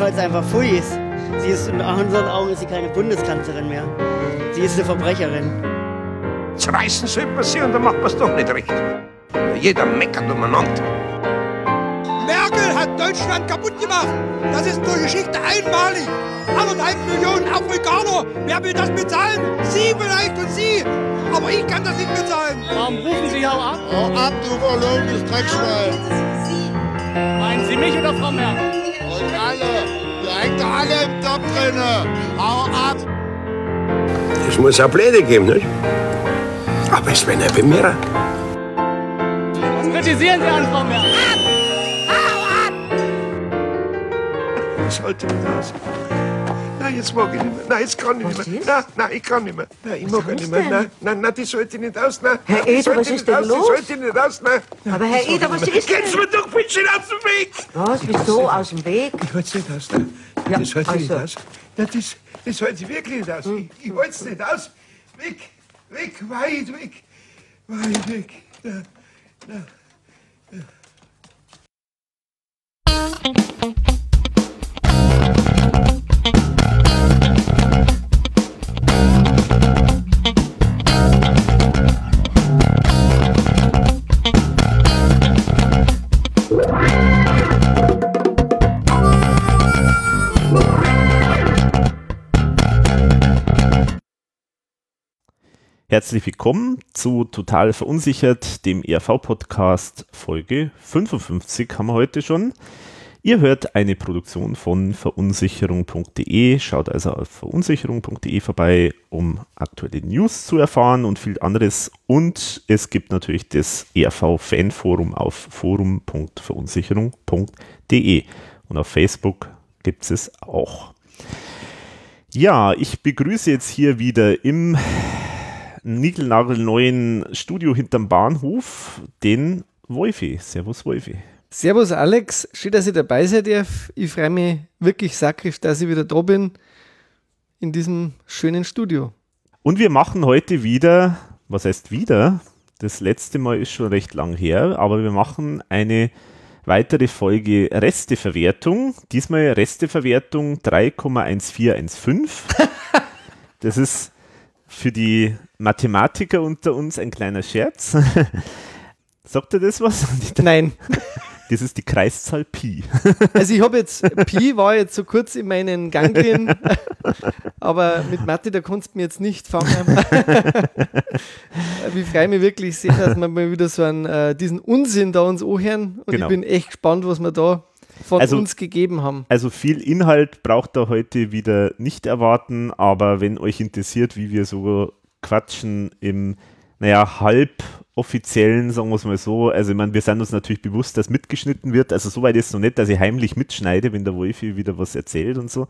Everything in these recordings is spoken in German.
weil es einfach Pfui ist. Sie ist in unseren Augen ist sie keine Bundeskanzlerin mehr. Sie ist eine Verbrecherin. Zerreißen sollte man sie und dann macht man es doch nicht recht. Jeder meckert umeinander. Merkel hat Deutschland kaputt gemacht. Das ist durch Geschichte einmalig. Anderthalb Millionen Afrikaner. Wer will das bezahlen? Sie vielleicht und Sie. Aber ich kann das nicht bezahlen. Warum rufen Sie auch ab? Hau ab, du verlogenes Dreckschwein. Meinen Sie mich oder Frau Merkel? Alle. Hängt doch alle im Topf drinne. Hau ab. Es muss auch Pläne geben, nicht? Aber es wäre nicht bei mir. Was kritisieren Sie an Frau Merkel? Das halte nicht aus. Nein, jetzt mag ich nicht mehr. Nein, jetzt kann ich nicht mehr. Nein, nein, ich kann nicht mehr. Nein, ich mag nicht mehr. Nein, nein, nein, die sollte nicht aus. Nein, Herr nein, Eder, was ist denn aus, los? Die sollte nicht aus. Nein. nein Aber Herr Eder, was ist denn? Sie mir doch bitte aus dem Weg. Was, wieso? Aus dem Weg? Ich halte nicht aus. Nein. Ja, das halte ich nicht also. aus. Nein, das, das halte ich wirklich nicht aus. Ich, ich halte es nicht aus. Weg, weg, weit weg. Weit weg. Ja. Herzlich willkommen zu Total Verunsichert, dem ERV-Podcast Folge 55 haben wir heute schon. Ihr hört eine Produktion von verunsicherung.de. Schaut also auf verunsicherung.de vorbei, um aktuelle News zu erfahren und viel anderes. Und es gibt natürlich das ERV-Fanforum auf forum.verunsicherung.de. Und auf Facebook gibt es auch. Ja, ich begrüße jetzt hier wieder im niegelnagelneuen Studio hinterm Bahnhof den Wolfi. Servus Wolfi. Servus Alex, schön, dass ich dabei sein darf. Ich freue mich wirklich sakrisch, dass ich wieder da bin in diesem schönen Studio. Und wir machen heute wieder, was heißt wieder? Das letzte Mal ist schon recht lang her, aber wir machen eine weitere Folge Resteverwertung. Diesmal Resteverwertung 3,1415. Das ist für die Mathematiker unter uns ein kleiner Scherz. Sagt ihr das was? Nein, Das ist die Kreiszahl Pi. also ich habe jetzt, Pi war jetzt so kurz in meinen Ganglien, aber mit Mathe, da kannst du mir jetzt nicht fangen. ich freue mich wirklich sehr, dass wir mal wieder so einen, äh, diesen Unsinn da uns anhören und Genau. ich bin echt gespannt, was wir da von Also- uns gegeben haben. Also viel Inhalt braucht ihr heute wieder nicht erwarten, aber wenn euch interessiert, wie wir so quatschen im, naja, halb offiziellen, sagen wir es mal so, also ich meine, wir sind uns natürlich bewusst, dass mitgeschnitten wird, also soweit ist es noch nicht, dass ich heimlich mitschneide, wenn der Wolfi wieder was erzählt und so,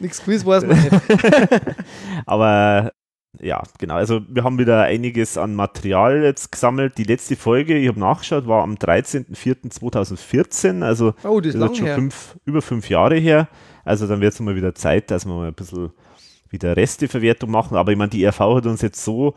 Nichts Quiz weiß man nicht. aber ja, genau, also wir haben wieder einiges an Material jetzt gesammelt. Die letzte Folge, ich habe nachgeschaut, war am 13.04.2014, also Oh, das ist Das ist schon fünf, über fünf Jahre her. Also dann wird es mal wieder Zeit, dass wir mal ein bisschen wieder Resteverwertung machen. Aber ich meine, die RV hat uns jetzt so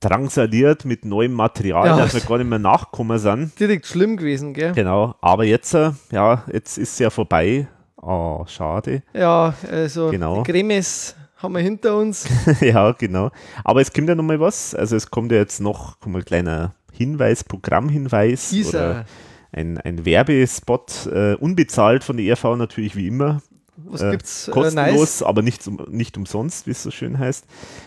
drangsaliert mit neuem Material, Ja. dass wir gar nicht mehr nachkommen sind. Direkt schlimm gewesen, gell? Genau. Aber jetzt, äh, ja, jetzt ist es ja vorbei. Oh, schade. Ja, also Genau. die Cremes haben wir hinter uns. ja, genau. Aber es kommt ja noch mal was. Also es kommt ja jetzt noch ein kleiner Hinweis, Programmhinweis oder Dieser, ein, ein Werbespot, äh, unbezahlt von der ERV natürlich wie immer. was äh, gibt's? Äh, kostenlos, nice? aber nicht, nicht umsonst, wie es so schön heißt.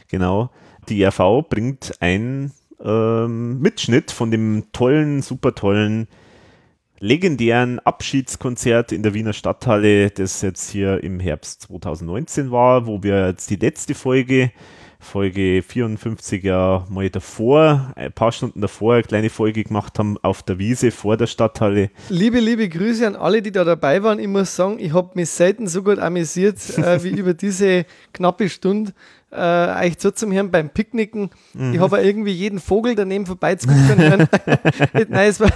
Genau. Die ERV bringt einen ähm, Mitschnitt von dem tollen, super tollen, legendären Abschiedskonzert in der Wiener Stadthalle, das jetzt hier im Herbst 2019 war, wo wir jetzt die letzte Folge, Folge 54 ja mal davor, ein paar Stunden davor, eine kleine Folge gemacht haben auf der Wiese vor der Stadthalle. Liebe, liebe Grüße an alle, die da dabei waren. Ich muss sagen, ich habe mich selten so gut amüsiert äh, wie über diese knappe Stunde. Äh, euch so zum Hören beim Picknicken. Ich habe irgendwie jeden Vogel daneben vorbeizugehen hören. Nein, es war,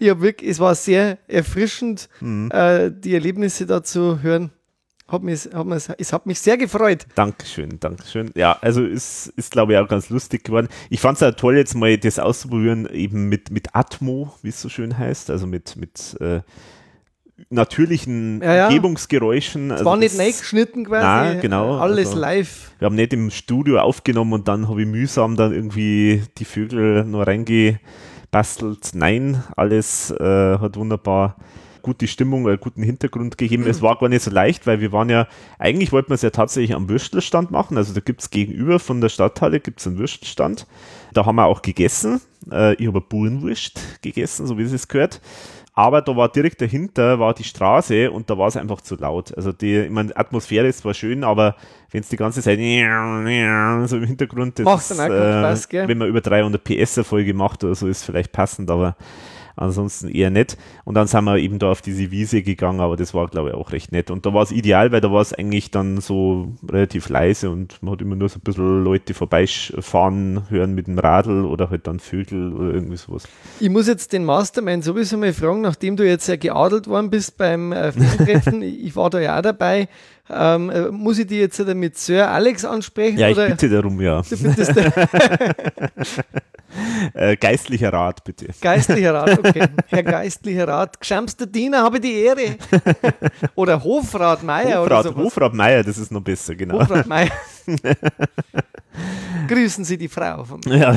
ich hab wirklich, es war sehr erfrischend, äh, die Erlebnisse da zu hören. Hat mich, hat mich, es hat mich sehr gefreut. Dankeschön, Dankeschön. Ja, also ist, ist glaube ich auch ganz lustig geworden. Ich fand es auch toll, jetzt mal das auszuprobieren, eben mit, mit Atmo, wie es so schön heißt, also mit, mit äh, natürlichen Ja, ja. Umgebungsgeräuschen. Es Also war nicht geschnitten quasi. Nein, genau, Alles also- live. Wir haben nicht im Studio aufgenommen und dann habe ich mühsam dann irgendwie die Vögel noch reingebastelt. Nein, alles äh, hat wunderbar gute Stimmung, einen guten Hintergrund gegeben. Es war gar nicht so leicht, weil wir waren ja, eigentlich wollten wir es ja tatsächlich am Würstelstand machen. Also da gibt es gegenüber von der Stadthalle gibt's einen Würstelstand. Da haben wir auch gegessen. Äh, ich habe Burenwurst gegessen, so wie es gehört. Aber da war direkt dahinter war die Straße und da war es einfach zu laut. Also die, ich meine, Atmosphäre ist zwar schön, aber wenn es die ganze Zeit so im Hintergrund ist, Spaß, gell? wenn man über 300 PS eine Folge macht oder so, ist vielleicht passend, aber ansonsten eher nett. Und dann sind wir eben da auf diese Wiese gegangen, aber das war, glaube ich, auch recht nett. Und da war es ideal, weil da war es eigentlich dann so relativ leise und man hat immer nur so ein bisschen Leute vorbeifahren hören mit dem Radl oder halt dann Vögel oder irgendwie sowas. Ich muss jetzt den Mastermind sowieso mal fragen, nachdem du jetzt ja geadelt worden bist beim äh, Filmtreffen, ich war da ja auch dabei, ähm, äh, muss ich die jetzt wieder mit Sir Alex ansprechen? Ja, ich oder bitte darum, ja. Du bittest Äh, geistlicher Rat, bitte. Geistlicher Rat, okay. Herr Geistlicher Rat, geschämster Diener, habe die Ehre. oder Hofrat Meier oder Hofrat, so. Hofrat Meier, das ist noch besser, genau. Hofrat Meier. Grüßen Sie die Frau. Von mir. Ja.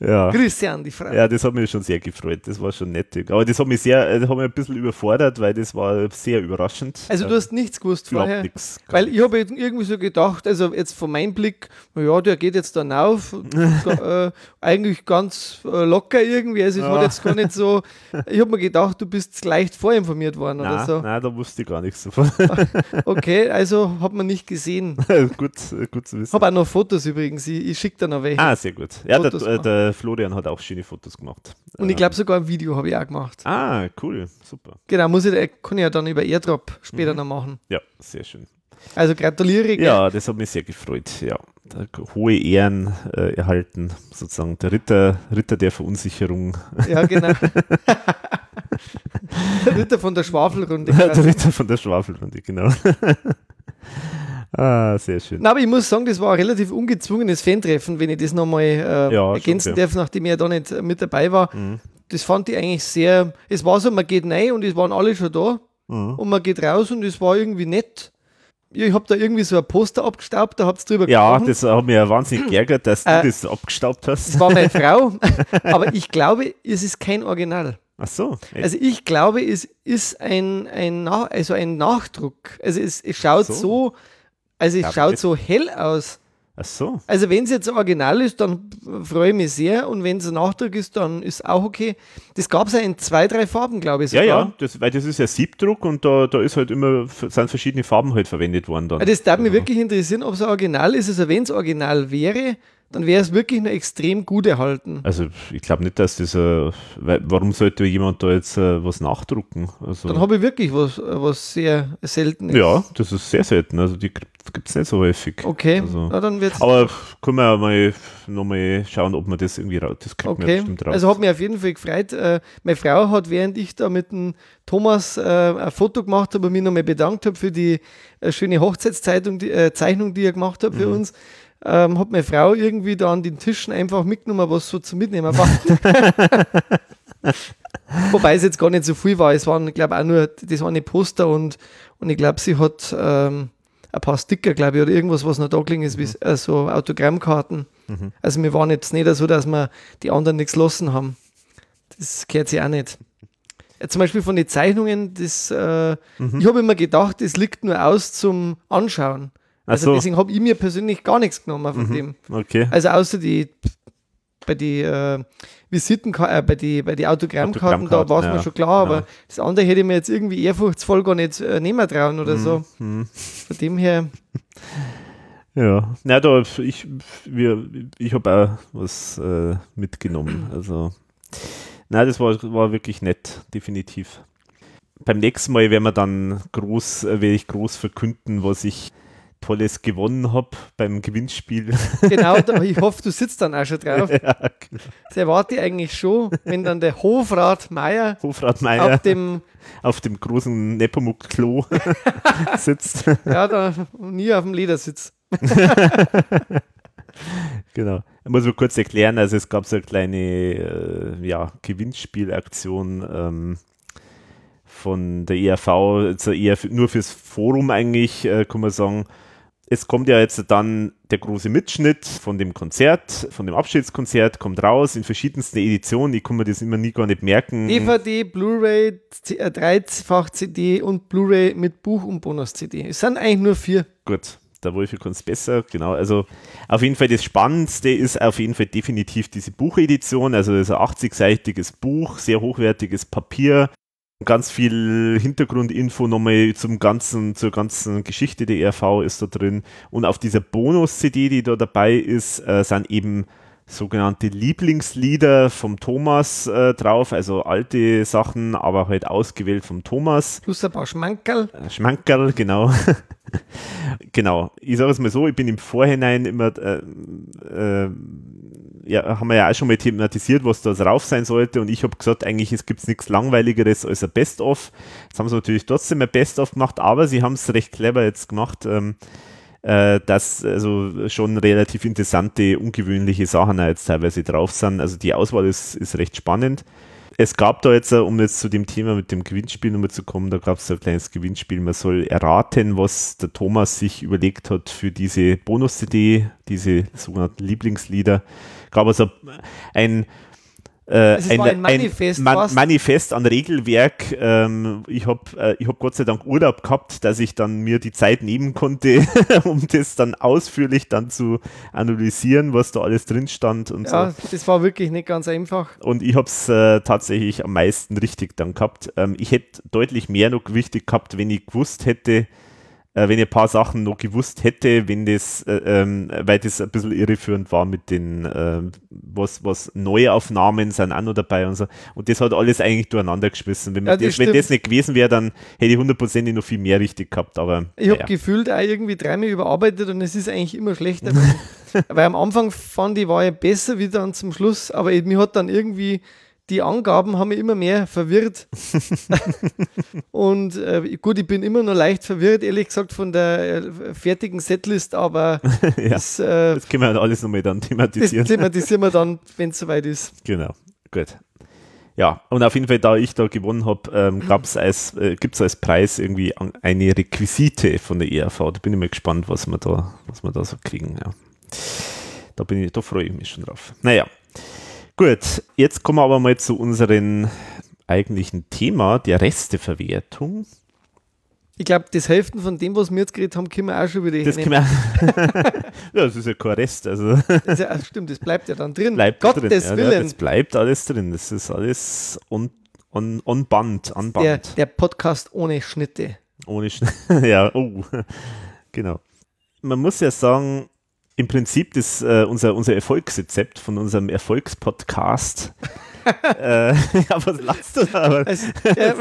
Ja. Grüße an die Frau. Ja, das hat mich schon sehr gefreut. Das war schon nett. Aber das hat mich sehr, das hat mich ein bisschen überfordert, weil das war sehr überraschend. Also du hast nichts gewusst vorher. nix. Weil ich habe irgendwie so gedacht, also jetzt von meinem Blick, na ja, der geht jetzt dann auf, äh, eigentlich ganz äh, locker irgendwie, also es Ja. hat jetzt gar nicht so, ich habe mir gedacht, du bist leicht vorinformiert worden oder Nein, so. nein, da wusste ich gar nichts davon. Okay, also hat man nicht gesehen. gut, gut zu wissen. Habe auch noch Fotos übrigens, ich, ich schicke da noch welche. Ah, sehr gut. Ja, Fotos äh, gemacht. Der Florian hat auch schöne Fotos gemacht. Und ich glaube sogar ein Video habe ich auch gemacht. Ah, cool, super. Genau, muss ich, kann ich ja dann über Airdrop später Mhm. noch machen. Ja, sehr schön. Also gratuliere. gell? Ja, das hat mich sehr gefreut. Ja, hohe Ehren äh, erhalten, sozusagen der Ritter, Ritter der Verunsicherung. Ja, genau. Der Ritter von der Schwafelrunde. der. Ritter von der Schwafelrunde, genau. Ah, sehr schön. Na, aber ich muss sagen, das war ein relativ ungezwungenes Fantreffen, wenn ich das nochmal äh, Ja, schon, ergänzen ja. darf, nachdem ich ja da nicht mit dabei war. Mhm. Das fand ich eigentlich sehr. Es war so, man geht rein und es waren alle schon da Mhm. und man geht raus und es war irgendwie nett. Ja, Ich habe da irgendwie so ein Poster abgestaubt, da habt ihr drüber Ja, gesprochen. das hat mich ja wahnsinnig geärgert, dass du Äh, das abgestaubt hast. Das war meine Frau. aber ich glaube, es ist kein Original. Ach so. echt? Also ich glaube, es ist ein, ein, also ein Nachdruck. Also es, es schaut So. so, also es Glaub schaut so hell aus. Ach so. Also wenn es jetzt Original ist, dann freue ich mich sehr und wenn es ein Nachdruck ist, dann ist auch okay. Das gab es ja in zwei, drei Farben, glaube ich Ja, sogar. ja, das, weil das ist ja Siebdruck und da, da ist halt immer, sind verschiedene Farben halt verwendet worden dann. Ja, Das darf mich wirklich interessieren, ob es Original ist. Also wenn es Original wäre, dann wäre es wirklich noch extrem gut erhalten. Also ich glaube nicht, dass das, äh, warum sollte jemand da jetzt äh, was nachdrucken? Also, Dann habe ich wirklich was, was sehr selten ist. ja, das ist sehr selten, also die gibt es nicht so häufig. Okay, Also, na, dann wird's aber können wir mal nochmal schauen, ob man das irgendwie raus, das kriegt man Okay, bestimmt raus. also hat mich auf jeden Fall gefreut. Äh, meine Frau hat, während ich da mit dem Thomas äh, ein Foto gemacht habe und mich nochmal bedankt habe für die äh, schöne Hochzeitszeitung, die, äh, Zeichnung, die er gemacht hat für Mhm. uns, ähm, hat meine Frau irgendwie da an den Tischen einfach mitgenommen, was so zum Mitnehmen war. Wobei es jetzt gar nicht so viel war. Es waren, glaube ich, auch nur, das waren die Poster und, und ich glaube, sie hat ähm, ein paar Sticker, glaube ich, oder irgendwas, was noch da gelegen ist, wie Mhm. äh, so Autogrammkarten. Also wir waren jetzt nicht so, dass wir die anderen nichts lassen haben. Das gehört sich auch nicht. Ja, zum Beispiel von den Zeichnungen, das, äh, Mhm. ich habe immer gedacht, das liegt nur aus zum Anschauen. Also so. deswegen habe ich mir persönlich gar nichts genommen von Mhm. dem. Okay. Also außer die bei die äh, Visiten, äh, bei die, bei die Autogrammkarten, da Autogrammkarten, war es mir ja, schon klar, ja. aber das andere hätte ich mir jetzt irgendwie ehrfurchtsvoll gar nicht äh, nehmen trauen oder so. Mhm. Von dem her, Ja, na da, ich, wir, ich habe auch was äh, mitgenommen. Also, na, das war, war wirklich nett, definitiv. Beim nächsten Mal werden wir dann groß, äh, werde ich groß verkünden, was ich Tolles gewonnen habe beim Gewinnspiel. genau, ich hoffe, du sitzt dann auch schon drauf. ja, genau. Das erwarte ich eigentlich schon, wenn dann der Hofrat Meier Hofrat Meier auf dem, auf dem großen Nepomuk-Klo sitzt. ja, da nie auf dem Ledersitz. Genau. Ich muss mal kurz erklären, also es gab so eine kleine äh, ja, Gewinnspielaktion ähm, von der ERV, also eher nur fürs Forum eigentlich, äh, kann man sagen. Es kommt ja jetzt dann der große Mitschnitt von dem Konzert, von dem Abschiedskonzert, kommt raus in verschiedensten Editionen. Ich kann mir das immer nie gar nicht merken. DVD, Blu-ray, C- äh, dreifach CD und Blu-ray mit Buch und Bonus-CD. Es sind eigentlich nur vier. Gut, der Wolfi kann es besser, genau. Also auf jeden Fall das Spannendste ist auf jeden Fall definitiv diese Buchedition. Also das ist ein 80-seitiges Buch, sehr hochwertiges Papier, ganz viel Hintergrundinfo nochmal zum ganzen, zur ganzen Geschichte der ERV ist da drin. Und auf dieser Bonus-CD, die da dabei ist, äh, sind eben sogenannte Lieblingslieder vom Thomas äh, drauf, also alte Sachen, aber halt ausgewählt vom Thomas. Plus ein paar Schmankerl. Schmankerl, genau. genau. Ich sage es mal so, ich bin im Vorhinein immer, äh, äh, ja, haben wir ja auch schon mal thematisiert, was da drauf sein sollte und ich habe gesagt, eigentlich es gibt nichts langweiligeres als ein Best-of. Jetzt haben sie natürlich trotzdem ein Best-of gemacht, aber sie haben es recht clever jetzt gemacht. Ähm, äh, dass also schon relativ interessante, ungewöhnliche Sachen jetzt teilweise drauf sind. Also die Auswahl ist, ist recht spannend. Es gab da jetzt, äh, um jetzt zu dem Thema mit dem Gewinnspiel nochmal zu kommen, da gab es ein kleines Gewinnspiel. Man soll erraten, was der Thomas sich überlegt hat für diese Bonus-CD, diese sogenannten Lieblingslieder. Gab also ein äh, Es war ein Manifest Man fast. Manifest an Regelwerk. Ähm, ich habe äh, ich hab Gott sei Dank Urlaub gehabt, dass ich dann mir die Zeit nehmen konnte, um das dann ausführlich dann zu analysieren, was da alles drin stand und Ja, so. das war wirklich nicht ganz einfach. Und ich habe es äh, tatsächlich am meisten richtig dann gehabt. Ähm, ich hätte deutlich mehr noch wichtig gehabt, wenn ich gewusst hätte, äh, wenn ich ein paar Sachen noch gewusst hätte, wenn das, äh, ähm, weil das ein bisschen irreführend war mit den, äh, was, was Neuaufnahmen sind auch noch dabei und so. Und das hat alles eigentlich durcheinander geschmissen. Wenn, Ja, das das, wenn das nicht gewesen wäre, dann hätte ich hundertprozentig noch viel mehr richtig gehabt. Aber Ich habe naja. gefühlt auch irgendwie dreimal überarbeitet und es ist eigentlich immer schlechter. weil, am Anfang fand ich, war ich besser wie dann zum Schluss, aber mir hat dann irgendwie die Angaben haben mich immer mehr verwirrt. und äh, gut, ich bin immer noch leicht verwirrt, ehrlich gesagt, von der äh, fertigen Setlist, aber ja, das, äh, das können wir dann alles nochmal dann das thematisieren. thematisieren wir dann, wenn es soweit ist. Genau, gut. Ja, und auf jeden Fall, da ich da gewonnen habe, ähm, gab's als, äh, gibt es als Preis irgendwie eine Requisite von der ERV. Da bin ich mal gespannt, was wir da, was wir da so kriegen. Ja. Da, bin ich, da freue ich mich schon drauf. Naja, gut. Jetzt kommen wir aber mal zu unserem eigentlichen Thema, der Resteverwertung. Ich glaube, das Hälfte von dem, was wir jetzt geredet haben, können wir auch schon wieder Das, hernehmen. ja, das ist ja kein Rest, also Das ja, stimmt, das bleibt ja dann drin. bleibt Gottes drin. Ja, ja, Willen. das bleibt alles drin. Das ist alles on, on, on Band, an Band. der, der Podcast ohne Schnitte. Ohne Schn Ja, oh. genau. Man muss ja sagen, im Prinzip das, äh, unser, unser Erfolgsrezept von unserem Erfolgspodcast. äh, ja, was lachst du da? Aber, Also, äh,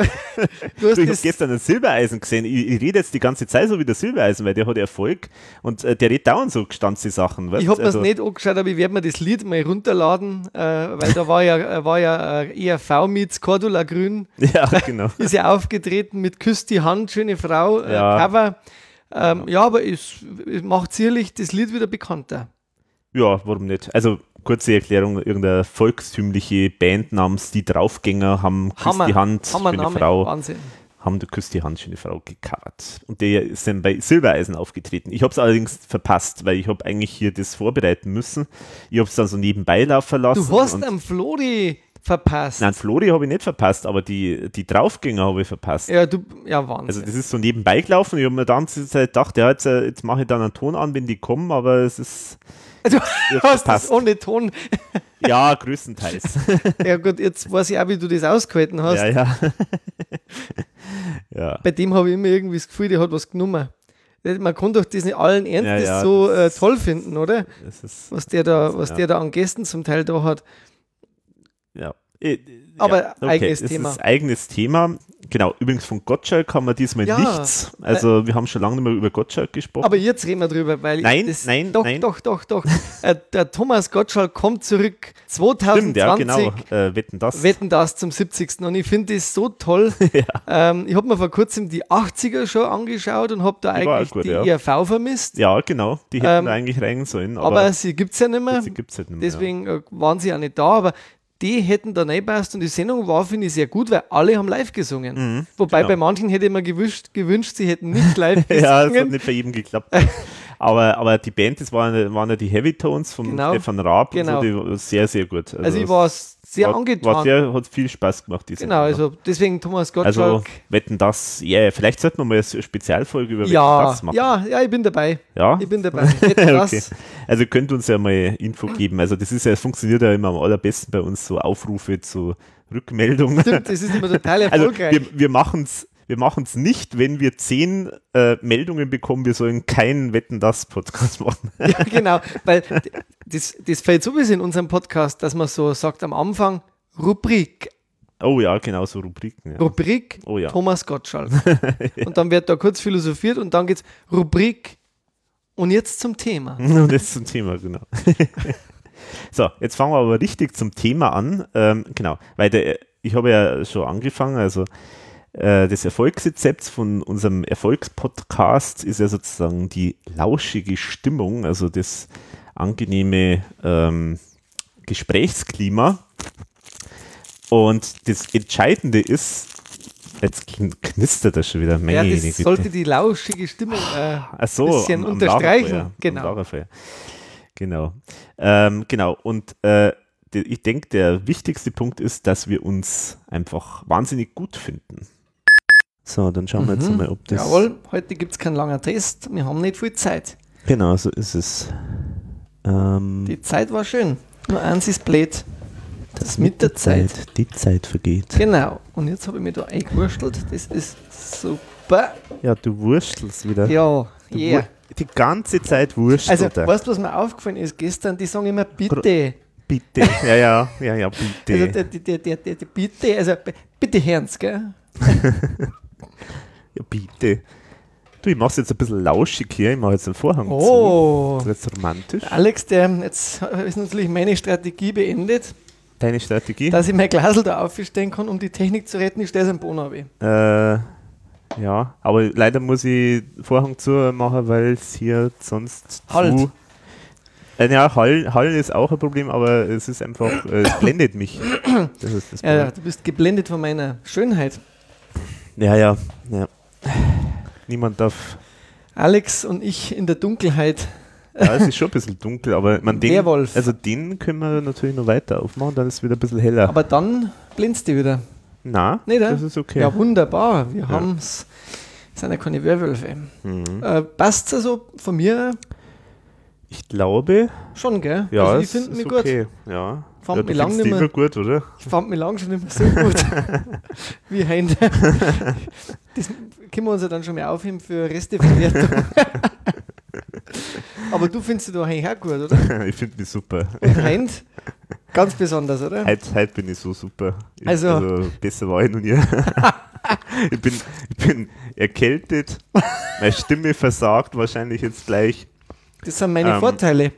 du hast du, ich gestern ein Silbereisen gesehen. Ich, ich rede jetzt die ganze Zeit so wie der Silbereisen, weil der hat Erfolg und äh, der redet dauernd so gestanzte Sachen. weißt? ich habe mir Also- das nicht angeschaut, aber ich werde mir das Lied mal runterladen, äh, weil da war ja, äh, war ja äh, ERV mit Cordula Grün, Ja, genau. ist ja aufgetreten mit Küss die Hand, schöne Frau, Ja. Cover. Ähm, ja, aber es, es macht sicherlich das Lied wieder bekannter. Ja, warum nicht? Also, kurze Erklärung: irgendeine volkstümliche Band namens Die Draufgänger haben Hammer, die Hand, Hammer schöne Name, Frau. Wahnsinn. haben der Küss die Hand schöne Frau gecovert. Und der ist dann bei Silbereisen aufgetreten. Ich habe es allerdings verpasst, weil ich habe eigentlich hier das vorbereiten müssen. Ich habe es dann so nebenbei laufen lassen. Du hast am Flori verpasst. Nein, Flori habe ich nicht verpasst, aber die, die Draufgänger habe ich verpasst. Ja, du, ja, Wahnsinn. Also das ist so nebenbei gelaufen. Ich habe mir dann die ganze Zeit gedacht, ja, jetzt, äh, jetzt mache ich dann einen Ton an, wenn die kommen, aber es ist du hast das verpasst. ohne Ton. Ja, größtenteils. Ja gut, jetzt weiß ich auch, wie du das ausgehalten hast. ja, ja. ja. Bei dem habe ich immer irgendwie das Gefühl, der hat was genommen. Man kann doch das nicht allen Ernstes Ja, ja, so äh, das- toll finden, oder? Das ist, Was der da, was der da an Gästen zum Teil da hat. Ja. Äh, Aber ja, eigenes das Thema. Ist eigenes Thema, genau, übrigens von Gottschalk haben wir diesmal Ja. nichts. Also wir haben schon lange nicht mehr über Gottschalk gesprochen. Aber jetzt reden wir drüber, weil Nein, das, nein, doch, nein. doch, doch, doch. äh, der Thomas Gottschalk kommt zurück 2020. Stimmt, ja, genau. Äh, wetten das. Wetten das zum 70. Und ich finde das so toll. ähm, ich habe mir vor kurzem die 80er schon angeschaut und habe da eigentlich gut, die ja. ERV vermisst. ja, genau. Die hätten Ähm, eigentlich rein sollen. Aber, Aber, sie gibt es ja nicht mehr. sie gibt es halt nicht mehr. Deswegen äh, waren sie auch nicht da. Aber die hätten da reingepasst und die Sendung war, finde ich, sehr gut, weil alle haben live gesungen. Wobei genau. bei manchen hätte ich mir gewünscht, gewünscht, sie hätten nicht live Ja, ja, das hat gesungen. nicht bei jedem geklappt. aber, aber die Band, das waren, waren ja die Heavy Tones von Genau. Stefan Raab Genau. und so, die war sehr, sehr gut. also ich es war sehr war, angetan. War sehr, hat viel Spaß gemacht, diese genau, Sendung. also deswegen Thomas Gottschalk. Also, wetten das, ja, vielleicht sollten wir mal eine Spezialfolge über Wetten ja, das machen. ja, ja, ich bin dabei. Ja? Ich bin dabei. Wetten das. okay. Also könnt uns ja mal Info geben. Also das ist ja, es funktioniert ja immer am allerbesten bei uns so Aufrufe zu Rückmeldungen. Stimmt, das ist immer total Also erfolgreich. wir, wir machen es wir machen's nicht, wenn wir zehn äh, Meldungen bekommen, wir sollen keinen Wetten das Podcast machen. Ja, genau, weil das, das fällt sowieso in unserem Podcast, dass man so sagt am Anfang Rubrik, Oh ja, genau, so Rubriken. Ja. Rubrik Oh ja. Thomas Gottschalk. Und dann wird da kurz philosophiert und dann geht's Rubrik und jetzt zum Thema. Und das zum Thema, genau. so, jetzt fangen wir aber richtig zum Thema an. Ähm, genau, weil der, ich habe ja schon angefangen, also äh, das Erfolgsrezept von unserem Erfolgspodcast ist ja sozusagen die lauschige Stimmung, also das angenehme ähm, Gesprächsklima. Und das Entscheidende ist, jetzt kn- knistert das schon wieder. Ja, Meine das Güte. sollte die lauschige Stimmung äh, Ach so, bisschen am, am unterstreichen. Lagerfeuer, Genau. Lagerfeuer. Genau. Ähm, genau. Und äh, die- ich denke, der wichtigste Punkt ist, dass wir uns einfach wahnsinnig gut finden. So, dann schauen wir jetzt mal, ob das. Mhm. Jawohl, heute gibt es keinen langen Test, wir haben nicht viel Zeit. Genau, so ist es. Ähm, Die Zeit war schön, nur eins ist blöd. Das mit der Zeit. Die Zeit vergeht. Genau, und jetzt habe ich mich da eingewurstelt, das ist super. Ja, du wurstelst wieder. Ja, Du yeah. Die ganze Zeit wurstelt Also, er. weißt du, was mir aufgefallen ist gestern? Die sagen immer bitte. Bitte. Ja, ja, ja, ja, bitte. Also, der, der, der, der, bitte, also bitte Herrns, gell? ja, bitte. Du, ich mach's jetzt ein bisschen lauschig hier. Ich mache jetzt den Vorhang Oh. zu. Das ist jetzt romantisch. Alex, der, jetzt ist natürlich meine Strategie beendet, Deine Strategie? dass ich mein Glasel da aufstellen kann, um die Technik zu retten. Ich stelle es am Boden runter. Äh, ja, aber leider muss ich Vorhang zu machen, weil es hier sonst Halt. zu... Äh, ja, Hall, Hall ist auch ein Problem, aber es ist einfach, äh, es blendet mich. Das ist das Ja, du bist geblendet von meiner Schönheit. Ja, ja, ja. Niemand darf... Alex und ich in der Dunkelheit. Ja, es ist schon ein bisschen dunkel, aber man denkt... Werwolf. Also den können wir natürlich noch weiter aufmachen, dann ist es wieder ein bisschen heller. Aber dann blendest du wieder. Na, Nicht, äh? das ist okay. Ja, wunderbar. Wir haben's. sind ja keine Werwölfe. Mhm. Äh, passt also von mir Ich glaube, schon, gell? ja, also ich es finde ist mich okay. gut. Ja. Fand ja, mich du lang findest nicht mehr- gut, oder? Ich fand mich lang schon nicht mehr so gut wie heute. Das können wir uns ja dann schon mal aufheben für Resteverwertung. Aber du findest du eigentlich auch gut, oder? ich finde mich super. Und Heint ganz besonders, oder? Heute, heute bin ich so super. Ich, Also- besser war ich noch nie. ich, bin, ich bin erkältet. Meine Stimme versagt wahrscheinlich jetzt gleich. Das sind meine Ähm, Vorteile.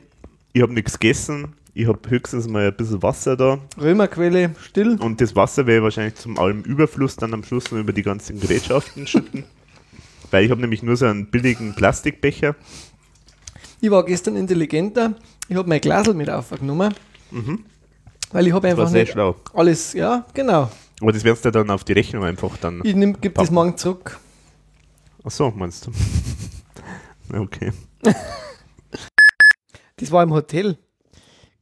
Ich habe nichts gegessen. Ich habe höchstens mal ein bisschen Wasser da. Römerquelle, still. Und das Wasser werde ich wahrscheinlich zum allem Überfluss dann am Schluss noch über die ganzen Gerätschaften schütten. Weil ich habe nämlich nur so einen billigen Plastikbecher. Ich war gestern intelligenter. Ich habe mein Glasel mit aufgenommen. Weil ich habe Mhm. Das war einfach sehr nicht schlau. alles, ja, genau. Aber das werdest du dann auf die Rechnung einfach dann. Ich nehm, gebe das Packen. morgen zurück. Ach so, meinst du? okay. Das war im Hotel.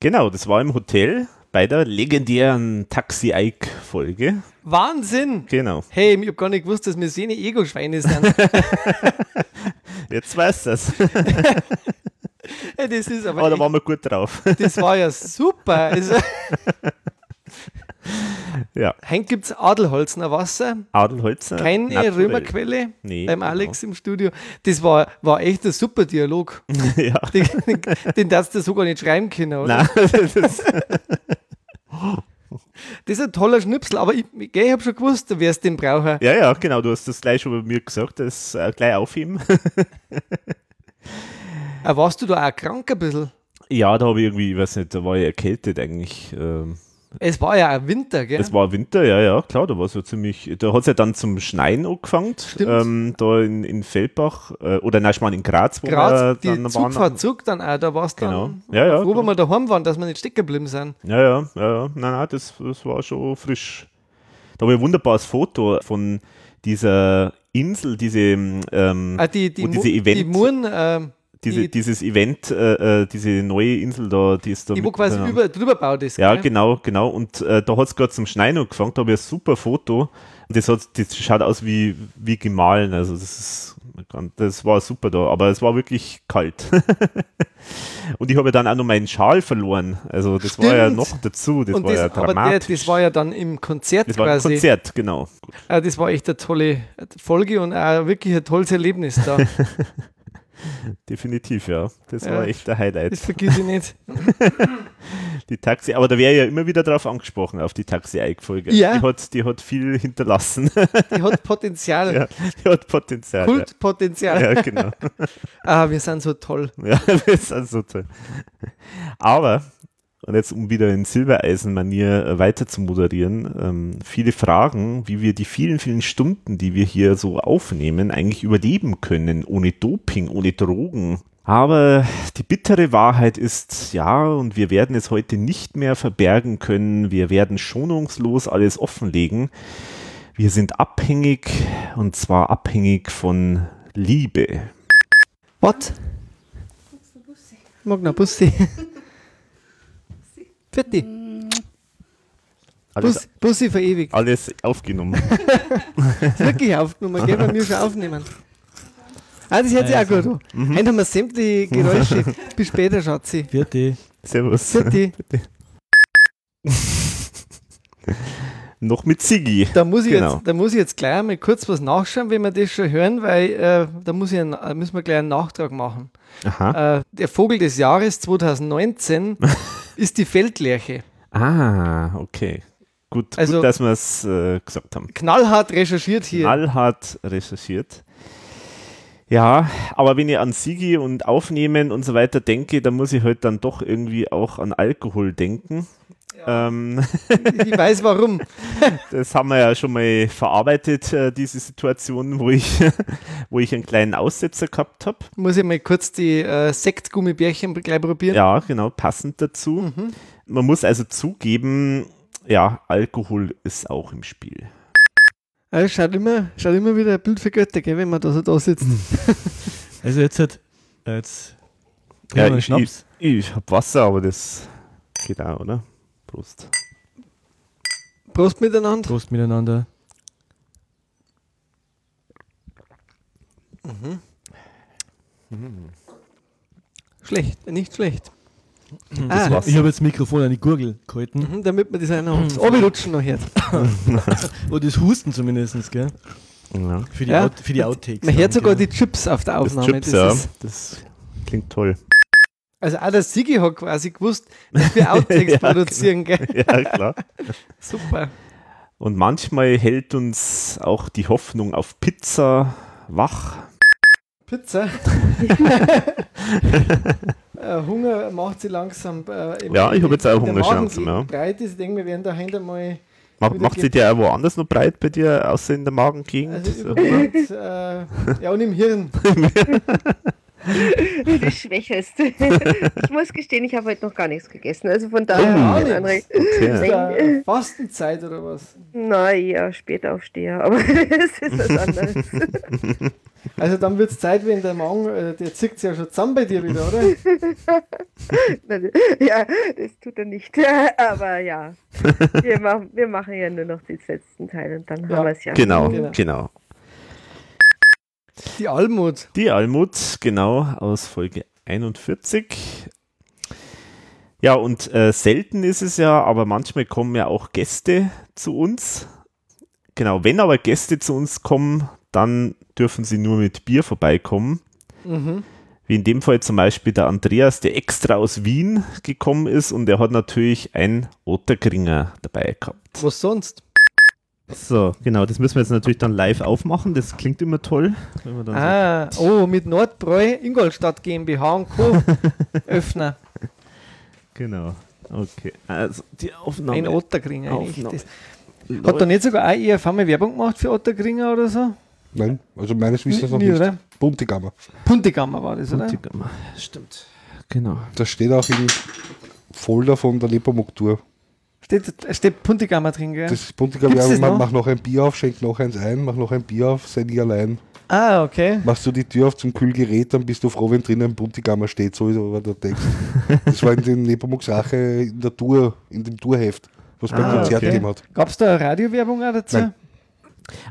Genau, das war im Hotel bei der legendären Taxi Ike Folge. Wahnsinn! Genau. Hey, ich habe gar nicht gewusst, dass wir so eine Ego-Schweine sind. Jetzt weißt du es. Das ist aber Aber da waren wir gut drauf. das war ja super. Also, ja. heute gibt es Adelholzner Wasser, Adelholzer. keine naturell. Römerquelle Nee, beim genau. Alex im Studio. Das war, war echt ein super Dialog. ja. Den, den darfst du sogar nicht schreiben können, oder? Nein, das, Das ist ein toller Schnipsel, aber ich, ich habe schon gewusst, wer es den braucht. Ja, ja, genau, du hast das gleich schon bei mir gesagt, das äh, gleich aufheben. Äh, warst du da auch krank ein bisschen? ja, da habe ich irgendwie, ich weiß nicht, da war ich erkältet eigentlich. Ähm, Es war ja Winter, gell? Es war Winter, ja, ja, klar, da war so ziemlich, da hat es ja dann zum Schneien angefangen, ähm, da in, in Feldbach, äh, oder nein, ich meine in Graz, wo Gerade wir die dann Zugfahrt waren. zurück dann auch, da du Genau. dann Ja, ja, genau. wenn wir daheim waren, dass wir nicht stecken geblieben sind. Ja, ja, ja, ja, nein, nein, das, das war schon frisch. Da habe ich ein wunderbares Foto von dieser Insel, diese, ähm, Ah, die, die, wo diese Event, die Muren, ähm, diese, die- dieses Event, äh, äh, diese neue Insel da, die ist da die wo quasi über, drüber baut ist. Ja, gell? genau, genau. Und äh, da hat es gerade zum Schneien angefangen. Da habe ich ein super Foto. Das, hat, das schaut aus wie, wie gemahlen. Also das ist, das war super da. Aber es war wirklich kalt. Und ich habe ja dann auch noch meinen Schal verloren. Also das war ja Stimmt. noch dazu. Das Und war das, ja aber der, dramatisch. das war ja dann im Konzert das war ein quasi. Konzert, genau. Äh, das war echt eine tolle Folge und auch wirklich ein tolles Erlebnis da. Definitiv, ja. Das Ja. war echt ein Highlight. Das vergiss ich nicht. Die Taxi, aber da wäre ja immer wieder drauf angesprochen, auf die Taxi-Eik-Folge. Ja. Die hat, die hat viel hinterlassen. Die hat Potenzial, ja, die hat Potenzial. Kultpotenzial. Ja, genau. Ah, wir sind so toll. Ja, das ist also toll. Aber, und jetzt um wieder in Silbereisen-Manier äh, weiter zu moderieren, ähm, viele Fragen, wie wir die vielen, vielen Stunden, die wir hier so aufnehmen, eigentlich überleben können, ohne Doping, ohne Drogen. Aber die bittere Wahrheit ist, ja, und wir werden es heute nicht mehr verbergen können, wir werden schonungslos alles offenlegen. Wir sind abhängig, und zwar abhängig von Liebe. Was? Mag noch Bussi. Fertig. Alles, Bus, Bussi verewigt. alles aufgenommen. Wirklich aufgenommen, gell, bei mir schon aufnehmen. Ah, das hört sich auch gut an. Mhm. Heute haben wir sämtliche Geräusche. Bis später, Schatzi. Vierte. Servus. Fertig. Noch mit Sigi. Da muss, ich Genau. jetzt, da muss ich jetzt gleich mal kurz was nachschauen, wenn wir das schon hören, weil äh, da muss ich einen, äh, müssen wir gleich einen Nachtrag machen. Äh, der Vogel des Jahres 2019 ist die Feldlerche. Ah, okay. Gut, Also- gut dass wir es äh, gesagt haben. Knallhart recherchiert hier. Knallhart recherchiert. Ja, aber wenn ich an Sigi und Aufnehmen und so weiter denke, dann muss ich halt dann doch irgendwie auch an Alkohol denken. Ähm, Ich weiß warum. das haben wir ja schon mal verarbeitet, äh, diese Situation, wo ich, wo ich einen kleinen Aussetzer gehabt habe. Muss ich mal kurz die äh, Sektgummibärchen gleich probieren. Ja, genau, passend dazu. Man muss also zugeben, ja, Alkohol ist auch im Spiel. Ja, schaut, immer, schaut immer wieder ein Bild für Götter, gell, wenn man da so da sitzt. Also jetzt hat. Jetzt. Ja, ich, Schnaps. ich, ich habe Wasser, aber das geht auch, oder? Prost. Prost miteinander. Prost miteinander. Schlecht, nicht schlecht. Das Ah. Ich habe jetzt das Mikrofon an die Gurgel gehalten. mhm, damit man das auch noch runterrutschen noch hört. Oder das Husten zumindest, gell? Ja. Für die, Ja. Out, für die Outtakes. Man hört sogar gell? die Chips auf der Das Aufnahme. Chips, das ja, ist, das klingt toll. Also auch der Sigi hat quasi gewusst, dass wir Outtakes Ja, produzieren, gell? Ja, klar. Super. Und manchmal hält uns auch die Hoffnung auf Pizza wach. Pizza. äh, Hunger macht sie langsam. Äh, Ja, ich hab jetzt auch Hunger langsam, ja. Breit ist, ich denke, wir werden da hinter mal. Macht, sich der auch woanders noch breit bei dir, außer in der Magengegend? Also überhaupt, äh, ja, und im Hirn. Du schwächest. Ich muss gestehen, ich habe heute noch gar nichts gegessen. Also von daher, Oh, Okay. Ist da äh, Fastenzeit oder was? na ja, Spätaufsteher, aber das ist was anderes. Also dann wird es Zeit, wenn der Magen, äh, der zirkt ja schon zusammen bei dir wieder, oder? ja, das tut er nicht. Aber ja, wir machen, wir machen ja nur noch den letzten Teil und dann Ja. haben wir es ja. Genau, Genau. Die Almut. Die Almut, genau, aus Folge 41. Ja, und äh, selten ist es ja, aber manchmal kommen ja auch Gäste zu uns. Genau, wenn aber Gäste zu uns kommen, dann dürfen sie nur mit Bier vorbeikommen. Mhm. Wie in dem Fall zum Beispiel der Andreas, der extra aus Wien gekommen ist und der hat natürlich ein Otterkringer dabei gehabt. Was sonst? So, genau, das müssen wir jetzt natürlich dann live aufmachen. Das klingt immer toll. Wenn wir dann Ah, oh, mit Nordbräu Ingolstadt GmbH und Co. öffnen. so, genau. Okay. Also die Aufnahme. Ein Otterkringer. Aufnahme. echtes. Hat da nicht sogar auch IFV mal Werbung gemacht für Otterkringer oder so? Nein, also meines Wissens noch Nie, nicht. oder? Buntigammer. Puntigammer war das, oder? Puntigammer. Stimmt. Genau. Das steht auch im Folder von der Nepomuk-Tour. Steht, steht Puntigammer drin, gell? Das Buntigammer, Gibt's das mach, noch? mach noch ein Bier auf, schenk noch eins ein, mach noch ein Bier auf, sei nie allein. ah, okay. Machst du die Tür auf zum Kühlgerät, dann bist du froh, wenn drinnen ein Buntigammer steht, so ist aber der Text. das war in den Nepomuks Rache in der Tour, in dem Tourheft, was beim Ah, Konzert okay. gegeben hat. Gab es da eine Radiowerbung auch dazu? Nein.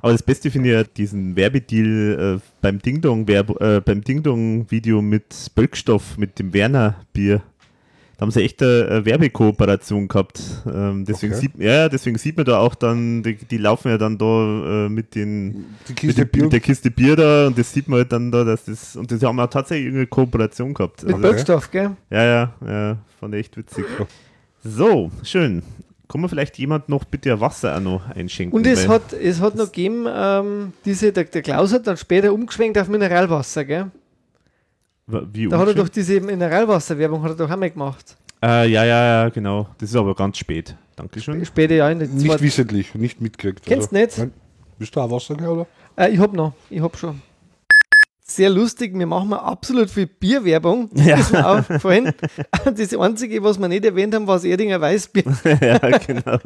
Aber das Beste finde ich ja diesen Werbedeal äh, beim Ding Dong äh, beim Ding Dong Video mit Bölkstoff, mit dem Werner Bier. Da haben sie echt eine, eine Werbekooperation gehabt. Ähm, deswegen, Okay. sieht, ja, deswegen sieht man da auch dann, die, die laufen ja dann da äh, mit den mit, Kiste dem, mit der Kiste Bier da und das sieht man halt dann da, dass das und das haben auch tatsächlich irgendeine Kooperation gehabt. Mit Also, Bölkstoff, gell? ja, ja, ja, fand ich echt witzig. So, schön. Kann man vielleicht jemand noch bitte Wasser auch noch einschenken? Und es hat, es hat noch gegeben, ähm, diese, der, der Klaus hat dann später umgeschwenkt auf Mineralwasser, gell? Wie Da hat er doch diese Mineralwasserwerbung hat er doch einmal gemacht. Äh, ja, ja, ja, genau. Das ist aber ganz spät. Dankeschön. Später ja in Nicht zweiten- wissentlich, nicht mitgekriegt. Kennst du nicht? Nein. Bist du auch Wasser, oder? Äh, ich hab noch, ich hab schon. Sehr lustig, wir machen mal absolut viel Bierwerbung. Ja. Das ist mir aufgefallen. Das Einzige, was wir nicht erwähnt haben, war das Erdinger Weißbier. ja, genau.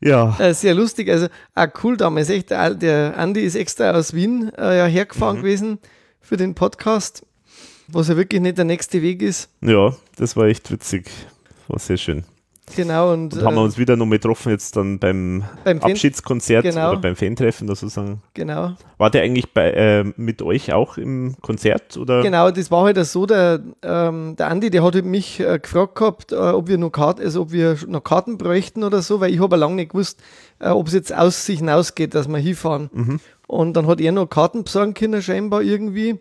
ja, Äh, sehr lustig, also auch cool damals. Echt, der, Andi ist extra aus Wien äh, hergefahren gewesen für den Podcast, was ja wirklich nicht der nächste Weg ist. ja, das war echt witzig. War sehr schön. Genau, und, Und haben wir äh, uns wieder noch mal getroffen jetzt dann beim, beim Abschiedskonzert Genau. oder beim Fantreffen, sozusagen. genau. War der eigentlich bei, äh, mit euch auch im Konzert? Oder? Genau, das war halt so, der, ähm, der Andi, der hat halt mich äh, gefragt gehabt, äh, ob wir noch Karten, also ob wir noch Karten bräuchten oder so, weil ich habe lange nicht gewusst, äh, ob es jetzt aus sich hinausgeht, dass wir hinfahren. Und dann hat er noch Karten besorgen können, scheinbar irgendwie.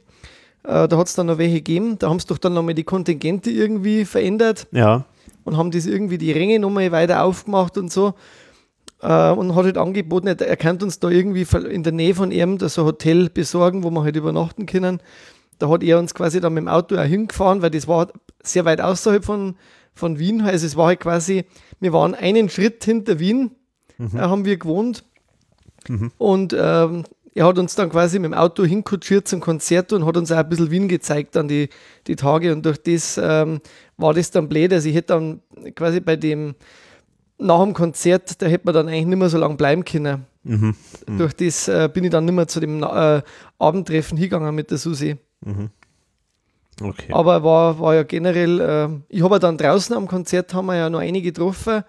Äh, da hat es dann noch welche gegeben. Da haben sie doch dann nochmal die Kontingente irgendwie verändert Ja, und haben das irgendwie die Ränge nochmal weiter aufgemacht und so. Äh, und hat halt angeboten, er, er kann uns da irgendwie in der Nähe von ihm so ein Hotel besorgen, wo wir halt übernachten können. Da hat er uns quasi dann mit dem Auto auch hingefahren, weil das war sehr weit außerhalb von, von Wien. Also es war halt quasi, wir waren einen Schritt hinter Wien, äh, haben wir gewohnt. Und ähm, er hat uns dann quasi mit dem Auto hinkutschiert zum Konzert und hat uns auch ein bisschen Wien gezeigt an die, die Tage. Und durch das ähm, war das dann blöd. Also ich hätte dann quasi bei dem, nach dem Konzert, da hätte man dann eigentlich nicht mehr so lange bleiben können. Durch das äh, bin ich dann nicht mehr zu dem äh, Abendtreffen hingegangen mit der Susi. Okay. Aber war, war ja generell, äh, ich habe ja dann draußen am Konzert haben wir ja noch einige getroffen.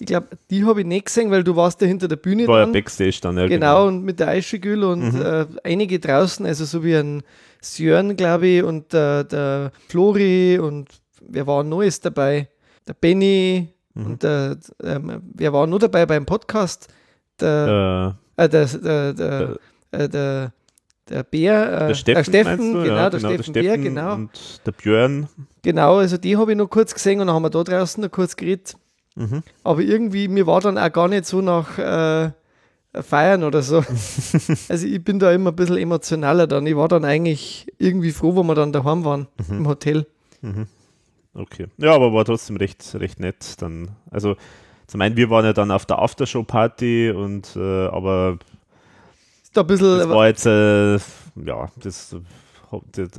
Ich glaube, die habe ich nicht gesehen, weil du warst ja hinter der Bühne war ja dann. Backstage dann, ja, Genau, und mit der Eischegül und äh, einige draußen, also so wie ein Sjörn, glaube ich, und äh, der Flori und wer war Neues dabei? Der Benny und der, ähm, wer war nur dabei beim Podcast? Der, Äh, äh, der, der, der, äh, der, der Bär, äh, der Steffen, meinst du? genau, ja, der genau, Steffen Bär, genau. Und der Björn. Genau, also die habe ich noch kurz gesehen und dann haben wir da draußen noch kurz geredet. Mhm. Aber irgendwie, mir war dann auch gar nicht so nach äh, Feiern oder so. also ich bin da immer ein bisschen emotionaler dann. Ich war dann eigentlich irgendwie froh, wo wir dann daheim waren, Mhm. im Hotel. Okay. Ja, aber war trotzdem recht, recht nett. Dann, also zum einen, wir waren ja dann auf der Aftershow-Party und äh, aber da ein bisschen, das war jetzt äh, ja, das, das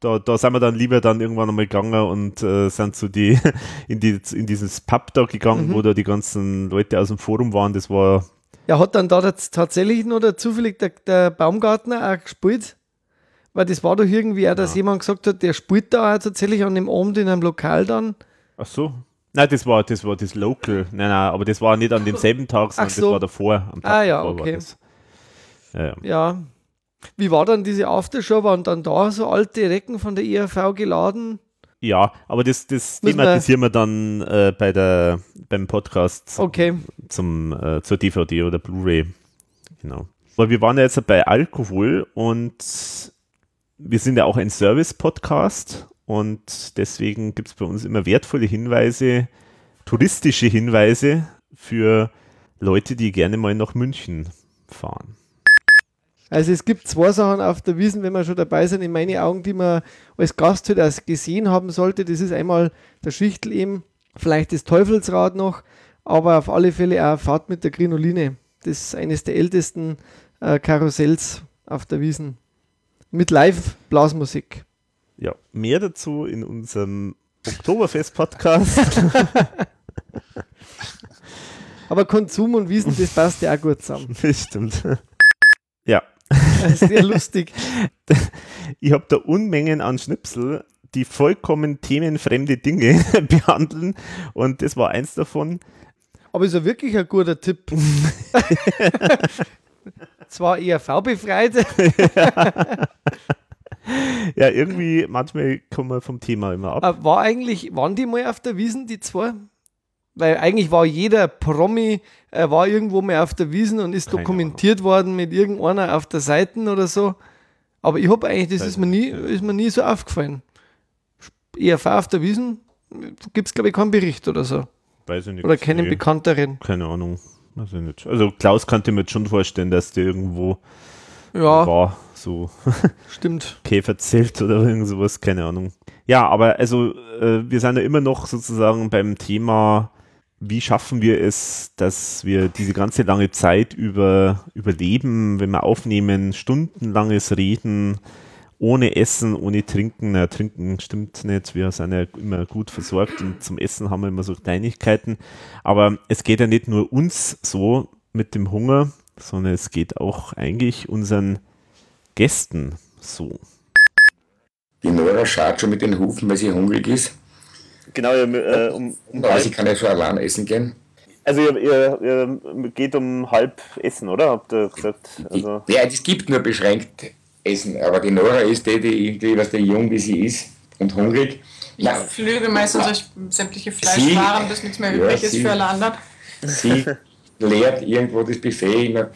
da, da sind wir dann lieber dann irgendwann einmal gegangen und äh, sind zu die in die in dieses Pub da gegangen, Mhm. wo da die ganzen Leute aus dem Forum waren. Das war ja, hat dann da tatsächlich noch der, zufällig der, der Baumgartner auch gespielt? Weil das war doch irgendwie auch, dass jemand gesagt hat, der spielt da auch tatsächlich an dem Abend in einem Lokal dann. ach so. Nein, das war das war das Local. Nein, nein, aber das war nicht an demselben Tag, sondern so. das war davor. Am Tag Ah, ja, okay. das. Ja, ja. Ja. Wie war dann diese Aftershow? Waren dann da so alte Recken von der IRV geladen? Ja, aber das, das wir- thematisieren wir dann äh, bei der, beim Podcast zum, Okay. zum, äh, zur DVD oder Blu-ray. Genau. Aber wir waren ja jetzt bei Alkohol und wir sind ja auch ein Service-Podcast und deswegen gibt es bei uns immer wertvolle Hinweise, touristische Hinweise für Leute, die gerne mal nach München fahren. Also es gibt zwei Sachen auf der Wiesen, wenn wir schon dabei sind, in meinen Augen, die man als Gast halt auch gesehen haben sollte. Das ist einmal der Schichtel eben, vielleicht das Teufelsrad noch, aber auf alle Fälle auch Fahrt mit der Grinoline. Das ist eines der ältesten äh, Karussells auf der Wiesen. Mit Live-Blasmusik. Ja, mehr dazu in unserem Oktoberfest-Podcast. Aber Konsum und Wiesen, das passt ja auch gut zusammen. Das stimmt. Ja. Sehr lustig. Ich habe da Unmengen an Schnipsel, die vollkommen themenfremde Dinge behandeln und das war eins davon. Aber ist ja wirklich ein guter Tipp. Zwar eher V-befreit. Ja, irgendwie, manchmal kommen wir vom Thema immer ab. Äh, War eigentlich, waren die mal auf der Wiesen, die zwei? Weil eigentlich war jeder Promi, äh, war irgendwo mal auf der Wiesen und ist Keine dokumentiert worden mit irgendeiner auf der Seite oder so. Aber ich habe eigentlich, das ist mir, nie, ist mir nie so aufgefallen. ERV auf der Wiesen gibt es, glaube ich, keinen Bericht oder so. Weiß ich nicht. Oder keinen Nee, bekannteren. Keine Ahnung. Ich nicht. Also Klaus könnte mir jetzt schon vorstellen, dass der irgendwo Ja, war, so stimmt. Käferzelt oder irgend sowas, keine Ahnung. Ja, aber also äh, wir sind ja immer noch sozusagen beim Thema, wie schaffen wir es, dass wir diese ganze lange Zeit über überleben, wenn wir aufnehmen, stundenlanges Reden, ohne Essen, ohne Trinken. Na, Trinken stimmt nicht, wir sind ja immer gut versorgt und zum Essen haben wir immer so Kleinigkeiten. Aber es geht ja nicht nur uns so mit dem Hunger, sondern es geht auch eigentlich unseren Gästen so. Die Nora schaut schon mit den Hufen, weil sie hungrig ist. Genau, ihr, äh, um, um Aber sie kann ja schon allein essen gehen. also ihr, ihr, ihr geht um halb essen, oder? Habt ihr gesagt? Also, Ja, es gibt nur beschränkt Essen, aber die Nora ist die, die irgendwie, was der jung wie sie ist und hungrig. Ich Na, flüge meistens durch sämtliche Fleischwaren, bis nichts mehr Ja, übrig ist sie- für alle anderen. sie leert irgendwo das Buffet immer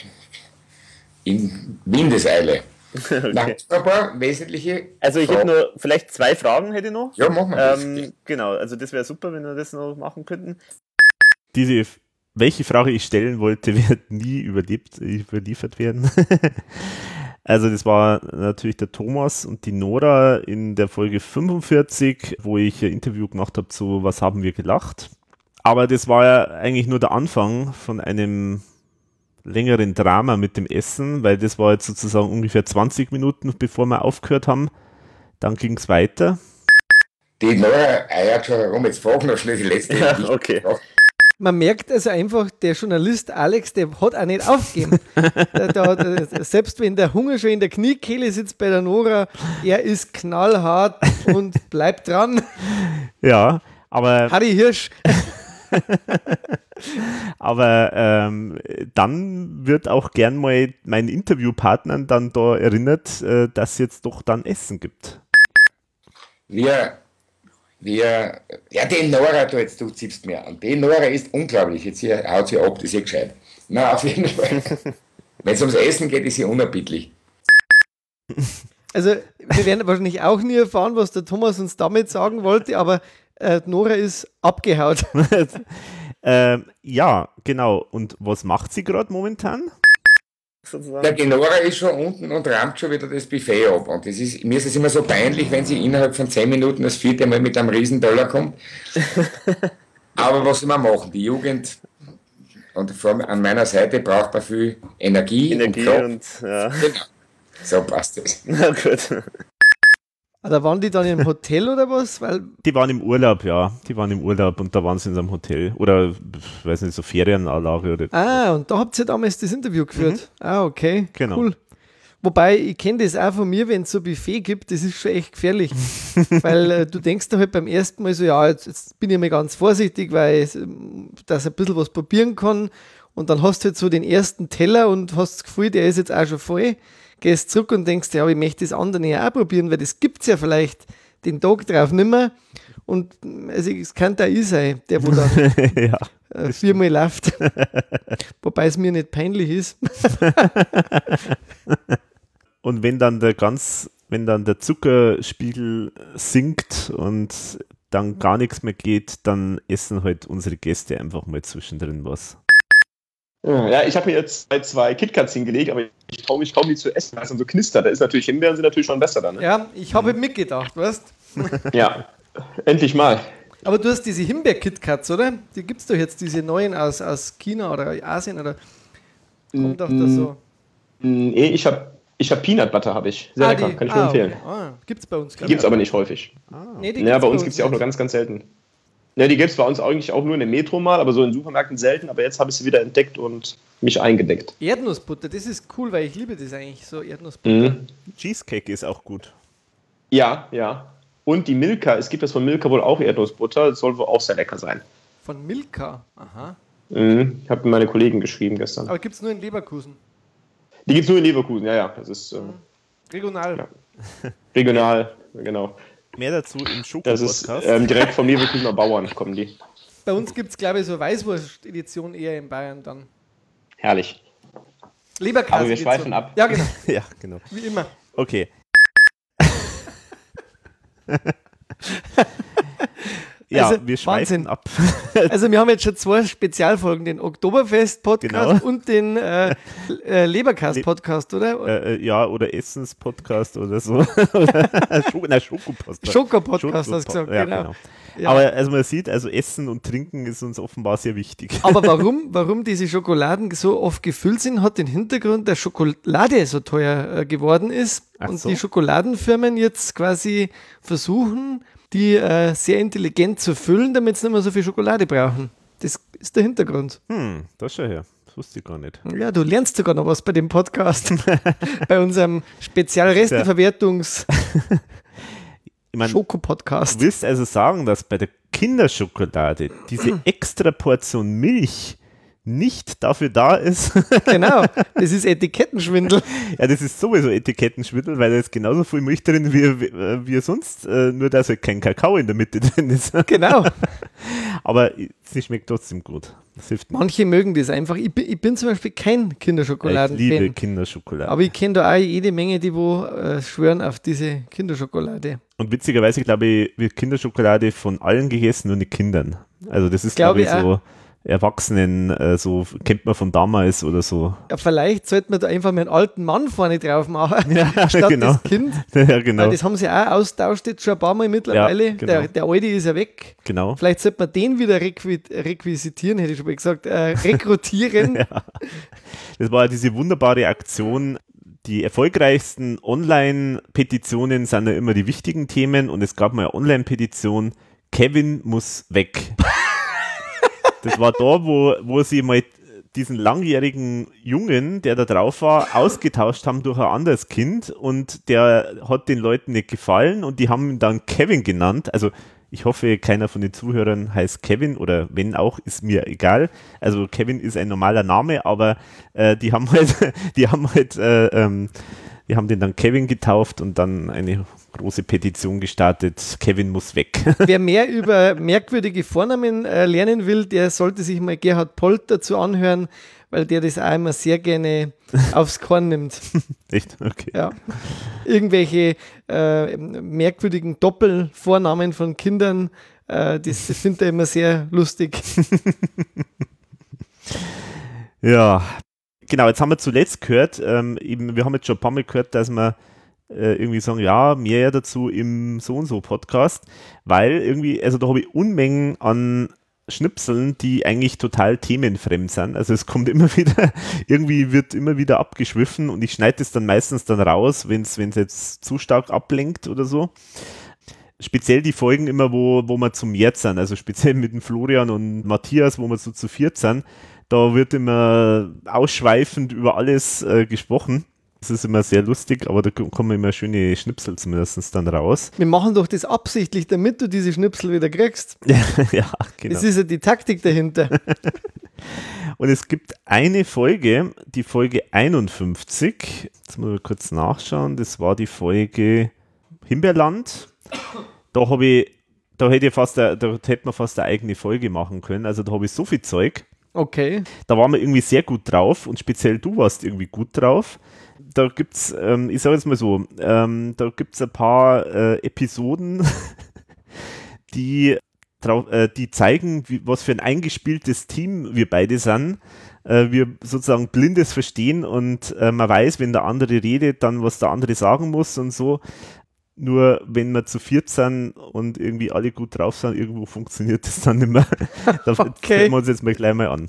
in Windeseile. Na, ein paar wesentliche. also ich hätte Fragen. nur vielleicht zwei Fragen hätte ich noch. Ja, machen wir das. Ähm, genau, also das wäre super, wenn wir das noch machen könnten. diese, welche Frage ich stellen wollte, wird nie überlebt, überliefert werden. also das war natürlich der Thomas und die Nora in der Folge 45, wo ich ein Interview gemacht habe zu Was haben wir gelacht. Aber das war ja eigentlich nur der Anfang von einem längeren Drama mit dem Essen, weil das war jetzt sozusagen ungefähr 20 Minuten, bevor wir aufgehört haben. Dann ging es weiter. Die Nora eiert schon herum, jetzt frag noch schnell die letzte. Ja, okay. Man merkt also einfach, der Journalist Alex, der hat auch nicht aufgegeben. der, der, der, selbst wenn der Hunger schon in der Kniekehle sitzt bei der Nora, er ist knallhart und bleibt dran. Ja, aber Harry Hirsch. Aber ähm, dann wird auch gern mal meinen Interviewpartnern dann da erinnert, äh, dass es jetzt doch dann Essen gibt. Wir, wir, ja, die Nora, du jetzt, du ziehst mir an. Die Nora ist unglaublich. Jetzt hier haut sie ab, das ist ja gescheit. Na, auf jeden Fall. Wenn es ums Essen geht, ist sie unerbittlich. Also, wir werden wahrscheinlich auch nie erfahren, was der Thomas uns damit sagen wollte, aber äh, Nora ist abgehaut. ähm, ja, genau. Und was macht sie gerade momentan? Ja, die Nora ist schon unten und rammt schon wieder das Buffet ab. Und das ist, mir ist es immer so peinlich, wenn sie innerhalb von 10 Minuten das vierte Mal mit einem Riesenteller kommt. Aber was soll man machen? Die Jugend und vor allem an meiner Seite braucht man viel Energie, Energie und Kraft. und ja. Genau. So passt es. Na gut. Da waren die dann im Hotel oder was? Weil, Die waren im Urlaub, ja. Die waren im Urlaub und da waren sie in einem Hotel. Oder, ich weiß nicht, so Ferienanlage oder. ah, und da habt ihr damals das Interview geführt. Ah, okay. Genau. Cool. Wobei, ich kenne das auch von mir, wenn es so Buffet gibt, das ist schon echt gefährlich. weil äh, du denkst da halt beim ersten Mal so, ja, jetzt, jetzt bin ich mal ganz vorsichtig, weil ähm, dass ich ein bisschen was probieren kann. Und dann hast du halt so den ersten Teller und hast das Gefühl, der ist jetzt auch schon voll. Gehst zurück und denkst, ja, ich möchte das andere ja auch probieren, weil das gibt es ja vielleicht den Tag drauf nimmer. Und also, es kann da ich sein, der wo dann ja. äh, viermal läuft. Wobei es mir nicht peinlich ist. Und wenn dann der ganz, wenn wenn dann der Zuckerspiegel sinkt und dann gar nichts mehr geht, dann essen halt unsere Gäste einfach mal zwischendrin was. Ja, ich habe mir jetzt zwei, zwei KitKats hingelegt, aber ich traue mich kaum die zu essen, weil es dann so knistert. Da ist natürlich Himbeeren sind natürlich schon besser dann. Ne? Ja, ich habe mitgedacht, weißt Ja, endlich mal. Aber du hast diese Himbeer-KitKats, oder? Die gibt es doch jetzt, diese neuen aus, aus China oder Asien oder kommt doch da so. Nee, ich habe ich hab Peanut Butter, habe ich. Sehr Ah, lecker, die- kann ich nur ah, empfehlen. okay. Ah, gibt's bei uns gar gibt es nicht. aber nicht häufig. Nee, die ja, gibt's bei uns gibt es die auch nur ganz, ganz selten. Ja, die gibt es bei uns eigentlich auch nur in der Metro mal, aber so in Supermärkten selten. Aber jetzt habe ich sie wieder entdeckt und mich eingedeckt. Erdnussbutter, das ist cool, weil ich liebe das eigentlich, so Erdnussbutter. Mhm. Cheesecake ist auch gut. Ja, ja. Und die Milka, es gibt das von Milka wohl auch Erdnussbutter, das soll wohl auch sehr lecker sein. Von Milka, aha. Mhm. Ich habe meine Kollegen geschrieben gestern. Aber gibt es nur in Leverkusen. Die gibt es nur in Leverkusen, ja, ja. Das ist äh, Regional. regional, genau. Mehr dazu im Das Schoko-Podcast. ist ähm, direkt vom Leverkusener Bauern kommen die. Bei uns gibt es, glaube ich, so Weißwurst-Edition eher in Bayern dann. Herrlich. Leberkäse. Aber wir schweifen ab. Ja, genau. ja, genau. Wie immer. Okay. ja, Also, wir schweifen Wahnsinn. ab. Also wir haben jetzt schon zwei Spezialfolgen, den Oktoberfest-Podcast Genau. und den äh, äh, Leberkast-Podcast, oder? Äh, äh, ja, oder Essens-Podcast oder so. nein, Schoko-Podcast. Schoko-Podcast hast du gesagt, ja, genau. genau. Ja. Aber also man sieht, also Essen und Trinken ist uns offenbar sehr wichtig. Aber warum, warum diese Schokoladen so oft gefüllt sind, hat den Hintergrund, dass Schokolade so teuer äh, geworden ist Ach und so. die Schokoladenfirmen jetzt quasi versuchen, die äh, sehr intelligent zu füllen, damit sie nicht mehr so viel Schokolade brauchen. Das ist der Hintergrund. Hm, das schau her. Das wusste ich gar nicht. Ja, du lernst sogar noch was bei dem Podcast. bei unserem Spezialresteverwertungs Ich mein, Schoko-Podcast. Du willst also sagen, dass bei der Kinderschokolade diese extra Portion Milch nicht dafür da ist. Genau, das ist Etikettenschwindel. ja, das ist sowieso Etikettenschwindel, weil da ist genauso viel Milch drin wie, wie, wie sonst, äh, nur dass halt kein Kakao in der Mitte drin ist. Genau. Aber sie schmeckt trotzdem gut. Manche mögen das einfach. Ich bin, ich bin zum Beispiel kein Ich Kinderschokoladen-Fan. liebe Kinderschokolade. Aber ich kenne da auch jede Menge, die wo äh, schwören auf diese Kinderschokolade. Und witzigerweise, glaube ich, wird Kinderschokolade von allen gegessen, nur nicht Kindern. Also das ist, Glaube glaube ich, ich so Erwachsenen, äh, so kennt man von damals oder so. Ja, vielleicht sollte man da einfach mal einen alten Mann vorne drauf machen, Ja, statt genau. das Kind. Ja, genau. Weil das haben sie auch austauscht jetzt schon ein paar Mal mittlerweile. Ja, genau. der, der alte ist ja weg. Genau. Vielleicht sollte man den wieder requi requisitieren, hätte ich schon mal gesagt, äh, rekrutieren. ja. Das war diese wunderbare Aktion. Die erfolgreichsten Online-Petitionen sind ja immer die wichtigen Themen und es gab mal eine Online-Petition, Kevin muss weg. Das war da, wo, wo sie mal diesen langjährigen Jungen, der da drauf war, ausgetauscht haben durch ein anderes Kind und der hat den Leuten nicht gefallen und die haben ihn dann Kevin genannt. Also ich hoffe, keiner von den Zuhörern heißt Kevin oder wenn auch, ist mir egal. Also Kevin ist ein normaler Name, aber äh, die haben halt, die haben halt, äh, ähm, die haben den dann Kevin getauft und dann eine große Petition gestartet. Kevin muss weg. Wer mehr über merkwürdige Vornamen äh, lernen will, der sollte sich mal Gerhard Polt dazu anhören, weil der das auch immer sehr gerne aufs Korn nimmt. Echt? Okay. Ja. Irgendwelche äh, merkwürdigen Doppelvornamen von Kindern, äh, das, das findet er immer sehr lustig. Ja, genau, jetzt haben wir zuletzt gehört, ähm, wir haben jetzt schon ein paar Mal gehört, dass wir äh, irgendwie sagen, ja, mehr dazu im so und so Podcast, weil irgendwie, also da habe ich Unmengen an Schnipseln, die eigentlich total themenfremd sind. Also es kommt immer wieder, irgendwie wird immer wieder abgeschwiffen und ich schneide es dann meistens dann raus, wenn es jetzt zu stark ablenkt oder so. Speziell die Folgen immer, wo, wo wir zum Jetzt sind, also speziell mit dem Florian und Matthias, wo wir so zu viert sind, da wird immer ausschweifend über alles äh, gesprochen. Das ist immer sehr lustig, aber da kommen immer schöne Schnipsel zumindest dann raus. Wir machen doch das absichtlich, damit du diese Schnipsel wieder kriegst. ja, genau. Das ist ja die Taktik dahinter. Und es gibt eine Folge, die Folge 51. Jetzt muss ich kurz nachschauen. Das war die Folge Himbeerland. Da habe ich, da hätte ich fast, da hätte man fast eine eigene Folge machen können. Also da habe ich so viel Zeug. Okay. Da waren wir irgendwie sehr gut drauf und speziell du warst irgendwie gut drauf. da gibt's, ähm, ich sage jetzt mal so, ähm, da gibt's ein paar äh, Episoden, die, trau- äh, die zeigen, wie, was für ein eingespieltes Team wir beide sind. Äh, wir sozusagen blindes Verstehen und äh, man weiß, wenn der andere redet, dann was der andere sagen muss und so. Nur wenn wir zu viert sind und irgendwie alle gut drauf sind, irgendwo funktioniert das dann nicht mehr. da Okay. wir uns jetzt mal gleich mal an.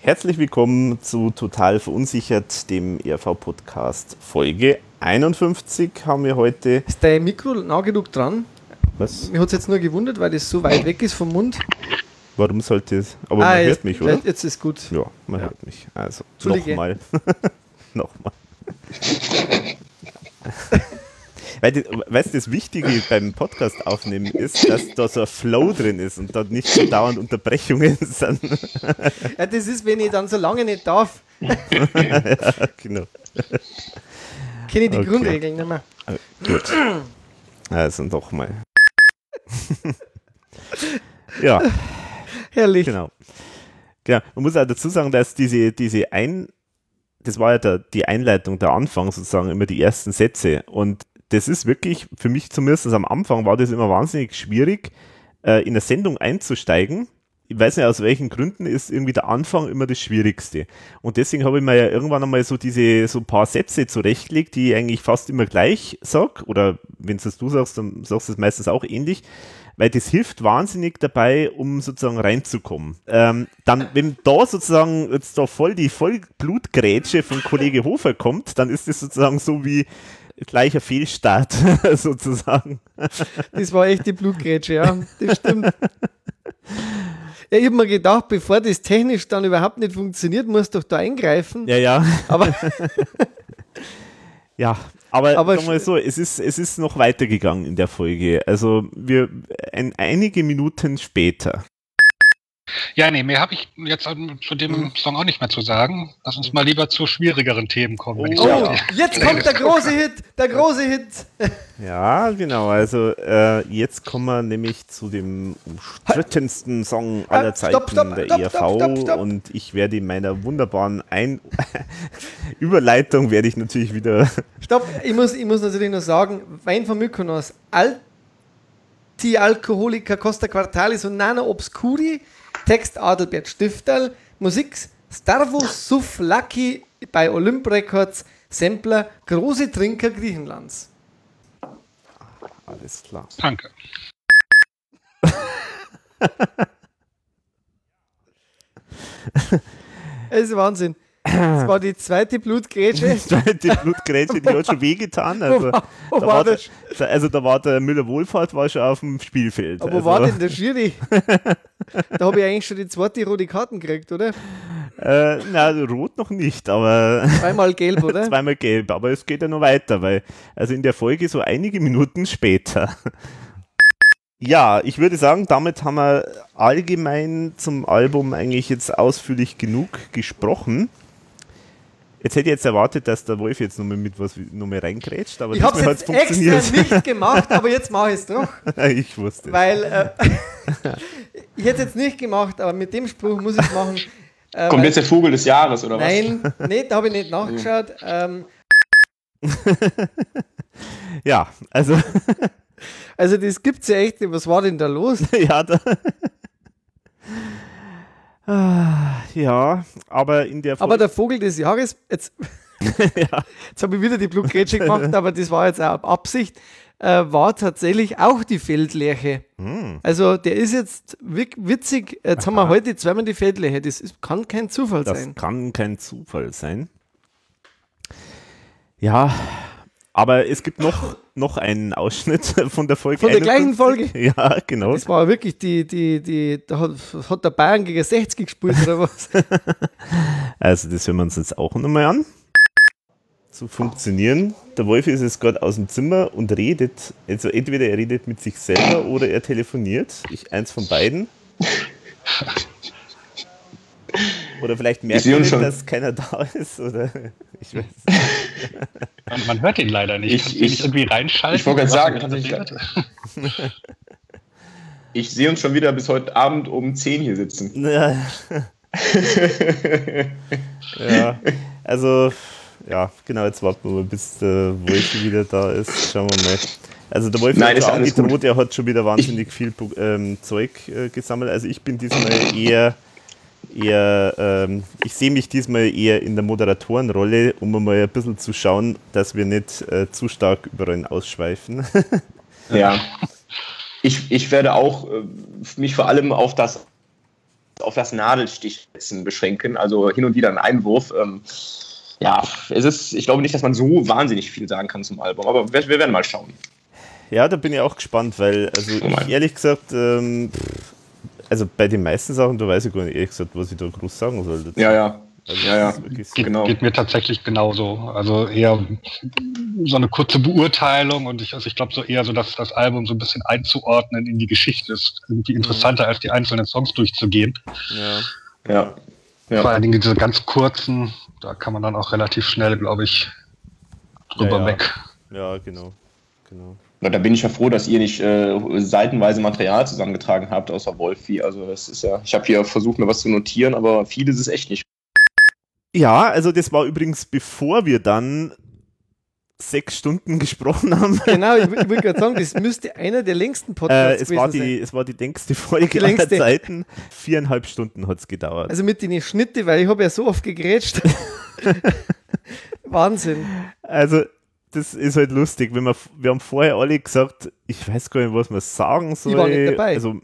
Herzlich willkommen zu Total Verunsichert, dem ERV-Podcast. Folge 51 haben wir heute. Ist dein Mikro nah genug dran? Was? Mir hat es jetzt nur gewundert, weil das so weit weg ist vom Mund. Warum sollte es? Aber Ah, man jetzt- hört mich, oder? Jetzt ist gut. Ja, man Ja. hört mich. Also, nochmal. nochmal. Weil das, weißt du, das Wichtige beim Podcast aufnehmen ist, dass da so ein Flow drin ist und da nicht so dauernd Unterbrechungen sind. Ja, das ist, wenn ich dann so lange nicht darf, ja, genau. kenne ich die Okay. Grundregeln nicht mehr. Äh, Gut. Also nochmal. ja. Herrlich. Genau. genau. Man muss auch dazu sagen, dass diese, diese ein, das war ja der, die Einleitung, der Anfang sozusagen, immer die ersten Sätze. Und das ist wirklich, für mich zumindest am Anfang war das immer wahnsinnig schwierig, äh, in eine Sendung einzusteigen. Ich weiß nicht, aus welchen Gründen ist irgendwie der Anfang immer das Schwierigste. Und deswegen habe ich mir ja irgendwann einmal so diese, so ein paar Sätze zurechtgelegt, die ich eigentlich fast immer gleich sag. Oder wenn es du sagst, dann sagst du es meistens auch ähnlich weil das hilft wahnsinnig dabei, um sozusagen reinzukommen. Ähm, dann, wenn da sozusagen jetzt da voll die Vollblutgrätsche von Kollege Hofer kommt, dann ist das sozusagen so wie gleicher Fehlstart sozusagen. Das war echt die Blutgrätsche, ja. Das stimmt. Ja, ich habe mir gedacht, bevor das technisch dann überhaupt nicht funktioniert, muss doch da eingreifen. Ja, ja. Aber Ja, aber, Aber sagen wir so, es ist, es ist noch weitergegangen in der Folge. Also wir ein, einige Minuten später. Ja, nee, mehr habe ich jetzt zu dem Song auch nicht mehr zu sagen. Lass uns mal lieber zu schwierigeren Themen kommen. wenn ich so oh, auf die jetzt kommt der große Hit, der große Hit. Ja, genau. Also äh, jetzt kommen wir nämlich zu dem umstrittensten Song aller Halt, Zeiten stopp, stopp, der ERV und ich werde in meiner wunderbaren Ein Überleitung werde ich natürlich wieder Stopp, ich muss, ich muss natürlich noch sagen, Wein von Mykonos, Alti-Alkoholica Costa Quartalis und Nana Obscuri, Text Adelbert Stifterl, Musik Starvus Suf Lucky bei Olymp Records, Sampler Große Trinker Griechenlands. alles klar. Danke. Das ist Wahnsinn. Das war die zweite Blutgrätsche. Die zweite Blutgrätsche, die hat schon wehgetan. Also, Wo war- wo da war das? der, also da war der Müller-Wohlfahrt war schon auf dem Spielfeld. Aber wo also, war denn der Schiri? da habe ich eigentlich schon die zweite rote Karten gekriegt, oder? Äh, na, rot noch nicht, aber. Zweimal gelb, oder? Zweimal gelb, aber es geht ja noch weiter, weil, also in der Folge so einige Minuten später. Ja, ich würde sagen, damit haben wir allgemein zum Album eigentlich jetzt ausführlich genug gesprochen. Jetzt hätte ich jetzt erwartet, dass der Wolf jetzt nochmal mit was nochmal reingrätscht, aber Ich habe es extra nicht gemacht, aber jetzt mache ich es doch. ich wusste es. Weil äh, ich hätte es jetzt nicht gemacht, aber mit dem Spruch muss ich es machen. Äh, Kommt jetzt der Vogel des Jahres, oder was? Nein, nee, da habe ich nicht nachgeschaut. Ähm, ja, also. also das gibt's ja echt. Was war denn da los? ja, da. Ah, ja, aber in der Aber der Vogel des Jahres, jetzt, jetzt habe ich wieder die Blutgrätsche gemacht, aber das war jetzt auch Absicht, äh, war tatsächlich auch die Feldlerche. Hm. Also der ist jetzt witzig, jetzt haben wir heute zweimal die Feldlerche, das ist, kann kein Zufall Das sein. kann kein Zufall sein. Ja, aber es gibt noch, noch einen Ausschnitt von der Folge. Von der gleichen 51. Folge? Ja, genau. Das war wirklich die, die, die, da hat, hat der Bayern gegen 60 gespielt oder was? Also, das hören wir uns jetzt auch nochmal an. Zu funktionieren. Der Wolf ist jetzt gerade aus dem Zimmer und redet. Also, entweder er redet mit sich selber oder er telefoniert. Ich, eins von beiden. Oder vielleicht merkt sehe er uns nicht, schon. dass keiner da ist. Oder ich weiß. Man, man hört ihn leider nicht. Ich- ich- nicht irgendwie reinschalten? ich wollte gerade sagen, tatsächlich- redet? Ich sehe uns schon wieder bis heute Abend um 10 hier sitzen. Ja. ja, also ja, genau, jetzt warten wir mal, bis der Wolfi wieder da ist. Schauen wir mal. Also der Wolfi Nein, hat ist schon alles angedroht, er hat schon wieder wahnsinnig viel ähm, Zeug äh, gesammelt. Also ich bin diesmal eher, eher ähm, ich sehe mich diesmal eher in der Moderatorenrolle, um mal ein bisschen zu schauen, dass wir nicht äh, zu stark überall ausschweifen. Ja. Ich, ich werde auch äh, mich vor allem auf das auf das Nadelstichsetzen beschränken, also hin und wieder ein Einwurf. Ähm, ja, es ist, ich glaube nicht, dass man so wahnsinnig viel sagen kann zum Album, aber wir, wir werden mal schauen. Ja, da bin ich auch gespannt, weil, also ich, ehrlich gesagt, ähm, also bei den meisten Sachen, da weiß ich gar nicht ehrlich gesagt, was ich da groß sagen soll. dazu. Ja, ja. Also, Ja, ja. wirklich so. Geht, geht mir tatsächlich genauso. Also eher so eine kurze Beurteilung und ich, also ich glaube so eher so, dass das Album so ein bisschen einzuordnen in die Geschichte ist. Irgendwie interessanter als die einzelnen Songs durchzugehen. Ja. Ja. ja. Vor allen Dingen diese ganz kurzen, da kann man dann auch relativ schnell, glaube ich, drüber Ja, ja. weg. Ja, genau. genau. Da bin ich ja froh, dass ihr nicht äh, seitenweise Material zusammengetragen habt, außer Wolfi. Also das ist ja, ich habe hier versucht, mir was zu notieren, aber vieles ist echt nicht. Ja, also das war übrigens bevor wir dann sechs Stunden gesprochen haben. Genau, ich, ich wollte gerade sagen, das müsste einer der längsten Äh, Podcasts es, war die, sein. es war die längste Folge Die aller längste. Zeiten. Viereinhalb Stunden hat es gedauert. Also mit den Schnitte, weil ich habe ja so oft gegrätscht. Wahnsinn. Also, das ist halt lustig. Wenn wir, wir haben vorher alle gesagt, ich weiß gar nicht, was man sagen soll. Ich war nicht dabei. Also,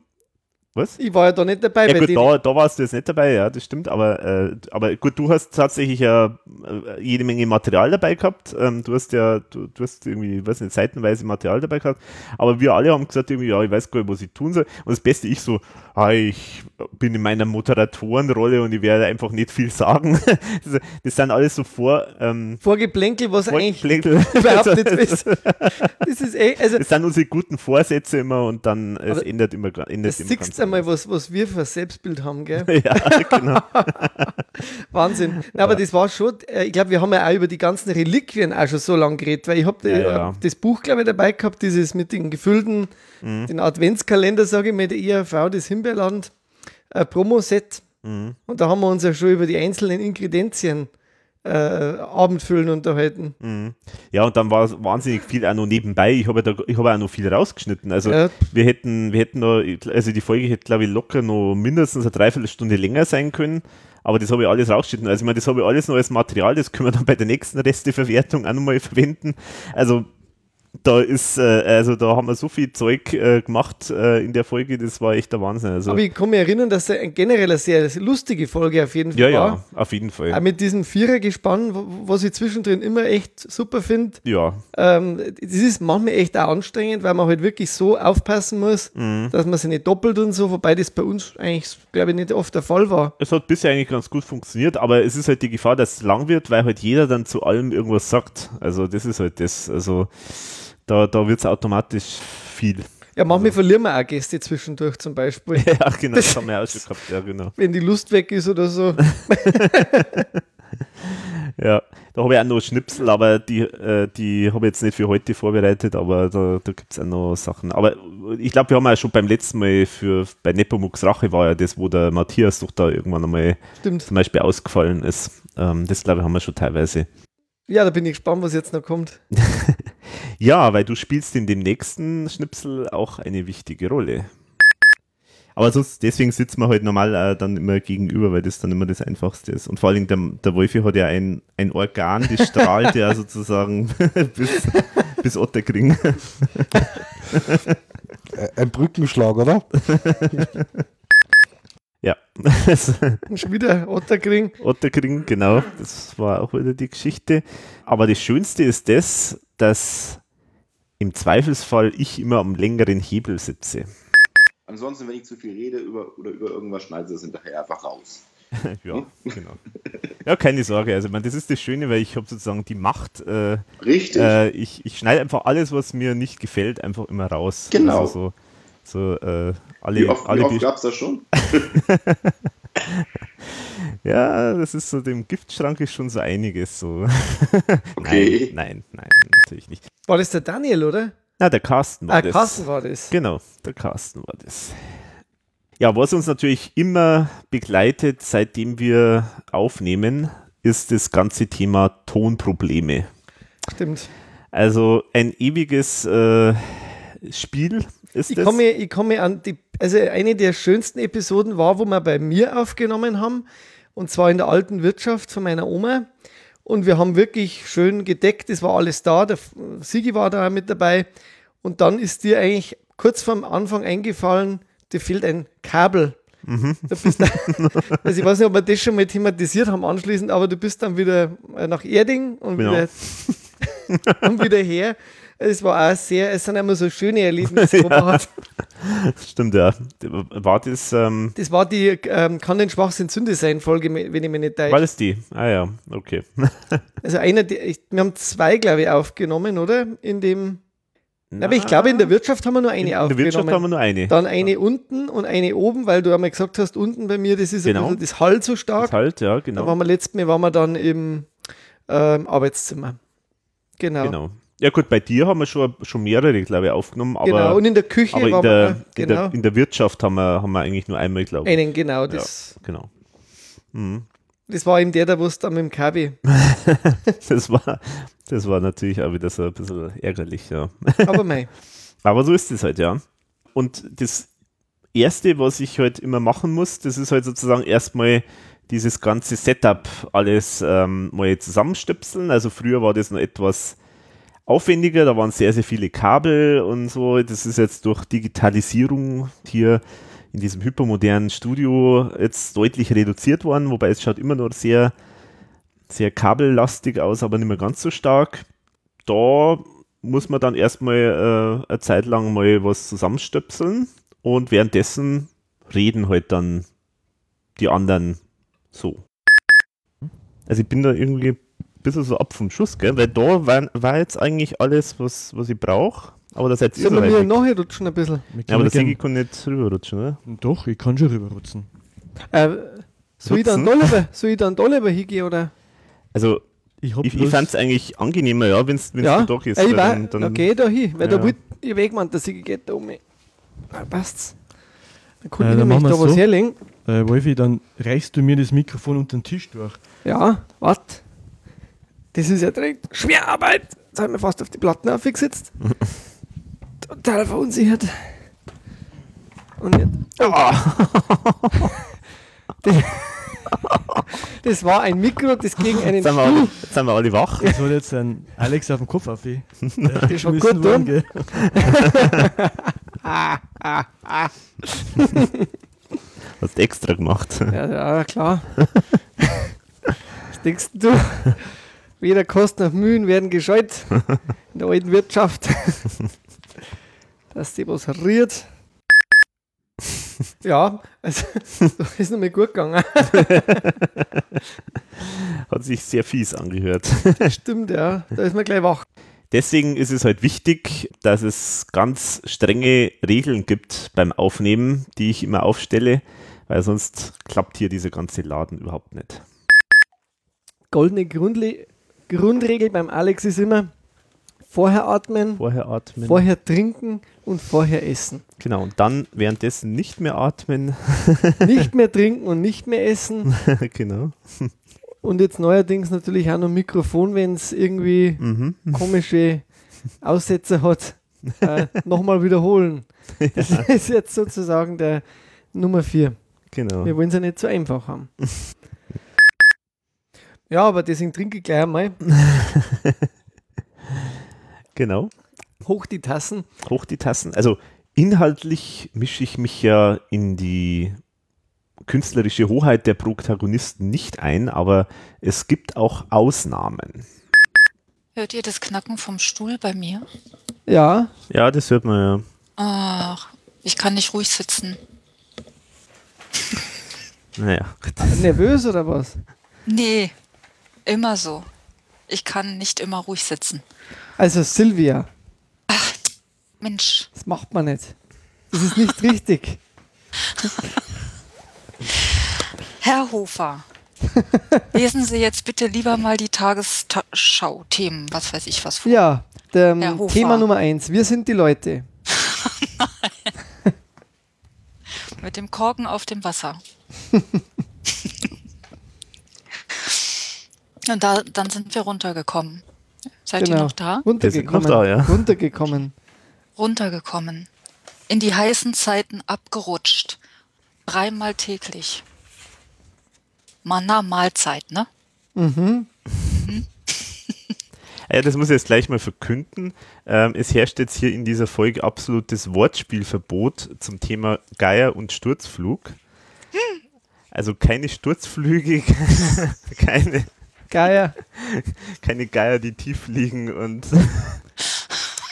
was? Ich war ja da nicht dabei Ja gut, da, da warst du jetzt nicht dabei, ja, das stimmt, aber, äh, aber gut, du hast tatsächlich ja äh, jede Menge Material dabei gehabt, ähm, du hast ja, du, du hast irgendwie, weiß nicht, seitenweise Material dabei gehabt, aber wir alle haben gesagt irgendwie, ja, ich weiß gar nicht, was ich tun soll und das Beste, ich so, ich bin in meiner Moderatorenrolle und ich werde einfach nicht viel sagen. das, sind alles so vor, ähm, Vorgeplänkel, was eigentlich Vorgeplänkel. überhaupt nicht ist. Das ist echt, also das sind unsere guten Vorsätze immer und dann, es ändert immer, ändert das siehst einmal, was, was wir für ein Selbstbild haben, gell? Ja, genau. Wahnsinn. Na, aber das war schon, äh, ich glaube, wir haben ja auch über die ganzen Reliquien auch schon so lange geredet, weil ich habe Ja, ja. das Buch, glaube ich, dabei gehabt, dieses mit den gefüllten, Mhm. den Adventskalender, sage ich mal, der IRV, das Himbeerland äh, Promo-Set. Mhm. Und da haben wir uns ja schon über die einzelnen Ingredienzien äh, Abendfüllen unterhalten. Mhm. Ja, und dann war es wahnsinnig viel auch noch nebenbei. Ich habe ja da, ich habe auch noch viel rausgeschnitten. Also Ja. wir hätten, wir hätten noch, also die Folge hätte, glaube ich, locker noch mindestens eine Dreiviertelstunde länger sein können. Aber das habe ich alles rausgeschnitten. Also ich meine, das habe ich alles noch als Material, das können wir dann bei der nächsten Resteverwertung auch nochmal verwenden. Also da ist, äh, also da haben wir so viel Zeug äh, gemacht äh, in der Folge, das war echt der Wahnsinn. Also, Aber ich kann mich erinnern, dass es generell eine sehr lustige Folge auf jeden Fall ja, war. ja, auf jeden Fall. Auch mit diesem Vierergespann, was ich zwischendrin immer echt super finde. Ja. Ähm, das ist manchmal echt auch anstrengend, weil man halt wirklich so aufpassen muss, Mhm. dass man sich nicht doppelt und so, wobei das bei uns eigentlich, glaube ich, nicht oft der Fall war. Es hat bisher eigentlich ganz gut funktioniert, aber es ist halt die Gefahr, dass es lang wird, weil halt jeder dann zu allem irgendwas sagt. Also das ist halt das. Also da, da wird es automatisch viel. Ja, manchmal verlieren wir auch Gäste zwischendurch zum Beispiel. Ja, genau, das haben wir auch schon gehabt, ja, genau. Wenn die Lust weg ist oder so. Ja, da habe ich auch noch Schnipsel, aber die, äh, die habe ich jetzt nicht für heute vorbereitet, aber da, da gibt es auch noch Sachen. Aber ich glaube, wir haben ja schon beim letzten Mal für bei Nepomuk's Rache war ja das, wo der Matthias doch da irgendwann einmal Stimmt. zum Beispiel ausgefallen ist. Ähm, das glaube ich haben wir schon teilweise. Ja, da bin ich gespannt, was jetzt noch kommt. Ja, weil du spielst in dem nächsten Schnipsel auch eine wichtige Rolle. Aber sonst, deswegen sitzen wir halt normal äh, dann immer gegenüber, weil das dann immer das Einfachste ist. Und vor allem der, der Wolfi hat ja ein, ein Organ, das strahlt ja sozusagen bis, bis Otterkring. Ein Brückenschlag, oder? ja. Und schon wieder Otterkring. Otterkring, genau. Das war auch wieder die Geschichte. Aber das Schönste ist das, dass im Zweifelsfall ich immer am längeren Hebel sitze. Ansonsten, wenn ich zu viel rede über, oder über irgendwas, schneide es hinterher einfach raus. ja, genau. Ja, keine Sorge. Also, meine, das ist das Schöne, weil ich habe sozusagen die Macht. Äh, Richtig. Äh, ich, ich schneide einfach alles, was mir nicht gefällt, einfach immer raus. Genau. Also so, so äh, alle, Wie oft, alle wie oft gab es das schon? Ja, das ist so, dem Giftschrank ist schon so einiges so. Okay. Nein, nein, nein, natürlich nicht. War das der Daniel, oder? Na, der Carsten war Ah, das. Carsten war das. Genau, der Carsten war das. Ja, was uns natürlich immer begleitet, seitdem wir aufnehmen, ist das ganze Thema Tonprobleme. Stimmt. Also ein ewiges äh, Spiel ist Ich das. komme, ich komme an die, also eine der schönsten Episoden war, wo wir bei mir aufgenommen haben, und zwar in der alten Wirtschaft von meiner Oma. Und wir haben wirklich schön gedeckt, es war alles da, der Sigi war da mit dabei. Und dann ist dir eigentlich kurz vorm Anfang eingefallen, dir fehlt ein Kabel. Mhm. Du bist da, also ich weiß nicht, ob wir das schon mal thematisiert haben anschließend, aber du bist dann wieder äh, nach Erding und, Genau. wieder, und wieder her. Es war auch sehr, es sind immer so schöne Erlebnisse, wo man Ja. hat. Stimmt, ja. War das, ähm, Das war die ähm, Kann den Schwachsinn Sünde sein Folge, wenn ich mich nicht täusche. war das die? Ah ja, okay. Also einer, der, ich, wir haben zwei, glaube ich, aufgenommen, oder? In dem. Na, aber ich glaube, in der Wirtschaft haben wir nur eine In der aufgenommen. Wirtschaft haben wir nur eine. Dann eine unten und eine oben, weil du einmal gesagt hast, unten bei mir, das ist Genau. ein bisschen das Hall so stark. Das halt, ja, Da genau. waren wir letztes Mal waren wir dann im ähm, Arbeitszimmer. Genau. Genau. Ja gut, bei dir haben wir schon, schon mehrere, glaube ich, aufgenommen. Aber, Genau, und in der Küche aber in waren wir der, auch, in, genau. der, in der Wirtschaft haben wir, haben wir eigentlich nur einmal, glaube ich. Einen, genau, das- Ja, genau. Mhm. Das war eben der, der wusste dem KB. das, war, das war natürlich auch wieder so ein bisschen ärgerlich, ja. Aber mei. Aber so ist es halt, ja. Und das Erste, was ich halt immer machen muss, das ist halt sozusagen erstmal dieses ganze Setup alles ähm, mal zusammenstöpseln. Also früher war das noch etwas aufwendiger, da waren sehr, sehr viele Kabel und so. Das ist jetzt durch Digitalisierung hier in diesem hypermodernen Studio jetzt deutlich reduziert worden, wobei es schaut immer noch sehr, sehr kabellastig aus, aber nicht mehr ganz so stark. Da muss man dann erstmal äh, eine Zeit lang mal was zusammenstöpseln und währenddessen reden halt dann die anderen so. Also ich bin da irgendwie ein bisschen so ab vom Schuss, gell? weil da war, war jetzt eigentlich alles, was, was ich brauche. Aber das seid ihr Sollen so wir nachher rutschen ein bisschen? Ja, aber der Sigi kann nicht rüberrutschen, oder? Doch, ich kann schon rüberrutschen. Äh, soll, ich dann da lieber, soll ich dann da lieber hingehen, oder? Also ich, ich, ich fand es eigentlich angenehmer, ja, wenn es ja, da ist. ich weil war, dann- dann- dann geh ich da hin, weil ja. da wollte ich weg, man, der Sigi geht da um mich. Ah, passt's. Dann konnte Äh, ich dann nämlich da was so. herlegen. Äh, Wolfi, dann reichst du mir das Mikrofon unter den Tisch durch. Ja, warte. Das ist ja direkt Schwerarbeit. Jetzt haben wir fast auf die Platten aufgesetzt. Total verunsichert. Und jetzt. Das, das war ein Mikro, das gegen einen Jetzt sind wir Stuhl. alle, jetzt sind wir alle wach. Das soll jetzt ein Alex auf den Kopf auf. Der Das schaut geschmissen gut worden, gell? ah, ah, ah. Hast extra gemacht. Ja, ja, klar. Was denkst du? Weder Kosten noch Mühen werden gescheut in der alten Wirtschaft. Dass die was riert. Ja, also das ist nochmal gut gegangen. Hat sich sehr fies angehört. Stimmt, ja. Da ist man gleich wach. Deswegen ist es halt wichtig, dass es ganz strenge Regeln gibt beim Aufnehmen, die ich immer aufstelle, weil sonst klappt hier dieser ganze Laden überhaupt nicht. Goldene Grundle Grundregel beim Alex ist immer vorher atmen, Vorher atmen. vorher trinken und vorher essen. Genau, und dann währenddessen nicht mehr atmen. Nicht mehr trinken und nicht mehr essen. genau. Und jetzt neuerdings natürlich auch noch Mikrofon, wenn es irgendwie Mhm. komische Aussätze hat, äh, nochmal wiederholen. Das Ja. ist jetzt sozusagen der Nummer 4. Genau. Wir wollen es ja nicht so einfach haben. ja, aber deswegen trinke ich gleich einmal. Genau. Hoch die Tassen. Hoch die Tassen. Also inhaltlich mische ich mich ja in die künstlerische Hoheit der Protagonisten nicht ein, aber es gibt auch Ausnahmen. Hört ihr das Knacken vom Stuhl bei mir? Ja. Ja, das hört man ja. Ach, ich kann nicht ruhig sitzen. Naja. Nervös oder was? Nee, immer so. Ich kann nicht immer ruhig sitzen. Also Silvia, Mensch, das macht man nicht. Das ist nicht richtig. Herr Hofer, lesen Sie jetzt bitte lieber mal die Tagesschau-Themen, was weiß ich was vor. Ja, der. Thema Nummer eins. Wir sind die Leute. Mit dem Korken auf dem Wasser. Und da, dann sind wir runtergekommen. Seid ihr Genau. noch da? Runtergekommen. noch da, ja. Runtergekommen. Runtergekommen. In die heißen Zeiten abgerutscht. Dreimal täglich. Manna Mahlzeit, ne? Mhm. Ja, das muss ich jetzt gleich mal verkünden. Ähm, es herrscht jetzt hier in dieser Folge absolutes Wortspielverbot zum Thema Geier und Sturzflug. Also keine Sturzflüge, keine Geier. keine Geier, die tief liegen und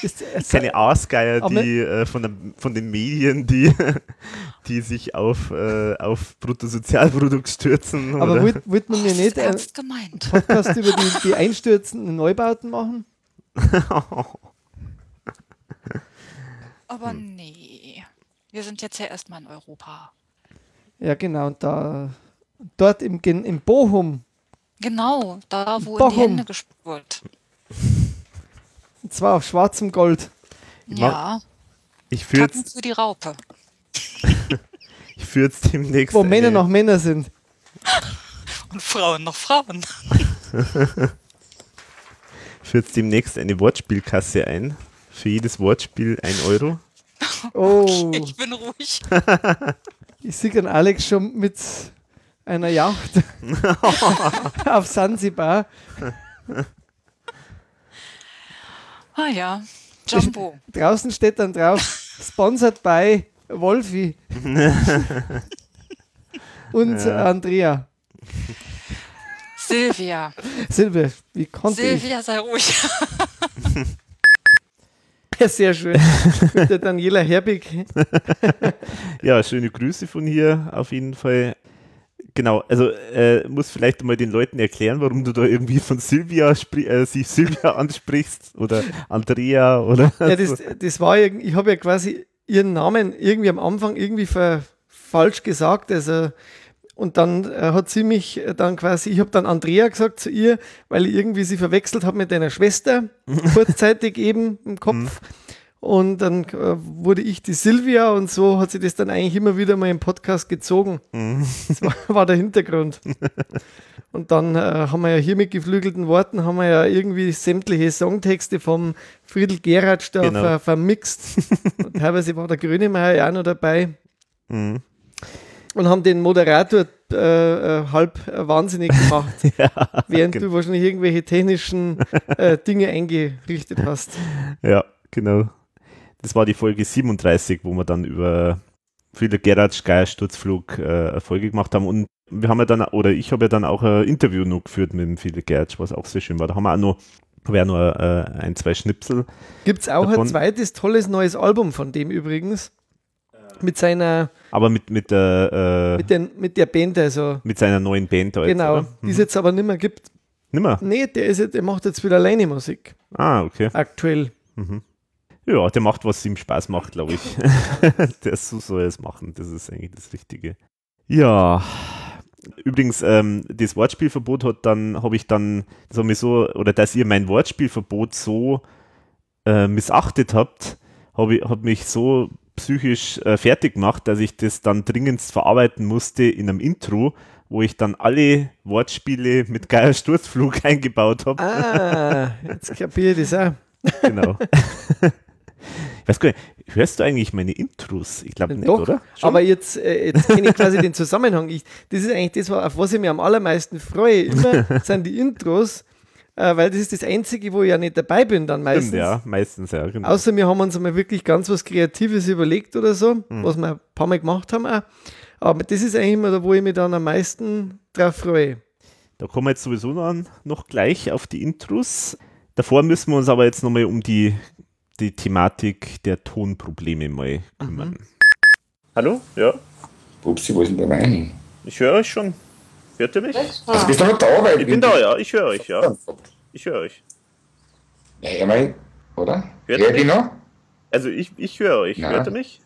Ist, keine Aasgeier, die äh, von, der, von den Medien, die, die sich auf, äh, auf Bruttosozialprodukt stürzen. Aber oder? wollte wollt man mir nicht einen ernst gemeint. Podcast über die, die einstürzenden Neubauten machen? Aber nee. Wir sind jetzt ja erstmal in Europa. Ja, genau. Und da, dort im, im Bochum, Genau, da wo in die Bochum. Hände gespurt. Und zwar auf schwarzem Gold. Ja, Ich führe Kacken jetzt, für die Raupe. ich führ jetzt demnächst. Wo Männer noch Männer sind. Und Frauen noch Frauen. Ich führe jetzt demnächst eine Wortspielkasse ein. Für jedes Wortspiel ein Euro. Oh. Ich bin ruhig. Ich sehe den Alex schon mit einer Yacht auf Sansibar. Ah ja, Jumbo. Draußen steht dann drauf, sponsored by Wolfi und Ja. Andrea. Silvia. Silvia, wie konnte Silvia, sei ruhig. ich? Sehr schön. Mit der Daniela Herbig. Ja, schöne Grüße von hier auf jeden Fall. Genau, also äh, muss vielleicht mal den Leuten erklären, warum du da irgendwie von Silvia äh, sie Silvia ansprichst oder Andrea oder Ja, das, das war, ich habe ja quasi ihren Namen irgendwie am Anfang irgendwie ver, falsch gesagt. Also, und dann äh, hat sie mich dann quasi, ich habe dann Andrea gesagt zu ihr, weil ich irgendwie sie verwechselt habe mit einer Schwester, kurzzeitig eben im Kopf. Und dann äh, wurde ich die Silvia und so hat sie das dann eigentlich immer wieder mal im Podcast gezogen. Das war, war der Hintergrund. Und dann äh, haben wir ja hier mit geflügelten Worten haben wir ja irgendwie sämtliche Songtexte vom Friedel Geratsch da Genau. ver, vermixt. Teilweise war der Grönemeyer ja auch noch dabei. Mhm. Und haben den Moderator äh, äh, halb äh, wahnsinnig gemacht, während genau. du wahrscheinlich irgendwelche technischen äh, Dinge eingerichtet hast. Ja, genau. Das war die Folge 37, wo wir dann über viele Gerhard Geier Sturzflug äh, eine Folge gemacht haben. Und wir haben ja dann, oder ich habe ja dann auch ein Interview noch geführt mit dem Philipp Gerhard, was auch sehr schön war. Da haben wir auch noch, wäre nur äh, ein, zwei Schnipsel. Gibt es auch davon. ein zweites tolles neues Album von dem übrigens. Mit seiner, Aber mit, mit, der, äh, mit, den, mit der Band, also. mit seiner neuen Band da jetzt, Genau, die es jetzt aber nicht mehr gibt. Nimmer? Nee, der, ist, jetzt- der macht jetzt wieder alleine Musik. Ah, okay. Aktuell. Mhm. Ja, der macht, was ihm Spaß macht, glaube ich. der so soll es machen. Das ist eigentlich das Richtige. Ja. Übrigens, ähm, das Wortspielverbot hat dann, habe ich dann, das haben wir so, oder dass ihr mein Wortspielverbot so äh, missachtet habt, habe ich, hat mich so psychisch äh, fertig gemacht, dass ich das dann dringendst verarbeiten musste in einem Intro, wo ich dann alle Wortspiele mit Geier Sturzflug eingebaut habe. Ah, jetzt kapiere ich das auch. Genau. weiß gar nicht, hörst du eigentlich meine Intros? Ich glaube nicht, Doch, oder? Schon? aber jetzt, äh, jetzt kenne ich quasi den Zusammenhang. Ich, das ist eigentlich das, auf was ich mich am allermeisten freue. Immer sind die Intros, äh, weil das ist das Einzige, wo ich ja nicht dabei bin dann meistens. Stimmt, ja, meistens, ja. Genau. Außer wir haben uns mal wirklich ganz was Kreatives überlegt oder so, Mhm. was wir ein paar Mal gemacht haben auch. Aber das ist eigentlich immer da, wo ich mich dann am meisten drauf freue. Da kommen wir jetzt sowieso dann noch gleich auf die Intros. Davor müssen wir uns aber jetzt nochmal um die, die Thematik der Tonprobleme mal kümmern. Hallo? Ja? Upsi, wo ist denn der Wein? Ich höre euch schon. Hört ihr mich? Also bist du noch da? Weil Ich bin da, ja. Ich höre euch, ja. Ich höre euch. Ja, ja, mal, oder? Hört ihr mich? noch? Also ich, ich höre euch. Ja. Hört ihr mich?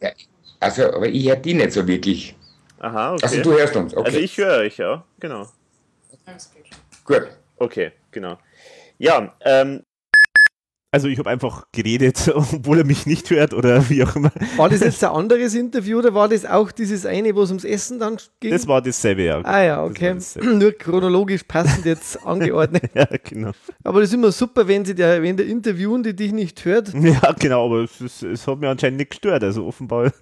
Ja, also, aber ich höre die nicht so wirklich. Aha, okay. Also du hörst uns, okay. Also ich höre euch, ja. Genau. Gut. Okay, genau. Ja, ähm, Also ich habe einfach geredet, obwohl er mich nicht hört oder wie auch immer. War das jetzt ein anderes Interview oder war das auch dieses eine, wo es ums Essen dann ging? Das war dasselbe, ja. Ah ja, okay. Nur chronologisch passend jetzt angeordnet. ja, genau. Aber das ist immer super, wenn, sie der, wenn der Interviewende dich nicht hört. Ja, genau, aber es, es, es hat mir anscheinend nicht gestört, also offenbar.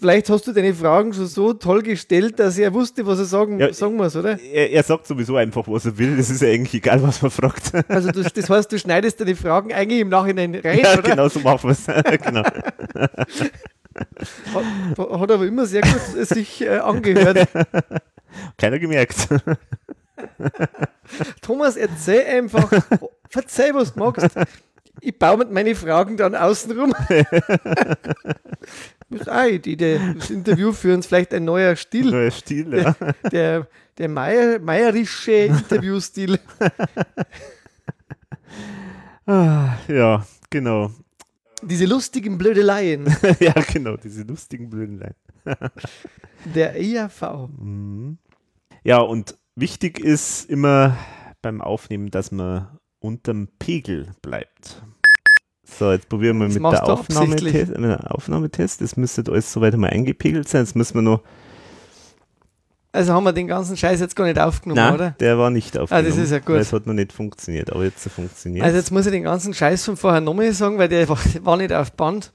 Vielleicht hast du deine Fragen schon so toll gestellt, dass er wusste, was er sagen, Ja, sagen muss, oder? er, er sagt sowieso einfach, was er will. Das ist ja eigentlich egal, was man fragt. Also das, das heißt, du schneidest deine Fragen eigentlich im Nachhinein rein, ja, oder? genau so machen wir es. genau. Hat, hat aber immer sehr gut sich äh, angehört. Keiner gemerkt. Thomas, erzähl einfach, verzeih, was du magst. Ich baue mit meinen Fragen dann außenrum. Das ist auch eine Idee. Das Interview für uns vielleicht ein neuer Stil. Neuer Stil, ja. Der, der, der Meier, meierische Interviewstil. Ah, ja, genau. Diese lustigen Blödeleien. ja, genau, diese lustigen Blödeleien. Der ERV. Mhm. Ja, und wichtig ist immer beim Aufnehmen, dass man unterm Pegel bleibt. So, jetzt probieren wir Das mit der Aufnahmetest. Mit der Aufnahmetest. Das müsste alles soweit einmal eingepegelt sein. Jetzt müssen wir noch. Also haben wir den ganzen Scheiß jetzt gar nicht aufgenommen, Nein, oder? der war nicht aufgenommen. Ah, das ist ja gut. Es hat noch nicht funktioniert, aber jetzt funktioniert Also jetzt muss ich den ganzen Scheiß von vorher nochmal sagen, weil der war, war nicht auf Band.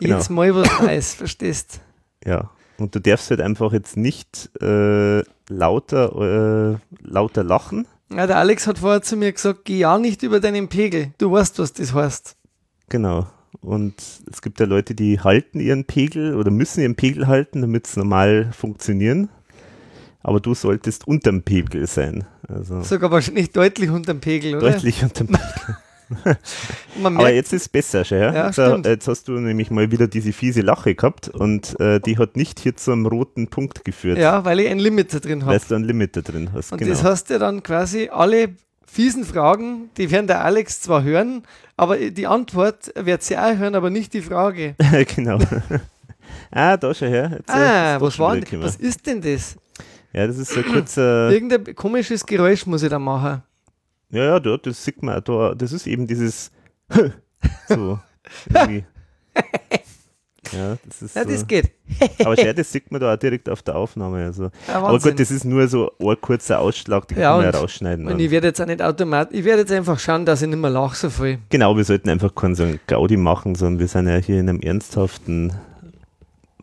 Jetzt Genau. mal was Neues, verstehst Ja, und du darfst halt einfach jetzt nicht äh, lauter, äh, lauter lachen. ja, Der Alex hat vorher zu mir gesagt, geh ja nicht über deinen Pegel. Du weißt, was das heißt. Genau. Und es gibt ja Leute, die halten ihren Pegel oder müssen ihren Pegel halten, damit es normal funktionieren. Aber du solltest unterm Pegel sein. Also Sogar wahrscheinlich deutlich unterm Pegel, oder? deutlich unterm Pegel. Aber jetzt ist es besser, schon, ja? Ja, stimmt. jetzt hast du nämlich mal wieder diese fiese Lache gehabt und äh, die hat nicht hier zu einem roten Punkt geführt. Ja, weil ich einen Limiter drin habe. Weil du einen Limiter drin hast. Und genau. das heißt ja dann quasi, alle fiesen Fragen, die werden der Alex zwar hören, aber die Antwort wird sie auch hören, aber nicht die Frage. genau. ah, da schon her. Jetzt, äh, ah, was war denn, was ist denn das? Ja, das ist so ein kurzer. Irgendein komisches Geräusch muss ich da machen. Ja, ja, da, das sieht man. Da, das ist eben dieses. so. Ja, das ist. Ja, so. das geht. Aber schau, das sieht man da auch direkt auf der Aufnahme. Also. Ja, Aber gut, das ist nur so ein kurzer Ausschlag, den Ja, kann man und, ja rausschneiden. und dann. ich werde jetzt auch nicht automatisch, ich werde jetzt einfach schauen, dass ich nicht mehr lache so viel. Genau, wir sollten einfach keinen so einen Gaudi machen, sondern wir sind ja hier in einem ernsthaften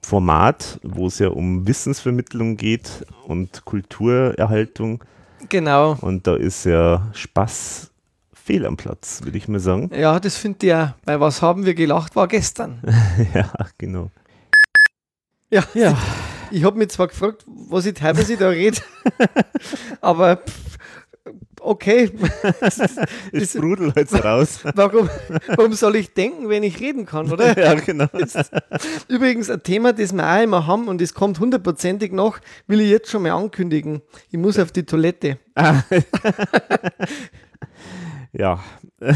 Format, wo es ja um Wissensvermittlung geht und Kulturerhaltung. Genau. Und da ist ja Spaß fehl am Platz, würde ich mal sagen. Ja, das finde ich ja, weil was haben wir gelacht war gestern. ja, genau. Ja, ja. Ich habe mich zwar gefragt, was ich teilweise da rede, aber pff, okay. Es sprudelt jetzt raus. Warum, warum soll ich denken, wenn ich reden kann, oder? Ja, genau. Übrigens ein Thema, das wir auch immer haben und es kommt hundertprozentig noch, will ich jetzt schon mal ankündigen. Ich muss auf die Toilette. Ah. Ja.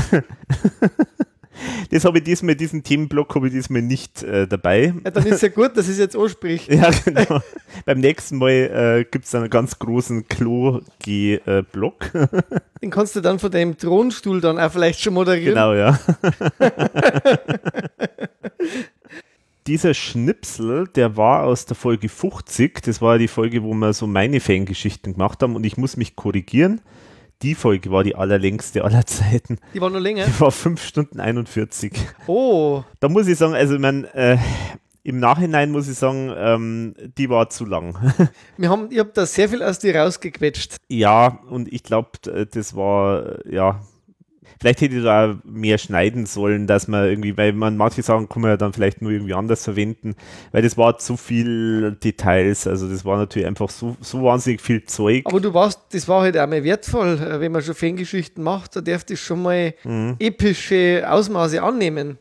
Das habe ich diesmal, diesen Themenblock habe ich diesmal nicht äh, dabei. Ja, dann ist ja gut, dass es jetzt anspricht. Ja, genau. Beim nächsten Mal äh, gibt es einen ganz großen Klo-G-Block. Den kannst du dann von deinem Thronstuhl dann auch vielleicht schon moderieren. genau, ja. Dieser Schnipsel, der war aus der Folge 50. Das war die Folge, wo wir so meine Fangeschichten gemacht haben. Und ich muss mich korrigieren. Die Folge war die allerlängste aller Zeiten. Die war noch länger. Die war 5 Stunden 41. Oh, Da muss ich sagen, also ich mein, äh, im Nachhinein muss ich sagen, ähm, die war zu lang. wir haben, ich habe da sehr viel aus dir rausgequetscht. ja, und ich glaube, das war, ja, vielleicht hätte ich da mehr schneiden sollen, dass man irgendwie, weil man manche Sachen kann man ja dann vielleicht nur irgendwie anders verwenden, weil das war zu viel Details, also das war natürlich einfach so, so wahnsinnig viel Zeug. Aber du warst, das war halt auch mal wertvoll, äh, wenn man schon Fangeschichten macht, da darf das schon mal Mhm. epische Ausmaße annehmen.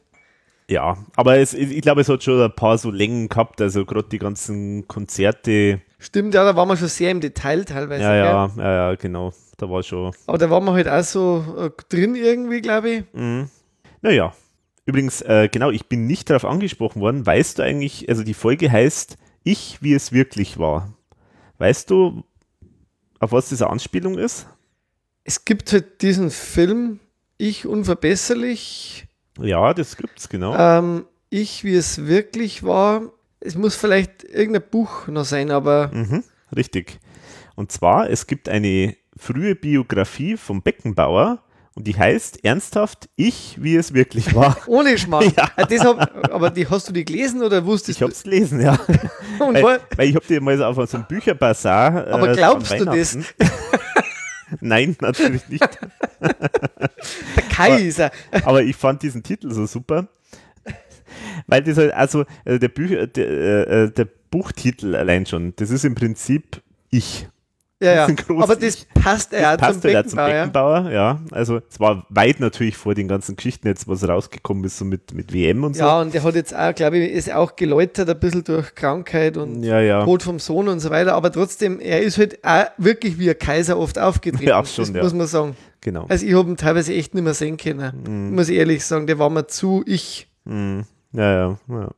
Ja, aber es, ich glaube, es hat schon ein paar so Längen gehabt, also gerade die ganzen Konzerte. Stimmt, ja, da waren wir schon sehr im Detail teilweise. Ja, ja, ja, ja, genau. Da war schon. Aber da waren wir halt auch so äh, drin irgendwie, glaube ich. Mhm. Naja. Übrigens, äh, genau, ich bin nicht darauf angesprochen worden. Weißt du eigentlich, also die Folge heißt Ich, wie es wirklich war. Weißt du, auf was diese Anspielung ist? Es gibt halt diesen Film, Ich unverbesserlich. Ja, das gibt's, genau. Ähm, ich, wie es wirklich war. Es muss vielleicht irgendein Buch noch sein, aber. Mhm, richtig. Und zwar, es gibt eine frühe Biografie vom Beckenbauer und die heißt ernsthaft Ich, wie es wirklich war. Ohne Schmarrn. Ja. Das hab, aber die hast du die gelesen oder wusstest Ich hab's gelesen, ja. weil, weil, ich hab die mal auf so einem Bücherbazar. Aber äh, glaubst du das? Nein, natürlich nicht. Der Kaiser. Aber, aber, ich fand diesen Titel so super. Weil das halt, also der, Bücher, der, äh, der Buchtitel allein schon, das ist im Prinzip ich. Ja, ja. aber das passt ja zum, Beckenbauer, zum Beckenbauer. Ja. ja. Also es war weit natürlich vor den ganzen Geschichten jetzt, was rausgekommen ist, so mit, mit WM und so. Ja, und der hat jetzt auch, glaube ich, ist auch geläutert ein bisschen durch Krankheit und ja, ja. Tod vom Sohn und so weiter. Aber trotzdem, er ist halt auch wirklich wie ein Kaiser oft aufgetreten. Ja, schon, das ja. muss man sagen. Genau. Also ich habe ihn teilweise echt nicht mehr sehen können. Mhm. Muss ich ehrlich sagen, der war mir zu ich. Mhm. Ja, ja, ja.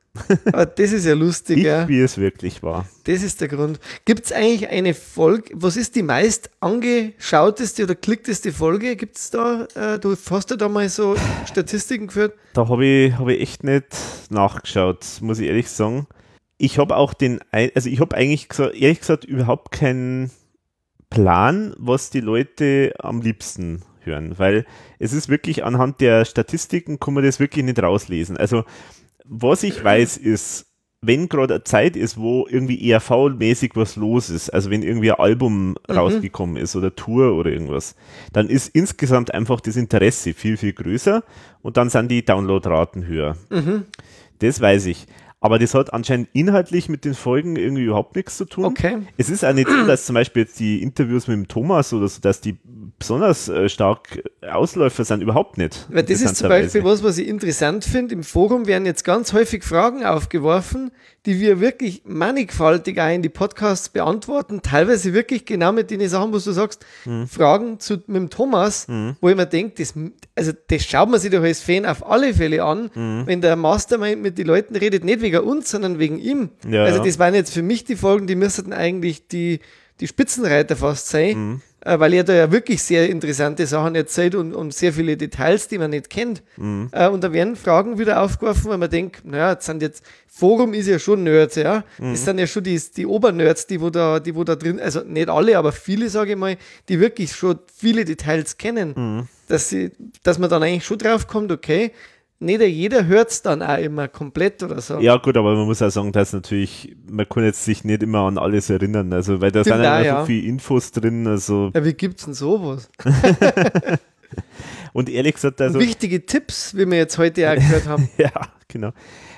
Aber das ist ja lustig, ich, ja. Wie es wirklich war. Das ist der Grund. Gibt es eigentlich eine Folge, was ist die meist angeschauteste oder klickteste Folge? Gibt es da, äh, du hast du da mal so Statistiken geführt? Da habe ich, hab ich echt nicht nachgeschaut, muss ich ehrlich sagen. Ich habe auch den, also ich habe eigentlich gesagt, ehrlich gesagt überhaupt keinen Plan, was die Leute am liebsten hören, weil es ist wirklich anhand der Statistiken kann man das wirklich nicht rauslesen. Also was ich weiß ist, wenn gerade eine Zeit ist, wo irgendwie ERV-mäßig was los ist, also wenn irgendwie ein Album mhm. rausgekommen ist oder Tour oder irgendwas, dann ist insgesamt einfach das Interesse viel, viel größer und dann sind die Downloadraten höher. Mhm. Das weiß ich. Aber das hat anscheinend inhaltlich mit den Folgen irgendwie überhaupt nichts zu tun. Okay. Es ist auch nicht so, dass zum Beispiel jetzt die Interviews mit dem Thomas oder so, dass die besonders äh, stark Ausläufer sind, überhaupt nicht. Weil das ist zum Beispiel was, was ich interessant finde. Im Forum werden jetzt ganz häufig Fragen aufgeworfen, die wir wirklich mannigfaltig auch in die Podcasts beantworten. Teilweise wirklich genau mit den Sachen, wo du sagst, mhm. Fragen zu, mit dem Thomas, mhm. wo ich mir denke, das, also das schaut man sich doch als Fan auf alle Fälle an, mhm. wenn der Mastermind mit den Leuten redet, nicht wegen uns, sondern wegen ihm. Ja, also das waren jetzt für mich die Folgen, die müssten eigentlich die, die Spitzenreiter fast sein, Mhm. äh, weil er da ja wirklich sehr interessante Sachen erzählt und, und sehr viele Details, die man nicht kennt. Mhm. Äh, und da werden Fragen wieder aufgeworfen, weil man denkt, naja, jetzt sind jetzt, Forum ist ja schon Nerds, ja. Mhm. Das sind ja schon die, die Obernerds, die wo da, die wo da drin, also nicht alle, aber viele, sage ich mal, die wirklich schon viele Details kennen, Mhm. dass sie, dass man dann eigentlich schon drauf kommt, okay, nicht jeder hört es dann auch immer komplett oder so. Ja, gut, aber man muss auch sagen, dass natürlich, man kann jetzt sich nicht immer an alles erinnern, also, weil da Stimmt sind ja auch, ja. so viele Infos drin, also. Ja, wie gibt's denn sowas? Und ehrlich gesagt, also. Wichtige Tipps, wie wir jetzt heute auch gehört haben. ja, genau.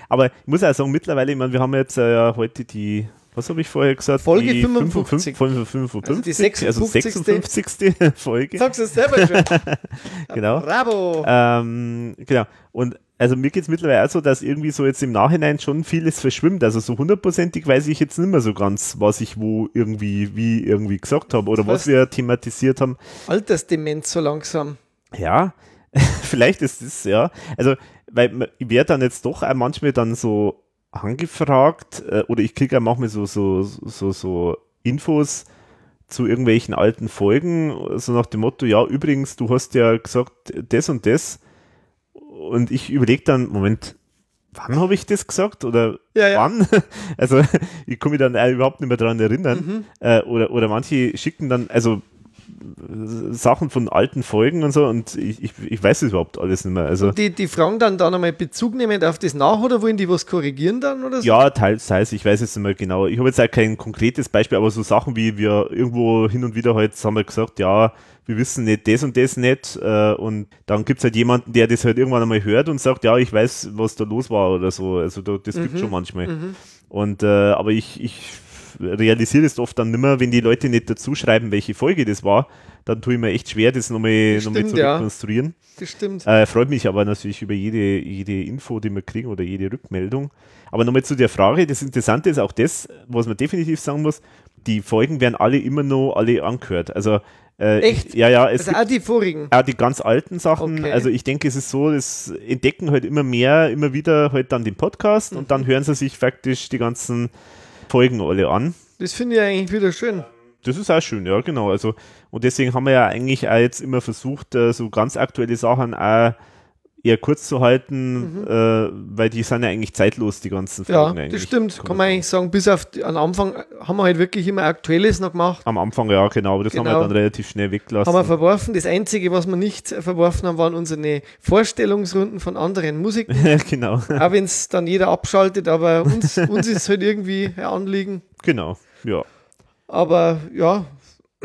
Aber ich muss auch sagen, mittlerweile, ich meine, wir haben jetzt äh, ja heute die, was habe ich vorher gesagt? Folge die 55. 55, Also die 56. also 56. Folge. Sagst du es selber schon. genau. Bravo. Ähm, genau. Und also mir geht es mittlerweile auch so, dass irgendwie so jetzt im Nachhinein schon vieles verschwimmt. Also so hundertprozentig weiß ich jetzt nicht mehr so ganz, was ich wo irgendwie, wie irgendwie gesagt habe oder was Was? wir thematisiert haben. Altersdemenz so langsam. Ja, vielleicht ist es, ja. Also, weil ich werde dann jetzt doch auch manchmal dann so angefragt äh, oder ich kriege auch manchmal so, so, so, so Infos zu irgendwelchen alten Folgen, so nach dem Motto, ja, übrigens, du hast ja gesagt das und das und ich überlege dann, Moment, wann habe ich das gesagt oder Ja, ja. wann? Also ich kann mich dann überhaupt nicht mehr daran erinnern. Mhm. Äh, oder, oder manche schicken dann, also Sachen von alten Folgen und so und ich, ich, ich weiß es überhaupt alles nicht mehr. Also Die, die fragen dann da nochmal Bezug nehmend auf das nach oder wollen die was korrigieren dann oder so? ja, teils, teils, ich weiß jetzt nicht mehr genau. Ich habe jetzt auch kein konkretes Beispiel, aber so Sachen wie wir irgendwo hin und wieder halt haben wir gesagt, ja, wir wissen nicht das und das nicht äh, und dann gibt es halt jemanden, der das halt irgendwann einmal hört und sagt, ja, ich weiß, was da los war oder so. Also da, das gibt Mhm, schon manchmal. mhm. Und äh, aber ich, ich realisiere das oft dann nimmer, wenn die Leute nicht dazu schreiben, welche Folge das war, dann tue ich mir echt schwer, das nochmal noch mal Stimmt, zu ja. rekonstruieren. Das stimmt. Äh, freut mich aber natürlich über jede, jede Info, die wir kriegen oder jede Rückmeldung. Aber nochmal zu der Frage, das Interessante ist auch das, was man definitiv sagen muss, die Folgen werden alle immer noch alle angehört. Also äh, Echt? Ja, ja, es Also auch die vorigen. auch die ganz alten Sachen. Okay. Also ich denke, es ist so, es entdecken halt immer mehr, immer wieder halt dann den Podcast und Mhm. dann hören sie sich faktisch die ganzen Folgen alle an. Das finde ich eigentlich wieder schön. Das ist auch schön, ja, genau. Also, und deswegen haben wir ja eigentlich auch jetzt immer versucht, äh, so ganz aktuelle Sachen auch eher kurz zu halten, Mhm. äh, weil die sind ja eigentlich zeitlos, die ganzen Ja, Folgen eigentlich. das stimmt. Kann man eigentlich sagen, bis auf die, am Anfang haben wir halt wirklich immer Aktuelles noch gemacht. Am Anfang, ja, genau, aber das haben Genau. wir dann relativ schnell weggelassen. Haben wir verworfen. Das Einzige, was wir nicht verworfen haben, waren unsere Vorstellungsrunden von anderen Musiken. genau. Auch wenn es dann jeder abschaltet, aber uns, uns ist halt irgendwie ein Anliegen. Genau, ja. Aber ja.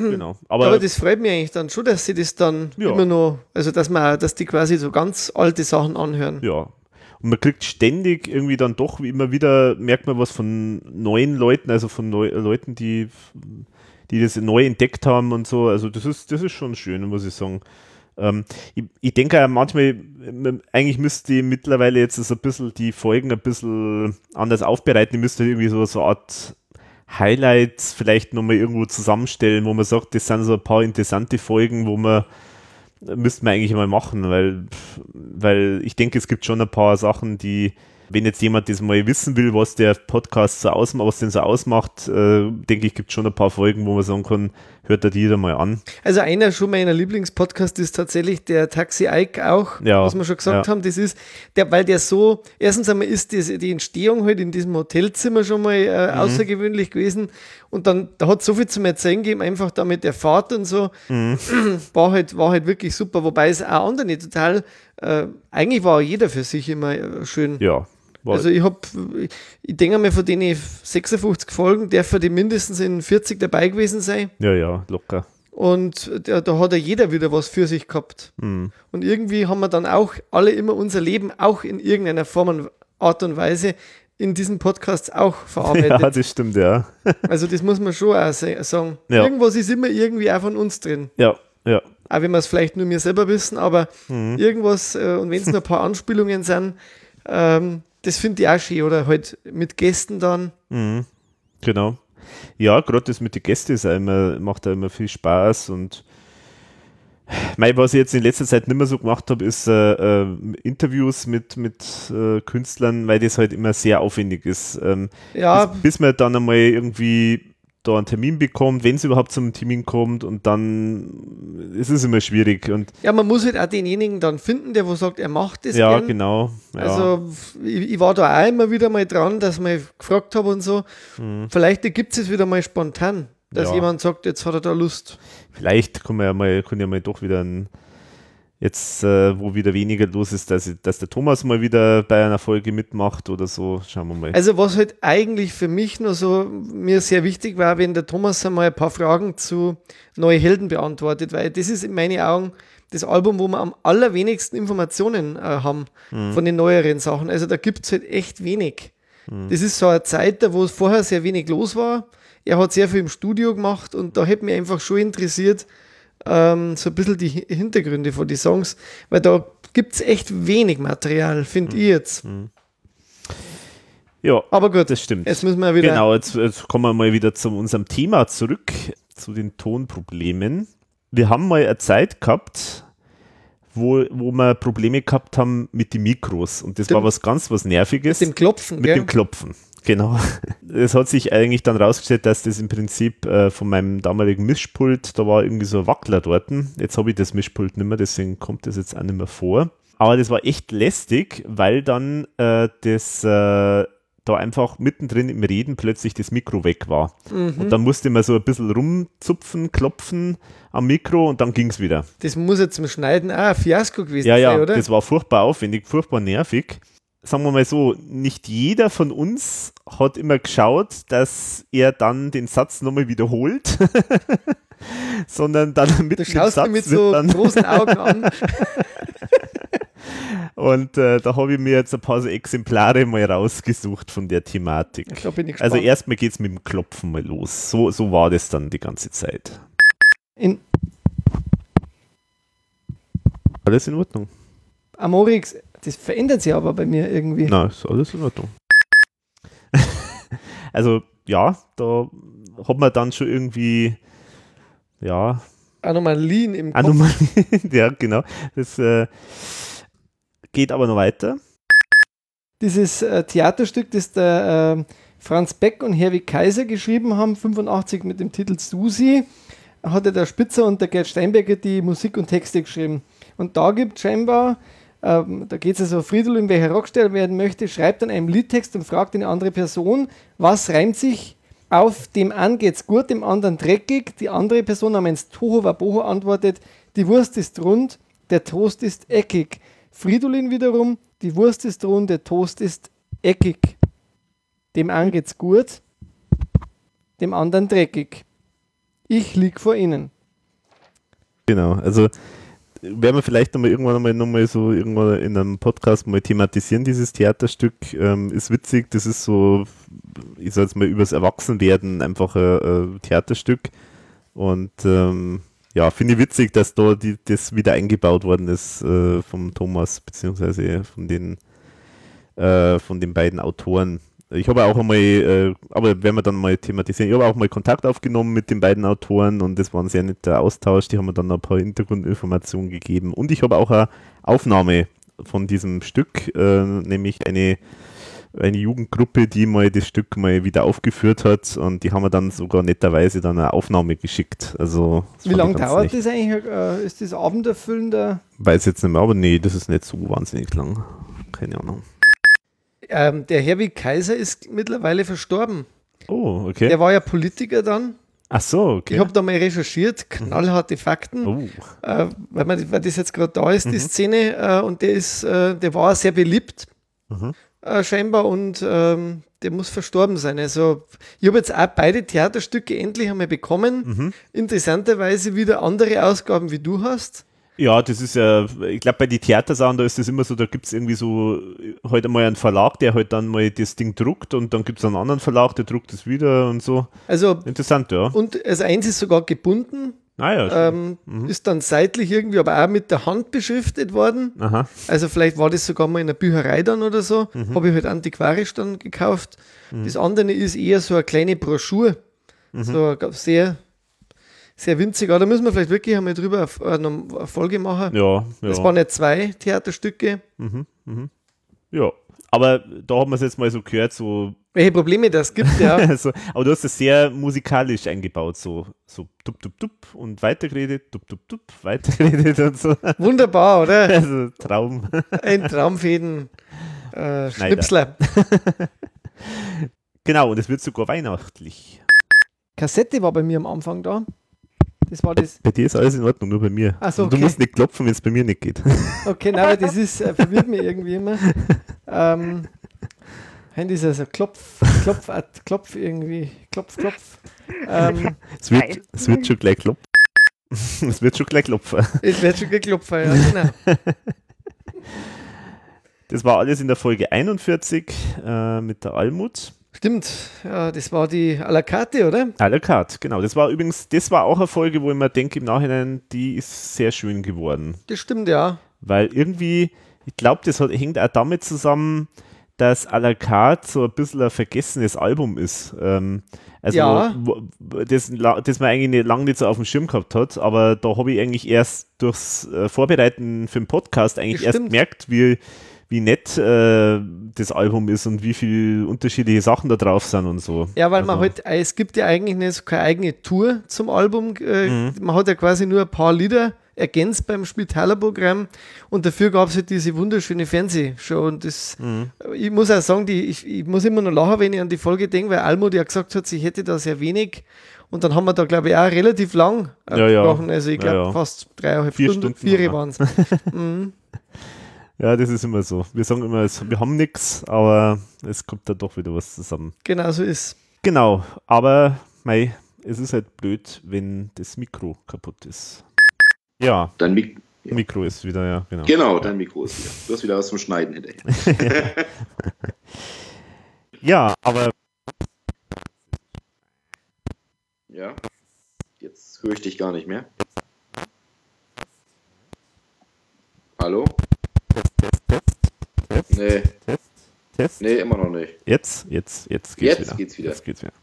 Genau. Aber, Aber, das freut mich eigentlich dann schon, dass sie das dann Ja. immer noch, also dass man, dass die quasi so ganz alte Sachen anhören. ja. Und man kriegt ständig irgendwie dann doch wie immer wieder, merkt man was von neuen Leuten, also von neu, Leuten, die, die das neu entdeckt haben und so. Also das ist, das ist schon schön, muss ich sagen. Ähm, ich, ich denke manchmal, eigentlich müsste ich mittlerweile jetzt so ein bisschen die Folgen ein bisschen anders aufbereiten. Ich müsste irgendwie so, so eine Art Highlights vielleicht nochmal irgendwo zusammenstellen, wo man sagt, das sind so ein paar interessante Folgen, wo man müsste man eigentlich mal machen, weil, weil ich denke, es gibt schon ein paar Sachen, die, wenn jetzt jemand das mal wissen will, was der Podcast so ausmacht, was den so ausmacht, äh, denke ich, gibt schon ein paar Folgen, wo man sagen kann, hört er die da mal an. Also einer schon meiner Lieblingspodcasts ist tatsächlich der Taxi Ike auch, Ja, was wir schon gesagt ja. haben. Das ist, der, weil der so, erstens einmal ist das, die Entstehung halt in diesem Hotelzimmer schon mal äh, Mhm. außergewöhnlich gewesen und dann, da hat so viel zum Erzählen gegeben, einfach da mit der Fahrt und so, Mhm. war halt, war halt wirklich super, wobei es auch andere total, äh, eigentlich war jeder für sich immer äh, schön. Ja. War, Also ich habe, ich denke mal, von den 56 Folgen dürfen die mindestens in 40 dabei gewesen sein. ja, ja, locker. Und da, da hat ja jeder wieder was für sich gehabt. Mhm. Und irgendwie haben wir dann auch alle immer unser Leben auch in irgendeiner Form und Art und Weise in diesem Podcast auch verarbeitet. Ja, das stimmt, ja. also das muss man schon auch sa- sagen. Ja. Irgendwas ist immer irgendwie auch von uns drin. Ja, ja. Auch wenn wir es vielleicht nur mir selber wissen, aber Mhm. irgendwas, äh, und wenn es nur ein paar Anspielungen sind, ähm, das finde ich auch schön. Oder halt mit Gästen dann. Mhm. Genau. Ja, gerade das mit den Gästen ist immer, macht da immer viel Spaß und Mei, was ich jetzt in letzter Zeit nicht mehr so gemacht habe, ist äh, äh, Interviews mit, mit äh, Künstlern, weil das halt immer sehr aufwendig ist. Ähm, Ja. Bis, bis man dann einmal irgendwie da einen Termin bekommt, wenn es überhaupt zum Termin kommt und dann ist es immer schwierig. Und Ja, man muss halt auch denjenigen dann finden, der wo sagt, er macht das ja, gern. genau. Ja. Also ich, ich war da auch immer wieder mal dran, dass man gefragt habe und so. Mhm. Vielleicht gibt es es wieder mal spontan, dass Ja. jemand sagt, jetzt hat er da Lust. Vielleicht kann man ja mal, kann ja mal doch wieder ein, jetzt, äh, wo wieder weniger los ist, dass, dass der Thomas mal wieder bei einer Folge mitmacht oder so. Schauen wir mal. Also was halt eigentlich für mich nur so mir sehr wichtig war, wenn der Thomas einmal ein paar Fragen zu Neue Helden beantwortet, weil das ist in meinen Augen das Album, wo wir am allerwenigsten Informationen äh, haben Mhm. von den neueren Sachen. Also da gibt es halt echt wenig. Mhm. Das ist so eine Zeit, da wo es vorher sehr wenig los war. Er hat sehr viel im Studio gemacht und da hätte mich einfach schon interessiert, ähm, so ein bisschen die Hi- Hintergründe von den Songs, weil da gibt es echt wenig Material, finde ich jetzt. Ja, aber gut, das stimmt. Jetzt müssen wir wieder. Genau, jetzt, jetzt kommen wir mal wieder zu unserem Thema zurück, zu den Tonproblemen. Wir haben mal eine Zeit gehabt, wo, wo wir Probleme gehabt haben mit den Mikros und das Dem- war was ganz was Nerviges. Mit dem Klopfen, Mit gell? dem Klopfen, genau. Es hat sich eigentlich dann rausgestellt, dass das im Prinzip äh, von meinem damaligen Mischpult, da war irgendwie so ein Wackler dort. Jetzt habe ich das Mischpult nicht mehr, deswegen kommt das jetzt auch nicht mehr vor. Aber das war echt lästig, weil dann äh, das äh, da einfach mittendrin im Reden plötzlich das Mikro weg war. Mhm. Und dann musste man so ein bisschen rumzupfen, klopfen am Mikro und dann ging es wieder. Das muss ja zum Schneiden auch ein Fiasko gewesen Ja, ja, sein, oder? das war furchtbar aufwendig, furchtbar nervig. Sagen wir mal so, nicht jeder von uns hat immer geschaut, dass er dann den Satz nochmal wiederholt, sondern dann mit Du dem Satz mit so großen Augen an. Und äh, da habe ich mir jetzt ein paar Exemplare mal rausgesucht von der Thematik. Ich also erstmal geht es mit dem Klopfen mal los. So, so war das dann die ganze Zeit. In Alles in Ordnung. Amorix, das verändert sich aber bei mir irgendwie. Na, ist alles in Ordnung. also, ja, da hat man dann schon irgendwie, ja, Anomalien im Kopf. Anomalien, ja, genau. Das äh, geht aber noch weiter. Dieses äh, Theaterstück, das der äh, Franz Beck und Herwig Kaiser geschrieben haben, 85 mit dem Titel Susi, hat der Spitzer und der Gerd Steinberger die Musik und Texte geschrieben. Und da gibt scheinbar, ähm, da geht es also Fridolin, welcher Rockstelle werden möchte, schreibt dann einen Liedtext und fragt eine andere Person, was reimt sich auf dem einen geht's gut, dem anderen dreckig. Die andere Person namens Toho Waboho antwortet, die Wurst ist rund, der Toast ist eckig. Fridolin wiederum, die Wurst ist rund, der Toast ist eckig. Dem einen geht's gut, dem anderen dreckig. Ich lieg vor ihnen. Genau, also werden wir vielleicht nochmal irgendwann einmal noch mal so irgendwann in einem Podcast mal thematisieren, dieses Theaterstück. Ähm, ist witzig, das ist so, ich sag jetzt mal, übers Erwachsenwerden einfach ein, ein Theaterstück. Und ähm, ja, finde ich witzig, dass da die, das wieder eingebaut worden ist äh, vom Thomas, beziehungsweise von den, äh, von den beiden Autoren. Ich habe auch einmal, äh, aber werden wir dann mal thematisieren, ich habe auch mal Kontakt aufgenommen mit den beiden Autoren und das war ein sehr netter Austausch. Die haben mir dann ein paar Hintergrundinformationen gegeben. Und ich habe auch eine Aufnahme von diesem Stück, äh, nämlich eine, eine Jugendgruppe, die mal das Stück mal wieder aufgeführt hat und die haben mir dann sogar netterweise dann eine Aufnahme geschickt. Also, Wie lange dauert nett. das eigentlich? Äh, ist das abenderfüllender? Weiß jetzt nicht mehr, aber nee, das ist nicht so wahnsinnig lang. Keine Ahnung. Ähm, der Herwig Kaiser ist mittlerweile verstorben. Oh, okay. Der war ja Politiker dann. Ach so, okay. Ich habe da mal recherchiert, knallharte Fakten, Oh. äh, weil, man, weil das jetzt gerade da ist, die Mhm. Szene. Äh, und der ist, äh, der war sehr beliebt, Mhm. äh, scheinbar, und ähm, der muss verstorben sein. Also ich habe jetzt auch beide Theaterstücke endlich einmal bekommen. Mhm. Interessanterweise wieder andere Ausgaben, wie du hast. Ja, das ist ja, ich glaube, bei den Theatersachen, da ist das immer so, da gibt es irgendwie so heute mal einen Verlag, der halt dann mal das Ding druckt und dann gibt es einen anderen Verlag, der druckt es wieder und so. Also Interessant, ja. Und also eins ist sogar gebunden. Ah ja, ähm, Ist dann seitlich irgendwie, aber auch mit der Hand beschriftet worden. Aha. Also vielleicht war das sogar mal in der Bücherei dann oder so. Mhm. Habe ich halt antiquarisch dann gekauft. Mhm. Das andere ist eher so eine kleine Broschüre. Mhm. So sehr, sehr winzig. Aber da müssen wir vielleicht wirklich einmal drüber eine, eine Folge machen. Ja, Das ja. waren ja zwei Theaterstücke. Mhm, mhm. Ja, aber da haben wir es jetzt mal so gehört, so. Welche Probleme das gibt, ja. so, aber du hast es sehr musikalisch eingebaut, so, so tup, tup, tup und weitergeredet, tup, tup, tup, weitergeredet und so. Wunderbar, oder? Also Traum. Ein Traumfäden. Äh. Schnipsler. Genau, und es wird sogar weihnachtlich. Kassette war bei mir am Anfang da. Das war das. Bei dir ist alles in Ordnung, nur bei mir. Ach so, Und Du okay. musst nicht klopfen, wenn es bei mir nicht geht. Okay, nein, aber das ist, äh, verwirrt mich irgendwie immer. Ähm, Handy ist also Klopf, Klopf, at, Klopf irgendwie, Klopf, Klopf. Ähm, es, wird, es wird schon gleich klopfen. es wird schon gleich klopfen. es wird schon geklopft, ja, genau. Das war alles in der Folge 41 äh, mit der Almut. Stimmt, ja, das war die à la carte, oder? À la carte, genau. Das war übrigens, das war auch eine Folge, wo ich mir denke im Nachhinein, die ist sehr schön geworden. Das stimmt, ja. Weil irgendwie, ich glaube, das hat, hängt auch damit zusammen, dass à la carte so ein bisschen ein vergessenes Album ist. Ähm, also, Ja. wo, das, das man eigentlich nicht, lange nicht so auf dem Schirm gehabt hat, aber da habe ich eigentlich erst durchs äh, Vorbereiten für den Podcast eigentlich erst gemerkt, wie, wie nett äh, das Album ist und wie viele unterschiedliche Sachen da drauf sind und so. Ja, weil man Also- halt, äh, es gibt ja eigentlich nicht so keine eigene Tour zum Album. Äh, Mhm. Man hat ja quasi nur ein paar Lieder ergänzt beim Spitaler-Programm und dafür gab es halt diese wunderschöne Fernsehshow und das, Mhm. ich muss auch sagen, die, ich, ich muss immer noch lachen, wenn ich an die Folge denke, weil Almut ja gesagt hat, sie hätte da sehr wenig und dann haben wir da, glaube ich, auch relativ lang äh, Ja, ja. gesprochen, also ich glaube Ja, ja. fast dreieinhalb Vier Stunden, Stunden vier haben waren es. mhm. Ja, das ist immer so. Wir sagen immer, wir haben nichts, aber es kommt da doch wieder was zusammen. Genau so ist Genau, aber mei, es ist halt blöd, wenn das Mikro kaputt ist. Ja, dein Mik Mikro ist wieder, ja, genau. Genau, dein Mikro ist wieder. Du hast wieder was zum Schneiden hinterher. Ja, aber ja. Jetzt höre ich dich gar nicht mehr. Hallo? Nee. Test, Test. Nee, immer noch nicht. Jetzt, jetzt, jetzt geht's Jetzt wieder. geht's wieder. Jetzt geht's wieder.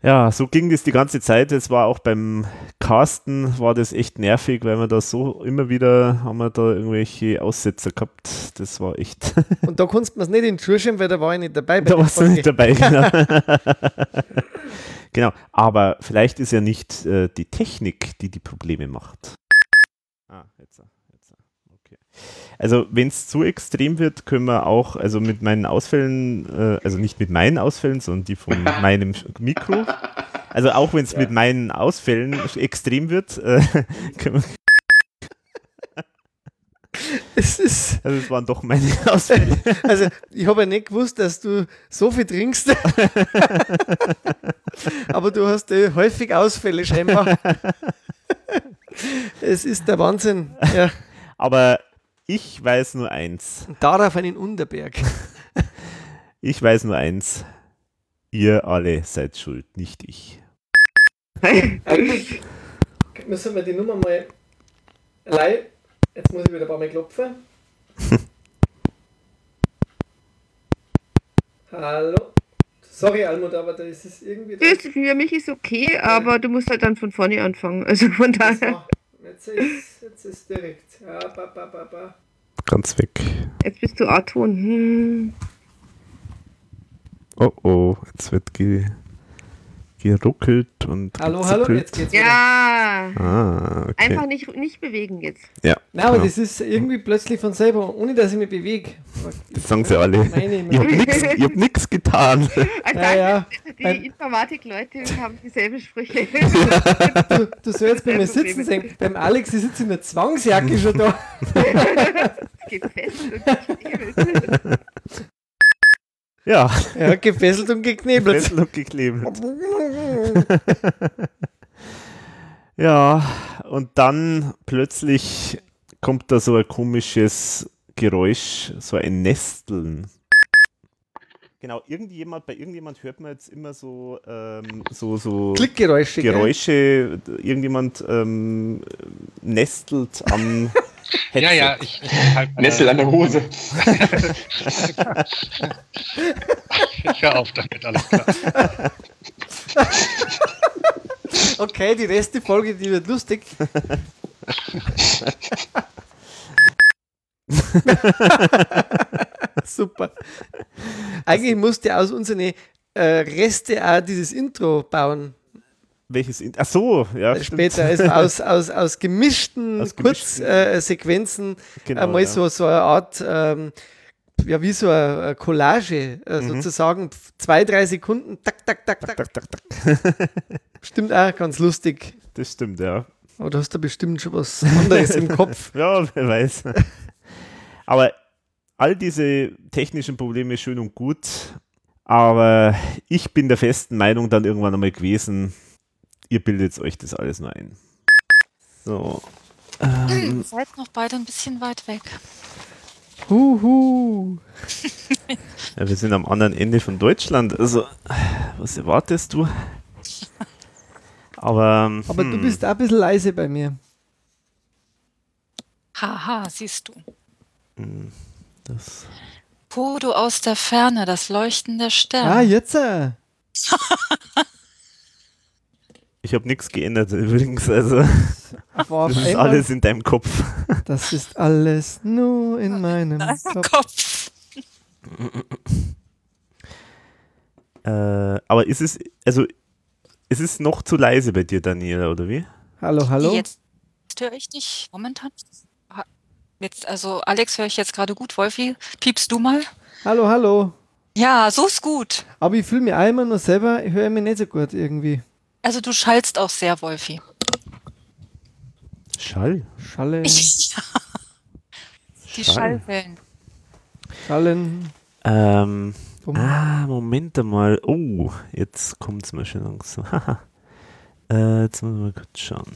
Ja, so ging das die ganze Zeit. Es war auch beim Casten war das echt nervig, weil wir da so immer wieder haben wir da irgendwelche Aussetzer gehabt. Das war echt. Und da konntest du mir es nicht entschuldigen, weil da war ich nicht dabei. bei da warst du nicht dabei, genau. genau. Aber vielleicht ist ja nicht äh, die Technik, die die Probleme macht. Ah, jetzt, jetzt, okay. Also wenn es zu extrem wird, können wir auch, also mit meinen Ausfällen, äh, also nicht mit meinen Ausfällen, sondern die von meinem Mikro. Also auch wenn es mit meinen Ausfällen extrem wird, äh, können wir Es ist. Also es waren doch meine Ausfälle. Also ich habe ja nicht gewusst, dass du so viel trinkst. Aber du hast äh, häufig Ausfälle scheinbar. es ist der Wahnsinn. Ja. Aber ich weiß nur eins. Darauf einen Unterberg. Ich weiß nur eins. Ihr alle seid schuld, nicht ich. Eigentlich müssen wir die Nummer mal allein. Jetzt muss ich wieder ein paar Mal klopfen. Hallo. Sorry, Almut, aber da ist es irgendwie. Das für mich ist okay, aber du musst halt dann von vorne anfangen. Also von daher. Jetzt ist, jetzt ist direkt. Ja, ba, ba, ba, ba. Ganz weg. Jetzt bist du A-Ton. Hm. Oh oh, jetzt wird ge geruckelt und Hallo, hallo, gezippelt. jetzt geht's Ja. Ah, okay. Einfach nicht, nicht bewegen jetzt. Ja, Nein, aber genau. das ist irgendwie plötzlich von selber, ohne dass ich mich bewege. Das sagen sie alle. Ich habe nichts hab nix getan. Also Ja, ja. Die Informatikleute haben dieselben Sprüche. Du, du sollst bei mir sitzen sehen. Beim Alex ich sitze in der Zwangsjacke schon da. Es geht fest und geknebelt. Ja. Ja, gefesselt und geknebelt. Gefesselt und geknebelt. Ja, und dann plötzlich kommt da so ein komisches Geräusch, so ein Nesteln. Genau, irgendjemand, bei irgendjemand hört man jetzt immer so, ähm, so, so Klickgeräusche, gell? Geräusche, irgendjemand ähm, nestelt am Headset. Ja, ja, ich, ich halt Nessel an der Hose. ich hör auf damit, alles klar. Okay, die Reste Folge, die wird lustig. Super. Eigentlich musste aus unseren äh, Reste auch dieses Intro bauen. Welches In Ach so, ja. stimmt. Später also aus, aus, aus gemischten Aus gemischten- Kurzsequenzen Genau, einmal ja. so, so eine Art, ähm, ja, wie so eine, Collage, äh, Mhm. sozusagen zwei, drei Sekunden, tak, tak, tak, tak. Stimmt auch, ganz lustig. Das stimmt, ja. Aber du hast da bestimmt schon was anderes im Kopf. Ja, wer weiß. Aber all diese technischen Probleme schön und gut. Aber ich bin der festen Meinung dann irgendwann einmal gewesen, ihr bildet euch das alles nur ein. So. Ihr seid noch beide ein bisschen weit weg. Huhu. Ja, wir sind am anderen Ende von Deutschland. Also, was erwartest du? Aber, hm, Aber du bist auch ein bisschen leise bei mir. Haha, siehst du. hm, das. Kodo aus der Ferne, das Leuchten der Sterne. Ah, jetzt. Äh. Ich habe nichts geändert übrigens. Also, das ist einmal- alles in deinem Kopf. Das ist alles nur in meinem Kopf. Äh, aber ist es, also, ist es noch zu leise bei dir, Daniela, oder wie? Hallo, hallo. Jetzt höre ich dich momentan. Jetzt, also Alex höre ich jetzt gerade gut. Wolfi, piepst du mal? Hallo, hallo. Ja, so ist gut. Aber ich fühle mich auch immer nur selber, ich höre mich nicht so gut irgendwie. Also du schallst auch sehr, Wolfi. Schall? Schallen, Die Schall. Schallwellen. Schallen. Ähm, Um- ah, Moment einmal. Oh, jetzt kommt es mir schon langsam. Äh, jetzt müssen wir mal kurz schauen.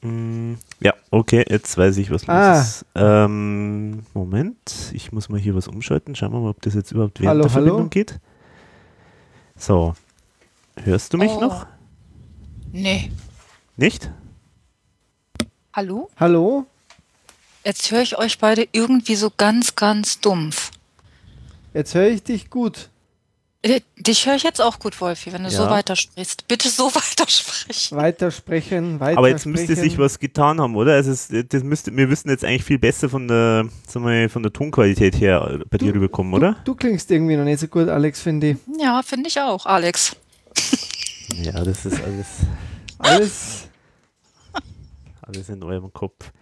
Mm, ja, okay, jetzt weiß ich, was los Ah. ist. Ähm, Moment, ich muss mal hier was umschalten. Schauen wir mal, ob das jetzt überhaupt während Hallo, der hallo? Verbindung geht. So. Hörst du mich Oh. noch? Nee. Nicht? Hallo? Hallo? Jetzt höre ich euch beide irgendwie so ganz, ganz dumpf. Jetzt höre ich dich gut. Äh, Dich höre ich jetzt auch gut, Wolfi, wenn du so Ja. weitersprichst. Bitte so weitersprechen. Weitersprechen, weitersprechen. Aber jetzt müsste sich was getan haben, oder? Also es, das müsste, wir müssten jetzt eigentlich viel besser von der, sagen wir, von der Tonqualität her bei dir rüberkommen, oder? Du klingst irgendwie noch nicht so gut, Alex, finde ich. Ja, finde ich auch, Alex. Ja, das ist alles, Alles. alles in eurem Kopf.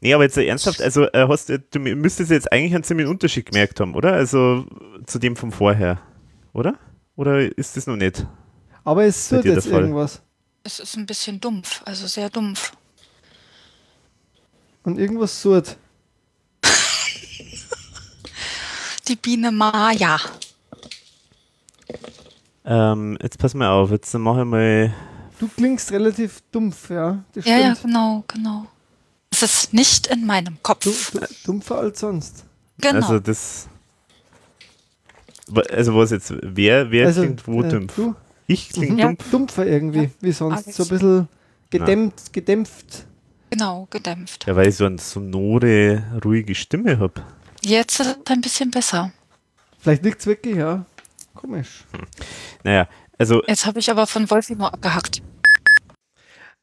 Nee, aber jetzt ernsthaft, also äh, hast, du- du müsstest jetzt eigentlich einen ziemlichen Unterschied gemerkt haben, oder? Also zu dem von vorher, oder? Oder ist das noch nicht? Aber es wird jetzt Fall? irgendwas. Es ist ein bisschen dumpf, also sehr dumpf. Und irgendwas surrt. Die Biene Maya. Ähm, jetzt pass mal auf, jetzt mache ich mal. Du klingst relativ dumpf, ja. Das Ja, ja, genau, genau. Es ist nicht in meinem Kopf. Dumpfer als sonst. Genau. Also das. Also was jetzt, wer, wer Also, klingt wo äh, dumpf? du? Ich klinge Mhm. dumpf. Dumpfer irgendwie, wie sonst. Alex. So ein bisschen gedämmt, gedämpft. Genau, gedämpft. Ja, weil ich so eine sonore, ruhige Stimme habe. Jetzt ist es ein bisschen besser. Vielleicht liegt es wirklich, ja. Komisch. Naja, also Jetzt habe ich aber von Wolfi nur abgehackt.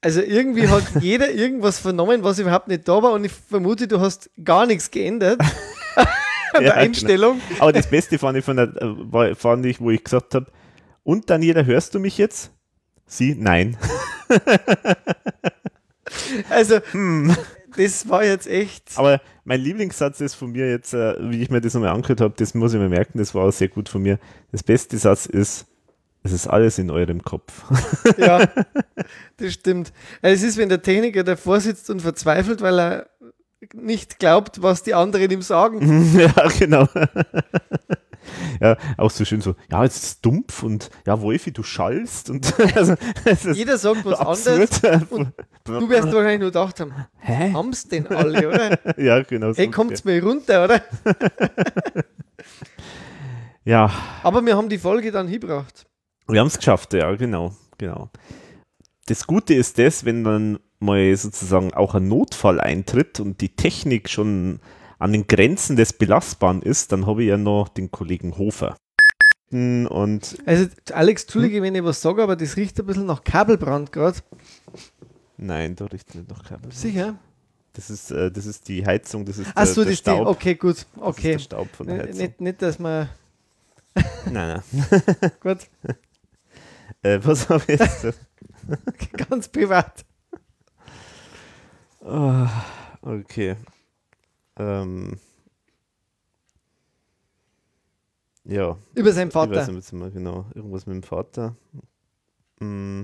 Also irgendwie hat jeder irgendwas vernommen, was überhaupt nicht da war und ich vermute, du hast gar nichts geändert an der Ja, Einstellung. Genau. Aber das Beste fand ich, von der, äh, fand ich, wo ich gesagt habe, und Daniela, hörst du mich jetzt? Sie, nein. Also, Hm. das war jetzt echt. Aber mein Lieblingssatz ist von mir jetzt, äh, wie ich mir das nochmal angehört habe, das muss ich mir merken, das war auch sehr gut von mir. Das beste Satz ist, es ist alles in eurem Kopf. Ja, das stimmt. Also Es ist, wenn der Techniker davor sitzt und verzweifelt, weil er nicht glaubt, was die anderen ihm sagen. ja, genau. ja, auch so schön so, ja, jetzt ist es dumpf und ja, Wolfi, du schallst und also, es Jeder sagt was absurd. anderes. Und du wirst wahrscheinlich nur gedacht haben, Hä? haben es denn alle, oder? ja, genau. so Hey, kommt's mir runter, oder? Ja, Aber wir haben die Folge dann hingebracht. Wir haben es geschafft, ja, genau, genau. Das Gute ist das, wenn dann mal sozusagen auch ein Notfall eintritt und die Technik schon an den Grenzen des Belastbaren ist, dann habe ich ja noch den Kollegen Hofer. Und Also, Alex, Entschuldige, wenn ich was sage, aber das riecht ein bisschen nach Kabelbrand gerade. nein, da riecht nicht noch Kabel. Sicher? Das ist, äh, das ist die Heizung, das ist Ach der, so, der das ist die, Staub. okay, gut, Das ist okay. der Staub von der Heizung. Nicht, nicht, dass man. Nein, nein. gut, Äh, was habe ich jetzt? ganz privat. Ah, okay. Ähm. Ja. Über seinen Ich Vater. weiß nicht mal genau. Irgendwas mit dem Vater. Mm.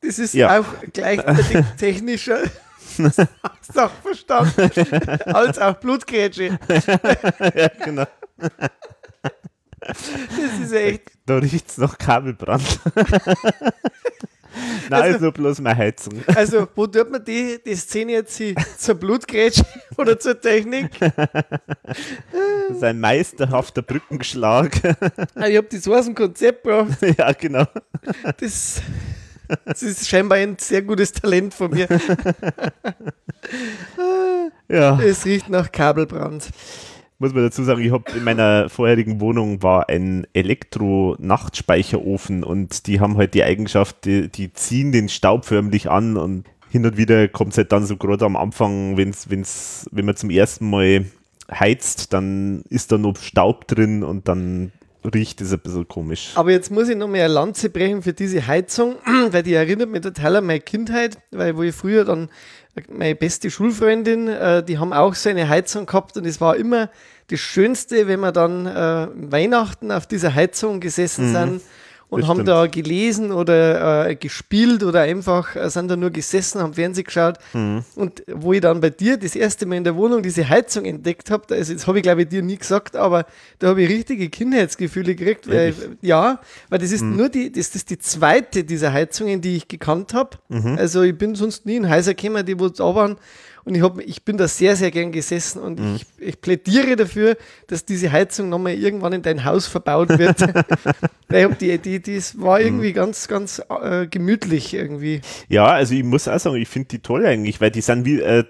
Das ist Ja. auch gleichzeitig technischer Sachverstand als auch Blutgrätsche. ja, genau. Das ist echt. Da riecht es nach Kabelbrand. Nein, Also- ist nur bloß meine Heizung. Also, wo tut man die, die Szene jetzt hin? Zur Blutgrätsche oder zur Technik? Das ist ein meisterhafter Brückenschlag. Ah, Ich habe das so aus dem Konzept gebracht. ja, genau. Das, das ist scheinbar ein sehr gutes Talent von mir. Ja. Es riecht nach Kabelbrand. Muss man dazu sagen, ich habe in meiner vorherigen Wohnung war ein Elektro-Nachtspeicherofen und die haben halt die Eigenschaft, die, die ziehen den Staub förmlich an und hin und wieder kommt es halt dann so gerade am Anfang, wenn's, wenn's, wenn man zum ersten Mal heizt, dann ist da noch Staub drin und dann riecht es ein bisschen komisch. Aber jetzt muss ich noch mal eine Lanze brechen für diese Heizung, weil die erinnert mich total an meine Kindheit, weil wo ich früher dann meine beste Schulfreundin, äh, die haben auch so eine Heizung gehabt und es war immer das Schönste, wenn wir dann äh, Weihnachten auf dieser Heizung gesessen Mhm. sind und Das haben stimmt. da gelesen oder äh, gespielt oder einfach äh, sind da nur gesessen, haben Fernsehen geschaut. Mhm. Und wo ich dann bei dir das erste Mal in der Wohnung diese Heizung entdeckt habe, also das habe ich glaube ich dir nie gesagt, aber da habe ich richtige Kindheitsgefühle gekriegt. Weil, ja, weil das ist Mhm. nur die, das ist die zweite dieser Heizungen, die ich gekannt habe. Mhm. Also ich bin sonst nie in Häuser gekommen, die wo da waren. Und ich, hab, ich bin da sehr, sehr gern gesessen und Mhm. ich, ich plädiere dafür, dass diese Heizung nochmal irgendwann in dein Haus verbaut wird. Weil ich die Idee, das war irgendwie ganz, ganz äh, gemütlich irgendwie. Ja, also ich muss auch sagen, ich finde die toll eigentlich, weil die sind wie, äh,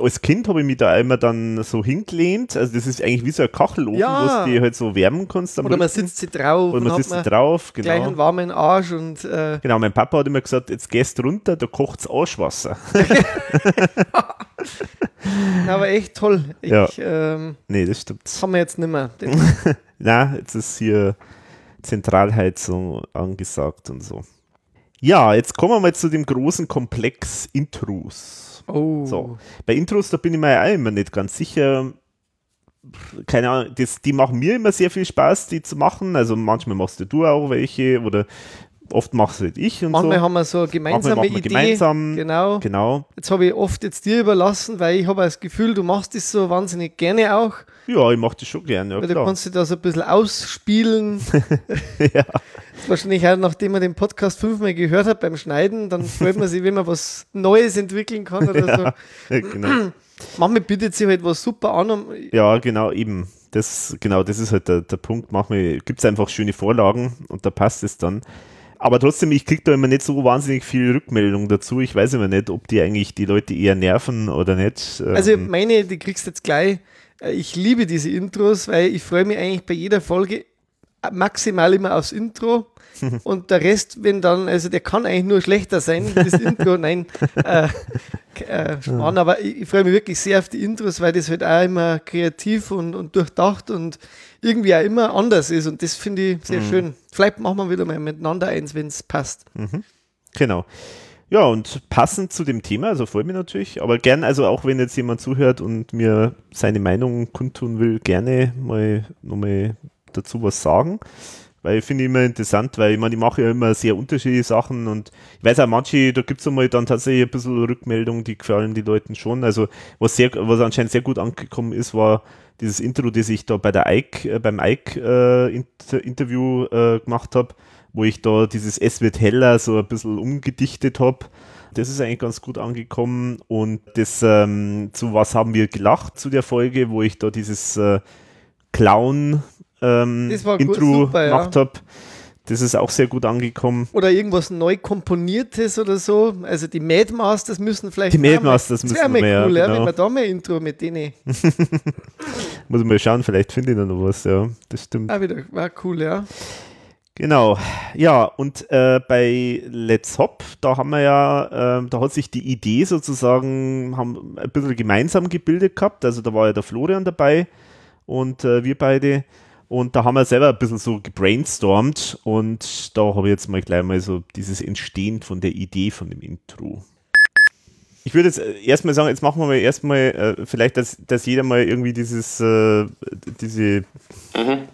als Kind habe ich mich da immer dann so hingelehnt, also das ist eigentlich wie so ein Kachelofen, Ja. wo du die halt so wärmen kannst. Oder man sitzt sie drauf. Oder man sitzt sie drauf, Gleich genau. einen warmen Arsch und äh, Genau, mein Papa hat immer gesagt, jetzt gehst du runter, da kocht's Arschwasser. na, aber echt toll. Ich, Ja. ähm, nee, das stimmt. das haben wir jetzt nicht mehr. Na, jetzt ist hier Zentralheizung angesagt und so. Ja, jetzt kommen wir mal zu dem großen Komplex Intros. Oh. So. Bei Intros, da bin ich mir ja auch immer nicht ganz sicher. Keine Ahnung, das, die machen mir immer sehr viel Spaß, die zu machen. Also manchmal machst du auch welche oder oft machst halt ich und Manchmal so. haben wir so eine gemeinsame Idee. gemeinsam. Genau. Genau. Jetzt habe ich oft jetzt dir überlassen, weil ich habe das Gefühl, du machst das so wahnsinnig gerne auch. Ja, ich mache das schon gerne. Ja, weil du klar. kannst dich da so ein bisschen ausspielen. ja. Wahrscheinlich auch, nachdem man den Podcast fünfmal gehört hat beim Schneiden, dann freut man sich, wenn man was Neues entwickeln kann oder so. Ja, genau. Manchmal bietet sich halt was super an. um- Ja, genau, eben. Das, genau, das ist halt der, der Punkt. Manchmal gibt es einfach schöne Vorlagen und da passt es dann. Aber trotzdem, ich kriege da immer nicht so wahnsinnig viel Rückmeldung dazu. Ich weiß immer nicht, ob die eigentlich die Leute eher nerven oder nicht. Also Ähm, meine, die kriegst du jetzt gleich. Äh, Ich liebe diese Intros, weil ich freue mich eigentlich bei jeder Folge äh, maximal immer aufs Intro. Und der Rest, wenn dann, also der kann eigentlich nur schlechter sein, das Intro, nein, äh, äh, Schmarrn, aber ich, ich freue mich wirklich sehr auf die Intros, weil das halt auch immer kreativ und, und durchdacht und irgendwie auch immer anders ist und das finde ich sehr Mhm. schön. Vielleicht machen wir wieder mal miteinander eins, wenn es passt. Mhm. Genau. Ja, und passend zu dem Thema, also freut mich natürlich, aber gern, also auch wenn jetzt jemand zuhört und mir seine Meinung kundtun will, gerne mal nochmal dazu was sagen. Weil ich finde immer interessant, weil ich meine, ich mache ja immer sehr unterschiedliche Sachen und ich weiß auch manche, da gibt es einmal dann tatsächlich ein bisschen Rückmeldung, die gefallen die Leuten schon. Also was sehr, was anscheinend sehr gut angekommen ist, war dieses Intro, das ich da bei der Ike, äh, beim Ike äh, Inter Interview äh, gemacht habe, wo ich da dieses Es wird heller so ein bisschen umgedichtet habe. Das ist eigentlich ganz gut angekommen und das, ähm, zu was haben wir gelacht zu der Folge, wo ich da dieses äh, Clown ähm, Das war gut, Intro super, ja. gemacht habe. Das ist auch sehr gut angekommen. Oder irgendwas neu komponiertes oder so. Also die Mad Masters müssen vielleicht. Die Mad Masters müssen wir, ja, cool, ja, genau. wenn wir da mal Intro mit denen. Muss ich mal schauen, vielleicht finde ich da noch was, ja. Das stimmt. Auch wieder, war cool, ja. Genau, ja, und äh, bei Let's Hop, da haben wir ja, ähm, da hat sich die Idee sozusagen, haben ein bisschen gemeinsam gebildet gehabt, also da war ja der Florian dabei und äh, wir beide und da haben wir selber ein bisschen so gebrainstormt und da habe ich jetzt mal gleich mal so dieses Entstehen von der Idee von dem Intro. Ich würde jetzt äh, erstmal sagen, jetzt machen wir mal erstmal äh, vielleicht, dass, dass jeder mal irgendwie dieses, äh, diese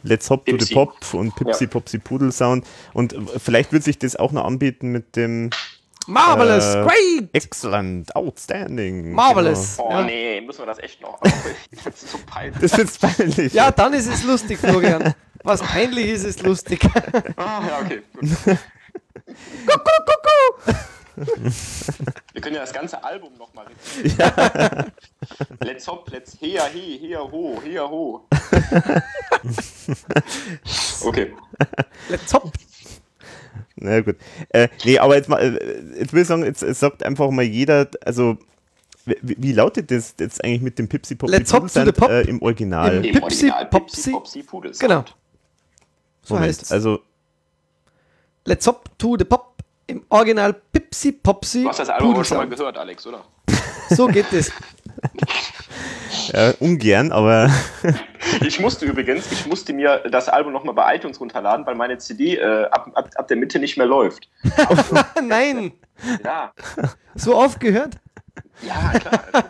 Let's Hop to the. Pop und Pipsi Ja. Popsi Pudel Sound und vielleicht wird sich das auch noch anbieten mit dem Marvelous, äh, great! Excellent, outstanding. Marvelous. Oh Ja. nee, müssen wir das echt noch? Ich find's so peinlich. Das ist peinlich. Ja, dann ist es lustig, Florian. Was peinlich ist, ist lustig. Ah, ja, okay, gut. Wir können ja das ganze Album nochmal Ja. Let's hop, let's her, he, her, ho, her, ho. Okay. Let's hop. Na gut. Äh, nee, aber jetzt, mal, äh, jetzt will ich sagen, jetzt, jetzt sagt einfach mal jeder, also wie, wie lautet das jetzt eigentlich mit dem Pipsi Popsi Let's hop to the pop. Äh, im Original? Im Pipsi Popsi. Genau. So Moment, heißt es. Also Let's hop to the pop. Im Original Pipsi Popsi. Du hast das Album schon mal gehört, Alex, oder? So geht es. Äh, ungern, aber Ich musste übrigens, ich musste mir das Album nochmal bei iTunes runterladen, weil meine CD äh, ab, ab, ab der Mitte nicht mehr läuft. Nein. Ja. So oft gehört? Ja, klar.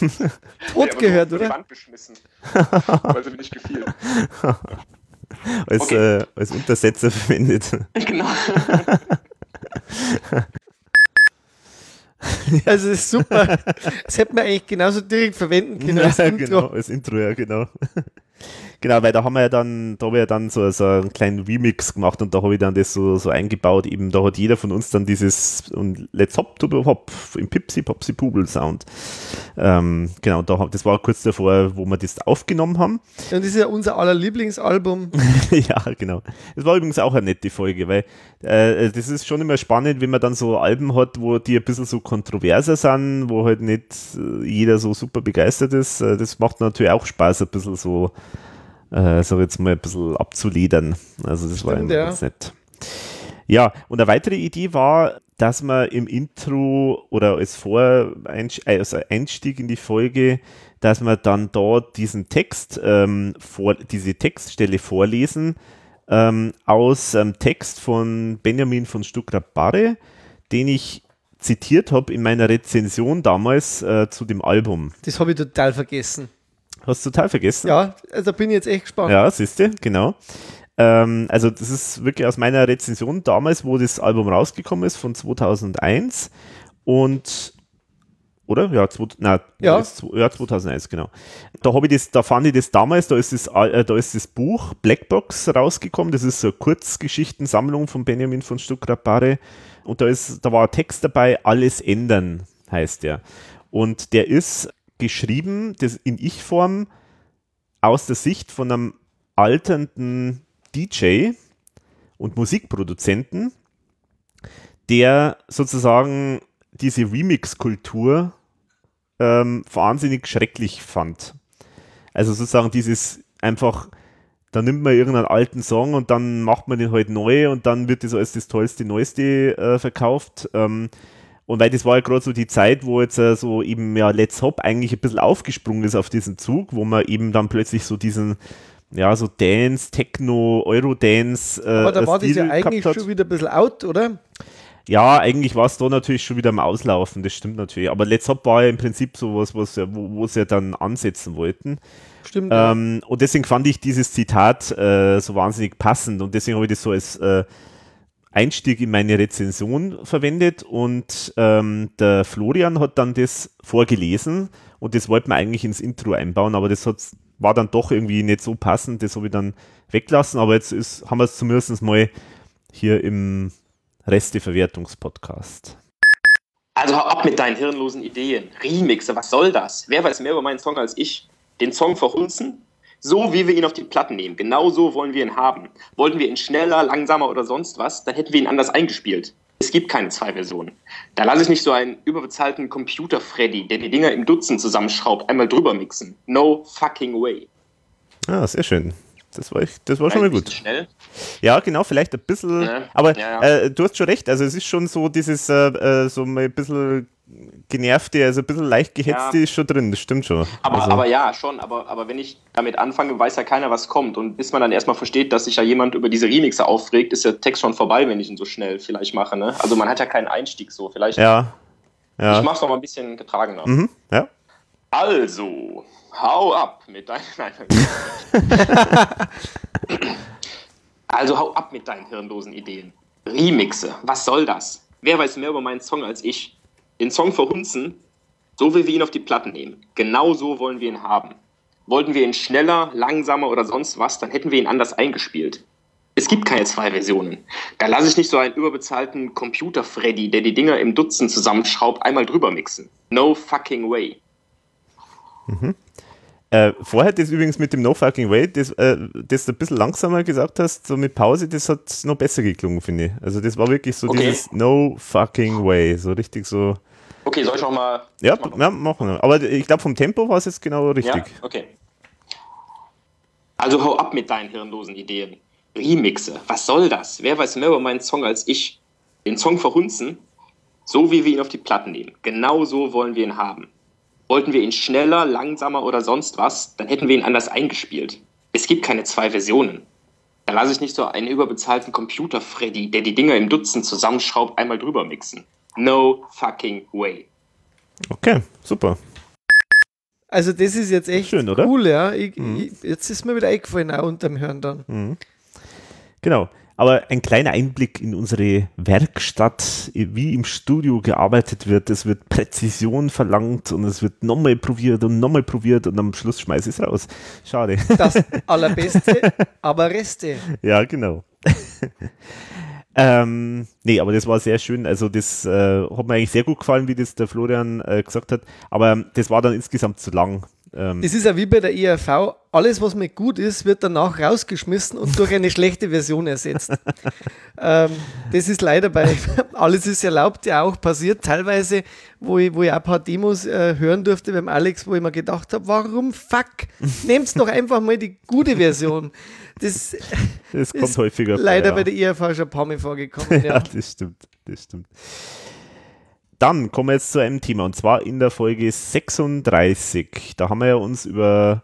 Tot Ja, gehört, so auf die oder? Wand geschmissen. weil sie mir nicht gefiel. als, Okay. äh, als Untersetzer verwendet. Genau. Also das ist super. Das hätte man eigentlich genauso direkt verwenden können als ja, Intro. genau, als Intro, ja, genau. Genau, weil da haben wir ja dann, da habe ich ja dann so, so einen kleinen Remix gemacht und da habe ich dann das so, so eingebaut. Eben, da hat jeder von uns dann dieses und Let's Hop to Hop im Pipsi Popsi Pubel Sound. Ähm, genau, da, das war kurz davor, wo wir das aufgenommen haben. Und das ist ja unser aller Lieblingsalbum. ja, genau. Das war übrigens auch eine nette Folge, weil äh, das ist schon immer spannend, wenn man dann so Alben hat, wo die ein bisschen so kontroverser sind, wo halt nicht äh, jeder so super begeistert ist. Äh, das macht natürlich auch Spaß, ein bisschen so, äh, sag jetzt mal, ein bisschen abzuledern. Also das war Stimmt, immer ja. ganz nett. Ja, und eine weitere Idee war, dass man im Intro oder als Vor also Einstieg in die Folge, dass man dann dort diesen Text, ähm, vor, diese Textstelle vorlesen ähm, aus einem Text von Benjamin von Stuckrad-Barre, den ich zitiert habe in meiner Rezension damals äh, zu dem Album. Das habe ich total vergessen. Hast du total vergessen? Ja, also da bin ich jetzt echt gespannt. Ja, siehst du, genau. Ähm, also das ist wirklich aus meiner Rezension damals, wo das Album rausgekommen ist, von 2001 und oder? Ja, zwei, na, Ja. ja 2001, genau. Da habe ich das, da fand ich das damals, da ist das, äh, da ist das Buch Blackbox rausgekommen, das ist so eine Kurzgeschichtensammlung von Benjamin von Stuckrad-Barre und da ist, da war ein Text dabei, alles ändern, heißt der. Und der ist geschrieben, das in Ich-Form aus der Sicht von einem alternden DJ und Musikproduzenten, der sozusagen diese Remix-Kultur ähm, wahnsinnig schrecklich fand. Also sozusagen dieses einfach, da nimmt man irgendeinen alten Song und dann macht man den halt neu und dann wird das als das tollste, neueste äh, verkauft. Ähm, und weil das war ja gerade so die Zeit, wo jetzt äh, so eben ja Let's Hop eigentlich ein bisschen aufgesprungen ist auf diesen Zug, wo man eben dann plötzlich so diesen ja, so Dance, Techno, Eurodance. Äh, Aber da war das ja eigentlich schon wieder ein bisschen out, oder? Ja, eigentlich war es da natürlich schon wieder am Auslaufen, das stimmt natürlich. Aber Let's Hop war ja im Prinzip so was, wo, wo sie ja dann ansetzen wollten. Stimmt. Ähm, und deswegen fand ich dieses Zitat äh, so wahnsinnig passend und deswegen habe ich das so als äh, Einstieg in meine Rezension verwendet und ähm, der Florian hat dann das vorgelesen und das wollten wir eigentlich ins Intro einbauen, aber das hat, war dann doch irgendwie nicht so passend, das habe ich dann weglassen, aber jetzt ist, haben wir es zumindest mal hier im Resteverwertungspodcast. Also hau ab mit deinen hirnlosen Ideen. Remixe, was soll das? Wer weiß mehr über meinen Song als ich? Den Song verhunzen? So wie wir ihn auf die Platten nehmen. Genau so wollen wir ihn haben. Wollten wir ihn schneller, langsamer oder sonst was, dann hätten wir ihn anders eingespielt. Es gibt keine zwei Versionen. Da lasse ich nicht so einen überbezahlten Computer-Freddy, der die Dinger im Dutzend zusammenschraubt, einmal drüber mixen. No fucking way. Ah, sehr schön. Das war, echt, das war schon mal gut. Schnell. Ja, genau, vielleicht ein bisschen. Ne? Aber Ja, ja. Äh, du hast schon recht. Also, es ist schon so dieses, äh, äh, so ein bisschen genervte, also ein bisschen leicht gehetzte Ja. ist schon drin. Das stimmt schon. Aber, also, aber ja, schon. Aber, aber wenn ich damit anfange, weiß ja keiner, was kommt. Und bis man dann erstmal versteht, dass sich ja jemand über diese Remixe aufregt, ist der Text schon vorbei, wenn ich ihn so schnell vielleicht mache. Ne? Also man hat ja keinen Einstieg so. Vielleicht. ja. Ja. Ich mach's noch mal ein bisschen getragener. Mhm, ja. Also, hau ab mit deinen. Nein. also hau ab mit deinen hirnlosen Ideen. Remixe, was soll das? Wer weiß mehr über meinen Song als ich? Den Song verhunzen, so wie wir ihn auf die Platten nehmen. Genau so wollen wir ihn haben. Wollten wir ihn schneller, langsamer oder sonst was, dann hätten wir ihn anders eingespielt. Es gibt keine zwei Versionen. Da lasse ich nicht so einen überbezahlten Computer-Freddy, der die Dinger im Dutzend zusammenschraubt, einmal drüber mixen. No fucking way. Mhm. Äh, vorher das übrigens mit dem No Fucking Way, das, äh, das du ein bisschen langsamer gesagt hast, so mit Pause, das hat noch besser geklungen, finde ich. Also das war wirklich so Okay. dieses No Fucking Way, so richtig so. Okay, soll ich noch mal. Ja, ja machen wir. Aber ich glaube, vom Tempo war es jetzt genau richtig. Ja? Okay. Also hau ab mit deinen hirnlosen Ideen. Remixe, was soll das? Wer weiß mehr über meinen Song als ich? Den Song verhunzen, so wie wir ihn auf die Platten nehmen. Genau so wollen wir ihn haben. Wollten wir ihn schneller, langsamer oder sonst was, dann hätten wir ihn anders eingespielt. Es gibt keine zwei Versionen. Da lasse ich nicht so einen überbezahlten Computer-Freddy, der die Dinger im Dutzend zusammenschraubt, einmal drüber mixen. No fucking way. Okay, super. Also das ist jetzt echt Schön, oder? cool, ja. Ich, Mhm. ich, jetzt ist mir wieder eingefallen, auch unterm Hören dann. Mhm. Genau. Aber ein kleiner Einblick in unsere Werkstatt, wie im Studio gearbeitet wird. Es wird Präzision verlangt und es wird nochmal probiert und nochmal probiert und am Schluss schmeiße ich es raus. Schade. Das Allerbeste, aber Reste. Ja, genau. ähm, nee, aber das war sehr schön. Also das äh, hat mir eigentlich sehr gut gefallen, wie das der Florian äh, gesagt hat. Aber das war dann insgesamt zu lang. Ähm, Das ist ja wie bei der ERV. Alles, was nicht gut ist, wird danach rausgeschmissen und durch eine schlechte Version ersetzt. ähm, das ist leider bei Alles ist erlaubt ja auch passiert. Teilweise, wo ich, wo ich auch ein paar Demos äh, hören durfte beim Alex, wo ich mir gedacht habe, warum fuck? Nehmt doch einfach mal die gute Version. Das, das kommt ist häufiger vor, leider ja. bei der ERV schon ein paar Mal vorgekommen. ja, Ja. das stimmt, das stimmt. Dann kommen wir jetzt zu einem Thema und zwar in der Folge 36. Da haben wir ja uns über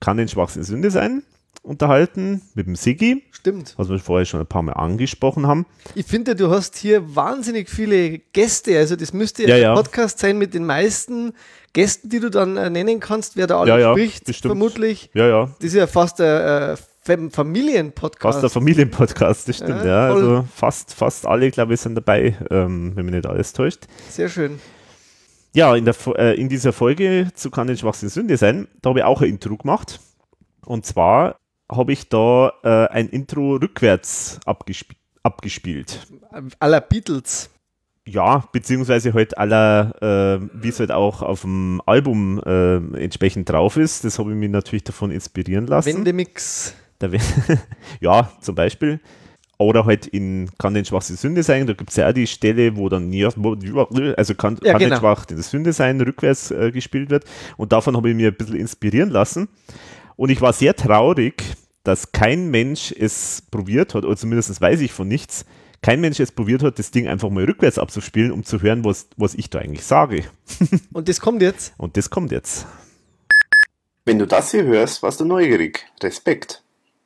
Kann den Schwachsinn Sünde sein unterhalten mit dem Sigi. Stimmt. Was wir vorher schon ein paar Mal angesprochen haben. Ich finde, du hast hier wahnsinnig viele Gäste. Also, das müsste Ja, ein ja. Podcast sein mit den meisten Gästen, die du dann äh, nennen kannst, wer da alles Ja, spricht, bestimmt. vermutlich. Ja, ja. Das ist ja fast ein äh, Fam- Familienpodcast. Fast der Familienpodcast, das stimmt, Ja, ja. Also fast, fast alle, glaube ich, sind dabei, ähm, wenn mich nicht alles täuscht. Sehr schön. Ja, in, der, äh, in dieser Folge zu Kann den Schwachsinn Sünde sein, da habe ich auch ein Intro gemacht. Und zwar habe ich da äh, ein Intro rückwärts abgesp abgespielt. Aller Beatles. Ja, beziehungsweise halt aller, äh, wie es halt auch auf dem Album äh, entsprechend drauf ist. Das habe ich mich natürlich davon inspirieren lassen. Wendemix. Ja, zum Beispiel. Oder halt in Kann den Schwachsinn Sünde sein, da gibt es ja auch die Stelle, wo dann also kann, Ja, kann genau. den Schwachsinn Sünde sein, rückwärts äh, gespielt wird. Und davon habe ich mir ein bisschen inspirieren lassen. Und ich war sehr traurig, dass kein Mensch es probiert hat, oder zumindest weiß ich von nichts, kein Mensch es probiert hat, das Ding einfach mal rückwärts abzuspielen, um zu hören, was, was ich da eigentlich sage. Und das kommt jetzt. Und das kommt jetzt. Wenn du das hier hörst, warst du neugierig. Respekt.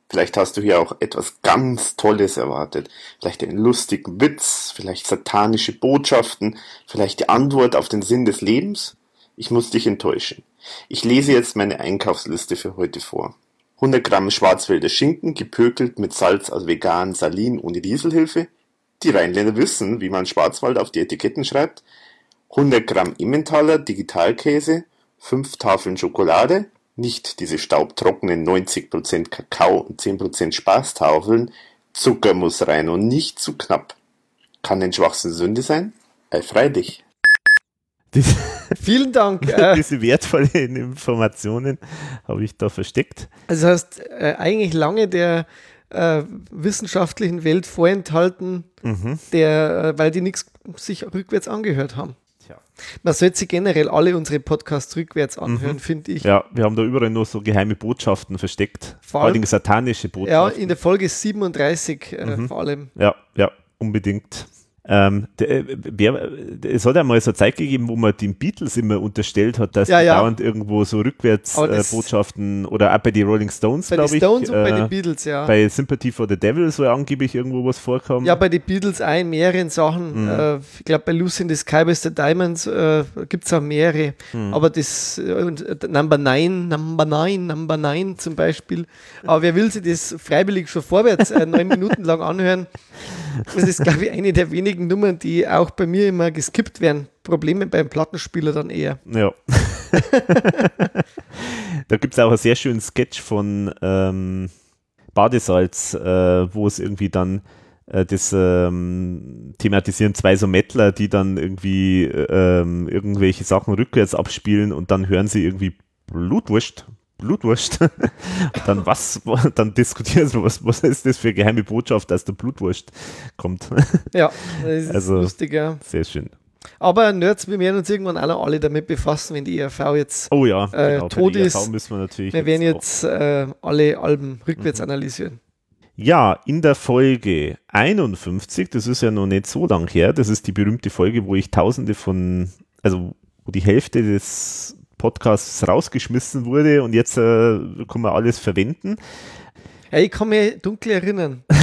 Vielleicht hast du hier auch etwas ganz Tolles erwartet. Vielleicht einen lustigen Witz, vielleicht satanische Botschaften, vielleicht die Antwort auf den Sinn des Lebens. Ich muss dich enttäuschen. Ich lese jetzt meine Einkaufsliste für heute vor. 100 Gramm Schwarzwälder Schinken, gepökelt mit Salz aus veganen Salin ohne Dieselhilfe. Die Rheinländer wissen, wie man Schwarzwald auf die Etiketten schreibt. 100 Gramm Emmentaler Digitalkäse, 5 Tafeln Schokolade, nicht diese staubtrockenen 90% Kakao und 10% Spaßtafeln. Zucker muss rein und nicht zu knapp. Kann den Schwachsinn Sünde sein? Ei, freilich. Vielen Dank. Äh, Diese wertvollen Informationen habe ich da versteckt. also hast äh, eigentlich lange der äh, wissenschaftlichen Welt vorenthalten, Mhm. der, äh, weil die nichts sich rückwärts angehört haben. Tja. Man sollte sich generell alle unsere Podcasts rückwärts anhören, Mhm. finde ich. Ja, wir haben da überall nur so geheime Botschaften versteckt. Vor allem- satanische Ja, Botschaften. in der Folge 37 äh, Mhm. vor allem. Ja, ja, unbedingt. Ähm, der, äh, wer, es hat einmal so eine Zeit gegeben, wo man den Beatles immer unterstellt hat, dass Ja, die ja. dauernd irgendwo so rückwärts Aber äh, Botschaften oder auch bei den Rolling Stones, Bei den glaube ich. Stones und bei äh, den Beatles, ja. Bei Sympathy for the Devil soll angeblich irgendwo was vorkommen. Ja, bei den Beatles auch in mehreren Sachen. Mhm. Äh, ich glaube, bei Lucy in the Sky with the Diamonds äh, gibt es auch mehrere. Mhm. Aber das äh, Number 9, Number 9, Number 9 zum Beispiel. Aber wer will sich das freiwillig schon vorwärts neun Minuten lang anhören? Das ist, glaube ich, eine der wenigen Nummern, die auch bei mir immer geskippt werden. Probleme beim Plattenspieler dann eher. Ja. da gibt es auch einen sehr schönen Sketch von ähm, Badesalz, äh, wo es irgendwie dann äh, das ähm, thematisieren zwei so Mettler, die dann irgendwie äh, ähm, irgendwelche Sachen rückwärts abspielen und dann hören sie irgendwie Blutwurst. Blutwurst. dann was, dann diskutieren sie, was, was ist das für eine geheime Botschaft, dass der Blutwurst kommt. Ja, das ist also, lustig, ja. Sehr schön. Aber Nerds, wir werden uns irgendwann alle, alle damit befassen, wenn die ERV jetzt Oh ja, äh, genau, tot der ist. Wir natürlich wir werden jetzt Mhm. äh, alle Alben rückwärts analysieren. Ja, in der Folge 51, das ist ja noch nicht so lang her, das ist die berühmte Folge, wo ich tausende von, also wo die Hälfte des Podcasts rausgeschmissen wurde und jetzt äh, kann man alles verwenden. Ja, ich kann mich dunkel erinnern.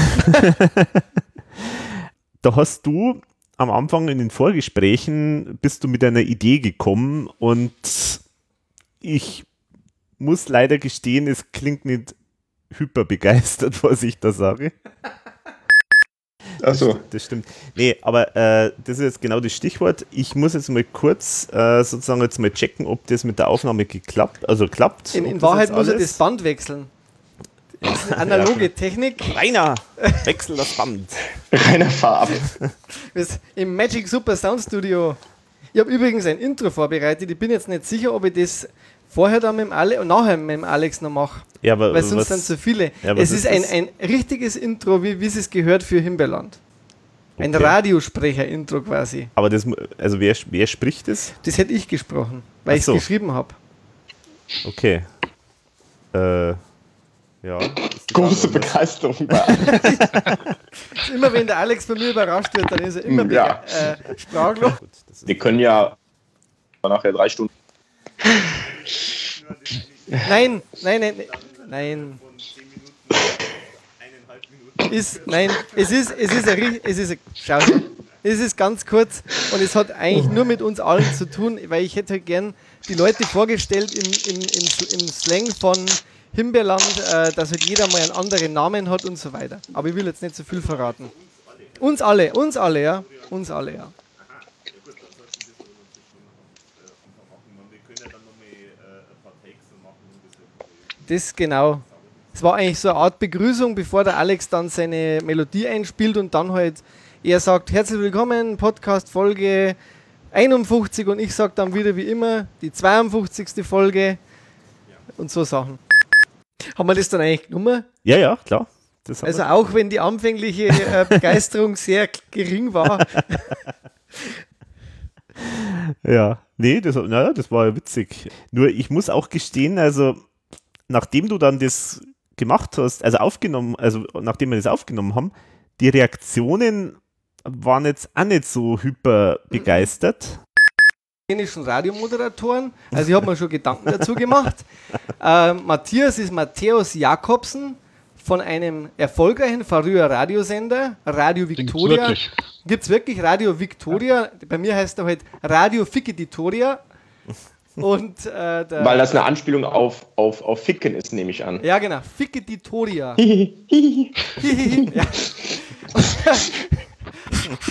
Da hast du am Anfang in den Vorgesprächen bist du mit einer Idee gekommen und ich muss leider gestehen, es klingt nicht hyper begeistert, was ich da sage. Ach so. Das stimmt. Nee, aber äh, das ist jetzt genau das Stichwort. Ich muss jetzt mal kurz äh, sozusagen jetzt mal checken, ob das mit der Aufnahme geklappt, also klappt. In, in das Wahrheit muss er das Band wechseln. Das ist eine analoge Technik. Rainer, wechsel das Band. Rainer, fahr sind Im Magic Super Sound Studio. Ich habe übrigens ein Intro vorbereitet. Ich bin jetzt nicht sicher, ob ich das vorher dann mit dem Ale und nachher mit dem Alex noch mache. Ja, aber Weil sonst was- sind zu viele. Ja, es ist, ist ein, ein richtiges Intro, wie, wie es gehört für Himbeerland. Ein Okay. Radiosprecher-Intro quasi. Aber das, also wer, wer spricht das? Das hätte ich gesprochen, weil ich es so. geschrieben habe. Okay. Äh, ja. Große Begeisterung bei allen. Immer wenn der Alex von mir überrascht wird, dann ist er immer Ja. äh, sprachlos. Wir können ja nachher drei Stunden. Nein, nein, nein, nein. Ist, nein, es ist, es ist, ein, es ist, ein, schau, es ist ganz kurz und es hat eigentlich nur mit uns allen zu tun, weil ich hätte gern die Leute vorgestellt im, im, im, im Slang von Himbeerland, äh, dass halt jeder mal einen anderen Namen hat und so weiter. Aber ich will jetzt nicht so viel verraten. Uns alle, uns alle, ja. Uns alle, ja. Das genau. Es war eigentlich so eine Art Begrüßung, bevor der Alex dann seine Melodie einspielt und dann halt er sagt, herzlich willkommen, Podcast Folge 51 und ich sage dann wieder wie immer die 52. Folge und so Sachen. Haben wir das dann eigentlich genommen? Ja, ja, klar. Also auch wenn die anfängliche äh, Begeisterung sehr gering war. Ja, nee, das, naja, das war ja witzig. Nur ich muss auch gestehen, also nachdem du dann das gemacht hast, also aufgenommen, also nachdem wir das aufgenommen haben, die Reaktionen waren jetzt auch nicht so hyper begeistert. italienischen Radiomoderatoren. Also ich habe mir schon Gedanken dazu gemacht. Ähm, Matthias ist Matthäus Jakobsen von einem erfolgreichen früher Radiosender, Radio Victoria. wirklich? Gibt es wirklich Radio Victoria? Bei mir heißt er halt Radio Ficeditoria. Und äh, der, Weil das eine Anspielung auf, auf, auf Ficken ist, nehme ich an. Ja, genau. Ficeditoria. ja.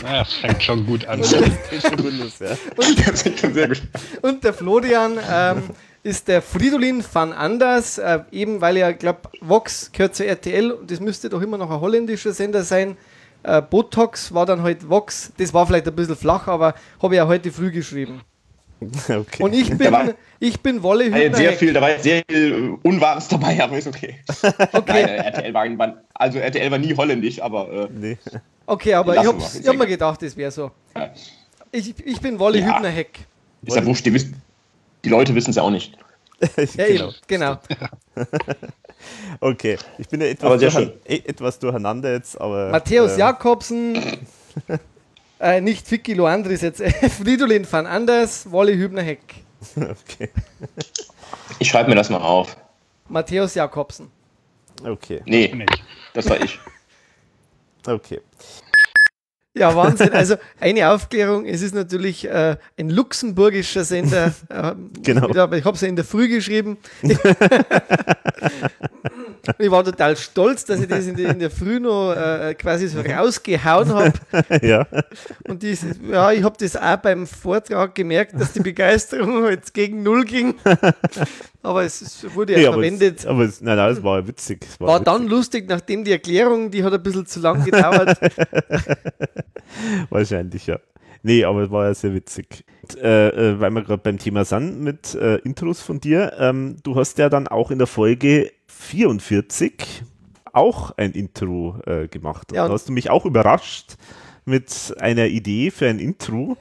Ja, das fängt schon gut an. Das fängt schon sehr gut Und der Florian ähm, ist der Fridolin van Anders, äh, eben weil er, glaube Vox gehört zur RTL und das müsste doch immer noch ein holländischer Sender sein. Äh, Botox war dann halt Vox, das war vielleicht ein bisschen flach, aber habe ich ja heute früh geschrieben. Okay. Und ich bin, ich bin Wolle jetzt sehr Hübner. viel, da war sehr viel äh, Unwahres dabei, aber ist okay. Nein, äh, RTL war, also RTL war nie holländisch, aber äh, nee. Okay, aber ich habe ich hab mir gedacht, das wäre so. Ich, ich bin Wolle Ja. Hübner Heck. ist ja wurscht, die, wissen, die Leute wissen es ja auch nicht. Ja, eben, genau. Okay, ich bin ja etwas, schön. eh- etwas durcheinander jetzt, aber. Matthäus ähm, Jakobsen, äh, nicht Vicky Loandris jetzt, Fridolin van Anders, Wolle Hübner Heck. Okay. Ich schreibe mir das mal auf. Matthäus Jakobsen. Okay. Nee, das war ich. Okay. Ja, Wahnsinn. Also eine Aufklärung, es ist natürlich äh, ein luxemburgischer Sender. Äh, Genau. wieder, ich habe es ja in der Früh geschrieben. ich war total stolz, dass ich das in der, in der Früh noch äh, quasi so rausgehauen habe. ja. Und dies, ja, ich habe das auch beim Vortrag gemerkt, dass die Begeisterung jetzt gegen Null ging. Aber es, es wurde ja, Nee, verwendet. Es, aber es, nein, nein, es war ja witzig. Es war War witzig. dann lustig, nachdem die Erklärung, die hat ein bisschen zu lang gedauert. Wahrscheinlich, ja. Nee, aber es war ja sehr witzig. Und, äh, äh, weil wir gerade beim Thema sind mit äh, Intros von dir, ähm, du hast ja dann auch in der Folge 44 auch ein Intro äh, gemacht. Und Ja, da hast du mich auch überrascht mit einer Idee für ein Intro.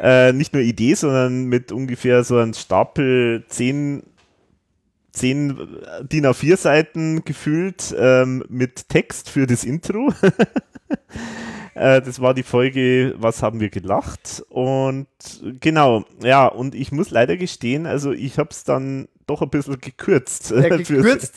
äh, nicht nur Idee, sondern mit ungefähr so einem Stapel 10 zehn DIN A4 Seiten gefüllt ähm, mit Text für das Intro. äh, das war die Folge Was haben wir gelacht? Und genau, ja, und ich muss leider gestehen, also ich habe es dann doch ein bisschen gekürzt. Ja, gekürzt.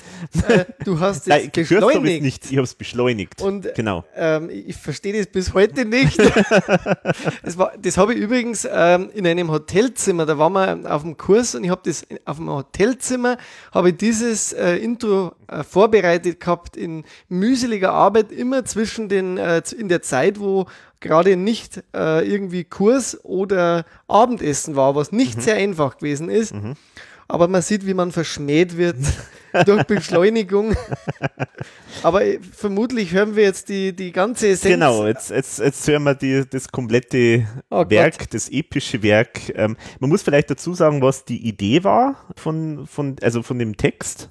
äh, du hast es Nein, gekürzt habe ich beschleunigt. nicht, ich habe es beschleunigt. Und genau. ähm, ich verstehe das bis heute nicht. das das habe ich übrigens ähm, in einem Hotelzimmer, da waren wir auf dem Kurs und ich habe das auf dem Hotelzimmer, habe ich dieses äh, Intro äh, vorbereitet gehabt in mühseliger Arbeit, immer zwischen den, äh, in der Zeit, wo gerade nicht äh, irgendwie Kurs oder Abendessen war, was nicht sehr einfach gewesen ist. Aber man sieht, wie man verschmäht wird durch Beschleunigung. Aber vermutlich hören wir jetzt die, die ganze Essenz. Genau, jetzt, jetzt, jetzt hören wir die, das komplette Oh Gott. Werk, das epische Werk. Ähm, man muss vielleicht dazu sagen, was die Idee war von, von, also von dem Text.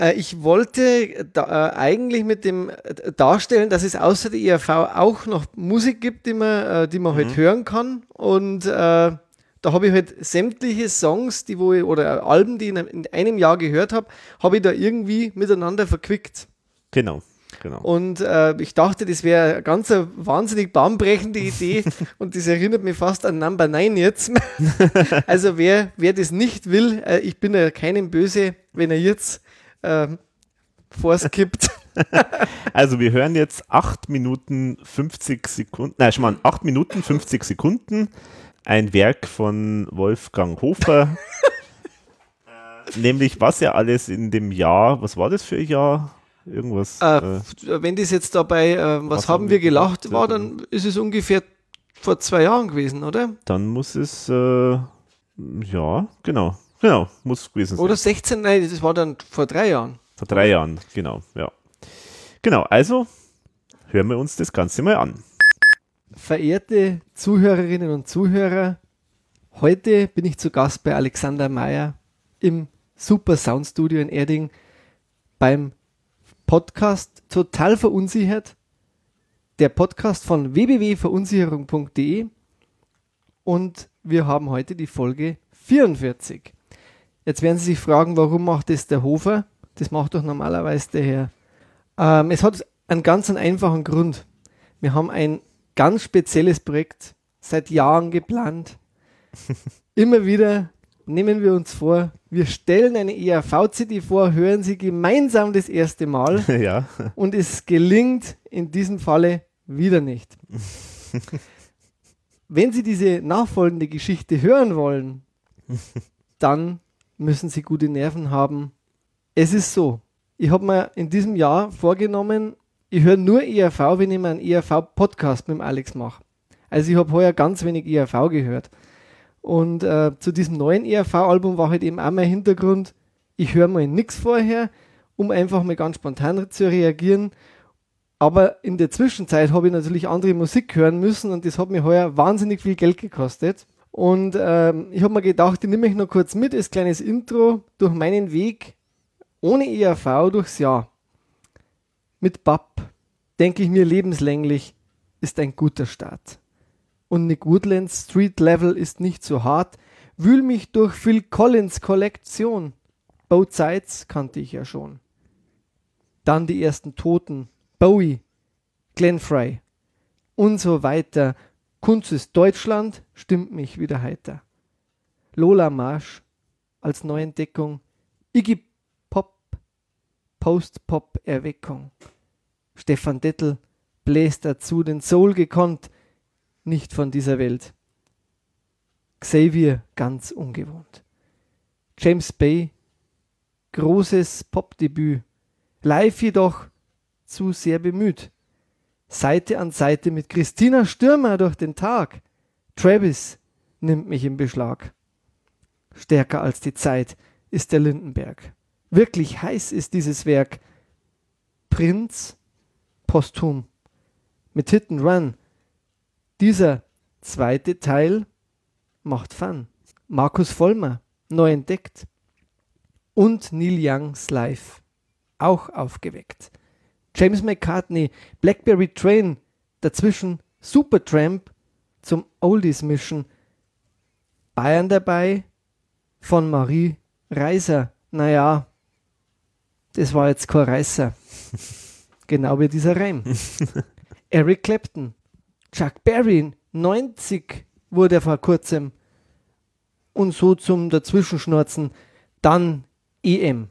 Äh, ich wollte da, äh, eigentlich mit dem äh, darstellen, dass es außer der IRV auch noch Musik gibt, die man, die man halt hören kann. Und da habe ich halt sämtliche Songs, die wo ich, oder Alben, die ich in einem- in einem Jahr gehört habe, habe ich da irgendwie miteinander verquickt. Genau, genau. Und äh, ich dachte, das wäre eine ganz eine wahnsinnig bahnbrechende Idee und das erinnert mich fast an Number 9 jetzt. also wer, wer das nicht will, äh, ich bin ja keinem böse, wenn er jetzt ähm, vorskippt. Also wir hören jetzt 8 Minuten 50 Sekunden, nein, schon mal 8 Minuten 50 Sekunden, ein Werk von Wolfgang Hofer. Nämlich, was er alles in dem Jahr, was war das für ein Jahr? Irgendwas. Äh, äh, wenn das jetzt dabei, äh, was, haben wir gelacht, war, dann ist es ungefähr vor zwei Jahren gewesen, oder? dann muss es, äh, ja, genau, genau, muss gewesen sein. Oder 16, nein, das war dann vor drei Jahren. Vor drei Jahren, genau, ja. Genau, also hören wir uns das Ganze mal an. Verehrte Zuhörerinnen und Zuhörer, heute bin ich zu Gast bei Alexander Mayer im Super Sound Studio in Erding beim Podcast Total Verunsichert. Der Podcast von www.verunsicherung.de und wir haben heute die Folge 44. Jetzt werden Sie sich fragen, warum macht das der Hofer? Das macht doch normalerweise der Herr. Ähm, es hat einen ganz einen einfachen Grund. Wir haben ein ganz spezielles Projekt seit Jahren geplant. Immer wieder nehmen wir uns vor, wir stellen eine ERV-CD vor, hören sie gemeinsam das erste Mal ja. und es gelingt in diesem Falle wieder nicht. Wenn Sie diese nachfolgende Geschichte hören wollen, dann müssen Sie gute Nerven haben. Es ist so, ich habe mir in diesem Jahr vorgenommen, ich höre nur ERV, wenn ich mir einen ERV-Podcast mit dem Alex mache. Also ich habe heuer ganz wenig ERV gehört. Und äh, zu diesem neuen ERV-Album war halt eben auch mein Hintergrund, ich höre mal nichts vorher, um einfach mal ganz spontan zu reagieren. Aber in der Zwischenzeit habe ich natürlich andere Musik hören müssen und das hat mir heuer wahnsinnig viel Geld gekostet. Und ähm, ich habe mir gedacht, ich nehme mich noch kurz mit als kleines Intro durch meinen Weg ohne ERV durchs Jahr. Mit BAP, denke ich mir lebenslänglich, ist ein guter Start. Und Nick Woodlands Street Level ist nicht so hart. Wühl mich durch Phil Collins Kollektion. Both Sides kannte ich ja schon. Dann die ersten Toten. Bowie, Glenn Fry und so weiter. Kunst ist Deutschland, stimmt mich wieder heiter. Lola Marsch als Neuentdeckung. Iggy Post-Pop Erweckung. Stefan Dettel bläst dazu den Soul gekonnt, nicht von dieser Welt. Xavier ganz ungewohnt. James Bay, großes Popdebüt, live jedoch zu sehr bemüht. Seite an Seite mit Christina Stürmer durch den Tag. Travis nimmt mich in Beschlag. Stärker als die Zeit ist der Lindenberg. Wirklich heiß ist dieses Werk. Prinz posthum mit Hit and Run. Dieser zweite Teil macht Fun. Markus Vollmer, neu entdeckt. Und Neil Youngs Live, auch aufgeweckt. James McCartney, Blackberry Train, dazwischen Supertramp zum Oldies mischen. Bayern dabei von Marie Reiser. Naja, das war jetzt kein Reißer. genau wie dieser Reim. Eric Clapton, Chuck Berry, 90 wurde er vor kurzem. Und so zum Dazwischenschnurzen Dann EM.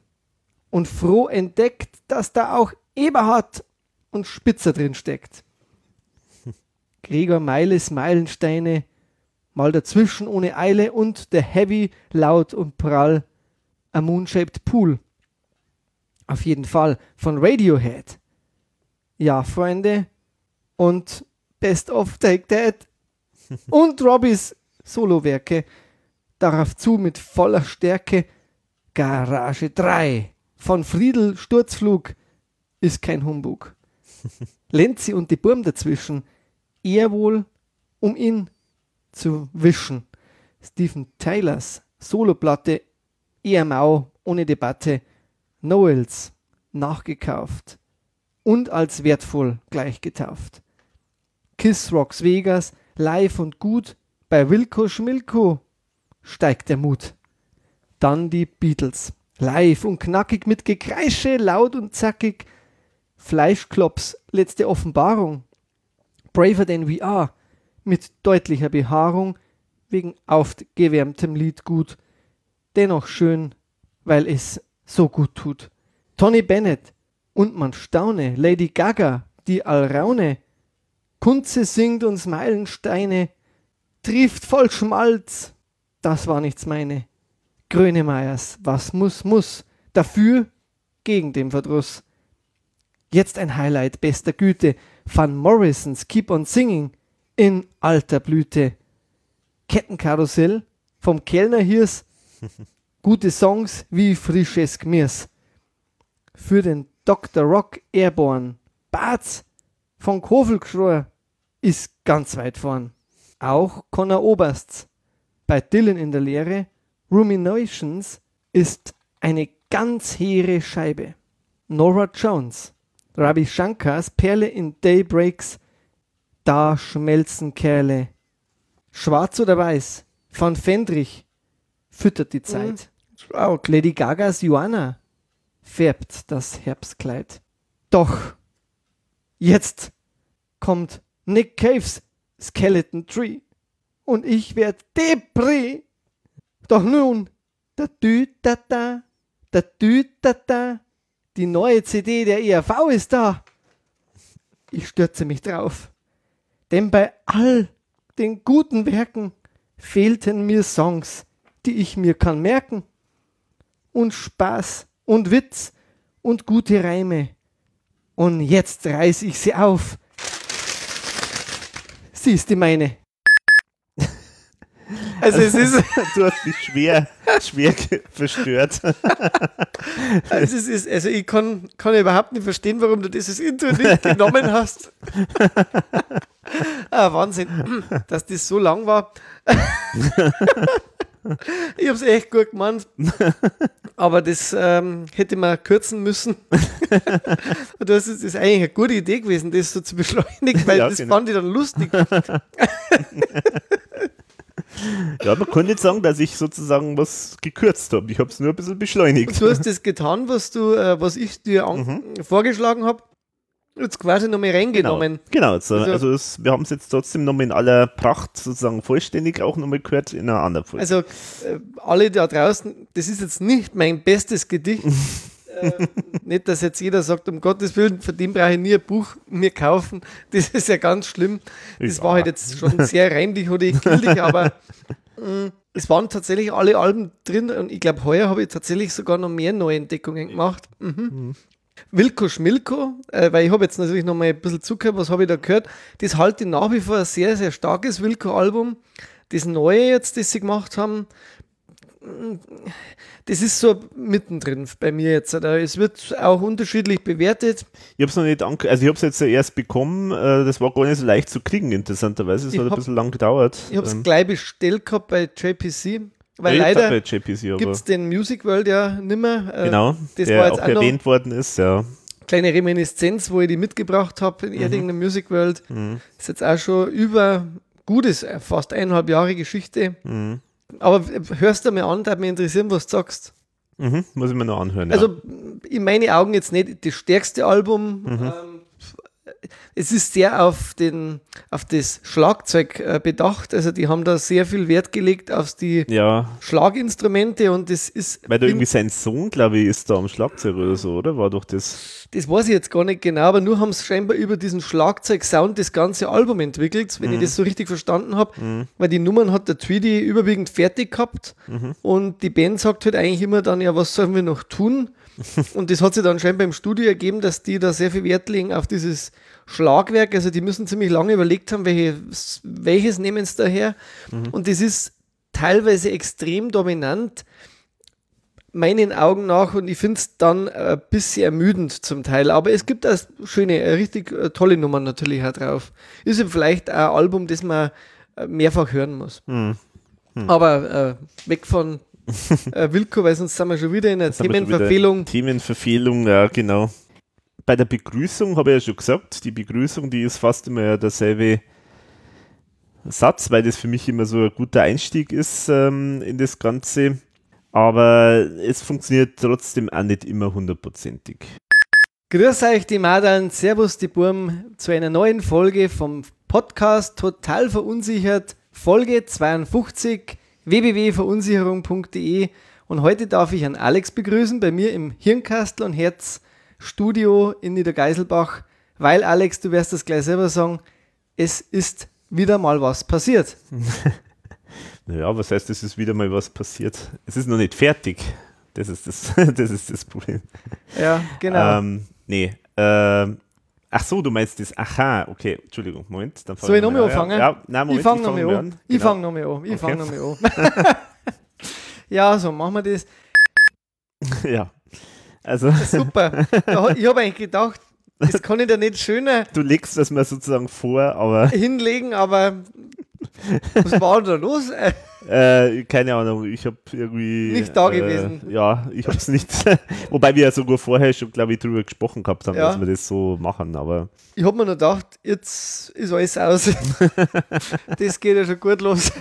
Und froh entdeckt, dass da auch Eberhard und Spitzer drin steckt. Gregor Meiles Meilensteine, mal dazwischen ohne Eile und der Heavy, laut und prall, a Moon-Shaped Pool. Auf jeden Fall von Radiohead. Ja, Freunde, und Best of Take That und Robbys Solowerke. Darauf zu mit voller Stärke Garage 3 von Friedel Sturzflug ist kein Humbug. Lenzi und die Burm dazwischen eher wohl, um ihn zu wischen. Stephen Taylors Soloplatte eher mau, ohne Debatte. Noels nachgekauft und als wertvoll gleich getauft. Kiss Rocks Vegas, live und gut, bei Wilko Schmilko steigt der Mut. Dann die Beatles, live und knackig mit Gekreische, laut und zackig. Fleischklops, letzte Offenbarung. Braver than we are, mit deutlicher Behaarung, wegen aufgewärmtem Lied gut. Dennoch schön, weil es so gut tut. Tony Bennett, und man staune, Lady Gaga, die Alraune, Kunze singt uns Meilensteine, trifft voll Schmalz, das war nichts meine. Grönemeyers, was muss, muss, dafür gegen den Verdruss. Jetzt ein Highlight bester Güte, Van Morrisons Keep on Singing in alter Blüte. Kettenkarussell vom Kellner Hirs, gute Songs wie frisches Gmirs. Für den Dr. Rock Airborne, Barz von Kofelgschror ist ganz weit vorn. Auch Connor Obersts bei Dylan in der Lehre Ruminations ist eine ganz hehre Scheibe. Nora Jones, Ravi Shankars Perle in Daybreaks, da schmelzen Kerle. Schwarz oder weiß, von Fendrich füttert die Zeit. Lady Gagas Joanna färbt das Herbstkleid. Doch jetzt kommt Nick Caves Skeleton Tree und ich werd Depri. Doch nun, da dü da da, da dü da da, die neue CD der ERV ist da. Ich stürze mich drauf, denn bei all den guten Werken fehlten mir Songs, die ich mir kann merken. Und Spaß und Witz und gute Reime. Und jetzt reiß ich sie auf. Sie ist die meine. Also es ist. du hast dich schwer, schwer verstört. Also, es ist, also ich kann, kann überhaupt nicht verstehen, warum du dieses Intro nicht genommen hast. ah, Wahnsinn, dass das so lang war. Ich habe es echt gut gemeint. Aber das ähm, hätte man kürzen müssen. Und das ist, das ist eigentlich eine gute Idee gewesen, das so zu beschleunigen, weil Ja, das genau. fand ich dann lustig. Ja, man kann nicht sagen, dass ich sozusagen was gekürzt habe. Ich habe es nur ein bisschen beschleunigt. Du hast das getan, was du, äh, was ich dir an, vorgeschlagen habe. Jetzt quasi nochmal reingenommen. Genau, also, Also- also, es, wir haben es jetzt trotzdem nochmal in aller Pracht sozusagen vollständig auch nochmal gehört in einer anderen Folge. Also äh, alle da draußen, das ist jetzt nicht mein bestes Gedicht. äh, nicht, dass jetzt jeder sagt, um Gottes Willen, von dem brauche ich nie ein Buch mir kaufen. Das ist ja ganz schlimm. Das Ja. war halt jetzt schon sehr reimlich oder gültig, aber mh, es waren tatsächlich alle Alben drin und ich glaube, heuer habe ich tatsächlich sogar noch mehr Neuentdeckungen gemacht. Mhm. Wilko Schmilko, äh, weil ich habe jetzt natürlich noch mal ein bisschen zugehört, was habe ich da gehört. Das halte ich nach wie vor ein sehr, sehr starkes Wilko-Album. Das neue jetzt, das sie gemacht haben, das ist so mittendrin bei mir jetzt. Oder? Es wird auch unterschiedlich bewertet. Ich habe es noch nicht ange also ich habe es jetzt erst bekommen, äh, das war gar nicht so leicht zu kriegen, interessanterweise. Es hat ein bisschen lang gedauert. Ich habe es Ähm, gleich bestellt gehabt bei JPC, weil Ja, leider gibt es den Music World ja nimmer. Äh, genau, das der war jetzt auch erwähnt worden ist, ja. kleine Reminiszenz, wo ich die mitgebracht habe in Mhm. Erding Music World. Mhm. Ist jetzt auch schon über gutes, äh, fast eineinhalb Jahre Geschichte. Mhm. Aber äh, hörst du mir an, da mich interessieren, was du sagst. Mhm, muss ich mir noch anhören. Also in meinen Augen jetzt nicht das stärkste Album, Mhm. ähm, es ist sehr auf, den, auf das Schlagzeug äh, bedacht. Also die haben da sehr viel Wert gelegt auf die Ja. Schlaginstrumente und das ist. Weil da irgendwie sein Sohn, glaube ich, ist da am Schlagzeug oder so, oder? War doch das. Das weiß ich jetzt gar nicht genau, aber nur haben sie scheinbar über diesen Schlagzeug-Sound das ganze Album entwickelt, wenn Mhm. ich das so richtig verstanden habe. Mhm. Weil die Nummern hat der Tweedy überwiegend fertig gehabt Mhm. und die Band sagt halt eigentlich immer dann, ja, was sollen wir noch tun? Und das hat sich dann scheinbar im Studio ergeben, dass die da sehr viel Wert legen auf dieses Schlagwerk. Also die müssen ziemlich lange überlegt haben, welches, welches nehmen sie daher. Mhm. Und das ist teilweise extrem dominant meinen Augen nach und ich finde es dann ein bisschen ermüdend zum Teil. Aber es gibt auch schöne, richtig äh, tolle Nummern natürlich auch drauf. Ist ja vielleicht ein Album, das man äh, mehrfach hören muss. Hm. Hm. Aber äh, weg von äh, Wilko, weil sonst sind wir schon wieder in einer Themenverfehlung. Themenverfehlung, ja, genau. Bei der Begrüßung habe ich ja schon gesagt, die Begrüßung, die ist fast immer derselbe Satz, weil das für mich immer so ein guter Einstieg ist ähm, in das Ganze. Aber es funktioniert trotzdem auch nicht immer hundertprozentig. Grüß euch, die Madern, Servus, die Burm, zu einer neuen Folge vom Podcast Total Verunsichert, Folge 52, www.verunsicherung.de. Und heute darf ich an Alex begrüßen, bei mir im Hirnkastel und Herz Studio in Niedergeiselbach, weil Alex, du wirst das gleich selber sagen, es ist wieder mal was passiert. Naja, was heißt, es ist wieder mal was passiert? Es ist noch nicht fertig. Das ist das, das, ist das Problem. Ja, genau. Ähm, nee. Ähm, ach so, du meinst das. Aha, okay. Entschuldigung, Moment. Dann Soll ich nochmal an. anfangen? Ja, nein, Moment, ich fange fang nochmal an. Ich Genau. fange nochmal an. Ich fange nochmal an. ja, so machen wir das. ja. Also. Super. Ich habe eigentlich gedacht, das kann ich da nicht schöner Du legst das mal sozusagen vor, aber hinlegen, aber was war da los? Äh, äh, keine Ahnung, ich habe irgendwie. Nicht da äh, gewesen. Ja, ich habe es nicht. Wobei wir ja sogar vorher schon, glaube ich, drüber gesprochen gehabt haben, Ja. dass wir das so machen, aber. Ich habe mir noch gedacht, jetzt ist alles aus. das geht ja schon gut los.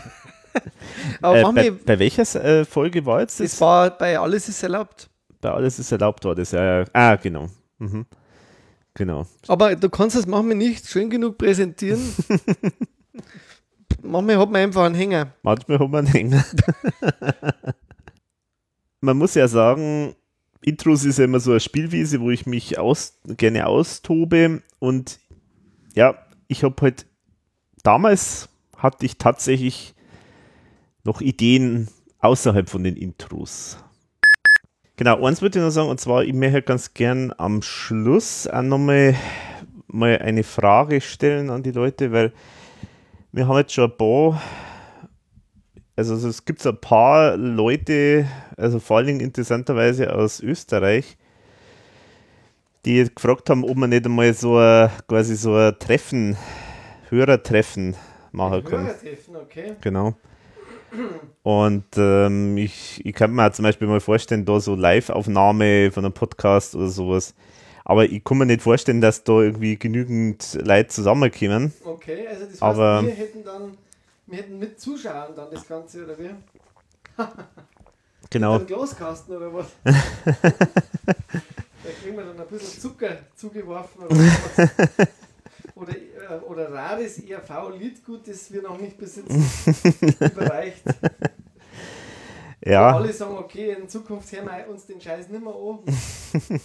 Aber äh, bei, bei welcher äh, Folge war jetzt das war bei Alles ist erlaubt. Bei alles ist erlaubt war das, ja. ja. Ah, genau. Mhm. Genau. Aber du kannst das manchmal nicht schön genug präsentieren. manchmal hat man einfach einen Hänger. Manchmal hat man einen Hänger. man muss ja sagen, Intros ist ja immer so eine Spielwiese, wo ich mich aus, gerne austobe. Und ja, ich habe halt damals hatte ich tatsächlich noch Ideen außerhalb von den Intros. Genau, eins würde ich noch sagen, und zwar, ich möchte ganz gern am Schluss auch nochmal mal eine Frage stellen an die Leute, weil wir haben jetzt schon ein paar, also es gibt ein paar Leute, also vor allen Dingen interessanterweise aus Österreich, die gefragt haben, ob man nicht einmal so ein, quasi so ein Treffen, Hörertreffen machen können. Hörertreffen, okay. Genau. Und ähm, ich, ich kann mir auch zum Beispiel mal vorstellen, da so Live-Aufnahme von einem Podcast oder sowas. Aber ich kann mir nicht vorstellen, dass da irgendwie genügend Leute zusammenkommen. Okay, also das heißt, Aber- wir hätten dann, wir hätten mit Zuschauern dann das Ganze, oder wie? Genau. Mit einem Glaskasten oder was? da kriegen wir dann ein bisschen Zucker zugeworfen oder was? Oder, oder rares ERV-Liedgut, das wir noch nicht besitzen, überreicht. Ja. Wo Alle sagen, okay, in Zukunft hören wir uns den Scheiß nicht mehr an.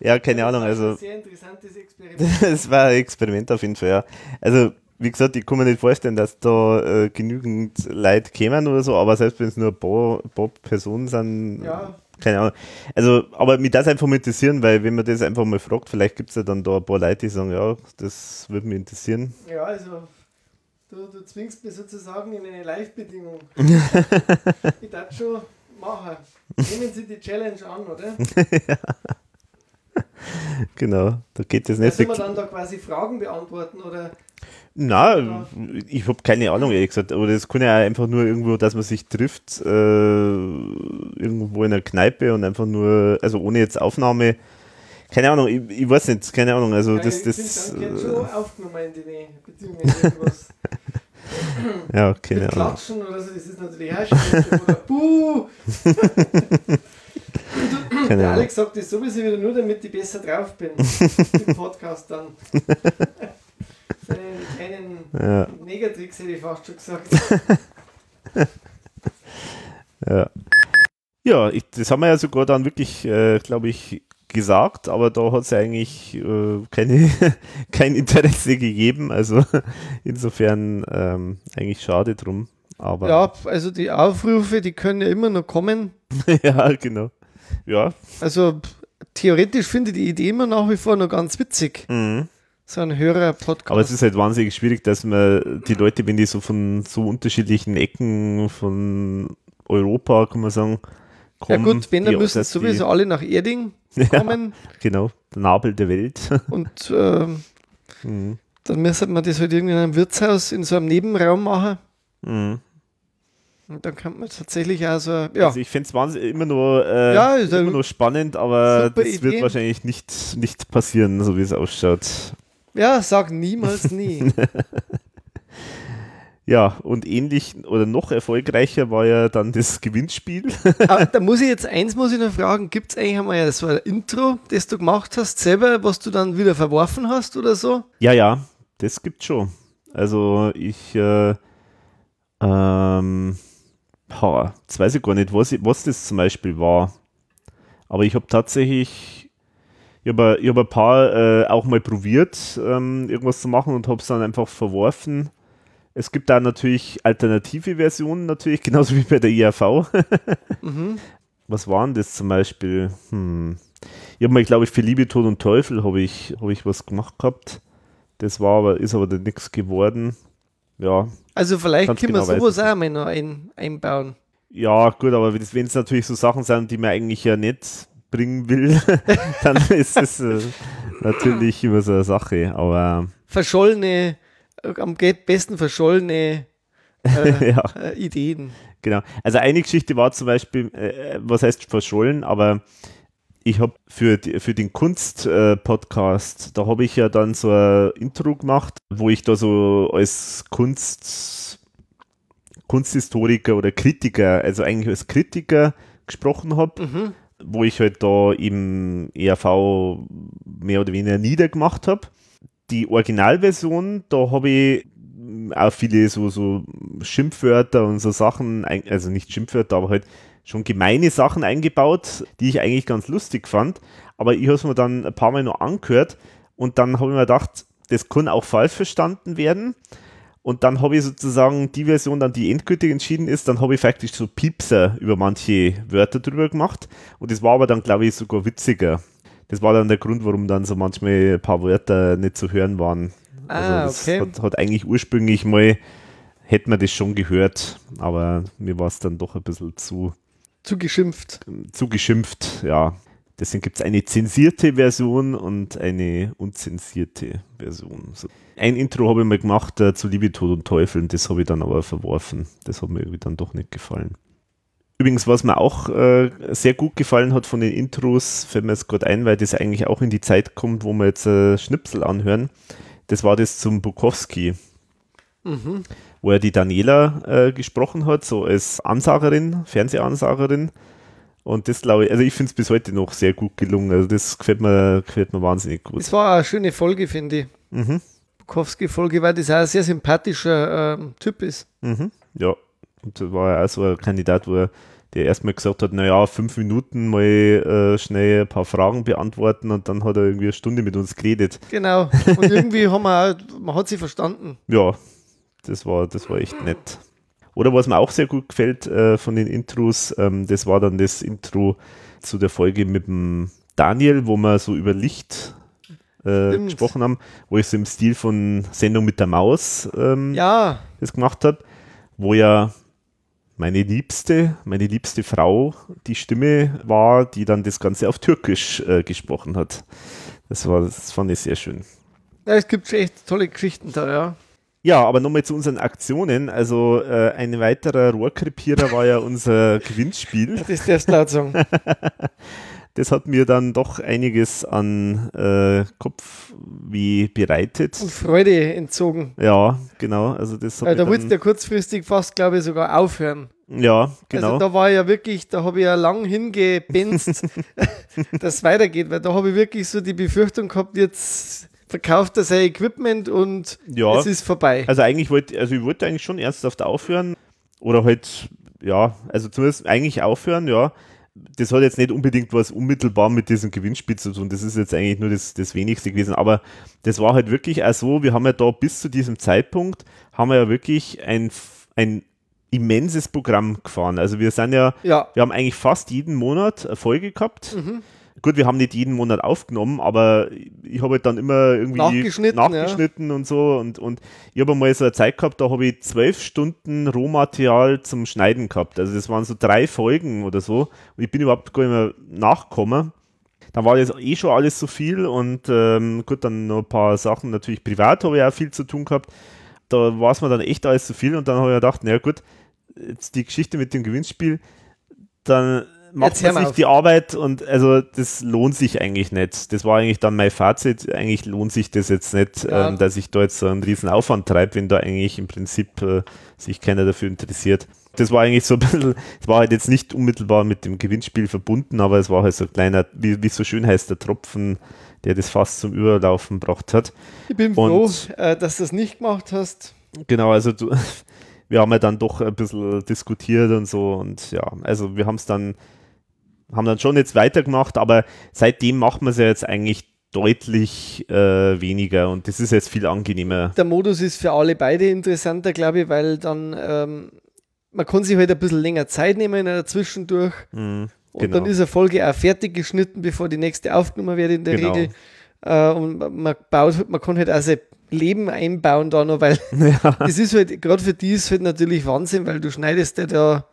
Ja, keine Ahnung, Das ist also. ein sehr interessantes Experiment. Das war ein Experiment auf jeden Fall, ja. Also, wie gesagt, ich kann mir nicht vorstellen, dass da äh, genügend Leute kämen oder so, aber selbst wenn es nur ein paar, ein paar Personen sind, Ja. Keine Ahnung. Also, aber mich das einfach mal interessieren, weil wenn man das einfach mal fragt, vielleicht gibt es ja dann da ein paar Leute, die sagen, ja, das würde mich interessieren. Ja, also du, du zwingst mich sozusagen in eine Live-Bedingung. ich darf schon machen. Nehmen Sie die Challenge an, oder? Genau, da geht es nicht sollen wir dann da quasi Fragen beantworten oder Na, ich habe keine Ahnung, ehrlich gesagt. Aber das kann ja auch einfach nur irgendwo, dass man sich trifft, äh, irgendwo in einer Kneipe und einfach nur, also ohne jetzt Aufnahme. Keine Ahnung, ich, ich weiß nicht, keine Ahnung. Also Ja, das, ich das. bin dann gern äh, schon aufgenommen in die irgendwas. Ja, keine Mit Ahnung. Klatschen oder so, das ist natürlich auch. Oder Buh! Keine Der. Alex sagt das sowieso wieder nur, damit ich besser drauf bin. Im Podcast dann. Seine Ja. Negatricks hätte ich fast schon gesagt. Ja, ja ich, das haben wir ja sogar dann wirklich, äh, glaube ich, gesagt, aber da hat es eigentlich äh, keine, kein Interesse gegeben. Also insofern ähm, eigentlich schade drum. Aber Ja, also die Aufrufe, die können ja immer noch kommen. ja, genau. Ja. Also theoretisch finde ich die Idee immer nach wie vor noch ganz witzig. Mhm. So ein Hörer-Podcast. Aber es ist halt wahnsinnig schwierig, dass man die Leute, wenn die so von so unterschiedlichen Ecken von Europa, kann man sagen, ja kommen. gut, wenn, dann müssen sowieso alle nach Erding Ja, kommen. genau, der Nabel der Welt. Und ähm, Mhm. dann müsste man das halt irgendwie in einem Wirtshaus in so einem Nebenraum machen. Mhm. Und dann kann man tatsächlich auch so, ja, Also ich fände es immer nur, äh, Ja, immer nur spannend, aber das Idee. wird wahrscheinlich nicht, nicht passieren, so wie es ausschaut. Ja, sag niemals nie. Ja, und ähnlich oder noch erfolgreicher war ja dann das Gewinnspiel. Aber da muss ich jetzt eins muss ich noch fragen, gibt es eigentlich einmal so ein Intro, das du gemacht hast selber, was du dann wieder verworfen hast oder so? Ja, ja, das gibt's schon. Also ich, äh, ähm, ha, jetzt weiß ich gar nicht, was, was das zum Beispiel war. Aber ich habe tatsächlich, ich habe hab ein paar äh, auch mal probiert, ähm, irgendwas zu machen und habe es dann einfach verworfen. Es gibt da natürlich alternative Versionen, natürlich, genauso wie bei der IAV. Mhm. Was waren das zum Beispiel? Hm. Ich habe mal, glaube ich, für Liebe, Tod und Teufel habe ich, hab ich was gemacht gehabt. Das war aber, ist aber dann nichts geworden. Ja. Also vielleicht können genau wir sowas auch mal noch ein, einbauen. Ja, gut, aber wenn es natürlich so Sachen sind, die man eigentlich ja nicht bringen will, dann ist es äh, natürlich immer so eine Sache. Aber Verschollene, äh, am besten verschollene äh, Ja. äh, Ideen. Genau. Also eine Geschichte war zum Beispiel, äh, was heißt verschollen, aber ich habe für, die- für den Kunst-Podcast, da habe ich ja dann so ein Intro gemacht, wo ich da so als Kunst, Kunsthistoriker oder Kritiker, also eigentlich als Kritiker gesprochen habe, Mhm. Wo ich halt da eben ERV mehr oder weniger niedergemacht habe. Die Originalversion, da habe ich auch viele so, so Schimpfwörter und so Sachen, also nicht Schimpfwörter, aber halt schon gemeine Sachen eingebaut, die ich eigentlich ganz lustig fand. Aber ich habe es mir dann ein paar Mal noch angehört und dann habe ich mir gedacht, das kann auch falsch verstanden werden. Und dann habe ich sozusagen die Version, dann die endgültig entschieden ist, dann habe ich faktisch so Piepser über manche Wörter drüber gemacht. Und das war aber dann, glaube ich, sogar witziger. Das war dann der Grund, warum dann so manchmal ein paar Wörter nicht zu hören waren. Ah, das okay. hat, hat eigentlich ursprünglich mal, hätte man das schon gehört, aber mir war es dann doch ein bisschen zu, Zu geschimpft. zu geschimpft, ja. Deswegen gibt es eine zensierte Version und eine unzensierte Version. So. Ein Intro habe ich mal gemacht äh, zu Liebe, Tod und Teufel und das habe ich dann aber verworfen. Das hat mir irgendwie dann doch nicht gefallen. Übrigens, was mir auch äh, sehr gut gefallen hat von den Intros, fällt mir jetzt gerade ein, weil das eigentlich auch in die Zeit kommt, wo wir jetzt äh, Schnipsel anhören, das war das zum Bukowski Mhm. wo er die Daniela äh, gesprochen hat, so als Ansagerin, Fernsehansagerin. Und das glaube ich, also ich finde es bis heute noch sehr gut gelungen. Also das gefällt mir, gefällt mir wahnsinnig gut. Das war eine schöne Folge, finde ich. Mhm. Bukowski-Folge, weil das auch ein sehr sympathischer ähm, Typ ist. Mhm. Ja. Und da war er auch so ein Kandidat, wo er der erstmal gesagt hat, naja, fünf Minuten mal äh, schnell ein paar Fragen beantworten und dann hat er irgendwie eine Stunde mit uns geredet. Genau. Und irgendwie haben wir auch, man hat sie verstanden. Ja, das war, das war echt nett. Oder was mir auch sehr gut gefällt äh, von den Intros, ähm, das war dann das Intro zu der Folge mit dem Daniel, wo wir so über Licht äh, gesprochen haben, wo ich so im Stil von Sendung mit der Maus ähm, Ja. das gemacht habe, wo ja meine Liebste, meine liebste Frau die Stimme war, die dann das Ganze auf Türkisch äh, gesprochen hat. Das war, das fand ich sehr schön. ja. Es gibt echt tolle Geschichten da, ja. Ja, aber nochmal zu unseren Aktionen. Also äh, ein weiterer Rohrkrepierer war ja unser Gewinnspiel. Das du laut sagen. Das hat mir dann doch einiges an äh, Kopfweh bereitet. Und Freude entzogen. Ja, genau. Also das hat Weil da wollte der kurzfristig fast, glaube ich, sogar aufhören. Ja, genau. Also da war ja wirklich, da habe ich ja lang hingebenzt, dass es weitergeht, weil da habe ich wirklich so die Befürchtung gehabt, jetzt verkauft er sein Equipment und ja. es ist vorbei. Also eigentlich wollte, also ich wollte eigentlich schon ernsthaft aufhören oder halt, ja, also zumindest eigentlich aufhören, ja. Das hat jetzt nicht unbedingt was unmittelbar mit diesem Gewinnspiel zu tun. Das ist jetzt eigentlich nur das, das Wenigste gewesen. Aber das war halt wirklich auch so, wir haben ja da bis zu diesem Zeitpunkt, haben wir ja wirklich ein, ein immenses Programm gefahren. Also wir sind ja, Ja. wir haben eigentlich fast jeden Monat eine Folge gehabt. Mhm. Gut, wir haben nicht jeden Monat aufgenommen, aber ich habe halt dann immer irgendwie Nachgeschnitten, nachgeschnitten und so und, und ich habe mal so eine Zeit gehabt, da habe ich zwölf Stunden Rohmaterial zum Schneiden gehabt. Also das waren so drei Folgen oder so und ich bin überhaupt gar nicht mehr nachgekommen. Dann war das eh schon alles so viel und ähm, gut, dann noch ein paar Sachen natürlich privat habe ich auch viel zu tun gehabt. Da war es mir dann echt alles zu viel und dann habe ich gedacht, naja gut, jetzt die Geschichte mit dem Gewinnspiel, dann macht man sich die Arbeit und also das lohnt sich eigentlich nicht. Das war eigentlich dann mein Fazit. Eigentlich lohnt sich das jetzt nicht, Ja. ähm, dass ich da jetzt so einen riesen Aufwand treibe, wenn da eigentlich im Prinzip äh, sich keiner dafür interessiert. Das war eigentlich so ein bisschen, es war halt jetzt nicht unmittelbar mit dem Gewinnspiel verbunden, aber es war halt so ein kleiner, wie wie es so schön heißt, der Tropfen, der das fast zum Überlaufen gebracht hat. Ich bin Und- froh, äh, dass du das nicht gemacht hast. Genau, also du, wir haben ja dann doch ein bisschen diskutiert und so und ja, also wir haben es dann, haben dann schon jetzt weitergemacht, aber seitdem macht man es ja jetzt eigentlich deutlich äh, weniger und das ist jetzt viel angenehmer. Der Modus ist für alle beide interessanter, glaube ich, weil dann ähm, man kann sich halt ein bisschen länger Zeit nehmen zwischendurch. Mhm, Und genau. dann ist eine Folge auch fertig geschnitten, bevor die nächste aufgenommen wird in der Genau. Regel. Äh, und man- baut, man kann halt auch sein Leben einbauen da noch, weil das ist halt, gerade für die ist halt natürlich Wahnsinn, weil du schneidest ja da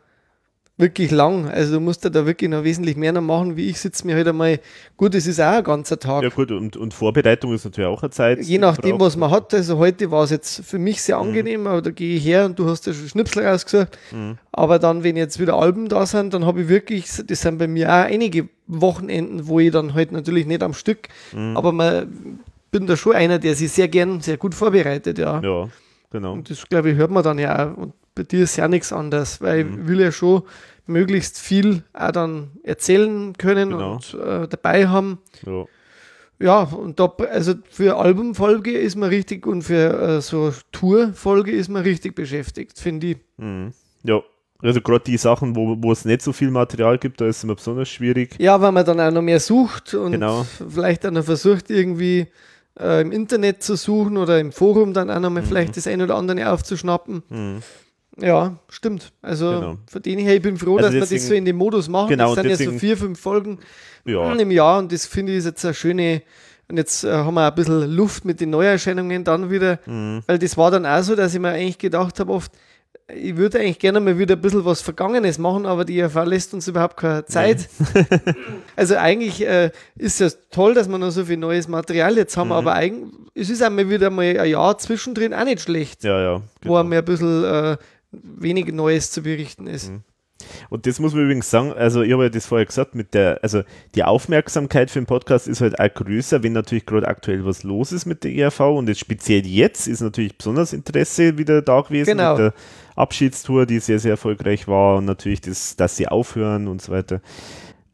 wirklich lang. Also du musst ja da wirklich noch wesentlich mehr noch machen, wie ich sitze mir halt einmal, gut, es ist auch ein ganzer Tag. Ja gut, und, und Vorbereitung ist natürlich auch eine Zeit. Je nachdem, was man hat. Also heute war es jetzt für mich sehr angenehm, aber da gehe ich her und du hast ja schon Schnipsel rausgesucht. Mhm. Aber dann, wenn jetzt wieder Alben da sind, dann habe ich wirklich, das sind bei mir auch einige Wochenenden, wo ich dann halt natürlich nicht am Stück, Mhm. aber man bin da schon einer, der sich sehr gern, sehr gut vorbereitet, ja. Ja, genau. Und das, glaube ich, hört man dann ja auch. Und bei dir ist ja nichts anderes, weil Mhm. ich will ja schon möglichst viel auch dann erzählen können Genau. und äh, dabei haben. Ja. Ja, und da, also für Albumfolge ist man richtig und für äh, so Tourfolge ist man richtig beschäftigt, finde ich. Mhm. Ja, also gerade die Sachen, wo, wo es nicht so viel Material gibt, da ist es immer besonders schwierig. Ja, weil man dann auch noch mehr sucht und Genau. vielleicht auch noch versucht, irgendwie äh, im Internet zu suchen oder im Forum dann auch noch mal vielleicht das ein oder andere aufzuschnappen. Mhm. Ja, stimmt. Also Genau. von denen her, ich bin froh, Also dass wir das deswegen- so in dem Modus machen. Genau, das sind ja deswegen- so vier, fünf Folgen Ja. im Jahr und das finde ich ist jetzt eine schöne. Und jetzt äh, haben wir ein bisschen Luft mit den Neuerscheinungen dann wieder, Mhm. weil das war dann auch so, dass ich mir eigentlich gedacht habe, oft, ich würde eigentlich gerne mal wieder ein bisschen was Vergangenes machen, aber die ERV lässt uns überhaupt keine Zeit. also eigentlich äh, ist es toll, dass wir noch so viel neues Material jetzt haben, Mhm. aber eigentlich, es ist einmal wieder mal ein Jahr zwischendrin auch nicht schlecht, Ja, ja. wo einmal ein bisschen äh, wenig Neues zu berichten ist. Und das muss man übrigens sagen, also ich habe ja das vorher gesagt, mit der, also die Aufmerksamkeit für den Podcast ist halt auch größer, wenn natürlich gerade aktuell was los ist mit der ERV und jetzt speziell jetzt ist natürlich besonders Interesse wieder da gewesen Genau. mit der Abschiedstour, die sehr, sehr erfolgreich war und natürlich das, dass sie aufhören und so weiter.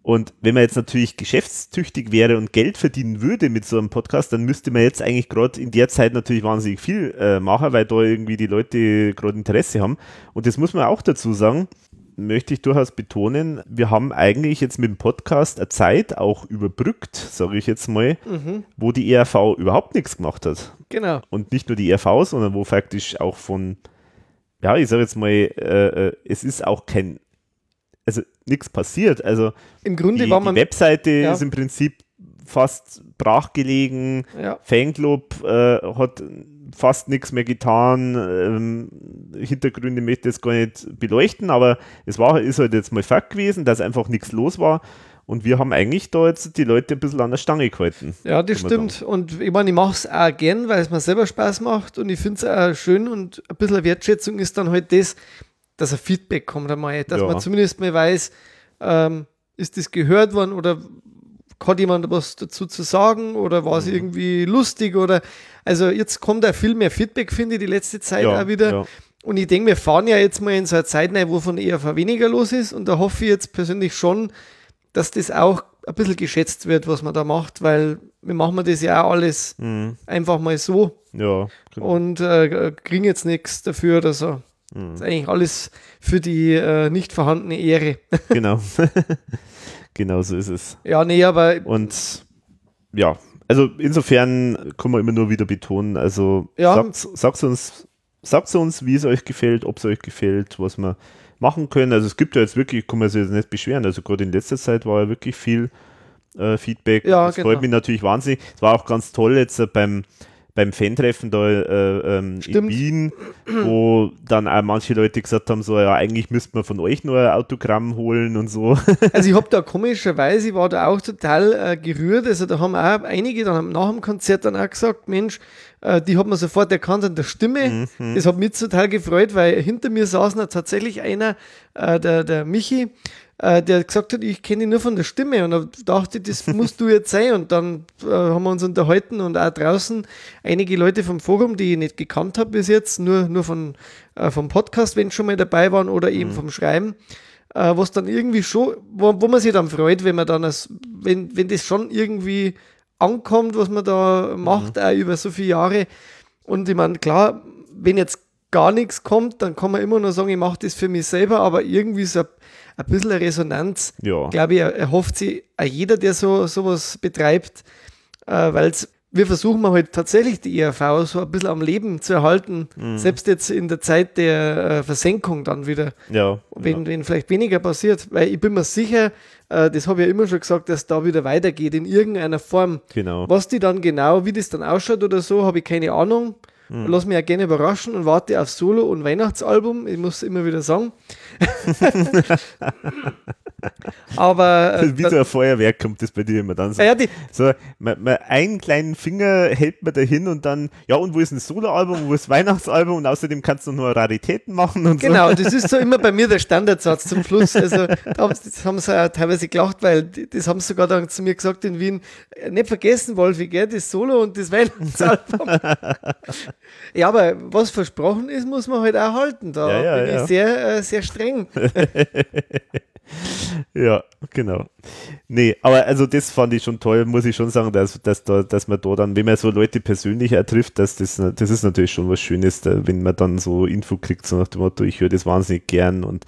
Und wenn man jetzt natürlich geschäftstüchtig wäre und Geld verdienen würde mit so einem Podcast, dann müsste man jetzt eigentlich gerade in der Zeit natürlich wahnsinnig viel äh, machen, weil da irgendwie die Leute gerade Interesse haben. Und das muss man auch dazu sagen, möchte ich durchaus betonen, wir haben eigentlich jetzt mit dem Podcast eine Zeit auch überbrückt, sage ich jetzt mal, Mhm. wo die ERV überhaupt nichts gemacht hat. Genau. Und nicht nur die ERV, sondern wo faktisch auch von, ja, ich sage jetzt mal, äh, äh, es ist auch kein, also nichts passiert. Also Im Grunde die, war man- die Webseite Ja. ist im Prinzip fast brachgelegen. Ja. Fanclub äh, hat fast nichts mehr getan. Ähm, Hintergründe möchte ich jetzt gar nicht beleuchten, aber es war, ist halt jetzt mal Fakt gewesen, dass einfach nichts los war. Und wir haben eigentlich da jetzt die Leute ein bisschen an der Stange gehalten. Ja, das stimmt. Und ich meine, ich mache es auch gern, weil es mir selber Spaß macht und ich finde es auch schön und ein bisschen Wertschätzung ist dann halt das, dass ein Feedback kommt einmal, dass Ja. man zumindest mal weiß, ähm, ist das gehört worden oder hat jemand was dazu zu sagen oder war es Mhm. irgendwie lustig oder also jetzt kommt auch viel mehr Feedback, finde ich, die letzte Zeit Ja, auch wieder. ja. Und ich denke, wir fahren ja jetzt mal in so eine Zeit rein, wo von ERV weniger los ist und da hoffe ich jetzt persönlich schon, dass das auch ein bisschen geschätzt wird, was man da macht, weil wir machen wir das ja auch alles Mhm. einfach mal so Ja, genau. und äh, kriegen jetzt nichts dafür oder so. Mhm. Das ist eigentlich alles für die äh, nicht vorhandene Ehre. Genau. genau so ist es. Ja, nee, aber Und ja, also insofern kann man immer nur wieder betonen, also Ja. sagt, sagt uns, sagt uns, wie es euch gefällt, ob es euch gefällt, was wir machen können. Also es gibt ja jetzt wirklich, kann man sich jetzt nicht beschweren. Also gerade in letzter Zeit war ja wirklich viel äh, Feedback. Ja, das genau. freut mich natürlich wahnsinnig. Es war auch ganz toll jetzt äh, beim beim Fan-Treffen da äh, ähm, in. Wien, wo dann auch manche Leute gesagt haben, so ja, eigentlich müsste man von euch nur ein Autogramm holen und so. Also ich habe da komischerweise, ich war da auch total äh, gerührt. Also da haben auch einige dann nach dem Konzert dann auch gesagt, Mensch, äh, die hat man sofort erkannt an der Stimme. Mhm. Das hat mich total gefreut, weil hinter mir saß noch tatsächlich einer, äh, der, der Michi, äh, der gesagt hat, ich kenne ihn nur von der Stimme. Und da dachte ich, das musst du jetzt sein. Und dann äh, haben wir uns unterhalten und auch draußen einige Leute vom Forum, die ich nicht gekannt habe bis jetzt, nur, nur von, äh, vom Podcast, wenn schon mal dabei waren oder eben vom Schreiben. Äh, was dann irgendwie schon, wo, wo man sich dann freut, wenn man dann, als, wenn, wenn das schon irgendwie ankommt, was man da macht, auch über so viele Jahre. Und ich meine, klar, wenn jetzt gar nichts kommt, dann kann man immer nur sagen, ich mache das für mich selber, aber irgendwie so ein, ein bisschen Resonanz, Ja. glaube ich, erhofft sich auch jeder, der so sowas betreibt, äh, weil wir versuchen halt tatsächlich die ERV so ein bisschen am Leben zu erhalten, Mhm. selbst jetzt in der Zeit der äh, Versenkung dann wieder Ja, wenn, wenn vielleicht weniger passiert, weil ich bin mir sicher, äh, das habe ich ja immer schon gesagt, dass da wieder weitergeht in irgendeiner Form. Genau. Was die dann genau, wie das dann ausschaut oder so, habe ich keine Ahnung. Hm. Lass mich ja gerne überraschen und warte auf Solo- und Weihnachtsalbum. Ich muss immer wieder sagen. Aber äh, Wie so ein Feuerwerk kommt das bei dir immer dann so. Ja, ja, die- so man, man, einen kleinen Finger hält man dahin und dann, ja, und wo ist ein Soloalbum, wo ist Weihnachtsalbum und außerdem kannst du noch Raritäten machen und Genau, so. das ist so immer bei mir der Standardsatz zum Schluss. Also, da haben sie, das haben sie auch teilweise gelacht, weil das haben sie sogar dann zu mir gesagt in Wien. Äh, Nicht vergessen, Wolfi, gell, das Solo und das Weihnachtsalbum. ja, aber was versprochen ist, muss man halt auch halten. Da Ja, ja, bin ja. ich sehr, äh, sehr streng. ja, genau. Nee, aber also das fand ich schon toll, muss ich schon sagen, dass, dass, da, dass man da dann, wenn man so Leute persönlich auch trifft, dass das, das ist natürlich schon was Schönes, da, wenn man dann so Info kriegt, so nach dem Motto, ich höre das wahnsinnig gern und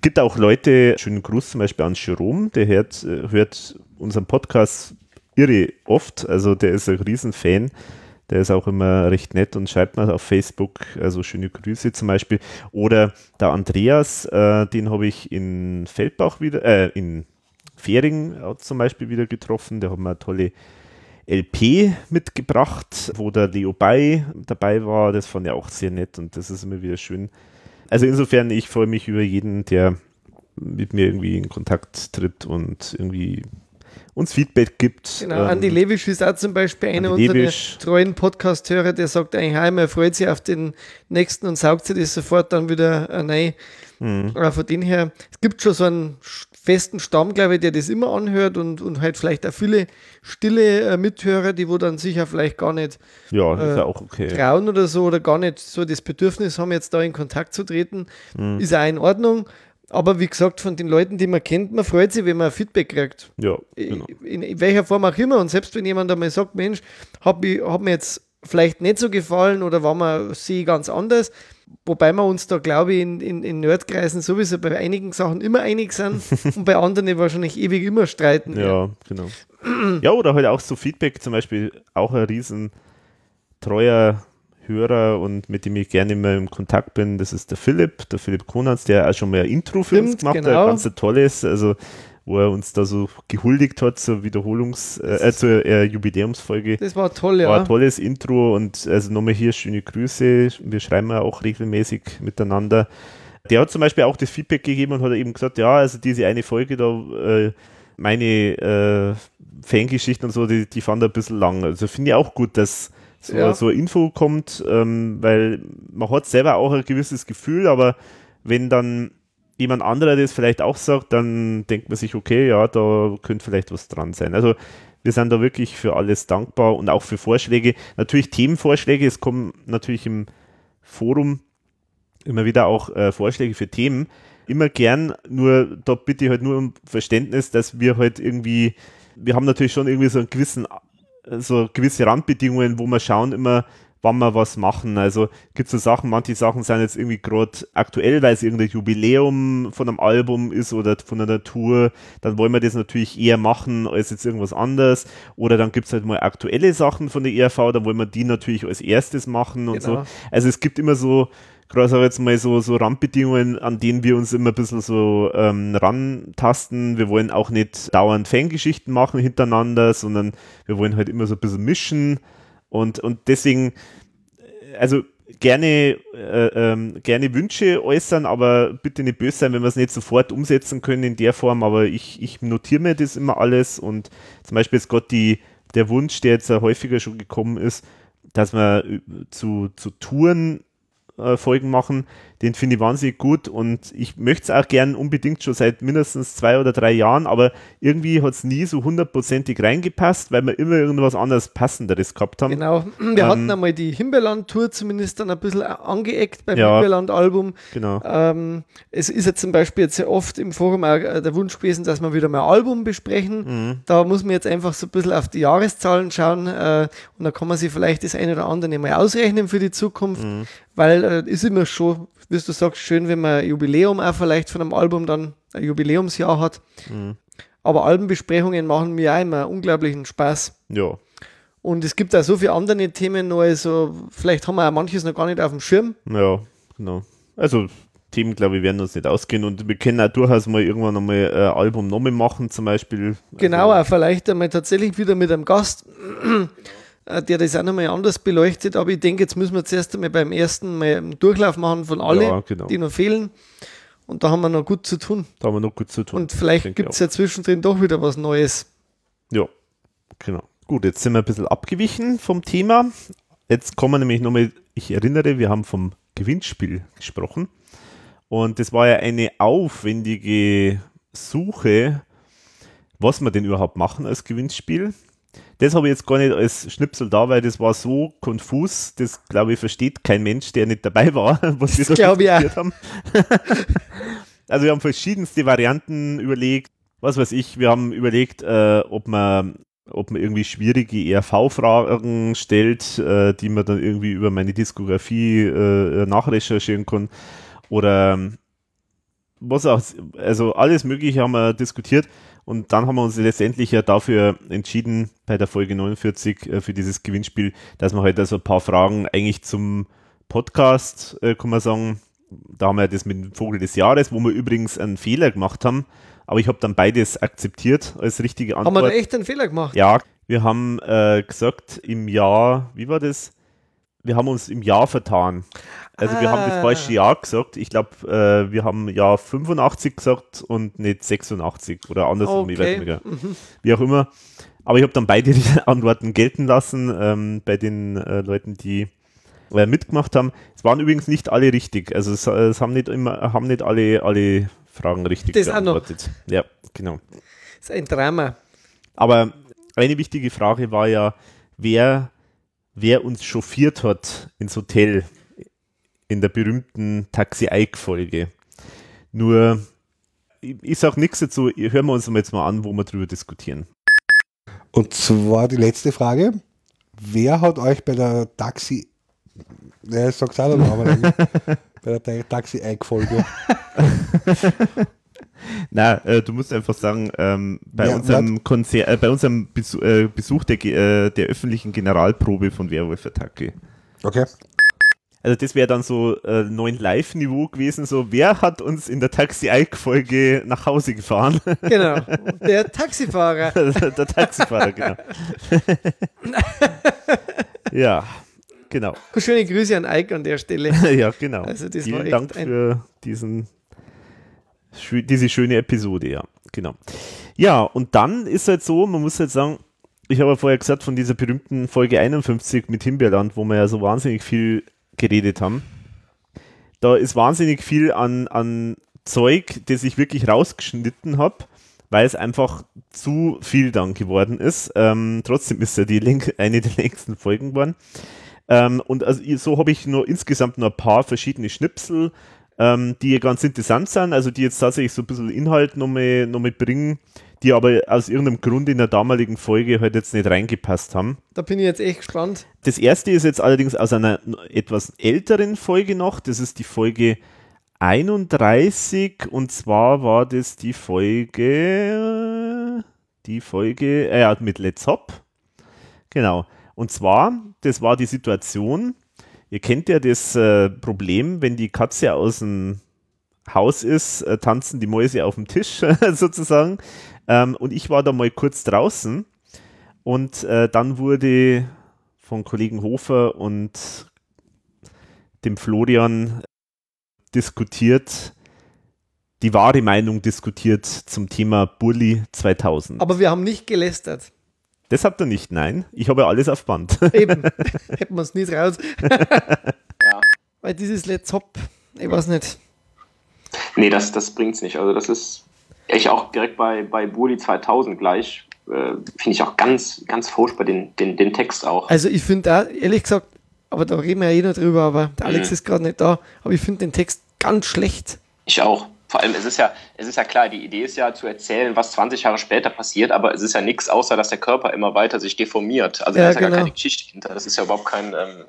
gibt auch Leute, schönen Gruß zum Beispiel an Jerome, der hört, äh, hört unseren Podcast irre oft, also der ist ein Riesenfan. Der ist auch immer recht nett und schreibt mal auf Facebook, also schöne Grüße zum Beispiel. Oder der Andreas, äh, den habe ich in Feldbach wieder, äh, in Fähring zum Beispiel wieder getroffen. Der hat mir eine tolle LP mitgebracht, wo der Leo Bay dabei war. Das fand ich auch sehr nett und das ist immer wieder schön. Also insofern, ich freue mich über jeden, der mit mir irgendwie in Kontakt tritt und irgendwie uns Feedback gibt. Genau, Ähm, Andi Lewisch ist auch zum Beispiel einer Andi unserer Lewisch. treuen Podcast-Hörer, der sagt eigentlich, heim, er freut sich auf den nächsten und saugt sich das sofort dann wieder äh, rein. Mhm. Aber von dem her, es gibt schon so einen festen Stamm, glaube ich, der das immer anhört und, und halt vielleicht auch viele stille äh, Mithörer, die wo dann sicher vielleicht gar nicht Ja, ist ja auch okay. trauen oder so oder gar nicht so das Bedürfnis haben, jetzt da in Kontakt zu treten, Mhm. ist auch in Ordnung. Aber wie gesagt, von den Leuten, die man kennt, man freut sich, wenn man Feedback kriegt. Ja, genau. In, in welcher Form auch immer. Und selbst wenn jemand einmal sagt, Mensch, hat, mich, hat mir jetzt vielleicht nicht so gefallen oder war mir sie ganz anders, wobei wir uns da, glaube ich, in, in, in Nerdkreisen sowieso bei einigen Sachen immer einig sind und bei anderen wahrscheinlich ewig immer streiten. Ja, genau. ja, oder halt auch so Feedback, zum Beispiel auch ein riesen treuer Hörer und mit dem ich gerne immer im Kontakt bin, das ist der Philipp, der Philipp Konans, der auch schon mal ein Intro für uns Stimmt, gemacht hat, genau. ein ganz ein tolles, also wo er uns da so gehuldigt hat zur Wiederholungs-, äh, zur äh, Jubiläumsfolge. Das war toll, ja. War ein tolles Intro und also nochmal hier schöne Grüße. Wir schreiben ja auch regelmäßig miteinander. Der hat zum Beispiel auch das Feedback gegeben und hat eben gesagt, ja, also diese eine Folge da, äh, meine äh, Fangeschichten und so, die, die fand er ein bisschen lang. Also finde ich auch gut, dass so, Ja. so eine Info kommt, ähm, weil man hat selber auch ein gewisses Gefühl, aber wenn dann jemand anderer das vielleicht auch sagt, dann denkt man sich, okay, ja, da könnte vielleicht was dran sein. Also wir sind da wirklich für alles dankbar und auch für Vorschläge. Natürlich Themenvorschläge, es kommen natürlich im Forum immer wieder auch äh, Vorschläge für Themen. Immer gern, nur da bitte ich halt nur um Verständnis, dass wir halt irgendwie, wir haben natürlich schon irgendwie so einen gewissen, so gewisse Randbedingungen, wo wir schauen immer, wann wir was machen. Also gibt es so Sachen, manche Sachen sind jetzt irgendwie gerade aktuell, weil es irgendein Jubiläum von einem Album ist oder von einer Tour, dann wollen wir das natürlich eher machen als jetzt irgendwas anderes. Oder dann gibt es halt mal aktuelle Sachen von der ERV, dann wollen wir die natürlich als erstes machen und Genau. so. Also es gibt immer so, gerade sag ich jetzt mal so, so Randbedingungen, an denen wir uns immer ein bisschen so ähm, rantasten. Wir wollen auch nicht dauernd Fangeschichten machen hintereinander, sondern wir wollen halt immer so ein bisschen mischen. Und, und deswegen, äh, also gerne, äh, ähm, gerne Wünsche äußern, aber bitte nicht böse sein, wenn wir es nicht sofort umsetzen können in der Form. Aber ich, ich notiere mir das immer alles und zum Beispiel ist Gott die, der Wunsch, der jetzt häufiger schon gekommen ist, dass wir äh, zu, zu Touren äh, Folgen machen, den finde ich wahnsinnig gut und ich möchte es auch gern unbedingt schon seit mindestens zwei oder drei Jahren, aber irgendwie hat es nie so hundertprozentig reingepasst, weil wir immer irgendwas anderes Passenderes gehabt haben. Genau, wir Ähm, hatten einmal die Himbeerland-Tour zumindest dann ein bisschen angeeckt beim Ja. Himbeerland-Album. Genau. Ähm, es ist ja zum Beispiel jetzt sehr oft im Forum auch äh, der Wunsch gewesen, dass wir wieder mal Album besprechen. Mhm. Da muss man jetzt einfach so ein bisschen auf die Jahreszahlen schauen äh, und da kann man sich vielleicht das eine oder andere mal ausrechnen für die Zukunft, Mhm. weil äh, ist immer schon, wie du sagst, schön, wenn man ein Jubiläum auch vielleicht von einem Album dann ein Jubiläumsjahr hat. Mhm. Aber Albenbesprechungen machen mir auch immer unglaublichen Spaß. Ja. Und es gibt auch so viele andere Themen noch, also vielleicht haben wir auch manches noch gar nicht auf dem Schirm. Ja, genau. Also Themen, glaube ich, werden uns nicht ausgehen und wir können auch durchaus mal irgendwann einmal ein Album nochmal machen, zum Beispiel. Genau, auch vielleicht einmal tatsächlich wieder mit einem Gast, der das auch nochmal anders beleuchtet. Aber ich denke, jetzt müssen wir zuerst einmal beim ersten mal einen Durchlauf machen von alle, Ja, genau. die noch fehlen. Und da haben wir noch gut zu tun. Da haben wir noch gut zu tun. Und vielleicht gibt es ja zwischendrin doch wieder was Neues. Ja, genau. Gut, jetzt sind wir ein bisschen abgewichen vom Thema. Jetzt kommen wir nämlich nochmal, ich erinnere, wir haben vom Gewinnspiel gesprochen. Und das war ja eine aufwendige Suche, was wir denn überhaupt machen als Gewinnspiel. Das habe ich jetzt gar nicht als Schnipsel da, weil das war so konfus, das glaube ich versteht kein Mensch, der nicht dabei war, was wir auch. diskutiert haben. Also wir haben verschiedenste Varianten überlegt. Was weiß ich, wir haben überlegt, äh, ob man ob man irgendwie schwierige ERV-Fragen stellt, äh, die man dann irgendwie über meine Diskografie äh, nachrecherchieren kann. Oder ähm, was auch, also alles Mögliche haben wir diskutiert und dann haben wir uns letztendlich ja dafür entschieden, bei der Folge 49 äh, für dieses Gewinnspiel, dass wir halt also ein paar Fragen eigentlich zum Podcast, äh, kann man sagen, da haben wir das mit dem Vogel des Jahres, wo wir übrigens einen Fehler gemacht haben, aber ich habe dann beides akzeptiert als richtige Haben Antwort. wir da echt einen Fehler gemacht? Ja, wir haben äh, gesagt, im Jahr, wie war das? Wir haben uns im Jahr vertan. Also wir haben das Ah. falsche Jahr gesagt. Ich glaube, äh, wir haben Jahr 85 gesagt und nicht 86 oder andersrum, ich weiß Okay. nicht mehr. Mhm. Wie auch immer. Aber ich habe dann beide Antworten gelten lassen ähm, bei den äh, Leuten, die äh, mitgemacht haben. Es waren übrigens nicht alle richtig. Also es, es haben nicht immer, haben nicht alle, alle Fragen richtig Das auch noch. beantwortet. Ja, genau. Das ist ein Drama. Aber eine wichtige Frage war ja, wer, wer uns chauffiert hat ins Hotel in der berühmten Taxi Ike Folge. Nur, ich, ich sag nichts dazu, hören wir uns jetzt mal an, wo wir drüber diskutieren. Und zwar die letzte Frage. Wer hat euch bei der Taxi, ja, ich sag's auch noch, aber bei der Taxi-Eik-Folge, Na, äh, du musst einfach sagen, ähm, bei Ja, unserem Konzert, äh, bei unserem Besuch, äh, Besuch der, äh, der öffentlichen Generalprobe von Werwolf Attacke. Okay. Also das wäre dann so äh, neun Live-Niveau gewesen, so wer hat uns in der Taxi-Ike-Folge nach Hause gefahren? Genau, der Taxifahrer. der Taxifahrer, genau. ja, genau. Schöne Grüße an Ike an der Stelle. ja, genau. Also das war Vielen echt Dank ein, für diesen, diese schöne Episode, ja, genau. Ja, und dann ist halt so, man muss halt sagen, ich habe ja vorher gesagt, von dieser berühmten Folge 51 mit Himbeerland, wo wir ja so wahnsinnig viel geredet haben, da ist wahnsinnig viel an, an Zeug, das ich wirklich rausgeschnitten habe, weil es einfach zu viel dann geworden ist. Ähm, trotzdem ist ja die Link eine der längsten Folgen geworden. Ähm, und also so habe ich nur insgesamt nur ein paar verschiedene Schnipsel, ähm, die ganz interessant sind, also die jetzt tatsächlich so ein bisschen Inhalt nochmal noch mal bringen, die aber aus irgendeinem Grund in der damaligen Folge halt jetzt nicht reingepasst haben. Da bin ich jetzt echt gespannt. Das erste ist jetzt allerdings aus einer etwas älteren Folge noch. Das ist die Folge 31 und zwar war das die Folge, die Folge, äh, ja, mit Let's Hop. Genau. Und zwar, das war die Situation, ihr kennt ja das äh, Problem, wenn die Katze aus dem Haus ist, äh, tanzen die Mäuse auf dem Tisch sozusagen. Ähm, und ich war da mal kurz draußen und äh, dann wurde von Kollegen Hofer und dem Florian diskutiert, die wahre Meinung diskutiert zum Thema Burli 2000. Aber wir haben nicht gelästert. Das habt ihr nicht, nein. Ich habe ja alles auf Band. Eben. Hätten wir es nicht raus. ja. Weil dieses Let's Hop, ich weiß nicht. Nee, das, das bringt's nicht. Also das ist ich auch direkt bei, bei Burli 2000 gleich, äh, finde ich auch ganz, ganz furchtbar den, den, den Text auch. Also ich finde da, ehrlich gesagt, aber da reden wir ja eh noch drüber, aber der Alex Mhm. ist gerade nicht da, aber ich finde den Text ganz schlecht. Ich auch. Vor allem, es ist ja, es ist ja klar, die Idee ist ja zu erzählen, was 20 Jahre später passiert, aber es ist ja nichts, außer dass der Körper immer weiter sich deformiert. Also Ja, da ist ja gar genau. keine Geschichte hinter. Das ist ja überhaupt kein, ähm,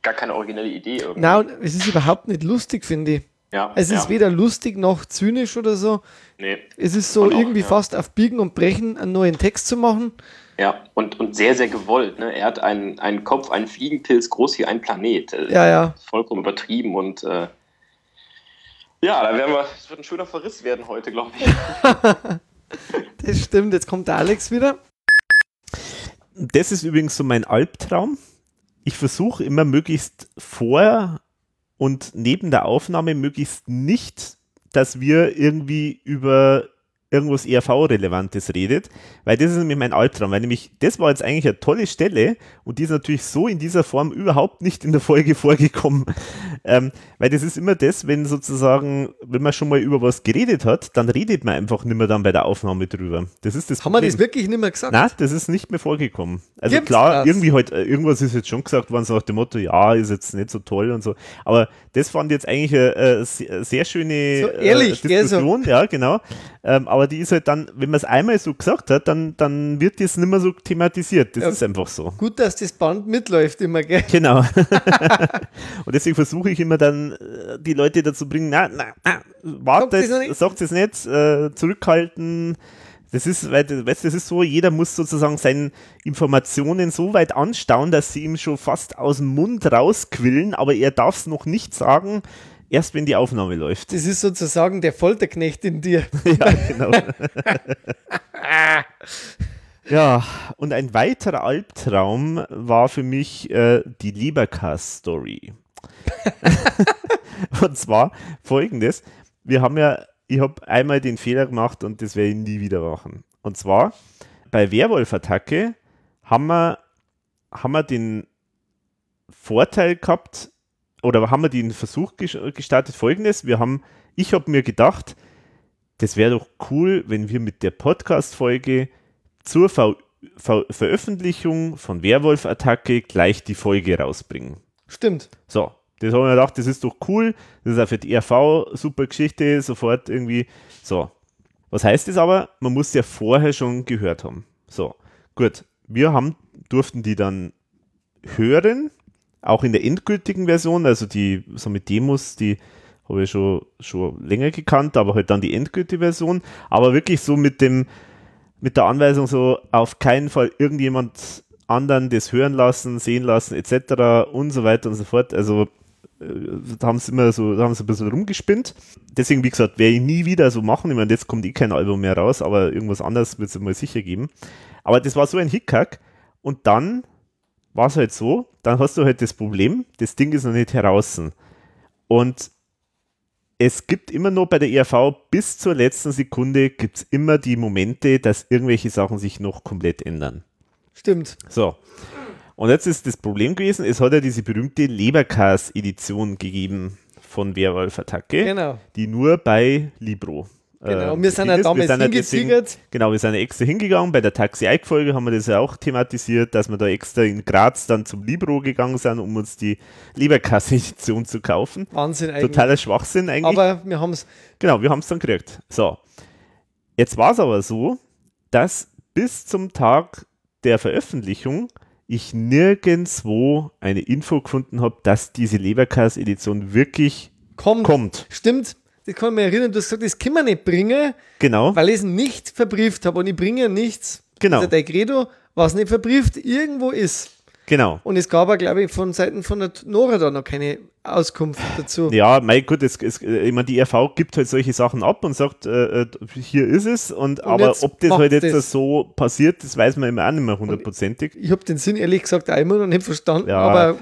gar keine originelle Idee irgendwie. Na, und es ist überhaupt nicht lustig, finde ich. Ja, Es ist ja. weder lustig noch zynisch oder so. Nee. Es ist so auch, irgendwie ja. fast auf Biegen und Brechen einen neuen Text zu machen. Ja, und, und sehr, sehr gewollt. Ne? Er hat einen, einen Kopf, einen Fliegenpilz groß wie ein Planet. Äh, Ja, ja. Vollkommen übertrieben und äh, ja, da werden wir, es wird ein schöner Verriss werden heute, glaube ich. Das stimmt, jetzt kommt der Alex wieder. Das ist übrigens so mein Albtraum. Ich versuche immer möglichst vor und neben der Aufnahme möglichst nicht, dass wir irgendwie über irgendwas ERV-Relevantes redet, weil das ist nämlich mein Albtraum, weil nämlich das war jetzt eigentlich eine tolle Stelle und die ist natürlich so in dieser Form überhaupt nicht in der Folge vorgekommen, ähm, weil das ist immer das, wenn sozusagen, wenn man schon mal über was geredet hat, dann redet man einfach nicht mehr dann bei der Aufnahme drüber. Das ist das Haben wir Problem. das wirklich nicht mehr gesagt? Nein, das ist nicht mehr vorgekommen. Also Gibt's klar, das? irgendwie halt, äh, irgendwas ist jetzt schon gesagt worden, so nach dem Motto, ja, ist jetzt nicht so toll und so. Aber das fand ich jetzt eigentlich eine, eine sehr, sehr schöne So ehrlich, äh, gell, so. Diskussion, ja, genau. Ähm, aber die ist halt dann, wenn man es einmal so gesagt hat, dann, dann wird das nicht mehr so thematisiert. Das Ja. ist einfach so. Gut, dass das Band mitläuft immer, gell? Genau. und deswegen versuche ich immer dann, äh, die Leute dazu bringen, na, na, na warte, Sagt es nicht. äh, zurückhalten. Das ist, weil, weißt, du, das ist so, jeder muss sozusagen seine Informationen so weit anstauen, dass sie ihm schon fast aus dem Mund rausquillen, aber er darf es noch nicht sagen, erst wenn die Aufnahme läuft. Das ist sozusagen der Folterknecht in dir. ja, genau. Ja, und ein weiterer Albtraum war für mich äh, die Liebercast-Story. und zwar folgendes: Wir haben ja, ich habe einmal den Fehler gemacht und das werde ich nie wieder machen. Und zwar bei Werwolf-Attacke haben wir, haben wir den Vorteil gehabt oder haben wir den Versuch ges- gestartet folgendes: Wir haben, ich habe mir gedacht, das wäre doch cool, wenn wir mit der Podcast-Folge zur Ver Ver Veröffentlichung von Werwolf-Attacke gleich die Folge rausbringen. Stimmt. So, das haben wir gedacht, das ist doch cool, das ist auch für die RV super Geschichte, sofort irgendwie. So, was heißt das aber? Man muss ja vorher schon gehört haben. So, gut, wir haben, durften die dann hören, auch in der endgültigen Version, also die so mit Demos, die habe ich schon, schon länger gekannt, aber halt dann die endgültige Version, aber wirklich so mit dem, mit der Anweisung so auf keinen Fall irgendjemand anderen das hören lassen, sehen lassen, etc. und so weiter und so fort. Also äh, da haben sie immer so, da haben sie ein bisschen rumgespinnt. Deswegen, wie gesagt, werde ich nie wieder so machen. Ich meine, jetzt kommt eh kein Album mehr raus, aber irgendwas anderes wird es mal sicher geben. Aber das war so ein Hickhack. Und dann war es halt so, dann hast du halt das Problem, das Ding ist noch nicht heraus. Und es gibt immer noch bei der ERV bis zur letzten Sekunde gibt es immer die Momente, dass irgendwelche Sachen sich noch komplett ändern. Stimmt. So. Und jetzt ist das Problem gewesen, es hat ja diese berühmte Leberkas-Edition gegeben von Werwolf-Attacke, Genau. die nur bei Libro. Genau, äh, wir sind ja damals sind deswegen- Genau, wir sind ja extra hingegangen. Bei der Taxi-Eik-Folge haben wir das ja auch thematisiert, dass wir da extra in Graz dann zum Libro gegangen sind, um uns die Leberkasse-Edition zu kaufen. Wahnsinn eigentlich. Totaler Schwachsinn eigentlich. Aber wir haben es. Genau, wir haben es dann gekriegt. So. Jetzt war es aber so, dass bis zum Tag der Veröffentlichung ich nirgendwo eine Info gefunden habe, dass diese Leberkas-Edition wirklich kommt. kommt. Stimmt, das kann ich mich erinnern, du hast gesagt, das können wir nicht bringen, Genau. weil ich es nicht verbrieft habe und ich bringe nichts. Genau. Das ist dein Credo, was nicht verbrieft irgendwo ist. Genau. Und es gab auch, glaube ich, von Seiten von der Nora da noch keine Auskunft dazu. Ja, mein Gott, es, es, äh, ich meine, die RV gibt halt solche Sachen ab und sagt, äh, äh, hier ist es. Und, Und aber ob das halt jetzt das. so passiert, das weiß man immer auch nicht mehr hundertprozentig. Ich habe den Sinn ehrlich gesagt immer noch nicht verstanden, Ja. aber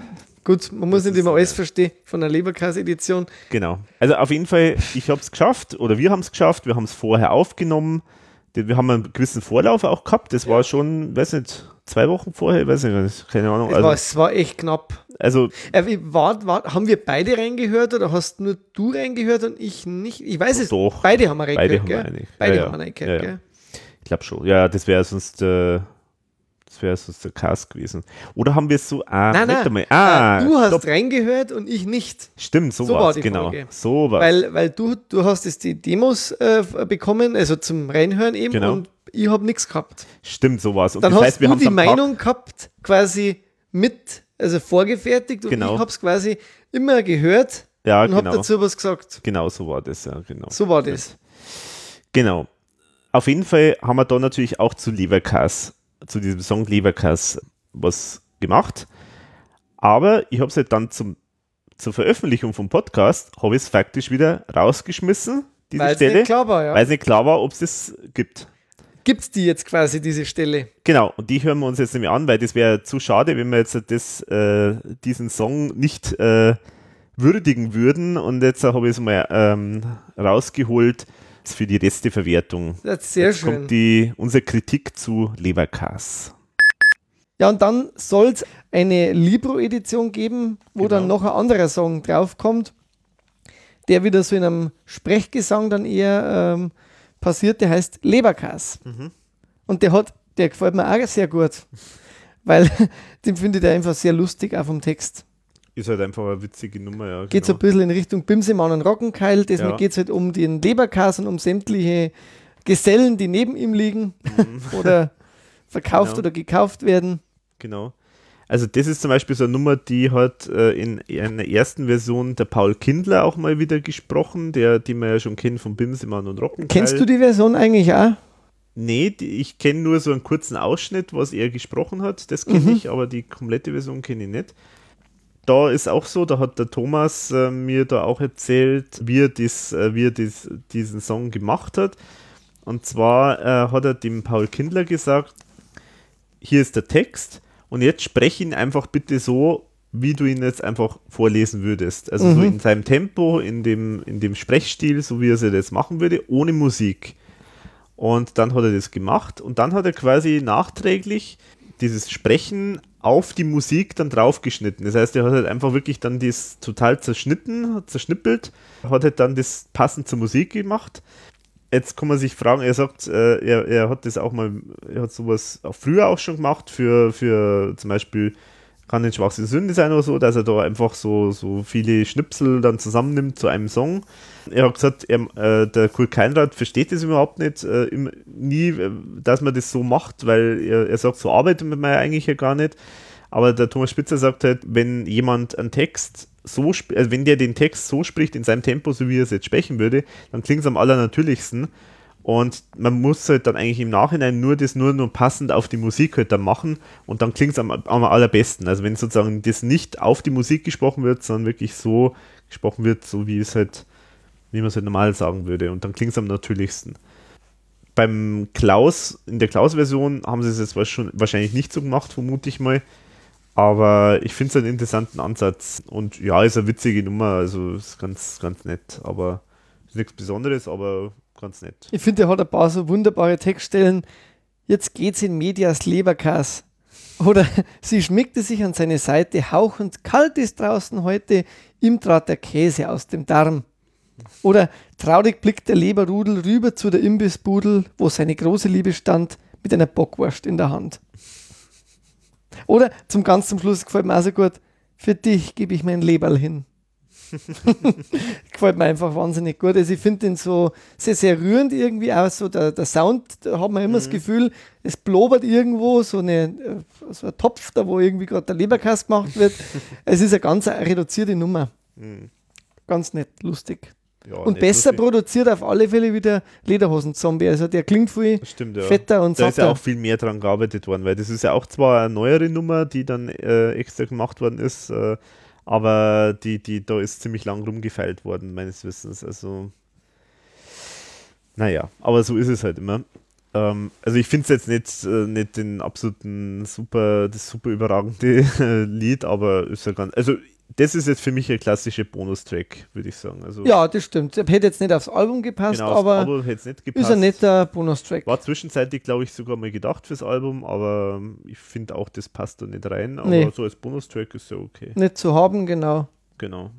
gut, man muss nicht immer alles verstehen von der Leberkasse-Edition. Genau. Also auf jeden Fall, ich habe es geschafft oder wir haben es geschafft. Wir haben es vorher aufgenommen. Wir haben einen gewissen Vorlauf auch gehabt. Das war schon, weiß nicht, zwei Wochen vorher, weiß nicht, keine Ahnung. Es, Also, war, es war echt knapp. also Äh, war, war, haben wir beide reingehört oder hast nur du reingehört und ich nicht? Ich weiß es. Doch. Beide haben wir beide reingehört, haben gell? wir eigentlich. Beide ja, haben wir ja. reingehört, ja, ja. Ich glaube schon. Ja, das wäre sonst, äh, das wäre sonst der Cast gewesen. Oder haben wir es so, ah, Nein, nein. einmal. ah, Äh, du hast stopp. reingehört und ich nicht. Stimmt, so, So war die genau. Folge. So war's. Weil, weil du, du hast jetzt die Demos äh, bekommen, also zum Reinhören eben, Genau. und ich habe nichts gehabt. Stimmt, so war's. Und Dann das hast heißt, wir du die Meinung gehabt, quasi mit, also vorgefertigt und Genau. ich habe es quasi immer gehört Ja, und habe genau. dazu was gesagt. Genau, so war das, ja, genau. So war das. Genau. Auf jeden Fall haben wir da natürlich auch zu Leverkas, zu diesem Song Leverkas was gemacht. Aber ich habe es halt dann zum, zur Veröffentlichung vom Podcast, habe ich es faktisch wieder rausgeschmissen, diese Weil's Stelle. nicht war, ja. Weil es nicht klar war, ob es das gibt. Gibt es die jetzt quasi, diese Stelle? Genau, und die hören wir uns jetzt nämlich an, weil das wäre zu schade, wenn wir jetzt das, äh, diesen Song nicht äh, würdigen würden. Und jetzt habe ich es mal ähm, rausgeholt für die Resteverwertung. Das ist sehr jetzt schön. kommt die, unsere Kritik zu Leberkas. Ja, und dann soll es eine Libro-Edition geben, wo dann Genau. noch ein anderer Song draufkommt, der wieder so in einem Sprechgesang dann eher ähm, passiert, der heißt Leberkas. Mhm. Und der hat, der gefällt mir auch sehr gut, weil den finde ich einfach sehr lustig, auch vom Text. Ist halt einfach eine witzige Nummer, ja. Geht so ein bisschen in Richtung Bimsemann und Rockenkeil, diesmal Ja. geht es halt um den Leberkas und um sämtliche Gesellen, die neben ihm liegen oder verkauft Genau. oder gekauft werden. Genau. Also das ist zum Beispiel so eine Nummer, die hat äh, in einer ersten Version der Paul Kindler auch mal wieder gesprochen, der, die man ja schon kennt von Bimsemann und Rockenkeil. Kennst du die Version eigentlich auch? Nee, die, ich kenne nur so einen kurzen Ausschnitt, was er gesprochen hat. Das kenne Mhm. ich, aber die komplette Version kenne ich nicht. Da ist auch so, da hat der Thomas äh, mir da auch erzählt, wie er, das, äh, wie er das, diesen Song gemacht hat. Und zwar äh, hat er dem Paul Kindler gesagt, hier ist der Text und jetzt sprech ihn einfach bitte so, wie du ihn jetzt einfach vorlesen würdest. Also so Mhm. in seinem Tempo, in dem, in dem Sprechstil, so wie er es jetzt machen würde, ohne Musik. Und dann hat er das gemacht und dann hat er quasi nachträglich dieses Sprechen auf die Musik dann draufgeschnitten. Das heißt, er hat halt einfach wirklich dann das total zerschnitten, zerschnippelt, hat halt dann das passend zur Musik gemacht. Jetzt kann man sich fragen, er sagt, äh, er, er hat das auch mal, er hat sowas auch früher auch schon gemacht für, für zum Beispiel kann den Schwachsinn Sünde sein oder so, dass er da einfach so, so viele Schnipsel dann zusammennimmt zu einem Song. Er hat gesagt, er, äh, der Kurt Keinrad versteht das überhaupt nicht, äh, im, nie, äh, dass man das so macht, weil er, er sagt, so arbeitet man ja eigentlich ja gar nicht. Aber der Thomas Spitzer sagt halt, wenn jemand einen Text so, also wenn der den Text so spricht in seinem Tempo, so wie er es jetzt sprechen würde, dann klingt es am allernatürlichsten. Und man muss halt dann eigentlich im Nachhinein nur das nur, nur passend auf die Musik halt dann machen und dann klingt es am, am allerbesten. Also wenn sozusagen das nicht auf die Musik gesprochen wird, sondern wirklich so gesprochen wird, so wie es halt, wie man es halt normal sagen würde. Und dann klingt es am natürlichsten. Beim Klaus, in der Klaus-Version haben sie es jetzt wahrscheinlich nicht so gemacht, vermute ich mal. Aber ich finde es einen interessanten Ansatz. Und ja, ist eine witzige Nummer, also ist ganz, ganz nett. Aber ist nichts Besonderes, aber ganz nett. Ich finde, er hat ein paar so wunderbare Textstellen. Jetzt geht's in Medias Leberkas. Oder sie schmiegte sich an seine Seite, hauchend kalt ist draußen heute, ihm trat der Käse aus dem Darm. Oder traurig blickt der Leberrudel rüber zu der Imbissbudel, wo seine große Liebe stand, mit einer Bockwurst in der Hand. Oder zum ganz zum Schluss gefällt mir auch so gut, für dich gebe ich mein Leberl hin. gefällt mir einfach wahnsinnig gut. Also ich finde den so sehr, sehr rührend irgendwie auch so. Der, der Sound, da hat man immer das Gefühl, es blobert irgendwo, so, eine, äh, so ein Topf, da wo irgendwie gerade der Leberkast gemacht wird. es ist eine ganz reduzierte Nummer. Mhm. Ganz nett, lustig. Ja, und besser lustig. produziert auf alle Fälle wie der Lederhosen-Zombie. Also der klingt viel Stimmt, ja. fetter und Da ist ja auch viel mehr dran gearbeitet worden, weil das ist ja auch zwar eine neuere Nummer, die dann äh, extra gemacht worden ist, äh, aber die, die, da ist ziemlich lang rumgefeilt worden, meines Wissens. Also, naja, aber so ist es halt immer. Ähm, also ich finde es jetzt nicht, äh, nicht den absoluten super, das super überragende Lied, aber ist ja ganz, also das ist jetzt für mich ein klassischer Bonustrack, würde ich sagen. Also, ja, das stimmt. Hätte jetzt nicht aufs Album gepasst, Genau, aber Album hätte es nicht ist gepasst. ein netter Bonustrack. War zwischenzeitlich, glaube ich, sogar mal gedacht fürs Album, aber ich finde auch, das passt da nicht rein. Aber Nee. so als Bonustrack ist ja okay. Nicht zu haben, genau. Genau.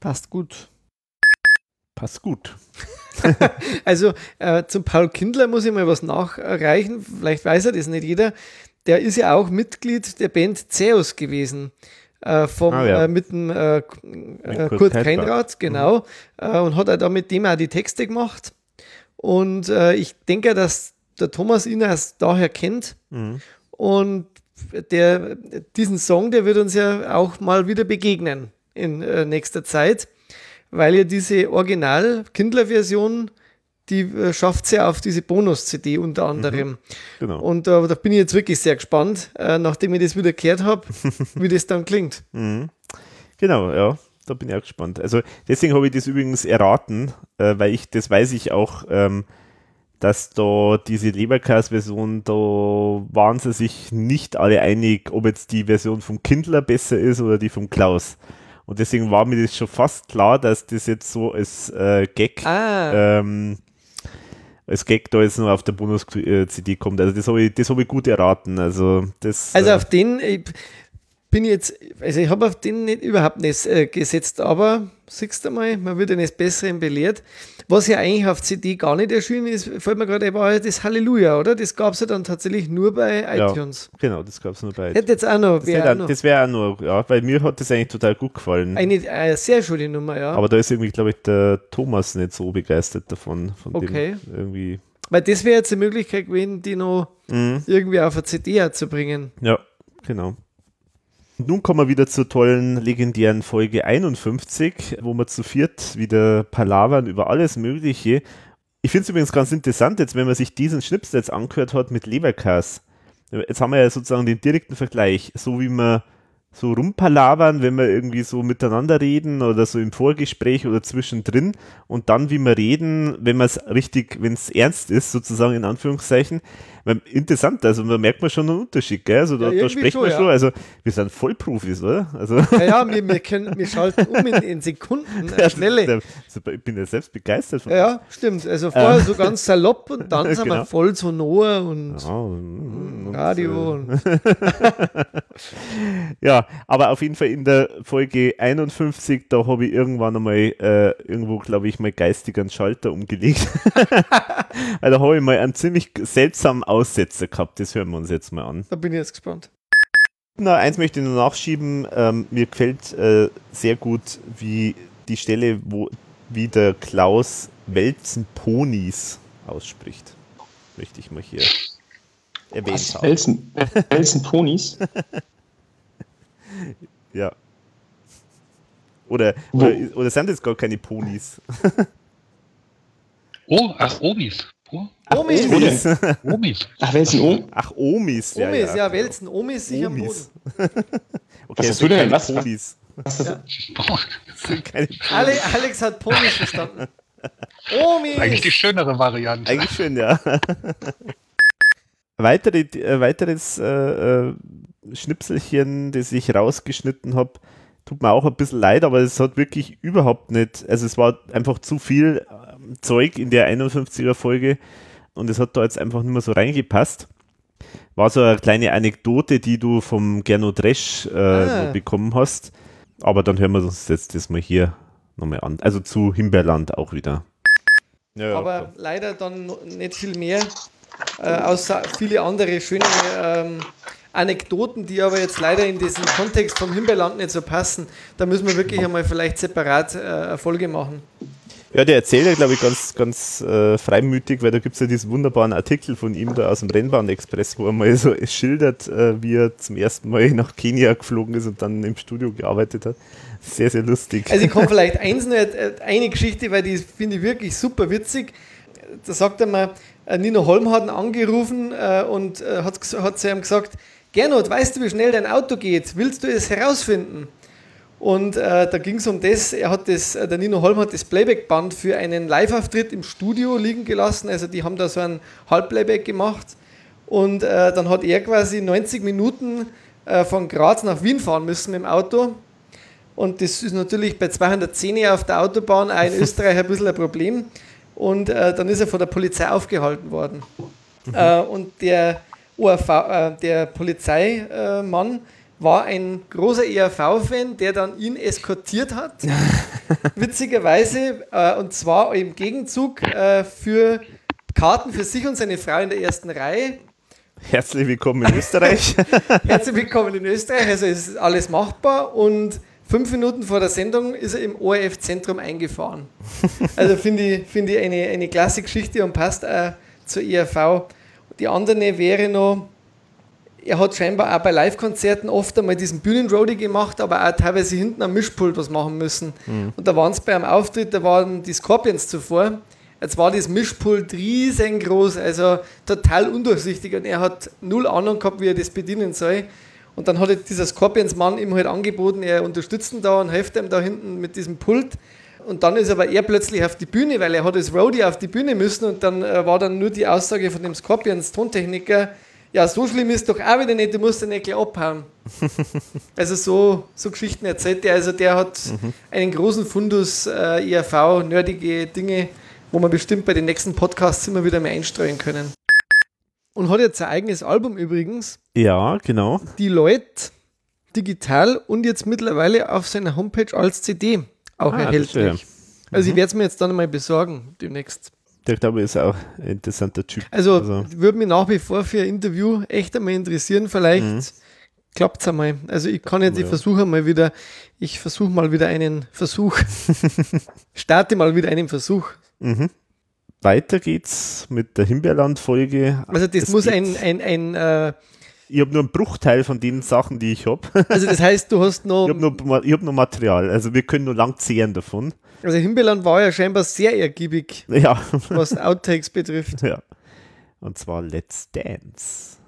Passt gut. Passt gut. Also äh, zum Paul Kindler muss ich mal was nachreichen. Vielleicht weiß er das nicht jeder. Der ist ja auch Mitglied der Band Zeus gewesen. Äh, vom, Ah, ja. äh, mit dem äh, K- äh, Kurt Kurt Keitrat. Keinrad, genau. Äh, und hat er da mit dem auch die Texte gemacht. Und äh, ich denke, dass der Thomas ihn erst daher kennt. Mhm. Und der, diesen Song, der wird uns ja auch mal wieder begegnen in äh, nächster Zeit, weil ja diese Original-Kindler-Version, die äh, schafft es ja auf diese Bonus-CD unter anderem. Genau. Und äh, da bin ich jetzt wirklich sehr gespannt, äh, nachdem ich das wieder gehört habe, wie das dann klingt. Mhm. Genau, ja. Da bin ich auch gespannt. Also deswegen habe ich das übrigens erraten, äh, weil ich, das weiß ich auch, ähm, dass da diese Leberkas-Version, da waren sie sich nicht alle einig, ob jetzt die Version vom Kindler besser ist oder die vom Klaus. Und deswegen war mir das schon fast klar, dass das jetzt so als äh, Gag, Ah. ähm, als Gag da jetzt noch auf der Bonus-CD kommt. Also das habe ich, das habe ich gut erraten. Also das. Also äh, auf den ich bin ich jetzt, also ich habe auf den nicht, überhaupt nicht äh, gesetzt, aber siehst du mal, man wird eines Besseren belehrt. Was ja eigentlich auf CD gar nicht erschienen ist, fällt mir gerade, war ja das Halleluja, oder? Das gab es ja dann tatsächlich nur bei ja, iTunes. Genau, das gab es nur bei Hätte jetzt auch noch, Das wär wäre das wär auch noch, ja, weil mir hat das eigentlich total gut gefallen. eine äh, sehr schöne Nummer, ja. Aber da ist irgendwie, glaube ich, der Thomas nicht so begeistert davon. Von Okay. Dem irgendwie. Weil das wäre jetzt die Möglichkeit gewesen, die noch Mhm. irgendwie auf eine CD zu bringen. Ja, genau. Nun kommen wir wieder zur tollen, legendären Folge 51, wo wir zu viert wieder palavern über alles Mögliche. Ich finde es übrigens ganz interessant, jetzt, wenn man sich diesen Schnips jetzt angehört hat mit Leberkas. Jetzt haben wir ja sozusagen den direkten Vergleich, so wie wir so rumpalavern, wenn wir irgendwie so miteinander reden oder so im Vorgespräch oder zwischendrin und dann, wie wir reden, wenn man es richtig, wenn es ernst ist, sozusagen in Anführungszeichen. Interessant, also da merkt man schon einen Unterschied, gell? Also da, Ja, da irgendwie spricht man schon, schon, ja. also wir sind Vollprofis, oder? Also, Ja, ja wir, wir, können, wir schalten um in, in Sekunden, äh, schnelle. Also Ich bin ja selbst begeistert von Ja, ja, stimmt. Also vorher Ähm. so ganz salopp und dann sind wir Genau. voll sonor und Ja, und- Radio. und, Und, ja, aber auf jeden Fall in der Folge 51, da habe ich irgendwann einmal äh, irgendwo, glaube ich, mal geistig einen Schalter umgelegt. Weil da habe ich mal einen ziemlich seltsamen Aussetzer gehabt. Das hören wir uns jetzt mal an. da bin ich jetzt gespannt. Na, eins möchte ich nur nachschieben. Ähm, mir gefällt äh, sehr gut, wie die Stelle, wo wie der Klaus Welzenponis ausspricht. Möchte ich mal hier erwähnt Was? haben. Welzen, Welzen Ponys? Ja. Oder, oder, oder sind das gar keine Ponys? Oh, ach, Omis. Oh. Omis. Denn? Omis. Ach, Welzen Om? Ach, Omis. Ja, Omis, ja. ja, Wälzen, Omis sich am Boden. Omis. Okay, Was das hast sind du denn? keine Was? Ponys. Was Ja. Das sind keine Ponys. Ale, Alex hat Ponys verstanden. Omis! Eigentlich die schönere Variante. Eigentlich schön, ja. Weitere, äh, weiteres äh, äh, Schnipselchen, das ich rausgeschnitten habe, tut mir auch ein bisschen leid, aber es hat wirklich überhaupt nicht, also es war einfach zu viel ähm, Zeug in der 51er Folge und es hat da jetzt einfach nicht mehr so reingepasst. war so eine kleine Anekdote, die du vom Gernot Dresch äh, Ah. bekommen hast. Aber dann hören wir uns jetzt das mal hier nochmal an. Also zu Himbeerland auch wieder. Ja, ja, aber leider dann nicht viel mehr, äh, außer viele andere schöne ähm, Anekdoten, die aber jetzt leider in diesen Kontext vom Himbeerland nicht so passen. Da müssen wir wirklich einmal vielleicht separat äh, eine Folge machen. Ja, der erzählt ja, glaube ich, ganz, ganz äh, freimütig, weil da gibt es ja diesen wunderbaren Artikel von ihm da aus dem Rennbahn-Express, wo er mal so schildert, äh, wie er zum ersten Mal nach Kenia geflogen ist und dann im Studio gearbeitet hat. Sehr, sehr lustig. Also ich kann vielleicht eins noch, äh, eine Geschichte, weil die finde ich wirklich super witzig. Da sagt er mal, äh, Nino Holm hat ihn angerufen äh, und äh, hat, hat zu ihm gesagt, Gernot, weißt du, wie schnell dein Auto geht? Willst du es herausfinden? Und äh, da ging es um das, er hat das, äh, der Nino Holm hat das Playback-Band für einen Live-Auftritt im Studio liegen gelassen. Also die haben da so ein Halbplayback gemacht. Und äh, dann hat er quasi 90 Minuten äh, von Graz nach Wien fahren müssen mit dem Auto. Und das ist natürlich bei 210 auf der Autobahn auch in Österreich ein bisschen ein Problem. Und äh, dann ist er von der Polizei aufgehalten worden. Äh, und der ORV, äh, der Polizeimann war ein großer ERV-Fan, der dann ihn eskortiert hat. Witzigerweise. Äh, und zwar im Gegenzug äh, für Karten für sich und seine Frau in der ersten Reihe. Herzlich willkommen in Österreich. Herzlich willkommen in Österreich. Also es ist alles machbar und fünf Minuten vor der Sendung ist er im ORF-Zentrum eingefahren. Also finde ich, finde ich eine, eine klasse Geschichte und passt auch zur ERV. Die andere wäre noch, er hat scheinbar auch bei Live-Konzerten oft einmal diesen Bühnenroadie gemacht, aber auch teilweise hinten am Mischpult was machen müssen. Mhm. Und da waren es bei einem Auftritt, da waren die Scorpions zuvor. Jetzt war das Mischpult riesengroß, also total undurchsichtig und er hat null Ahnung gehabt, wie er das bedienen soll. Und dann hat dieser Scorpions-Mann ihm halt angeboten, er unterstützt ihn da und hilft ihm da hinten mit diesem Pult. Und dann ist aber er plötzlich auf die Bühne, weil er hat als Roadie auf die Bühne müssen und dann äh, war dann nur die Aussage von dem Scorpions-Tontechniker, ja, so schlimm ist doch auch wieder nicht, du musst den nicht gleich abhauen. Also so, so Geschichten erzählt er. Also der hat Mhm. einen großen Fundus äh, ERV, nerdige Dinge, wo wir bestimmt bei den nächsten Podcasts immer wieder mehr einstreuen können. Und hat jetzt ein eigenes Album übrigens, Ja, genau. die Leute digital und jetzt mittlerweile auf seiner Homepage als CD auch Ah, erhältlich. Also ich werde es mir jetzt dann mal besorgen demnächst. Der glaube ich ist auch ein interessanter Typ. Also, würde mich nach wie vor für ein Interview echt einmal interessieren. Vielleicht Mhm. klappt es einmal. Also ich kann jetzt, ich Ja. versuche mal wieder, ich versuche mal wieder einen Versuch. Starte mal wieder einen Versuch. Mhm. Weiter geht's mit der Himbeerland-Folge. Also das Es muss geht- ein, ein, ein äh, Ich habe nur einen Bruchteil von den Sachen, die ich habe. also das heißt, du hast noch, Ich habe noch, ich hab noch Material, also wir können nur lang zehren davon. also Himbeerland war ja scheinbar sehr ergiebig, Ja. was Outtakes betrifft. Ja. Und zwar Let's Dance.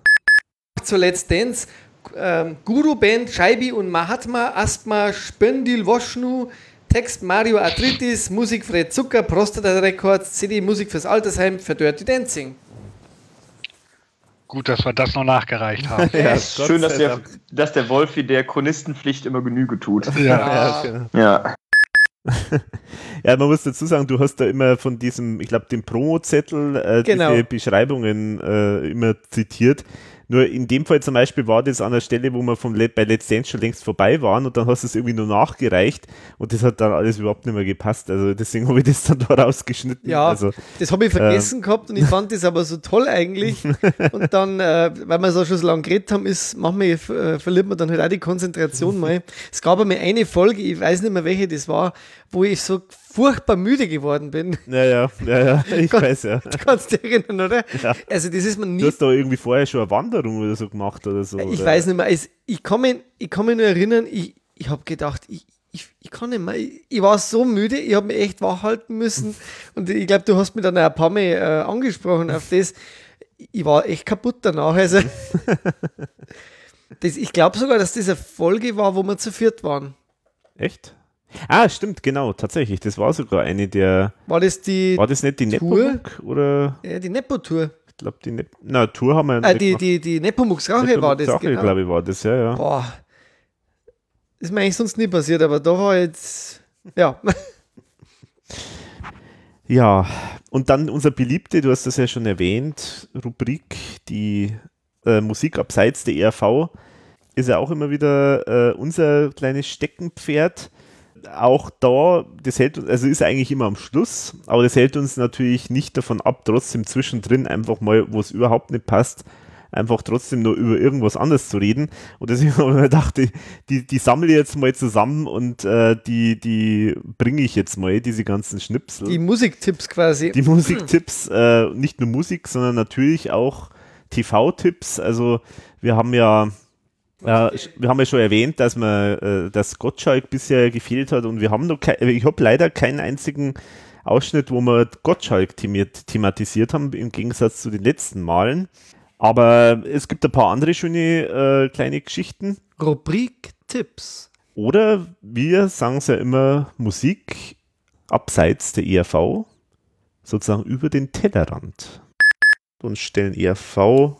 Gut, dass wir das noch nachgereicht haben. Ja, schön, dass der, dass der Wolfi der Chronistenpflicht immer Genüge tut. Ja, genau. Ja. Ja, man muss dazu sagen, du hast da immer von diesem, ich glaube, dem Promo-Zettel äh, Genau. diese Beschreibungen äh, immer zitiert. Nur in dem Fall zum Beispiel war das an der Stelle, wo wir vom Let bei Let's Dance schon längst vorbei waren und dann hast du es irgendwie nur nachgereicht und das hat dann alles überhaupt nicht mehr gepasst. Also deswegen habe ich das dann da rausgeschnitten. Ja, also, das habe ich vergessen gehabt und ich fand das aber so toll eigentlich. Und dann, äh, weil wir so schon so lange geredet haben, ist, manchmal äh, verliert man dann halt auch die Konzentration mal. Es gab einmal eine Folge, ich weiß nicht mehr welche das war, wo ich so furchtbar müde geworden bin. Ja, ja, ja, ja ich Kann- weiß ja. Du kannst dich erinnern, oder? Ja. Also das ist mir nie Du hast da irgendwie vorher schon eine Wanderung oder so gemacht oder so. Ich oder? weiß nicht mehr. Es, ich, kann mich, ich kann mich nur erinnern, ich, ich habe gedacht, ich, ich, ich kann nicht mehr. Ich, ich war so müde, ich habe mich echt wach halten müssen. Und ich glaube, du hast mich dann ein paar Mal äh, angesprochen auf das. Ich war echt kaputt danach. Also, das, ich glaube sogar, dass das eine Folge war, wo wir zu viert waren. Echt? Ah, stimmt, genau, tatsächlich. Das war sogar eine der. War das die. War das nicht die? Nepomuk oder? Ja, die Nepo-Tour. Ich glaube, die Nep Na, Tour haben wir Ah, nicht die, gemacht. die, die Nepomuk-Rache war das, Sache, genau. glaube ich, war das, ja, ja. Boah. Ist mir eigentlich sonst nie passiert, aber da war jetzt. Ja. Ja, und dann unser beliebte, du hast das ja schon erwähnt, Rubrik, die äh, Musik abseits der ERV ist ja auch immer wieder äh, unser kleines Steckenpferd. Auch da, das hält uns, also ist eigentlich immer am Schluss, aber das hält uns natürlich nicht davon ab, trotzdem zwischendrin einfach mal, wo es überhaupt nicht passt, einfach trotzdem nur über irgendwas anderes zu reden. Und deswegen habe ich mir gedacht, die, die, die sammle ich jetzt mal zusammen und äh, die, die bringe ich jetzt mal, diese ganzen Schnipsel. Die Musiktipps quasi. Die Musiktipps, äh, nicht nur Musik, sondern natürlich auch TV-Tipps. Also wir haben ja äh, wir haben ja schon erwähnt, dass man, äh, dass Gottschalk bisher gefehlt hat und wir haben noch kein, ich habe leider keinen einzigen Ausschnitt, wo wir Gottschalk thematisiert haben, im Gegensatz zu den letzten Malen. Aber es gibt ein paar andere schöne äh, kleine Geschichten. Rubrik Tipps. Oder wir sagen es ja immer, Musik abseits der ERV, sozusagen über den Tellerrand. Und stellen ERV,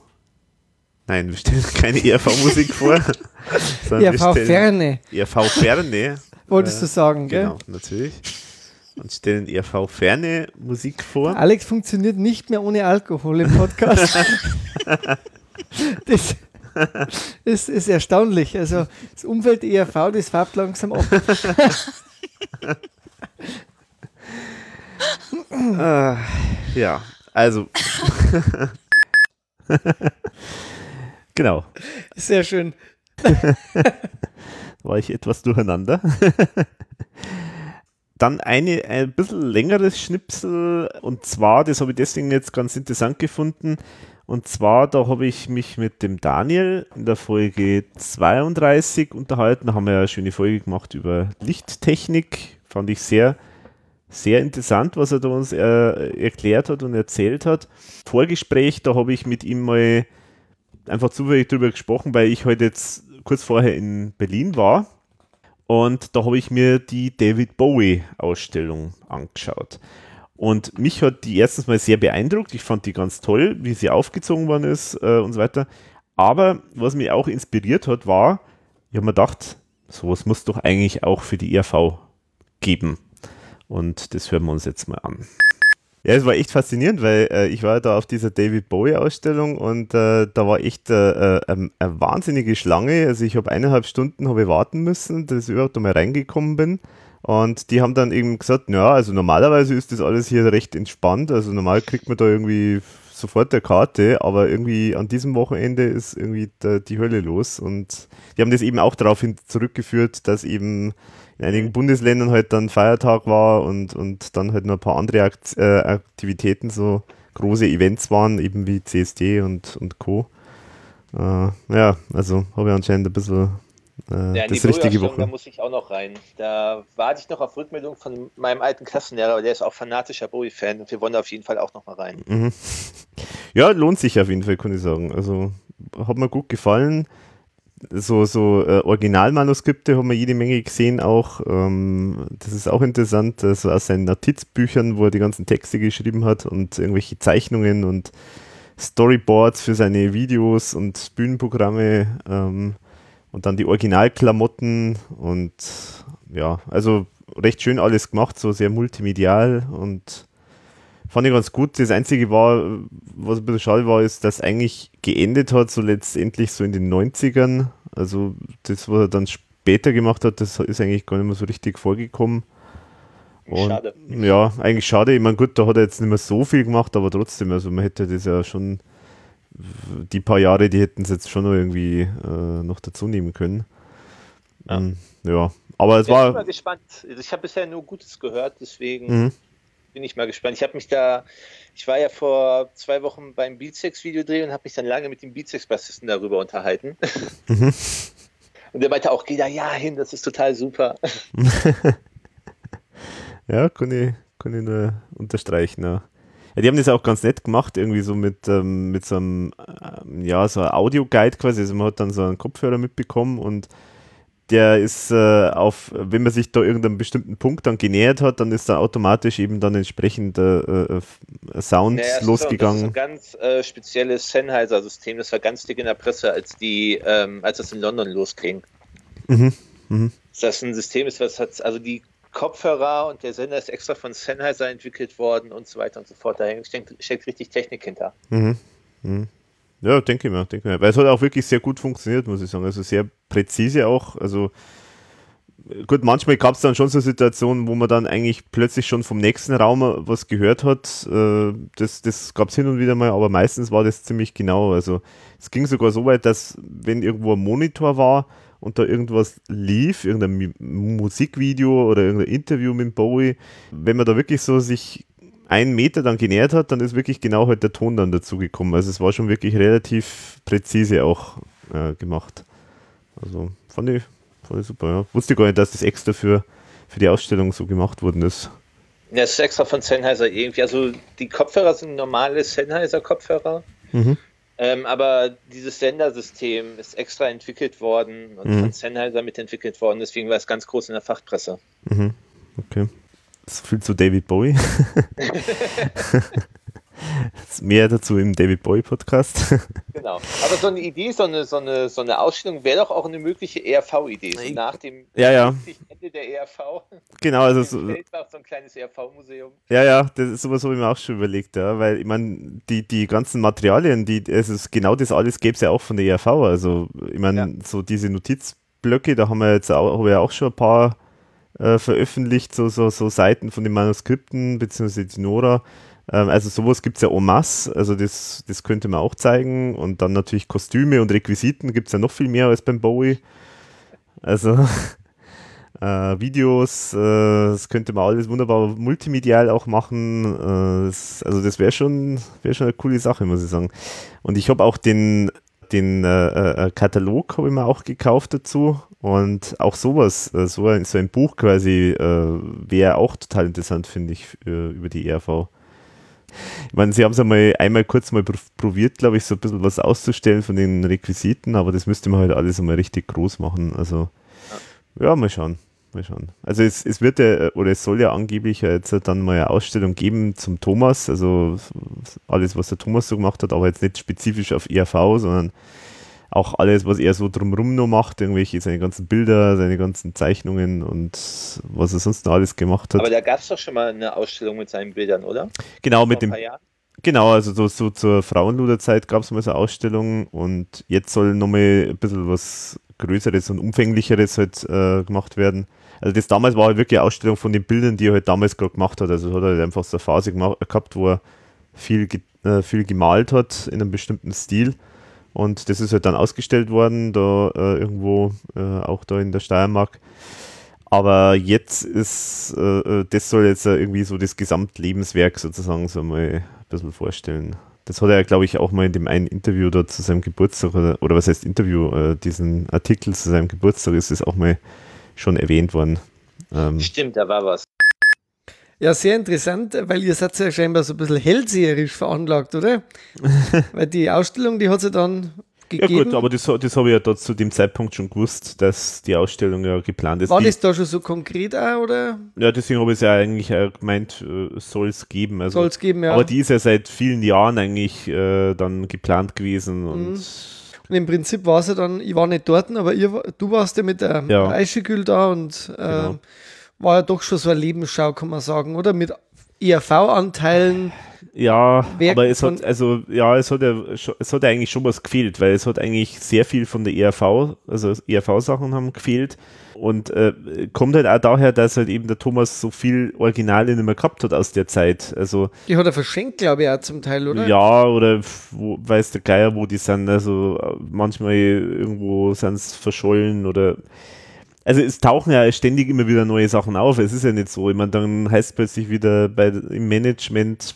nein, wir stellen keine ERV-Musik vor. ERV-Ferne. ERV-Ferne. Wolltest äh, du sagen, gell? Genau, natürlich und stellen ERV-ferne Musik vor. Alex funktioniert nicht mehr ohne Alkohol im Podcast. das ist, ist erstaunlich. Also das Umfeld ERV, das färbt langsam ab. ah, ja, also. Genau. Sehr schön. War ich etwas durcheinander? Dann eine ein bisschen längeres Schnipsel und zwar, das habe ich deswegen jetzt ganz interessant gefunden. Und zwar, da habe ich mich mit dem Daniel in der Folge 32 unterhalten. Da haben wir eine schöne Folge gemacht über Lichttechnik. Fand ich sehr, sehr interessant, was er da uns äh, erklärt hat und erzählt hat. Vorgespräch, da habe ich mit ihm mal einfach zufällig drüber gesprochen, weil ich heute jetzt kurz vorher in Berlin war und da habe ich mir die David Bowie-Ausstellung angeschaut. Und mich hat die erstens mal sehr beeindruckt. Ich fand die ganz toll, wie sie aufgezogen worden ist äh, und so weiter. Aber was mich auch inspiriert hat, war, ich habe mir gedacht, sowas muss doch eigentlich auch für die ERV geben. Und das hören wir uns jetzt mal an. Ja, es war echt faszinierend, weil äh, ich war da auf dieser David Bowie Ausstellung und äh, da war echt äh, äh eine, eine wahnsinnige Schlange. Also ich habe eineinhalb Stunden habe warten müssen, dass ich überhaupt mal reingekommen bin. Und die haben dann eben gesagt, ja, also normalerweise ist das alles hier recht entspannt. Also normal kriegt man da irgendwie sofort der Karte, aber irgendwie an diesem Wochenende ist irgendwie der, die Hölle los. Und die haben das eben auch darauf zurückgeführt, dass eben in einigen Bundesländern halt dann Feiertag war und, und dann halt noch ein paar andere Akt, äh, Aktivitäten, so große Events waren, eben wie CSD und, und Co. Äh, ja, also habe ich anscheinend ein bisschen äh, ja, das richtige Woche. Da muss ich auch noch rein. Da warte ich noch auf Rückmeldung von meinem alten Klassenlehrer, der ist auch fanatischer Bowie-Fan und wir wollen auf jeden Fall auch noch mal rein. Mhm. Ja, lohnt sich auf jeden Fall, kann ich sagen. Also hat mir gut gefallen so, so äh, Originalmanuskripte haben wir jede Menge gesehen auch. Ähm, das ist auch interessant, also aus seinen Notizbüchern, wo er die ganzen Texte geschrieben hat und irgendwelche Zeichnungen und Storyboards für seine Videos und Bühnenprogramme ähm, und dann die Originalklamotten und ja, also recht schön alles gemacht, so sehr multimedial und fand ich ganz gut. Das Einzige war, was ein bisschen schade war, ist, dass eigentlich geendet hat, so letztendlich so in den 90ern. Also das, was er dann später gemacht hat, das ist eigentlich gar nicht mehr so richtig vorgekommen. Und, schade. Ja, eigentlich schade. Ich meine, gut, da hat er jetzt nicht mehr so viel gemacht, aber trotzdem, also man hätte das ja schon, die paar Jahre, die hätten es jetzt schon noch irgendwie äh, noch dazu nehmen können. Ja, um, ja. aber es ja, war. Ich bin mal gespannt. Ich habe bisher nur Gutes gehört, deswegen. Mhm bin ich mal gespannt. Ich habe mich da, ich war ja vor zwei Wochen beim Beatsex-Videodreh und habe mich dann lange mit dem Beatsex-Bassisten darüber unterhalten. Mhm. Und der meinte auch, geh da ja hin, das ist total super. ja, kann ich, kann ich nur unterstreichen. Ja. ja. die haben das auch ganz nett gemacht, irgendwie so mit, ähm, mit so einem, ähm, ja, so Audio-Guide quasi. Also man hat dann so einen Kopfhörer mitbekommen und der ist äh, auf, wenn man sich da irgendeinem bestimmten Punkt dann genähert hat, dann ist da automatisch eben dann entsprechend äh, äh, Sound naja, losgegangen. Das ist ein ganz äh, spezielles Sennheiser-System, das war ganz dick in der Presse, als die, ähm, als das in London losging. Mhm. Mhm. Das ein System ist, was hat, also die Kopfhörer und der Sender ist extra von Sennheiser entwickelt worden und so weiter und so fort. Da steckt, steckt richtig Technik hinter. Mhm. Mhm. Ja, denke ich mir, denke ich mir. Weil es hat auch wirklich sehr gut funktioniert, muss ich sagen. Also sehr präzise auch. Also gut, manchmal gab es dann schon so Situationen, wo man dann eigentlich plötzlich schon vom nächsten Raum was gehört hat. Äh, das das gab es hin und wieder mal, aber meistens war das ziemlich genau. Also es ging sogar so weit, dass wenn irgendwo ein Monitor war und da irgendwas lief, irgendein Musikvideo oder irgendein Interview mit Bowie, wenn man da wirklich so sich einen Meter dann genähert hat, dann ist wirklich genau halt der Ton dann dazu gekommen. Also es war schon wirklich relativ präzise auch äh, gemacht. Also fand ich, fand ich super, ja. Wusste gar nicht, dass das extra für, für die Ausstellung so gemacht worden ist. Ja, das ist extra von Sennheiser irgendwie. Also die Kopfhörer sind normale Sennheiser-Kopfhörer, Mhm. ähm, aber dieses Sendersystem ist extra entwickelt worden und Mhm. von Sennheiser mitentwickelt worden, deswegen war es ganz groß in der Fachpresse. Mhm. Okay. So viel zu David Bowie. Mehr dazu im David Bowie Podcast. Genau. Aber so eine Idee, so eine, so eine, so eine Ausstellung wäre doch auch eine mögliche ERV-Idee. So nach dem Ja, ja. Ende der ERV. Genau, also so- so ein kleines ERV-Museum. Ja, ja, das ist sowas habe ich mir auch schon überlegt, ja, weil ich meine, die, die ganzen Materialien, die, es ist genau das alles gäbe es ja auch von der ERV. Also, ich meine, so diese Notizblöcke, da haben wir jetzt auch, habe ich auch schon ein paar äh, veröffentlicht, so, so, so Seiten von den Manuskripten, beziehungsweise die Nora. Ähm, also sowas gibt es ja en masse, also das, das könnte man auch zeigen. Und dann natürlich Kostüme und Requisiten gibt es ja noch viel mehr als beim Bowie. Also äh, Videos, äh, das könnte man alles wunderbar multimedial auch machen. Äh, das, also das wäre schon, wäre schon eine coole Sache, muss ich sagen. Und ich habe auch den, den äh, äh, Katalog habe ich mir auch gekauft dazu und auch sowas, äh, so, ein, so ein Buch quasi äh, wäre auch total interessant, finde ich, äh, über die ERV. Ich meine, sie haben es einmal einmal kurz mal pr- probiert, glaube ich, so ein bisschen was auszustellen von den Requisiten, aber das müsste man halt alles einmal richtig groß machen. Also, ja, mal schauen. Mal schauen. Also es, es wird ja, oder es soll ja angeblich jetzt dann mal eine Ausstellung geben zum Thomas, also alles, was der Thomas so gemacht hat, aber jetzt nicht spezifisch auf ERV, sondern auch alles, was er so drumrum noch macht, irgendwelche, seine ganzen Bilder, seine ganzen Zeichnungen und was er sonst noch alles gemacht hat. Aber da gab es doch schon mal eine Ausstellung mit seinen Bildern, oder? Genau, mit dem. Genau, also so, so zur Frauenluderzeit gab es mal so eine Ausstellung und jetzt soll nochmal ein bisschen was Größeres und Umfänglicheres halt äh, gemacht werden. Also das damals war halt wirklich eine Ausstellung von den Bildern, die er halt damals gerade gemacht hat. Also hat er halt einfach so eine Phase gema- gehabt, wo er viel, äh, viel gemalt hat in einem bestimmten Stil. Und das ist halt dann ausgestellt worden, da äh, irgendwo, äh, auch da in der Steiermark. Aber jetzt ist, äh, äh, das soll jetzt äh, irgendwie so das Gesamtlebenswerk sozusagen so mal ein bisschen vorstellen. Das hat er, glaube ich, auch mal in dem einen Interview da zu seinem Geburtstag, oder, oder was heißt Interview, äh, diesen Artikel zu seinem Geburtstag ist es auch mal schon erwähnt worden. Ähm, Stimmt, da war was. Ja, sehr interessant, weil ihr seid ja scheinbar so ein bisschen hellseherisch veranlagt, oder? weil die Ausstellung, die hat sie dann ja gegeben. gut, aber das, das habe ich ja da zu dem Zeitpunkt schon gewusst, dass die Ausstellung ja geplant ist. War die, das da schon so konkret auch, oder? Ja, deswegen habe ich es ja eigentlich auch gemeint, äh, soll es geben. Also, Soll's geben, ja. Aber die ist ja seit vielen Jahren eigentlich äh, dann geplant gewesen und Mhm. Und im Prinzip war es ja dann, ich war nicht dort, aber ihr, du warst ja mit der Ja. Eischegül da und äh, Genau. war ja doch schon so eine Lebensschau, kann man sagen, oder? Mit ERV-Anteilen. Ja, Werk aber es hat, also, ja, es hat ja, es hat ja eigentlich schon was gefehlt, weil es hat eigentlich sehr viel von der ERV, also ERV-Sachen haben gefehlt und äh, kommt halt auch daher, dass halt eben der Thomas so viel Originale nicht mehr gehabt hat aus der Zeit, also Die hat er verschenkt, glaube ich, auch zum Teil, oder? ja, oder wo, weiß der Geier, wo die sind, also äh, manchmal irgendwo sind es verschollen oder also es tauchen ja ständig immer wieder neue Sachen auf. Es ist ja nicht so. Ich meine, dann heißt plötzlich wieder bei, im Management,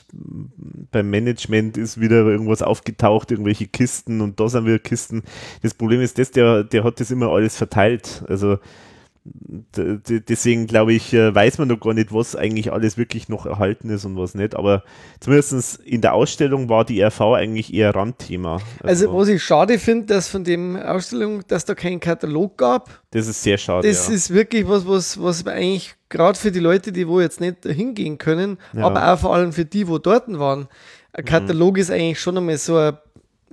beim Management ist wieder irgendwas aufgetaucht, irgendwelche Kisten und da sind wieder Kisten. Das Problem ist das, der, der hat das immer alles verteilt. Also deswegen glaube ich, äh, weiß man noch gar nicht, was eigentlich alles wirklich noch erhalten ist und was nicht. Aber zumindest in der Ausstellung war die RV eigentlich eher Randthema. Also, was ich schade finde, dass von dem Ausstellung, dass da keinen Katalog gab. Das ist sehr schade. Das ja. ist wirklich was, was, was eigentlich gerade für die Leute, die wo jetzt nicht hingehen können, Ja. aber auch vor allem für die, wo dort waren. Mhm. Ein Katalog ist eigentlich schon einmal so ein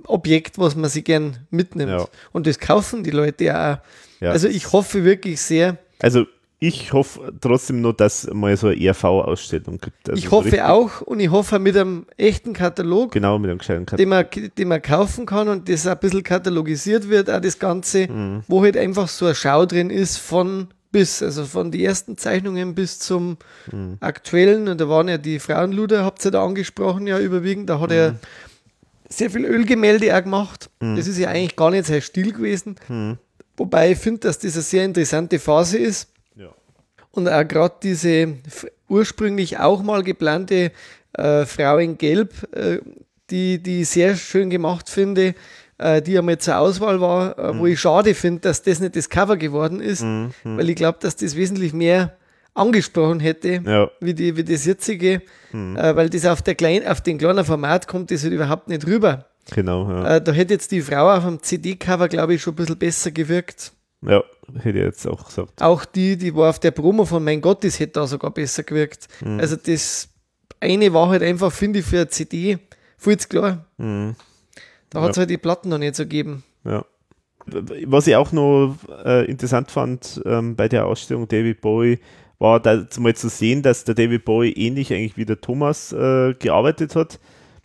Objekt, was man sich gern mitnimmt. Ja. Und das kaufen die Leute ja auch. Ja. Also ich hoffe wirklich sehr. Also ich hoffe trotzdem nur, dass es mal so eine ERV-Ausstellung gibt. Also ich hoffe auch und ich hoffe mit einem echten Katalog, Genau, mit einem gescheiten den Katalog. man, den man kaufen kann und das ein bisschen katalogisiert wird, auch das Ganze, Mhm. wo halt einfach so eine Schau drin ist von bis, also von die ersten Zeichnungen bis zum Mhm. aktuellen. Und da waren ja die Frauenluder, habt ihr da angesprochen, ja überwiegend. Da hat er sehr viel Ölgemälde auch gemacht. Mhm. Das ist ja eigentlich gar nicht sein Stil gewesen. Mhm. Wobei ich finde, dass das eine sehr interessante Phase ist. Ja. Und auch gerade diese ursprünglich auch mal geplante äh, Frau in Gelb, äh, die, die ich sehr schön gemacht finde, äh, die einmal zur Auswahl war, äh, wo ich schade finde, dass das nicht das Cover geworden ist, Mhm, mhm. weil ich glaube, dass das wesentlich mehr angesprochen hätte, Ja. wie, die, wie das jetzige, Mhm. äh, weil das auf, der klein, auf den kleinen Format kommt, das halt überhaupt nicht rüber. Genau, ja. Äh, da hätte jetzt die Frau auf dem CD-Cover, glaube ich, schon ein bisschen besser gewirkt. ja, hätte ich jetzt auch gesagt. Auch die, die war auf der Promo von Mein Gott, das hätte da sogar besser gewirkt. Mhm. Also das eine war halt einfach, finde ich, für eine CD viel zu klar. Mhm. Da hat es halt die Platten noch nicht so gegeben. Ja. Was ich auch noch äh, interessant fand ähm, bei der Ausstellung David Bowie, war da mal zu sehen, dass der David Bowie ähnlich eigentlich wie der Thomas äh, gearbeitet hat.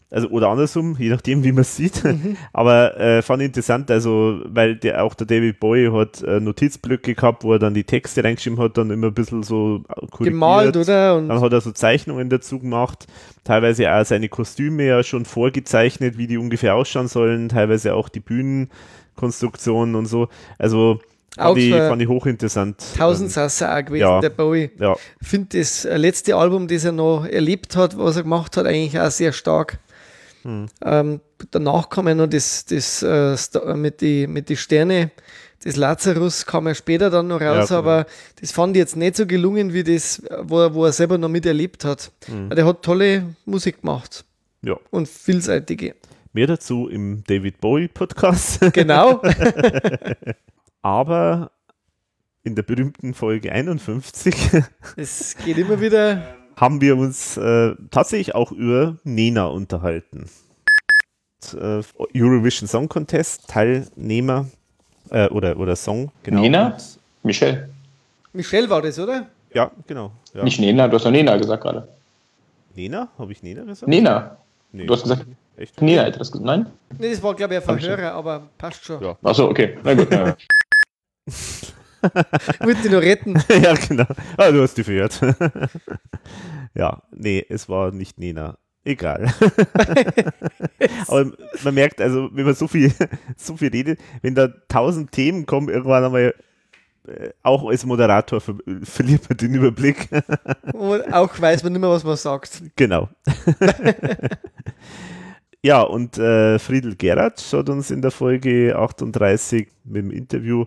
Also oder andersrum, je nachdem, wie man es sieht. Mhm. Aber äh, fand ich interessant, also weil der auch der David Bowie hat äh, Notizblöcke gehabt, wo er dann die Texte reingeschrieben hat, dann immer ein bisschen so korrigiert. Gemalt, oder? Und dann hat er so Zeichnungen dazu gemacht, teilweise auch seine Kostüme ja schon vorgezeichnet, wie die ungefähr ausschauen sollen, teilweise auch die Bühnenkonstruktion und so. Also fand, ich, fand ich hochinteressant. Tausendsasser auch gewesen, ja. der Bowie. Ja. Ich finde das äh, letzte Album, das er noch erlebt hat, was er gemacht hat, eigentlich auch sehr stark. Hm. Ähm, danach kam ja noch das, das äh, Sta- mit die, mit die Sterne, das Lazarus kam ja später dann noch raus, Ja, genau. aber das fand ich jetzt nicht so gelungen, wie das, wo er, wo er selber noch miterlebt hat. Hm. Der hat tolle Musik gemacht. Ja. Und vielseitige. Mehr dazu im David Bowie Podcast. Genau. Aber in der berühmten Folge 51 Es geht immer wieder. Haben wir uns äh, tatsächlich auch über Nena unterhalten. Äh, Eurovision Song Contest Teilnehmer äh, oder, oder Song, genau. Nena? Michelle. Michelle war das, oder? Ja, genau. Ja. Nicht Nena, du hast doch Nena gesagt gerade. Nena? Habe ich Nena gesagt? Nena. Nee. Du hast gesagt, Echt? Nena hätte das gesagt. Nein? Nee, das war, glaube ich, ein Verhörer, aber passt schon. Ja. Achso, okay. Na gut. Wollte die noch retten. ja, genau. Ah, du hast die verhört. ja, nee, es war nicht Nena. Egal. Aber man merkt, also, wenn man so viel, so viel redet, wenn da tausend Themen kommen, irgendwann einmal, äh, auch als Moderator ver verliert man den Überblick. Und auch weiß man nicht mehr, was man sagt. genau. ja, und äh, Friedel Geratsch hat uns in der Folge 38 mit dem Interview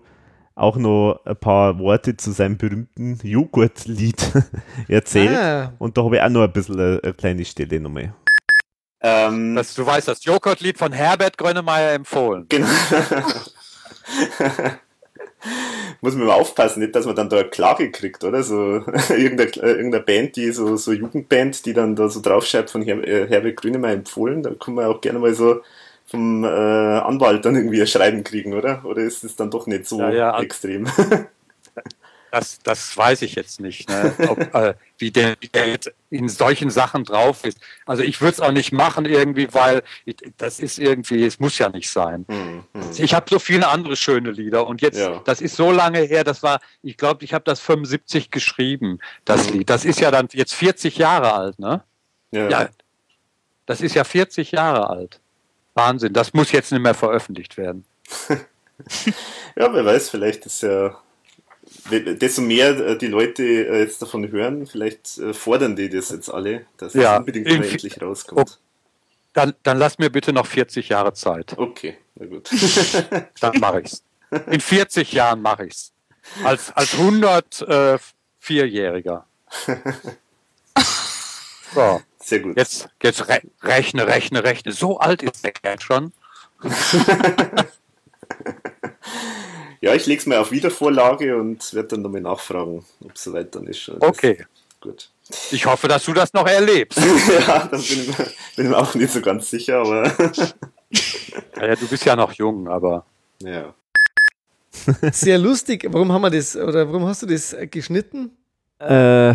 auch noch ein paar Worte zu seinem berühmten Joghurtlied erzählt. Ah. Und da habe ich auch noch ein bisschen eine, eine kleine Stelle nochmal. Ähm, Das, du weißt, das Joghurtlied von Herbert Grönemeyer empfohlen. Genau. Muss man mal aufpassen, nicht, dass man dann da eine Klage kriegt, oder? So irgendeine, irgendeine Band, die so, so Jugendband, die dann da so draufschreibt von Her äh, Herbert Grünemeyer empfohlen, da kann man auch gerne mal so vom äh, Anwalt dann irgendwie ein Schreiben kriegen, oder? Oder ist es dann doch nicht so Ja, ja. extrem? Das, das weiß ich jetzt nicht, ne? Ob, äh, wie, der, wie der jetzt in solchen Sachen drauf ist. Also ich würde es auch nicht machen irgendwie, weil ich, das ist irgendwie, es muss ja nicht sein. Ich habe so viele andere schöne Lieder und jetzt, Ja. das ist so lange her, das war, ich glaube, ich habe das 75 geschrieben, das Lied. Das ist ja dann jetzt 40 Jahre alt, ne? Ja. das ist ja 40 Jahre alt. Wahnsinn, das muss jetzt nicht mehr veröffentlicht werden. Ja, wer weiß, vielleicht ist ja, desto mehr äh, die Leute äh, jetzt davon hören, vielleicht äh, fordern die das jetzt alle, dass Ja, es unbedingt mal endlich rauskommt. Dann, dann lass mir bitte noch 40 Jahre Zeit. Okay, na gut. Dann mache ich's. In 40 Jahren mache ich's. Als, als 104-Jähriger. So. Sehr gut. Jetzt, jetzt re rechne, rechne, rechne. So alt ist der Kerl schon. Ja, ich lege es mal auf Wiedervorlage und werde dann nochmal nachfragen, ob es soweit dann ist. schon. Okay. Gut. Ich hoffe, dass du das noch erlebst. ja, dann bin ich, mir, bin ich mir auch nicht so ganz sicher, aber Ja, du bist ja noch jung, aber. ja. Sehr lustig. Warum haben wir das, oder warum hast du das äh, geschnitten? Äh,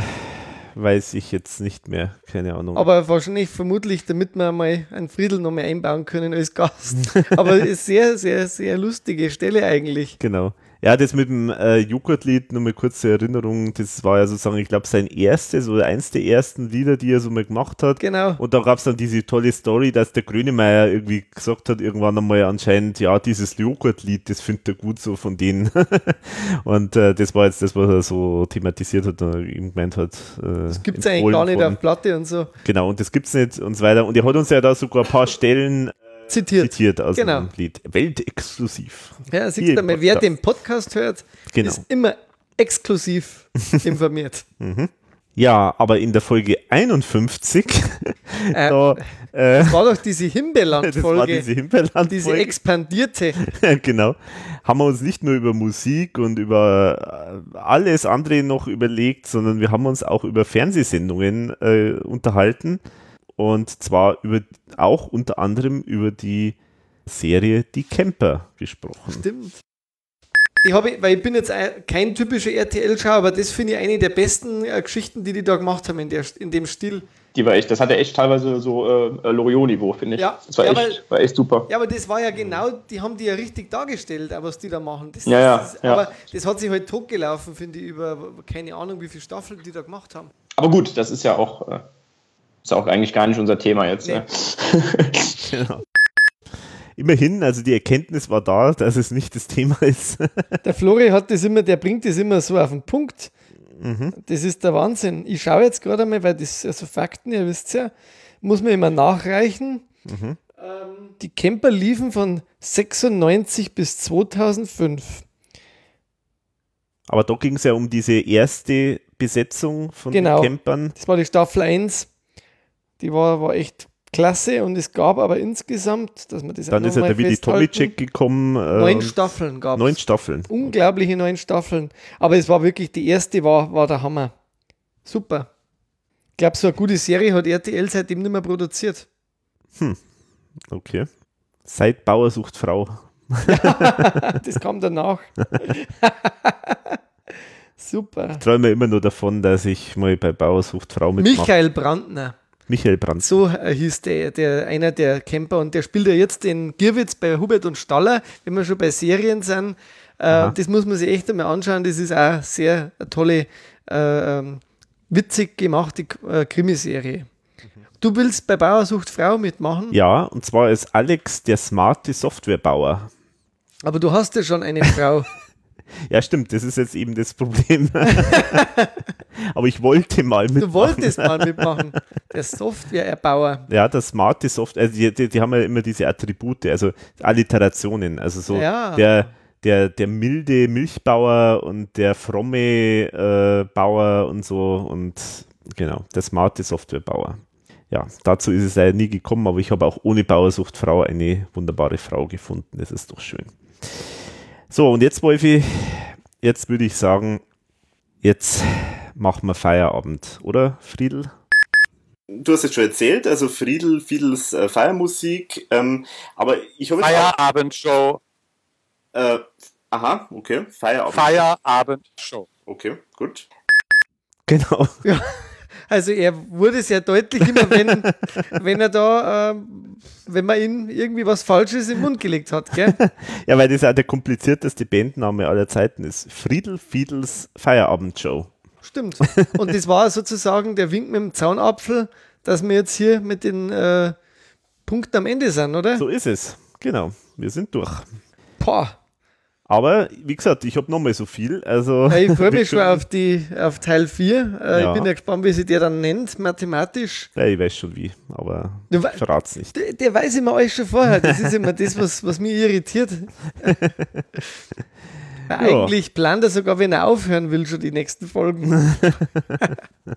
weiß ich jetzt nicht mehr, keine Ahnung. Aber wahrscheinlich, vermutlich, damit wir mal einen Friedel noch mehr einbauen können als Gast. Aber ist sehr, sehr, sehr lustige Stelle eigentlich. Genau. Ja, das mit dem äh, Joghurtlied, nur mal kurze Erinnerung, das war ja sozusagen, ich glaube, sein erstes oder eins der ersten Lieder, die er so mal gemacht hat. Genau. Und da gab es dann diese tolle Story, dass der Grönemeyer irgendwie gesagt hat, irgendwann einmal anscheinend, ja, dieses Joghurtlied, das findet er gut so von denen. und äh, das war jetzt das, was er so thematisiert hat und ihm gemeint hat. Äh, das gibt es eigentlich gar nicht auf Platte und so. Genau, und das gibt es nicht und so weiter. Und er hat uns ja da sogar ein paar Stellen zitiert, zitiert aus genau. dem Lied. Weltexklusiv. Ja, siehst du mal, wer den Podcast hört, Genau. ist immer exklusiv informiert. Mhm. Ja, aber in der Folge 51, Äh, da, äh, das war doch diese Himbeerland-Folge. Diese Himbeerland-Folge. Diese expandierte. genau. Haben wir uns nicht nur über Musik und über äh, alles andere noch überlegt, sondern wir haben uns auch über Fernsehsendungen äh, unterhalten. Und zwar über auch unter anderem über die Serie Die Camper gesprochen. Stimmt. Ich habe, weil ich bin jetzt ein- kein typischer RTL-Schauer, aber das finde ich eine der besten äh, Geschichten, die die da gemacht haben in, der, in dem Stil. Die war echt, das hatte echt teilweise so äh, Loriot-Niveau, finde ich. Ja. Das war, Ja, echt, war echt super. Ja, aber das war ja genau, die haben die ja richtig dargestellt, auch was die da machen. Das, Ja, ja, das, ja. Aber das hat sich halt totgelaufen, finde ich, über keine Ahnung, wie viele Staffeln die da gemacht haben. Aber gut, das ist ja auch, äh, ist auch eigentlich gar nicht unser Thema jetzt. Ne? Genau. Immerhin, also die Erkenntnis war da, dass es nicht das Thema ist. Der Flori hat das immer, der bringt das immer so auf den Punkt. Mhm. Das ist der Wahnsinn. Ich schaue jetzt gerade einmal, weil das also Fakten, ihr wisst ja, muss man immer nachreichen. Mhm. Ähm, die Camper liefen von 96 bis 2005. Aber da ging es ja um diese erste Besetzung von Genau. den Campern. Das war die Staffel 1. Die war, war echt klasse und es gab aber insgesamt, dass man das Dann ist ja der Willi Tomicek gekommen. äh, Neun Staffeln gab es. Neun Staffeln. Unglaubliche neun Staffeln. Aber es war wirklich, die erste war, war der Hammer. Super. Ich glaube, so eine gute Serie hat RTL seitdem nicht mehr produziert. Hm. Okay. Seit Bauer sucht Frau. das kam danach. Super. Ich träume immer nur davon, dass ich mal bei Bauer sucht Frau mitmache. Michael Brandner. Michael Brandt. So äh, hieß der, der, einer der Camper und der spielt ja jetzt den Gierwitz bei Hubert und Staller, wenn wir schon bei Serien sind. Äh, das muss man sich echt einmal anschauen. Das ist auch sehr eine tolle, äh, ähm, witzig gemachte äh, Krimiserie. Du willst bei Bauer sucht Frau mitmachen, Ja, und zwar ist Alex der smarte Softwarebauer. aber du hast ja schon eine Frau. Ja, stimmt, das ist jetzt eben das Problem. Aber ich wollte mal mitmachen. Du wolltest mal mitmachen. Der Softwareerbauer. Ja, das smarte Software, also die, die, die haben ja immer diese Attribute, also Alliterationen, also so Ja. der, der, der milde Milchbauer und der fromme äh, Bauer und so und genau, der smarte Softwarebauer. Ja, dazu ist es leider nie gekommen, aber ich habe auch ohne Bauersuchtfrau eine wunderbare Frau gefunden. Das ist doch schön. So, und jetzt, Wolfi, jetzt würde ich sagen, jetzt machen wir Feierabend, oder, Friedel? Du hast es schon erzählt, also Friedel, Fiedels äh, Feiermusik, ähm, aber ich habe Feierabendshow. Äh, aha, okay, Feierabend. Feierabendshow. Okay, gut. Genau. Ja, also er wurde sehr deutlich immer, wenn, wenn er da, ähm, wenn man ihm irgendwie was Falsches im Mund gelegt hat, gell? Ja, weil das auch der komplizierteste Bandname aller Zeiten ist. Friedel Fiedels Feierabendshow. Stimmt. Und das war sozusagen der Wink mit dem Zaunapfel, dass wir jetzt hier mit den äh, Punkten am Ende sind, oder? So ist es. Genau. Wir sind durch. Boah. Aber wie gesagt, ich habe nochmal so viel. Also Ja, ich freue mich schon auf, die, auf Teil 4. Äh, Ja. Ich bin ja gespannt, wie sich der dann nennt, mathematisch. Ja, ich weiß schon wie, aber ich verrat's nicht. Der, der weiß immer alles schon vorher. Das ist immer das, was, was mich irritiert. Ja. Eigentlich plant er sogar, wenn er aufhören will, schon die nächsten Folgen.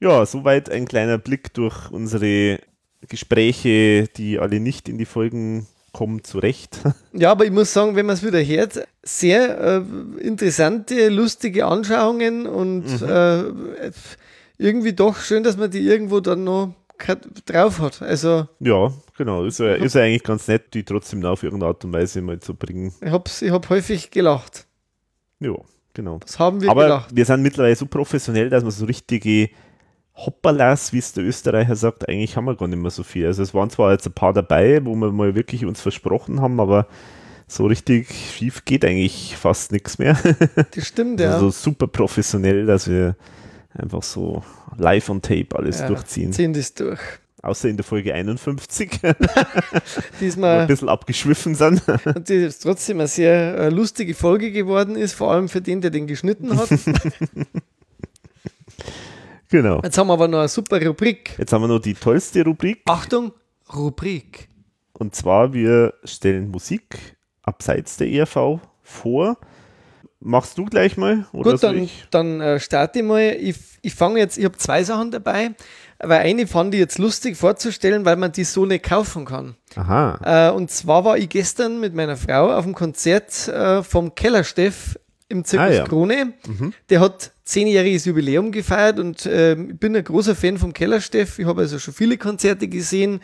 Ja, soweit ein kleiner Blick durch unsere Gespräche, die alle nicht in die Folgen kommen, zurecht. Ja, aber ich muss sagen, wenn man es wieder hört, sehr äh, interessante, lustige Anschauungen und Mhm. äh, irgendwie doch schön, dass man die irgendwo dann noch drauf hat. Also Ja, genau. Ist ja, ist ja eigentlich ganz nett, die trotzdem auf irgendeine Art und Weise mal zu bringen. ich hab's, ich hab häufig gelacht. Ja, genau. Das haben wir Aber gedacht. wir sind mittlerweile so professionell, dass wir so richtige Hopperlas, wie es der Österreicher sagt, eigentlich haben wir gar nicht mehr so viel. Also es waren zwar jetzt ein paar dabei, wo wir mal wirklich uns versprochen haben, aber so richtig schief geht eigentlich fast nichts mehr. Das stimmt, ja. Also super professionell, dass wir einfach so live on tape alles Ja, durchziehen. ziehen das durch. Außer in der Folge 51, Diesmal- ein bisschen abgeschwiffen sind. Und die jetzt trotzdem eine sehr äh, lustige Folge geworden ist, vor allem für den, der den geschnitten hat. genau. Jetzt haben wir aber noch eine super Rubrik. Jetzt haben wir noch die tollste Rubrik. Achtung, Rubrik. Und zwar, wir stellen Musik abseits der ERV vor. Machst du gleich mal? Oder Gut, dann, dann äh, starte ich mal. Ich, ich fange jetzt, ich habe zwei Sachen dabei, weil eine fand ich jetzt lustig vorzustellen, weil man die so nicht kaufen kann. Aha. Äh, und zwar war ich gestern mit meiner Frau auf dem Konzert äh, vom Kellersteff im Zirkus Ah, ja. Krone. Mhm. Der hat zehnjähriges Jubiläum gefeiert und äh, ich bin ein großer Fan vom Kellersteff. Ich habe also schon viele Konzerte gesehen.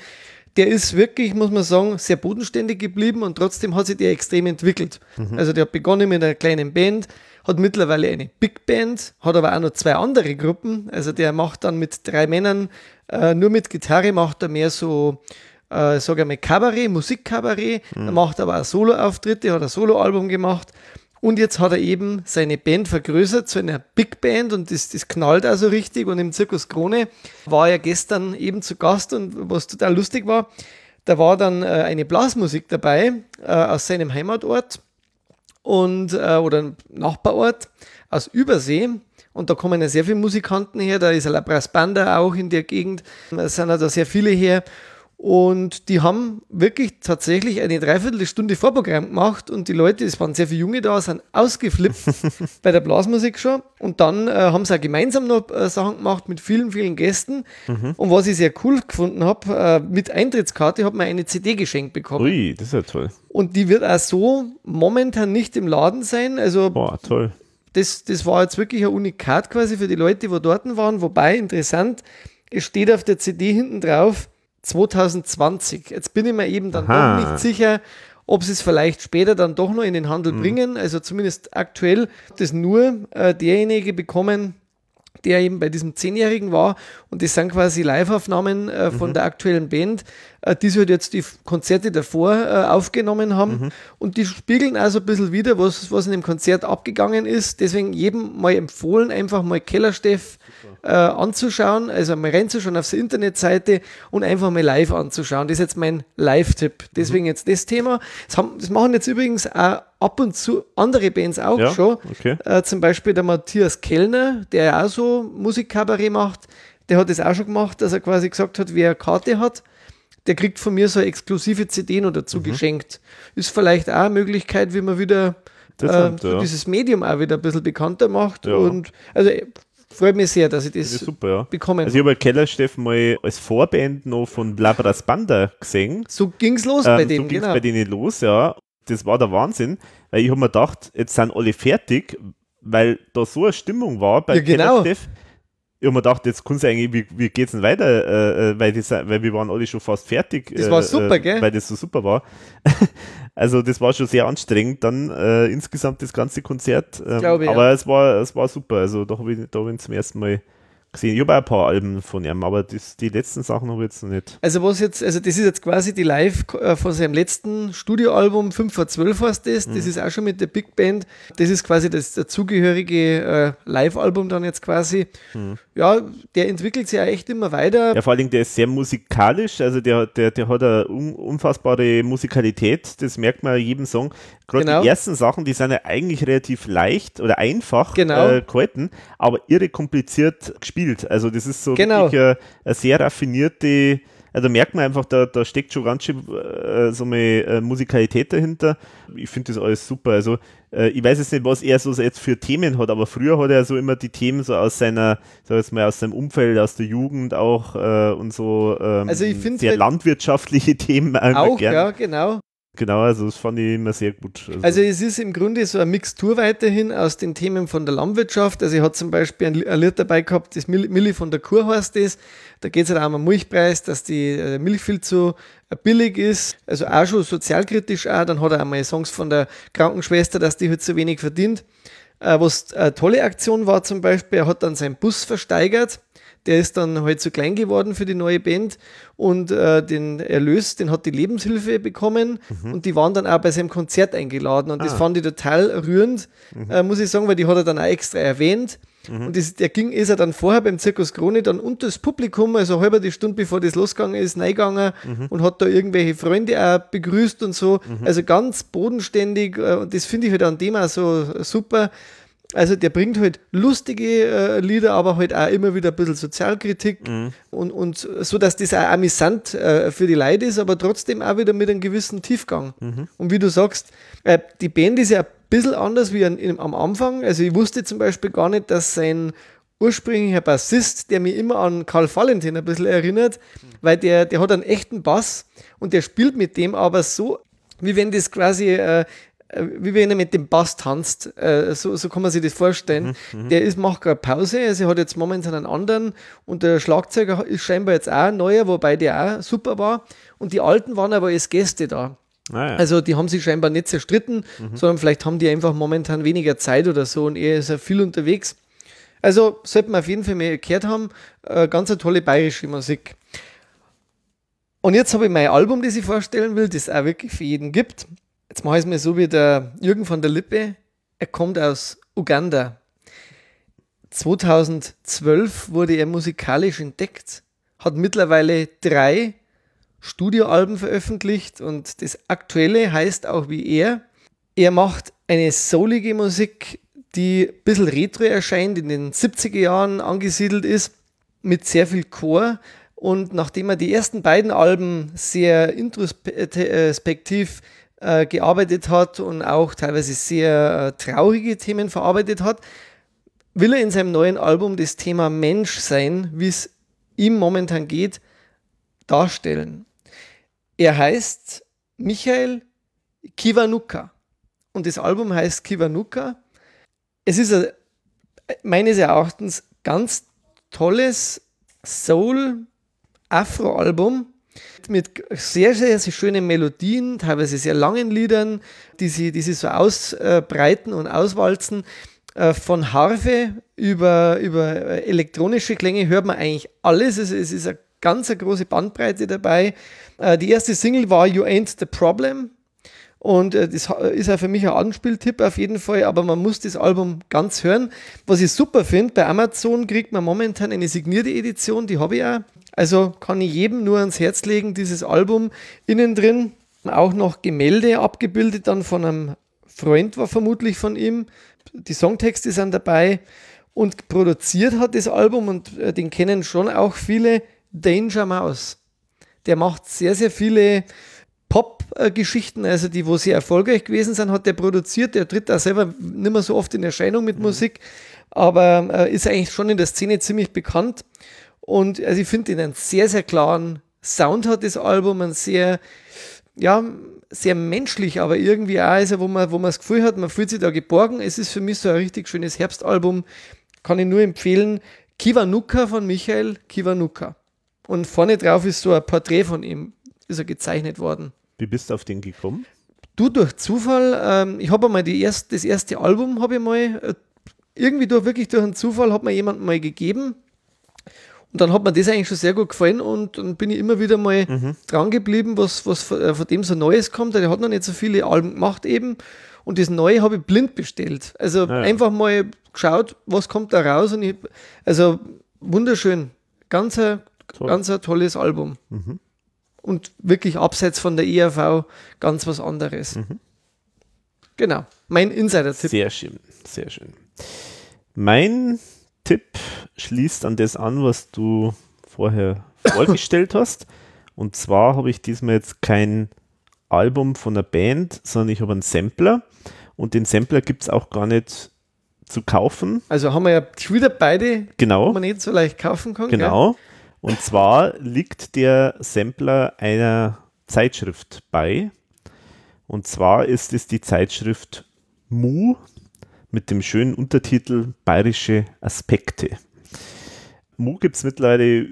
Der ist wirklich, muss man sagen, sehr bodenständig geblieben und trotzdem hat sich der extrem entwickelt. Mhm. Also der hat begonnen mit einer kleinen Band, hat mittlerweile eine Big Band, hat aber auch noch zwei andere Gruppen. Also der macht dann mit drei Männern, äh, nur mit Gitarre macht er mehr so, äh, sag ich mal, Kabarett, Musikkabarett. Mhm. Er macht aber auch Soloauftritte, hat ein Soloalbum gemacht. Und jetzt hat er eben seine Band vergrößert zu einer Big Band und das, das knallt also richtig. Und im Zirkus Krone war er gestern eben zu Gast und was total lustig war, da war dann äh, eine Blasmusik dabei äh, aus seinem Heimatort und äh, oder Nachbarort aus Übersee. Und da kommen ja sehr viele Musikanten her. Da ist ein Labras Banda auch in der Gegend. Da sind ja da sehr viele her. Und die haben wirklich tatsächlich eine Dreiviertelstunde Vorprogramm gemacht und die Leute, es waren sehr viele Junge da, sind ausgeflippt bei der Blasmusik schon. Und dann äh, haben sie auch gemeinsam noch äh, Sachen gemacht mit vielen, vielen Gästen. Mhm. Und was ich sehr cool gefunden habe, äh, mit Eintrittskarte hat man eine CD geschenkt bekommen. Ui, das ist ja toll. Und die wird auch so momentan nicht im Laden sein. Also Boah, toll. das, das war jetzt wirklich ein Unikat quasi für die Leute, die dort waren. Wobei, interessant, es steht auf der CD hinten drauf 2020. Jetzt bin ich mir eben dann Aha. doch nicht sicher, ob sie es vielleicht später dann doch noch in den Handel Mhm. bringen. Also zumindest aktuell das nur äh, derjenige bekommen, der eben bei diesem Zehnjährigen war. Und das sind quasi Live-Aufnahmen äh, von Mhm. der aktuellen Band, äh, die halt jetzt die Konzerte davor äh, aufgenommen haben. Mhm. Und die spiegeln also ein bisschen wieder, was, was in dem Konzert abgegangen ist. Deswegen jedem mal empfohlen, einfach mal Kellersteff äh, anzuschauen, also mal reinzuschauen auf die Internetseite und einfach mal live anzuschauen. Das ist jetzt mein Live-Tipp. Deswegen jetzt das Thema. Das, haben, das machen jetzt übrigens auch ab und zu andere Bands auch Ja, schon. okay. Äh, zum Beispiel der Matthias Kellner, der ja auch so Musikkabarett macht, der hat das auch schon gemacht, dass er quasi gesagt hat, wer Karte hat, der kriegt von mir so exklusive CD noch dazu Mhm. geschenkt. Ist vielleicht auch eine Möglichkeit, wie man wieder äh, so ja. dieses Medium auch wieder ein bisschen bekannter macht. Ja. Und also äh, freut mich sehr, dass ich das, Das ist super, ja. bekommen Also ich habe Kellersteff mal als Vorband noch von Labras Banda gesehen. So ging's los bei Ähm, denen, so ging's genau. bei denen los, ja. Das war der Wahnsinn, weil ich habe mir gedacht, jetzt sind alle fertig, weil da so eine Stimmung war bei Ja, genau. Kellersteff. Ich habe mir gedacht, jetzt kann es eigentlich, wie, wie geht's denn weiter, äh, äh, weil, das, weil wir waren alle schon fast fertig. Das war äh, super, äh, gell? Weil das so super war. also das war schon sehr anstrengend dann äh, insgesamt das ganze Konzert. Ähm, Glaube ich, aber ja. es war es war super. Also da habe ich, da hab ich zum ersten Mal gesehen. Ich habe auch ein paar Alben von ihm, aber das, die letzten Sachen habe ich jetzt noch nicht. Also was jetzt, also das ist jetzt quasi die Live äh, von seinem letzten Studioalbum 5 vor 12 heißt das. Das Mhm. ist auch schon mit der Big Band. Das ist quasi das dazugehörige äh, Live-Album dann jetzt quasi. Mhm. Ja, der entwickelt sich ja echt immer weiter. Ja, vor allem der ist sehr musikalisch, also der, der, der hat eine un, unfassbare Musikalität, das merkt man jedem Song. Gerade Genau. die ersten Sachen, die sind ja eigentlich relativ leicht oder einfach Genau. äh, gehalten, aber irre kompliziert gespielt. Also das ist so Genau. wirklich eine, eine sehr raffinierte, also da merkt man einfach, da, da steckt schon ganz schön äh, so eine äh, Musikalität dahinter. Ich finde das alles super. Also äh, ich weiß jetzt nicht, was er so jetzt für Themen hat, aber früher hat er so immer die Themen so aus seiner, sag ich jetzt mal, aus seinem Umfeld, aus der Jugend auch äh, und so ähm, Also ich sehr halt- landwirtschaftliche Themen Auch, gern. ja, genau. Genau, also das fand ich immer sehr gut. Also es ist im Grunde so eine Mixtur weiterhin aus den Themen von der Landwirtschaft. Also ich hatte zum Beispiel ein, Lied dabei gehabt, das Milli, Milli von der Kur heißt das. Da geht es halt auch um den Milchpreis, dass die äh, Milch viel zu äh, billig ist. Also auch schon sozialkritisch auch. Dann hat er einmal Songs von der Krankenschwester, dass die halt so wenig verdient. Äh, was eine tolle Aktion war zum Beispiel, er hat dann seinen Bus versteigert der ist dann halt zu klein geworden für die neue Band und äh, den Erlös, den hat die Lebenshilfe bekommen Mhm. und die waren dann auch bei seinem Konzert eingeladen und das Ah. fand ich total rührend, Mhm. äh, muss ich sagen, weil die hat er dann auch extra erwähnt. Mhm. Und das, der ging, ist er dann vorher beim Zirkus Krone dann unter das Publikum, also halber die Stunde bevor das losgegangen ist, reingegangen Mhm. und hat da irgendwelche Freunde auch begrüßt und so. Mhm. Also ganz bodenständig äh, und das finde ich halt an dem auch so super. Also der bringt halt lustige äh, Lieder, aber halt auch immer wieder ein bisschen Sozialkritik Mhm. und, und so, dass das auch amüsant äh, für die Leute ist, aber trotzdem auch wieder mit einem gewissen Tiefgang. Mhm. Und wie du sagst, äh, die Band ist ja ein bisschen anders wie an, in, am Anfang. Also ich wusste zum Beispiel gar nicht, dass sein ursprünglicher Bassist, der mich immer an Karl Valentin ein bisschen erinnert, weil der, der hat einen echten Bass und der spielt mit dem aber so, wie wenn das quasi, äh, wie wenn er mit dem Bass tanzt. Äh, so, so kann man sich das vorstellen. Mhm, Der ist, macht gerade Pause, also er hat jetzt momentan einen anderen und der Schlagzeuger ist scheinbar jetzt auch ein neuer, wobei der auch super war. Und die Alten waren aber als Gäste da. Ah, ja. Also die haben sich scheinbar nicht zerstritten, Mhm. sondern vielleicht haben die einfach momentan weniger Zeit oder so und er ist ja viel unterwegs. Also sollte man auf jeden Fall mehr gehört haben. Äh, ganz eine tolle bayerische Musik. Und jetzt habe ich mein Album, das ich vorstellen will, das es auch wirklich für jeden gibt. Jetzt mache ich es mir so wie der Jürgen von der Lippe. Er kommt aus Uganda. 2012 wurde er musikalisch entdeckt, hat mittlerweile drei Studioalben veröffentlicht und das aktuelle heißt auch wie er. Er macht eine soulige Musik, die ein bisschen retro erscheint, in den 70er Jahren angesiedelt ist, mit sehr viel Chor. Und nachdem er die ersten beiden Alben sehr introspektiv äh, gearbeitet hat und auch teilweise sehr äh, traurige Themen verarbeitet hat, will er in seinem neuen Album das Thema Menschsein, wie es ihm momentan geht, darstellen. Er heißt Michael Kiwanuka und das Album heißt Kiwanuka. Es ist ein, meines Erachtens ganz tolles Soul-Afro-Album mit sehr, sehr, sehr schönen Melodien, teilweise sehr langen Liedern, die sie, die sie so ausbreiten und auswalzen. Äh, Von Harfe über, über äh, elektronische Klänge hört man eigentlich alles. Es, es ist eine ganz eine große Bandbreite dabei. Äh, Die erste Single war You Ain't the Problem. Und das ist ja für mich ein Anspieltipp auf jeden Fall, aber man muss das Album ganz hören. Was ich super finde, bei Amazon kriegt man momentan eine signierte Edition, die habe ich auch. Also kann ich jedem nur ans Herz legen, dieses Album. Innen drin auch noch Gemälde abgebildet, dann von einem Freund war vermutlich von ihm. Die Songtexte sind dabei und produziert hat das Album und äh, den kennen schon auch viele Danger Mouse. Der macht sehr, sehr viele Pop-Geschichten, also die, wo sehr erfolgreich gewesen sind, hat der produziert. Der tritt da selber nicht mehr so oft in Erscheinung mit Musik, aber äh, ist eigentlich schon in der Szene ziemlich bekannt. Und also ich finde, einen sehr, sehr klaren Sound hat das Album, ein sehr, ja, sehr menschlich, aber irgendwie auch, also wo man, wo man das Gefühl hat, man fühlt sich da geborgen. Es ist für mich so ein richtig schönes Herbstalbum. Kann ich nur empfehlen. Kiwanuka von Michael Kiwanuka. Und vorne drauf ist so ein Porträt von ihm, ist er gezeichnet worden. Wie bist du auf den gekommen? Du durch Zufall, ähm, ich habe einmal die erst, das erste Album, habe ich mal, äh, irgendwie durch, wirklich durch einen Zufall, hat mir jemand mal gegeben. Und dann hat mir das eigentlich schon sehr gut gefallen und dann bin ich immer wieder mal dran geblieben, was, was von, äh, von dem so Neues kommt. Der hat noch nicht so viele Alben gemacht eben. Und das Neue habe ich blind bestellt. Also ja. einfach mal geschaut, was kommt da raus. Und ich, also wunderschön. Ganz ein, Toll. ganz ein tolles Album. Mhm. Und wirklich abseits von der ERV ganz was anderes. Genau. Mein Insider-Tipp. Sehr schön, sehr schön. Mein Tipp schließt an das an, was du vorher vorgestellt hast. Und zwar habe ich diesmal jetzt kein Album von einer Band, sondern ich habe einen Sampler. Und den Sampler gibt es auch gar nicht zu kaufen. Also haben wir ja wieder beide, Genau. die man nicht so leicht kaufen kann. Genau. Und zwar liegt der Sampler einer Zeitschrift bei. Und zwar ist es die Zeitschrift Mu mit dem schönen Untertitel Bayerische Aspekte. Mu gibt es mittlerweile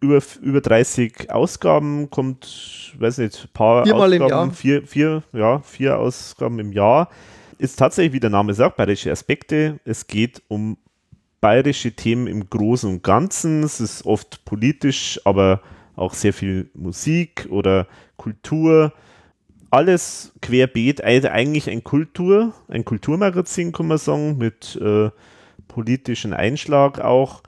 über, über 30 Ausgaben, kommt, weiß nicht, ein paar Viermal Ausgaben. Vier, vier, ja, vier Ausgaben im Jahr. Ist tatsächlich, wie der Name sagt, bayerische Aspekte. Es geht um bayerische Themen im Großen und Ganzen. Es ist oft politisch, aber auch sehr viel Musik oder Kultur. Alles querbeet, eigentlich ein Kultur, ein Kulturmagazin, kann man sagen, mit äh, politischen Einschlag auch.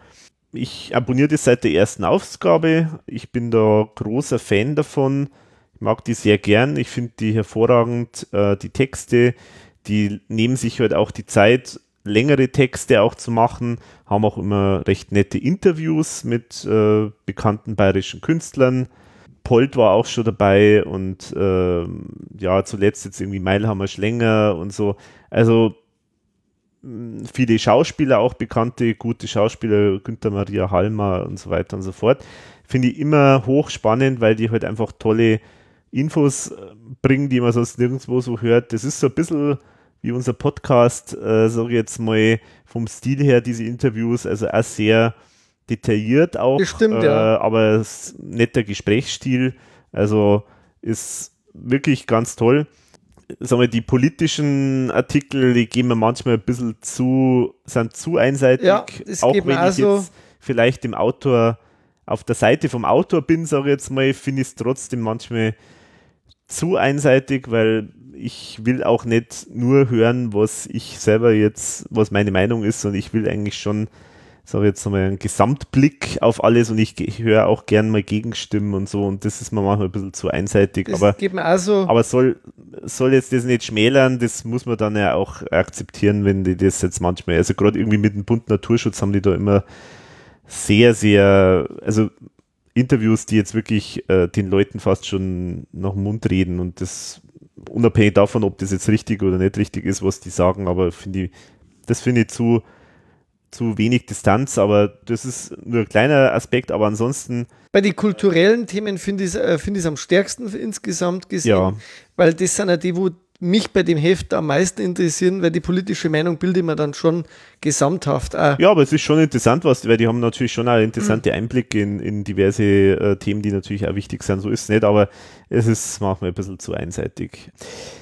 Ich abonniere das seit der ersten Ausgabe. Ich bin da großer Fan davon. Ich mag die sehr gern. Ich finde die hervorragend. Äh, die Texte, die nehmen sich halt auch die Zeit, längere Texte auch zu machen, haben auch immer recht nette Interviews mit äh, bekannten bayerischen Künstlern. Polt war auch schon dabei und ähm, ja, zuletzt jetzt irgendwie Meilhammer Schlänger und so. Also viele Schauspieler, auch bekannte, gute Schauspieler, Günther Maria Halmer und so weiter und so fort. Finde ich immer hochspannend, weil die halt einfach tolle Infos äh, bringen, die man sonst nirgendwo so hört. Das ist so ein bisschen wie unser Podcast, äh, sage ich jetzt mal, vom Stil her, diese Interviews, also auch sehr detailliert auch, Das stimmt, äh, ja. aber es ist ein netter Gesprächsstil, also ist wirklich ganz toll. Sagen wir, die politischen Artikel, die gehen mir manchmal ein bisschen zu, sind zu einseitig, Ja, auch wenn auch ich so. jetzt vielleicht dem Autor auf der Seite vom Autor bin, sage ich jetzt mal, finde ich es trotzdem manchmal zu einseitig, weil ich will auch nicht nur hören, was ich selber jetzt, was meine Meinung ist, sondern ich will eigentlich schon, sage jetzt mal, einen Gesamtblick auf alles und ich, ich höre auch gern mal Gegenstimmen und so und das ist mir manchmal ein bisschen zu einseitig, Das aber, geht mir auch so. aber soll, soll jetzt das nicht schmälern, das muss man dann ja auch akzeptieren, wenn die das jetzt manchmal, also gerade irgendwie mit dem Bund Naturschutz haben die da immer sehr, sehr, also Interviews, die jetzt wirklich äh, den Leuten fast schon nach dem Mund reden und das unabhängig davon, ob das jetzt richtig oder nicht richtig ist, was die sagen, aber finde ich, das finde ich zu, zu wenig Distanz, aber das ist nur ein kleiner Aspekt, aber ansonsten, Bei den kulturellen Themen finde ich es äh, find ich's am stärksten insgesamt gesehen, Ja. weil das sind ja die, wo mich bei dem Heft am meisten interessieren, weil die politische Meinung bildet man dann schon gesamthaft. Auch. ja, aber es ist schon interessant, was, weil die haben natürlich schon auch interessante Einblicke in, in diverse äh, Themen, die natürlich auch wichtig sind, so ist es nicht, aber es ist manchmal ein bisschen zu einseitig.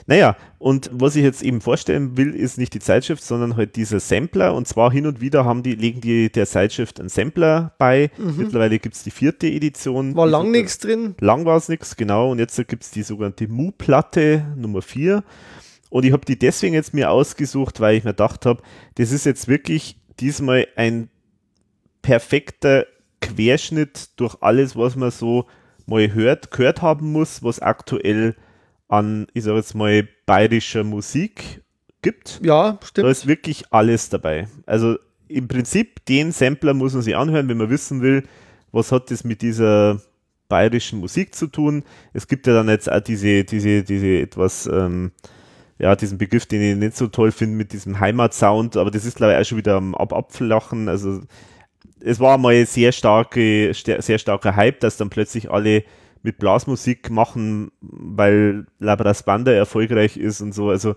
Naja, und was ich jetzt eben vorstellen will, ist nicht die Zeitschrift, sondern halt dieser Sampler. Und zwar hin und wieder haben die, legen die der Zeitschrift einen Sampler bei. Mhm. Mittlerweile gibt es die vierte Edition. War lang nichts drin. Lang war es nichts, genau. Und jetzt gibt es die sogenannte Mu-Platte Nummer 4. Und ich habe die deswegen jetzt mir ausgesucht, weil ich mir gedacht habe, das ist jetzt wirklich diesmal ein perfekter Querschnitt durch alles, was man so mal hört, gehört haben muss, was aktuell an, ich sage jetzt mal, bayerischer Musik gibt. Ja, stimmt. Da ist wirklich alles dabei. Also im Prinzip, den Sampler muss man sich anhören, wenn man wissen will, was hat das mit dieser bayerischen Musik zu tun. Es gibt ja dann jetzt auch diese, diese, diese etwas, ähm, ja, diesen Begriff, den ich nicht so toll finde mit diesem Heimatsound, aber das ist glaube ich auch schon wieder am Ab Abflachen. Also es war mal sehr starke, sehr starker Hype, dass dann plötzlich alle mit Blasmusik machen, weil Labras Banda erfolgreich ist und so. Also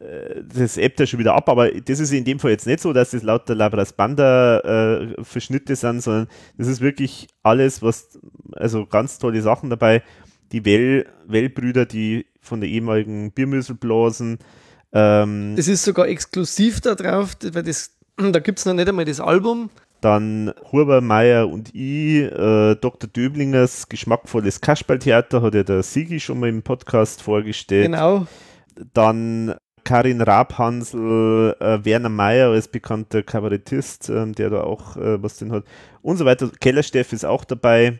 äh, das ebbt ja schon wieder ab, aber das ist in dem Fall jetzt nicht so, dass das lauter Labras Banda äh, Verschnitte sind, sondern das ist wirklich alles, was, also ganz tolle Sachen dabei. Die Well, Well-Brüder, die von der ehemaligen Biermüssel blasen. Ähm, Das ist sogar exklusiv da drauf, weil das, da gibt es noch nicht einmal das Album. Dann Huber, Meier und ich, äh, Dr. Döblingers geschmackvolles Kasperltheater hat ja der Sigi schon mal im Podcast vorgestellt. Genau. Dann Karin Rabhansel, äh, Werner Meier als bekannter Kabarettist, ähm, der da auch äh, was drin hat und so weiter. Kellersteff ist auch dabei.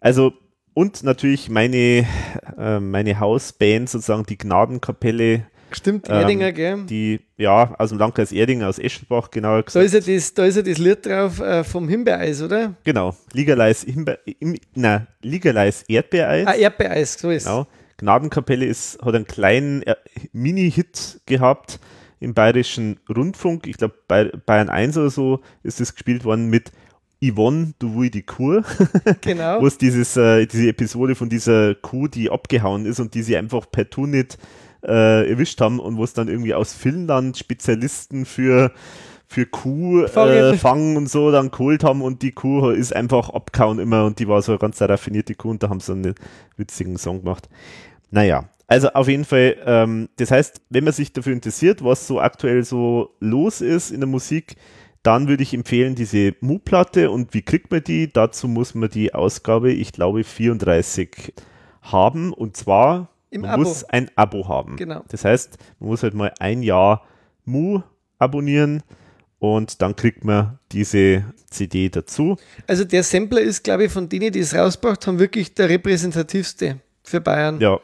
Also und natürlich meine, äh, meine Hausband sozusagen, die Gnadenkapelle. Stimmt, Erdinger, gell? Die, ja, aus dem Landkreis Erdinger, aus Eschenbach, genauer Da gesagt. ist ja das, da ist ja das Lied drauf äh, vom Himbeereis, oder? Genau, Ligaleis, Himbe im, na, Ligaleis Erdbeereis. Ah, Erdbeereis, so ist Genau. Gnadenkapelle ist, hat einen kleinen äh, Mini-Hit gehabt im bayerischen Rundfunk. Ich glaube, bei Bayern 1 oder so ist es gespielt worden mit Yvonne, du wui die Kur. Genau. Wo es dieses, äh, diese Episode von dieser Kuh, die abgehauen ist und die sie einfach per Tour nicht äh, erwischt haben und wo es dann irgendwie aus Finnland Spezialisten für für Kuh äh, fangen und so dann geholt haben und die Kuh ist einfach abgehauen immer und die war so eine ganz raffinierte Kuh und da haben sie einen witzigen Song gemacht. Naja, also auf jeden Fall, ähm, das heißt, wenn man sich dafür interessiert, was so aktuell so los ist in der Musik, dann würde ich empfehlen, diese Mu-Platte und wie kriegt man die? Dazu muss man die Ausgabe, ich glaube, 34 haben und zwar Im man Abo. muss ein Abo haben. Genau. Das heißt, man muss halt mal ein Jahr Mu abonnieren und dann kriegt man diese CD dazu. Also der Sampler ist, glaube ich, von denen, die es rausgebracht haben, wirklich der repräsentativste für Bayern. Ja.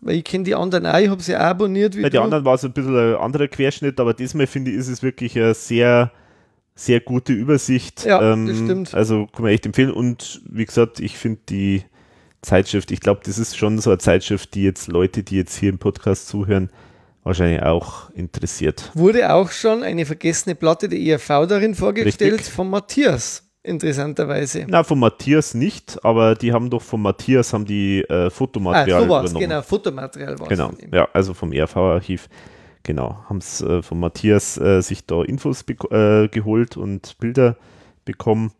Weil ich kenne die anderen auch, ich habe sie auch abonniert. Wie Bei du. den anderen war es ein bisschen ein anderer Querschnitt, aber diesmal finde ich, ist es wirklich eine sehr, sehr gute Übersicht. Ja, das stimmt. Also kann man echt empfehlen. Und wie gesagt, ich finde die Zeitschrift, ich glaube, das ist schon so eine Zeitschrift, die jetzt Leute, die jetzt hier im Podcast zuhören, wahrscheinlich auch interessiert. Wurde auch schon eine vergessene Platte der ERV darin vorgestellt Richtig. von Matthias, interessanterweise. Na, von Matthias nicht, aber die haben doch von Matthias haben die äh, Ah, Fotomaterial so war's, genau, Fotomaterial war Genau, ja, also vom ERV-Archiv. Genau, haben es äh, von Matthias äh, sich da Infos äh, geholt und Bilder bekommen.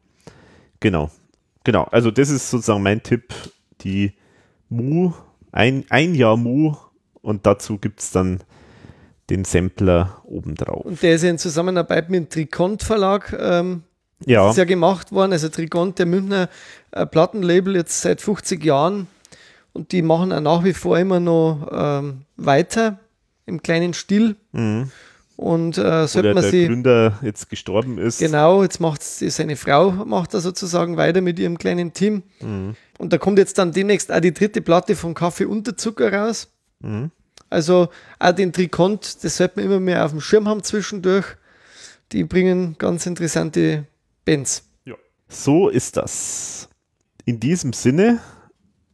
Genau, genau. Also das ist sozusagen mein Tipp, die Mu, ein, ein Jahr Mu und dazu gibt es dann den Sampler obendrauf. Und der ist ja in Zusammenarbeit mit dem Trikont Verlag ähm, Ja. ist ja gemacht worden. Also Trikont, der Münchner äh, Plattenlabel jetzt seit 50 Jahren und die machen auch nach wie vor immer noch ähm, weiter im kleinen Stil. Mhm. Und äh, sollte man der sie Gründer jetzt gestorben ist. Genau, jetzt macht sie- seine Frau macht da sozusagen weiter mit ihrem kleinen Team. Mhm. Und da kommt jetzt dann demnächst auch die dritte Platte von Kaffee unter Zucker raus. Mhm. Also auch den Trikont, das sollte man immer mehr auf dem Schirm haben zwischendurch. Die bringen ganz interessante Bands. So ist das. In diesem Sinne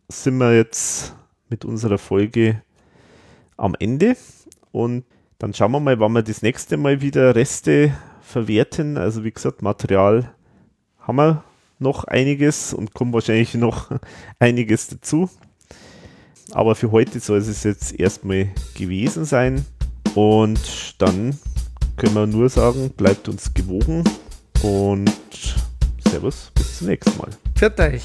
sind wir jetzt mit unserer Folge am Ende und dann schauen wir mal, wann wir das nächste Mal wieder Reste verwerten. Also wie gesagt, Material haben wir noch einiges und kommt wahrscheinlich noch einiges dazu. Aber für heute soll es jetzt erstmal gewesen sein. Und dann können wir nur sagen, bleibt uns gewogen und Servus, bis zum nächsten Mal. Pfiat euch.